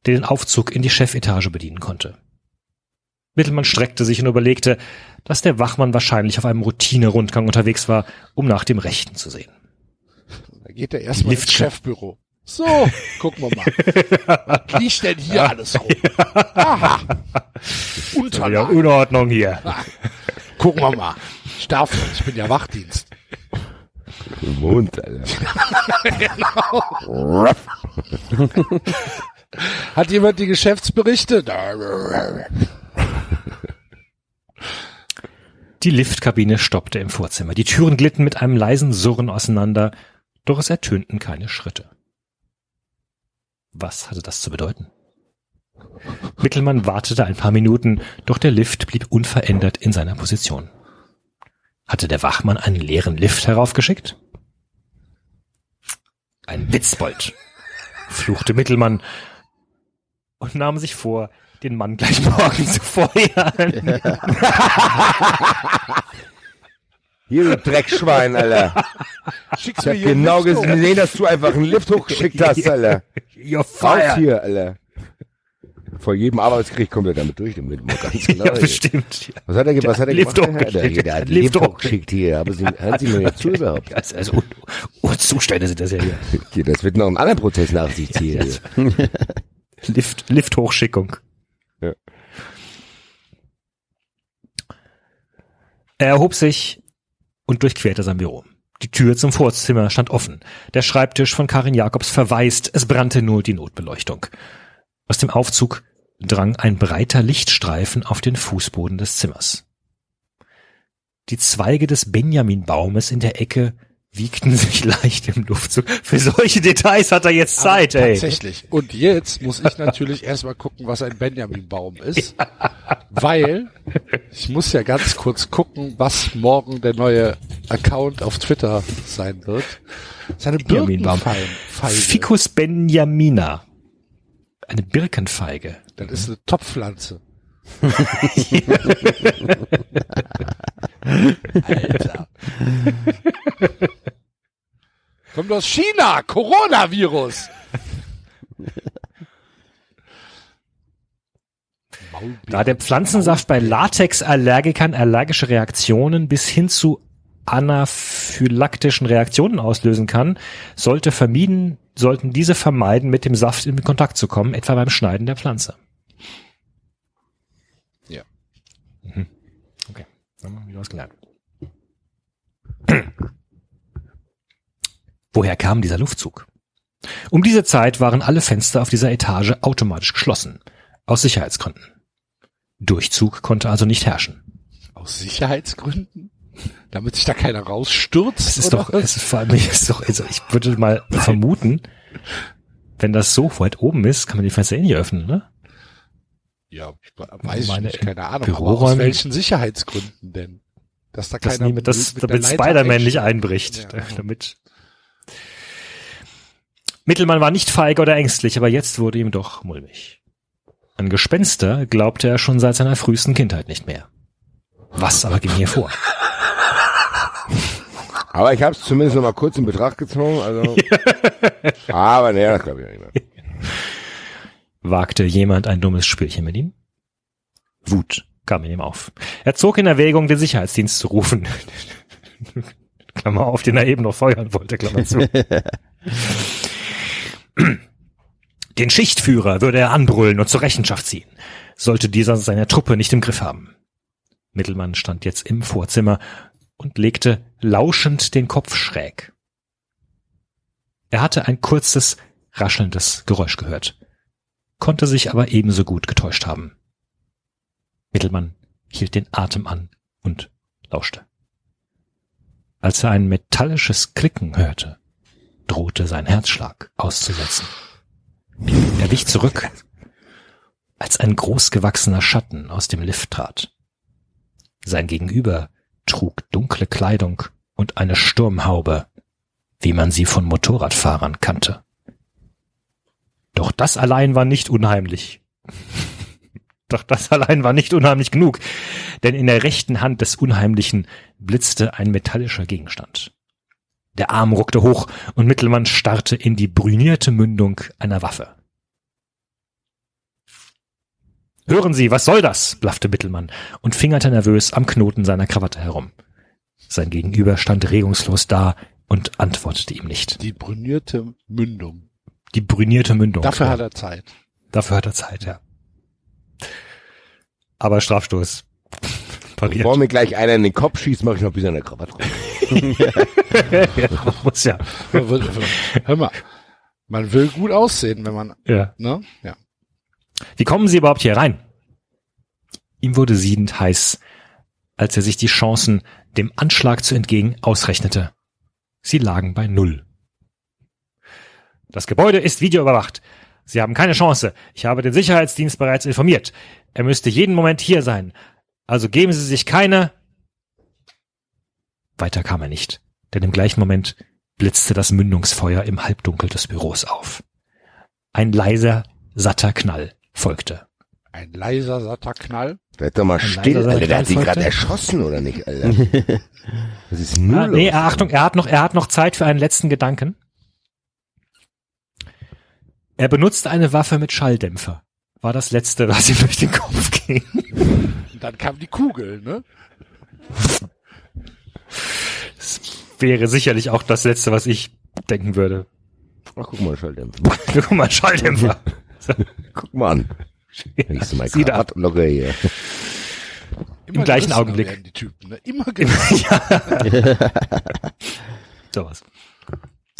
der den Aufzug in die Chefetage bedienen konnte. Mittelmann streckte sich und überlegte, dass der Wachmann wahrscheinlich auf einem Routine-Rundgang unterwegs war, um nach dem Rechten zu sehen. Da geht er erstmal ins Chefbüro. So, gucken wir mal. Liegt denn hier alles rum? Aha. Ja. Unordnung hier. Gucken wir mal. Ich darf nicht, ich bin ja Wachdienst. Mond, Alter. Hat jemand die Geschäftsberichte? Die Liftkabine stoppte im Vorzimmer. Die Türen glitten mit einem leisen Surren auseinander, doch es ertönten keine Schritte. Was hatte das zu bedeuten? Mittelmann wartete ein paar Minuten, doch der Lift blieb unverändert in seiner Position. Hatte der Wachmann einen leeren Lift heraufgeschickt? Ein Witzbold, fluchte Mittelmann und nahm sich vor, den Mann gleich morgen zu feuern. Hier, du Dreckschwein, Alter. Schick's Ich hab genau gesehen, dass du einfach einen Lift hochgeschickt hast, Alter. You're fired. hier, Alter. Vor jedem Arbeitskrieg kommt er damit durch, damit man ganz genau. Ja, bestimmt. Was hat er, was hat er Lift gemacht? hochgeschickt. Der, der, der hat Lift Lift hochgeschickt. hier. Aber Sie, hören Sie mir jetzt zu überhaupt? Also, also Un Unzustände sind das ja hier. Hier, das wird noch einen anderen Prozess nach sich ziehen. hier. Lift, Lift-Hochschickung. Ja. Er erhob sich und durchquerte sein Büro. Die Tür zum Vorzimmer stand offen. Der Schreibtisch von Karin Jakobs verwaist, es brannte nur die Notbeleuchtung. Aus dem Aufzug drang ein breiter Lichtstreifen auf den Fußboden des Zimmers. Die Zweige des Benjaminbaumes in der Ecke wiegten sich leicht im Luftzug. Für solche Details hat er jetzt Zeit, ey. Tatsächlich. Und jetzt muss ich natürlich erstmal gucken, was ein Benjaminbaum ist. Weil ich muss ja ganz kurz gucken, was morgen der neue Account auf Twitter sein wird. Seine. Birkenfeige. Ficus benjamina. Eine Birkenfeige. Das ist eine Topfpflanze. Alter. Kommt aus China, Coronavirus. Da der Pflanzensaft bei Latexallergikern allergische Reaktionen bis hin zu anaphylaktischen Reaktionen auslösen kann, sollte vermieden, sollten diese vermeiden, mit dem Saft in Kontakt zu kommen, etwa beim Schneiden der Pflanze. Haben wir wieder was gelernt. Woher kam dieser Luftzug? Um diese Zeit waren alle Fenster auf dieser Etage automatisch geschlossen. Aus Sicherheitsgründen. Durchzug konnte also nicht herrschen. Aus Sicherheitsgründen? Damit sich da keiner rausstürzt? Es ist oder doch, es ist vor allem, es ist doch, also ich würde mal vermuten, wenn das so weit oben ist, kann man die Fenster eh nicht öffnen, ne? Ja, ich weiß ich Meine nicht, keine Ahnung. Aber aus welchen Sicherheitsgründen denn? Dass da Dass keiner niemand, dass, mit damit Spider-Man nicht einbricht. Ja. Damit. Mittelmann war nicht feig oder ängstlich, aber jetzt wurde ihm doch mulmig. An Gespenster glaubte er schon seit seiner frühesten Kindheit nicht mehr. Was aber ging hier vor? Aber ich habe es zumindest noch mal kurz in Betracht gezogen. Also, aber nee, das glaube ich nicht mehr. Wagte jemand ein dummes Spielchen mit ihm? Wut kam in ihm auf. Er zog in Erwägung, den Sicherheitsdienst zu rufen. Klammer auf, den er eben noch feuern wollte, Klammer zu. Den Schichtführer würde er anbrüllen und zur Rechenschaft ziehen, sollte dieser seine Truppe nicht im Griff haben. Mittelmann stand jetzt im Vorzimmer und legte lauschend den Kopf schräg. Er hatte ein kurzes, raschelndes Geräusch gehört, konnte sich aber ebenso gut getäuscht haben. Mittelmann hielt den Atem an und lauschte. Als er ein metallisches Klicken hörte, drohte sein Herzschlag auszusetzen. Er wich zurück, als ein großgewachsener Schatten aus dem Lift trat. Sein Gegenüber trug dunkle Kleidung und eine Sturmhaube, wie man sie von Motorradfahrern kannte. Doch das allein war nicht unheimlich. Doch das allein war nicht unheimlich genug, denn in der rechten Hand des Unheimlichen blitzte ein metallischer Gegenstand. Der Arm ruckte hoch und Mittelmann starrte in die brünierte Mündung einer Waffe. Hören Sie, was soll das? blaffte Mittelmann und fingerte nervös am Knoten seiner Krawatte herum. Sein Gegenüber stand regungslos da und antwortete ihm nicht. Die brünierte Mündung. Die brünierte Mündung. Dafür ja. hat er Zeit. Dafür hat er Zeit, ja. Aber Strafstoß. Pariert. Bevor mir gleich einer in den Kopf schießt, mache ich noch ein bisschen eine Krawatte rum. ja, man muss ja. Hör mal, man will gut aussehen, wenn man, ja. ne? Ja. Wie kommen Sie überhaupt hier rein? Ihm wurde siedend heiß, als er sich die Chancen, dem Anschlag zu entgegen, ausrechnete. Sie lagen bei Null. Das Gebäude ist videoüberwacht. Sie haben keine Chance. Ich habe den Sicherheitsdienst bereits informiert. Er müsste jeden Moment hier sein. Also geben Sie sich keine. Weiter kam er nicht, denn im gleichen Moment blitzte das Mündungsfeuer im Halbdunkel des Büros auf. Ein leiser, satter Knall folgte. Ein leiser, satter Knall. Werd doch mal Ein still, leiser Alter. Der hat sich Folgte. gerade erschossen, oder nicht, Alter? Das ist null. Ah, nee, Achtung, er hat noch, er hat noch Zeit für einen letzten Gedanken. Er benutzt eine Waffe mit Schalldämpfer. War das letzte, was ihm durch den Kopf ging. Und dann kam die Kugel, ne? Das wäre sicherlich auch das letzte, was ich denken würde. Ach, guck mal, Schalldämpfer. Guck mal, Schalldämpfer. So, Guck mal an. Mal Sieh da. Locker hier. Immer gleichen gerissener Augenblick. Die Typen, ne? Immer gerissener. Sowas.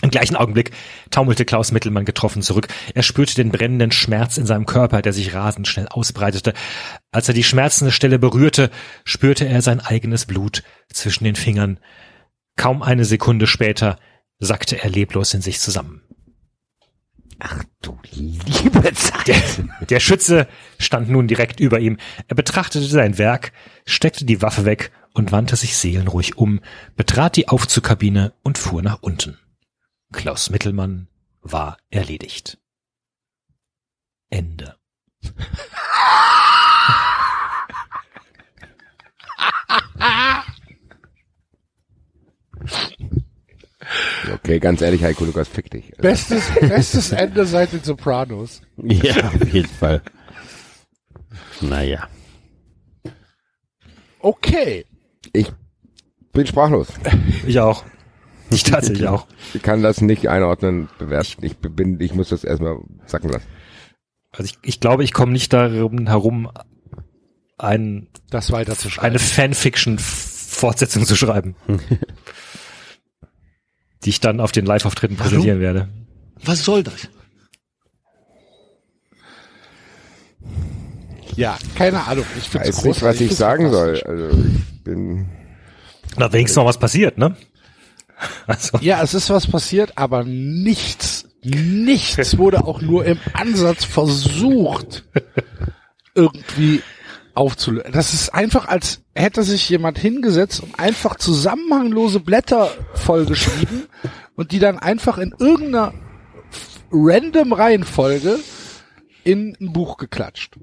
Im gleichen Augenblick taumelte Klaus Mittelmann getroffen zurück. Er spürte den brennenden Schmerz in seinem Körper, der sich rasend schnell ausbreitete. Als er die schmerzende Stelle berührte, spürte er sein eigenes Blut zwischen den Fingern. Kaum eine Sekunde später sackte er leblos in sich zusammen. Du liebe Zeit. Der, der Schütze stand nun direkt über ihm. Er betrachtete sein Werk, steckte die Waffe weg und wandte sich seelenruhig um, betrat die Aufzugkabine und fuhr nach unten. Klaus Mittelmann war erledigt. Ende. Okay, ganz ehrlich, Heiko Lukas, fick dich. Bestes, bestes Ende seit den Sopranos. Ja, auf jeden Fall. Naja. Okay. Ich bin sprachlos. Ich auch. Ich tatsächlich auch. Ich kann das nicht einordnen, bewerten. Ich bin, ich muss das erstmal sacken lassen. Also ich, ich glaube, ich komme nicht darum herum, ein, Das weiterzuschreiben. eine Fanfiction-Fortsetzung zu schreiben. die ich dann auf den Live-Auftritten präsentieren werde. Was soll das? ja, keine Ahnung. Ich Ich weiß nicht, was ich sagen soll. Also ich bin Na, wenigstens noch was passiert, ne? Also, Ja, es ist was passiert, aber nichts, nichts wurde auch nur im Ansatz versucht, irgendwie aufzulösen. Das ist einfach, als hätte sich jemand hingesetzt und einfach zusammenhanglose Blätter vollgeschrieben und die dann einfach in irgendeiner random Reihenfolge in ein Buch geklatscht.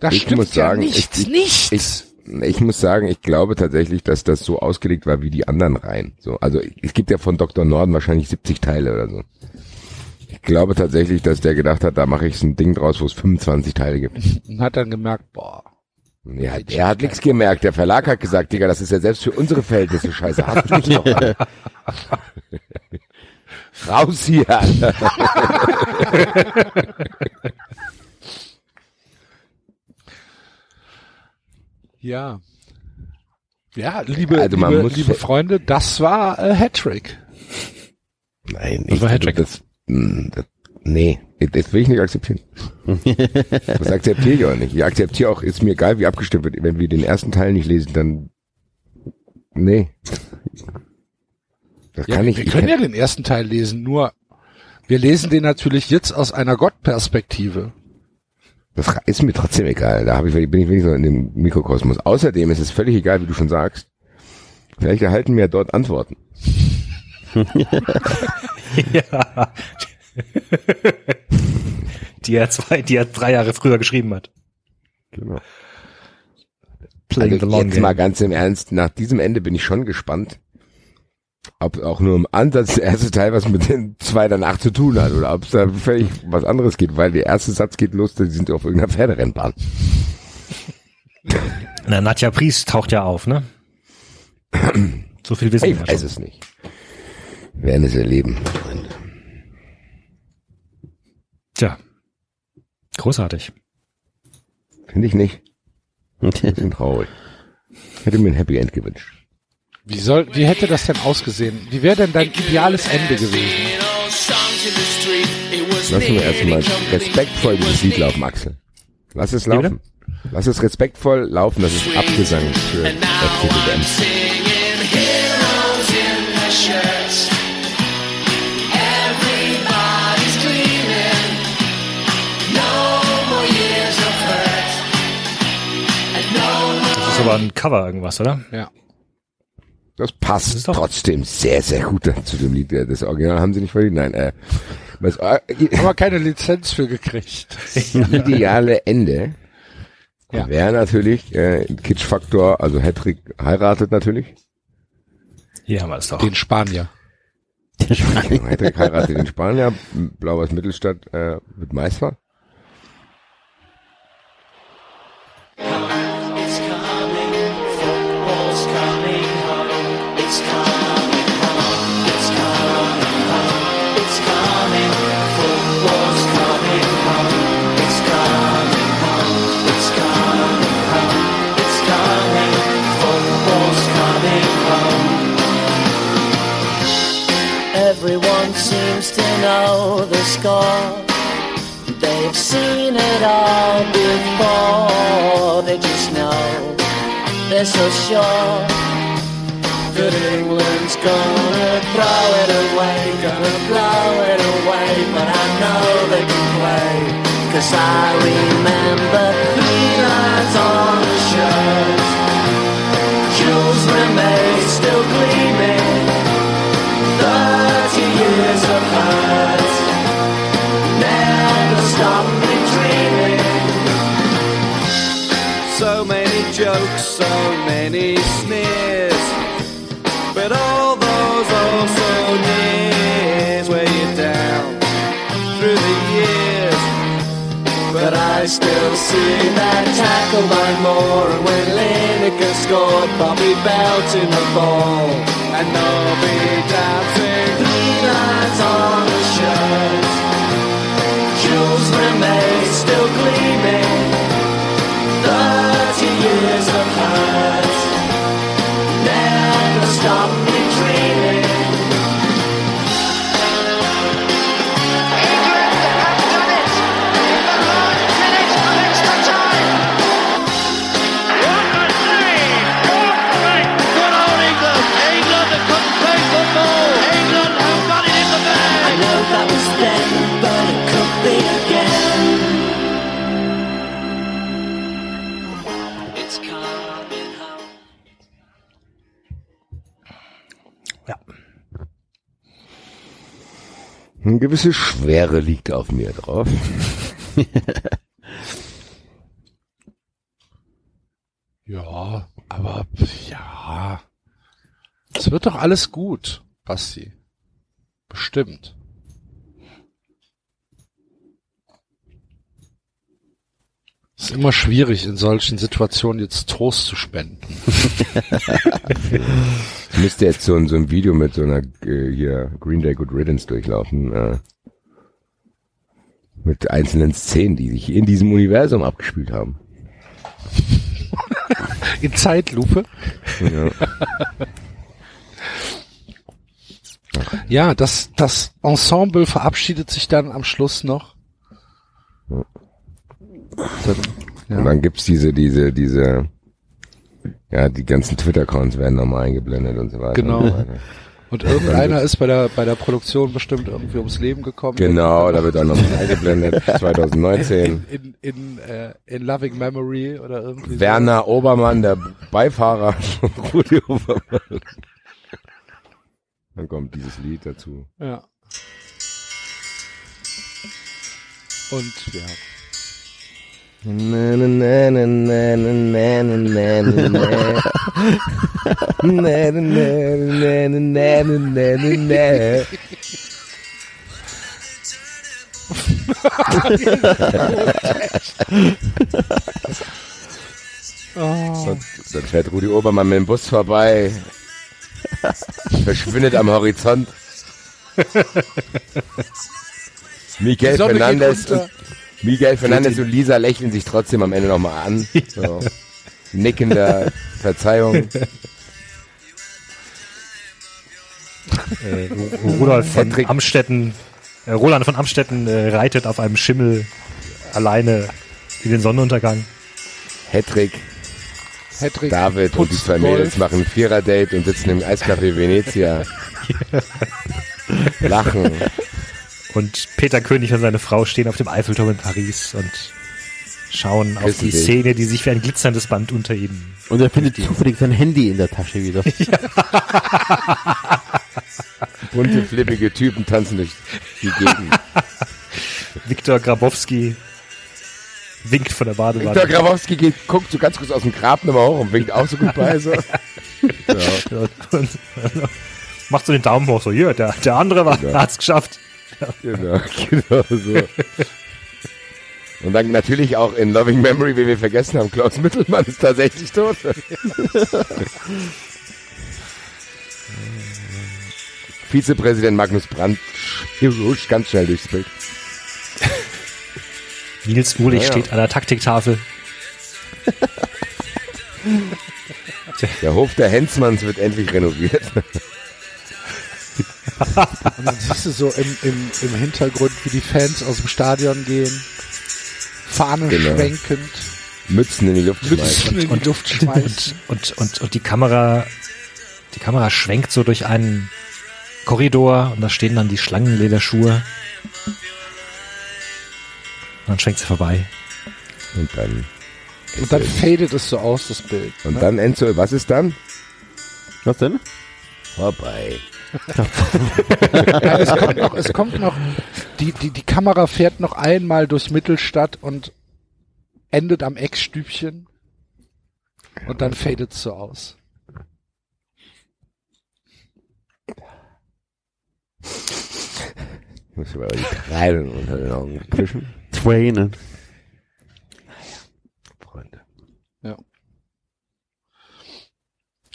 Da Ich stimmt muss ja sagen, nichts, ich- nichts. ich, ich muss sagen, ich glaube tatsächlich, dass das so ausgelegt war wie die anderen Reihen. So, also es gibt ja von Dr. Norden wahrscheinlich 70 Teile oder so. Ich glaube tatsächlich, dass der gedacht hat, da mache ich so ein Ding draus, wo es 25 Teile gibt. und hat dann gemerkt, boah, Ja, er hat nichts gemerkt. Der Verlag hat gesagt, Digga, das ist ja selbst für unsere Verhältnisse scheiße. Hast du nicht noch. Raus hier. Ja. Ja, liebe, Also man liebe, muss- liebe Freunde, das war äh, Hattrick. Nein, Das ich, war Hattrick. das, mh, das, nee, das will ich nicht akzeptieren. Das akzeptiere ich auch nicht. Ich akzeptiere auch, ist mir egal, wie abgestimmt wird. Wenn wir den ersten Teil nicht lesen, dann, nee. Das Ja, kann ich, wir ich können kann, ja den ersten Teil lesen, nur wir lesen den natürlich jetzt aus einer Gottperspektive. Das ist mir trotzdem egal. Da ich, bin ich wenigstens in dem Mikrokosmos. Außerdem ist es völlig egal, wie du schon sagst. Vielleicht erhalten wir dort Antworten. ja. die er zwei, die er drei Jahre früher geschrieben hat. Genau. Playing Also the long jetzt game. mal ganz im Ernst, nach diesem Ende bin ich schon gespannt, ob auch nur im Ansatz der erste Teil was mit den zwei danach zu tun hat oder ob es da völlig was anderes geht, weil der erste Satz geht los, die sind auf irgendeiner Pferderennbahn. Na, Nadja Priest taucht ja auf, ne? so viel wissen Ich wir weiß schon. es nicht. Wir werden es erleben, Freunde. Tja. Großartig. Finde ich nicht. Bisschen traurig. Hätte mir ein Happy End gewünscht. Wie soll, wie hätte das denn ausgesehen? Wie wäre denn dein ideales Ende gewesen? Lass mir erstmal respektvoll dieses Lied laufen, Axel. Lass es bitte? laufen. Lass es respektvoll laufen, das ist Abgesang für FCBM. Das ist aber ein Cover irgendwas, oder? Ja. Das passt doch- trotzdem sehr, sehr gut zu dem Lied. Das Original haben sie nicht verdient. Nein, äh, das äh, Aber keine Lizenz für gekriegt. ideale Ende Ja. wäre natürlich äh, Kitschfaktor, also Hattrick heiratet natürlich. Hier haben wir es doch. Den Spanier. Hattrick heiratet den Spanier, Blauers Mittelstadt äh, wird Meister. Know the score. They've seen it all before. They just know they're so sure that England's gonna throw it away, gonna blow it away. But I know they can play, cause I remember three lines on jokes, so many sneers. But all those also nears weigh you down through the years. But I still see that tackle by Moore And when Lineker scored Bobby Belt in the ball And Nobby dancing lines on the shirt Jules Rimet still gleaming 30 years stop Eine gewisse Schwere liegt auf mir drauf. Ja, aber ja. Es wird doch alles gut, Basti. Bestimmt. Ist immer schwierig, in solchen Situationen jetzt Trost zu spenden. Ich müsste jetzt so, ein- so ein Video mit so einer äh, hier Green Day Good Riddance durchlaufen. Äh, mit einzelnen Szenen, die sich in diesem Universum abgespielt haben. In Zeitlupe? Ja. Ja, das, das Ensemble verabschiedet sich dann am Schluss noch. Ja. Und dann gibt's diese, diese, diese, ja, die ganzen Twitter-Accounts werden nochmal eingeblendet und so weiter. Genau. Und so weiter. Und irgendeiner ist bei der, bei der Produktion bestimmt irgendwie ums Leben gekommen. Genau, da wird dann nochmal eingeblendet, In, 2019. in, in, äh, in Loving Memory oder irgendwie Werner Obermann, der Beifahrer von Rudi Obermann. Dann kommt dieses Lied dazu. so. Ja. Und ja oh. Dann fährt Rudi Obermann mit dem Bus vorbei, verschwindet am Horizont. Miguel Fernandes und Miguel Fernandes und Lisa lächeln sich trotzdem am Ende nochmal an. So. Nickender Verzeihung. Äh, Rudolf von Patrick. Amstetten, äh, Roland von Amstetten äh, reitet auf einem Schimmel alleine in den Sonnenuntergang. Hedrick, Hedrick David und die zwei Golf. Mädels machen ein Vierer-Date und sitzen im Eiscafé Venezia. Lachen. Und Peter König und seine Frau stehen auf dem Eiffelturm in Paris und schauen auf die. Szene, die sich wie ein glitzerndes Band unter ihnen. Und er findet zufällig sein Handy in der Tasche wieder. Bunte, flippige Typen tanzen durch die Gegend. Viktor Grabowski winkt von der Badewanne. Viktor Grabowski geht, guckt so ganz kurz aus dem Grab nochmal hoch und winkt auch so gut bei. So. So. und, und, macht so den Daumen hoch, so, hier, der, der andere war, Genau. hat's geschafft. Genau, genau so. Und dann natürlich auch in Loving Memory, wie wir vergessen haben, Klaus Mittelmann ist tatsächlich tot. Vizepräsident Magnus Brandt rutscht ganz schnell durchs Bild. Nils Uhlich Ja, ja. steht an der Taktiktafel. Der Hof der Hensmanns wird endlich renoviert. Und dann siehst du so im, im, im Hintergrund, wie die Fans aus dem Stadion gehen, Fahne Genau. schwenkend, Mützen in die Luft Mützen schmeißen. in die Luft schmeißen. Und, und, und, und die Kamera, die Kamera schwenkt so durch einen Korridor und da stehen dann die Schlangenlederschuhe. Und dann schwenkt sie vorbei. Und dann, Und dann fadet es so aus, das Bild. und ne? dann Enzo, was ist dann? Was denn? Vorbei. Ja, es kommt noch, es kommt noch, die, die, die Kamera fährt noch einmal durch Mittelstadt und endet am Eckstübchen. Und dann fadet es so aus. Ich muss aber die Tränen unter den Augen wischen. Tränen. Freunde.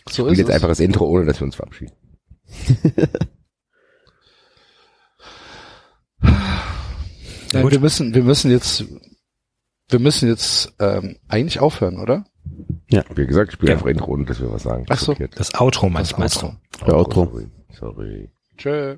So Und ist jetzt es. einfach das Intro, ohne dass wir uns verabschieden. Nein, wir müssen, wir müssen jetzt, wir müssen jetzt ähm, eigentlich aufhören, oder? Ja. Wie gesagt, ich spiele Ja. einfach Intro, ohne dass wir was sagen. Ach so. Das Outro meinst, Das meinst Outro. du? Der Outro. Sorry. Sorry. Tschö.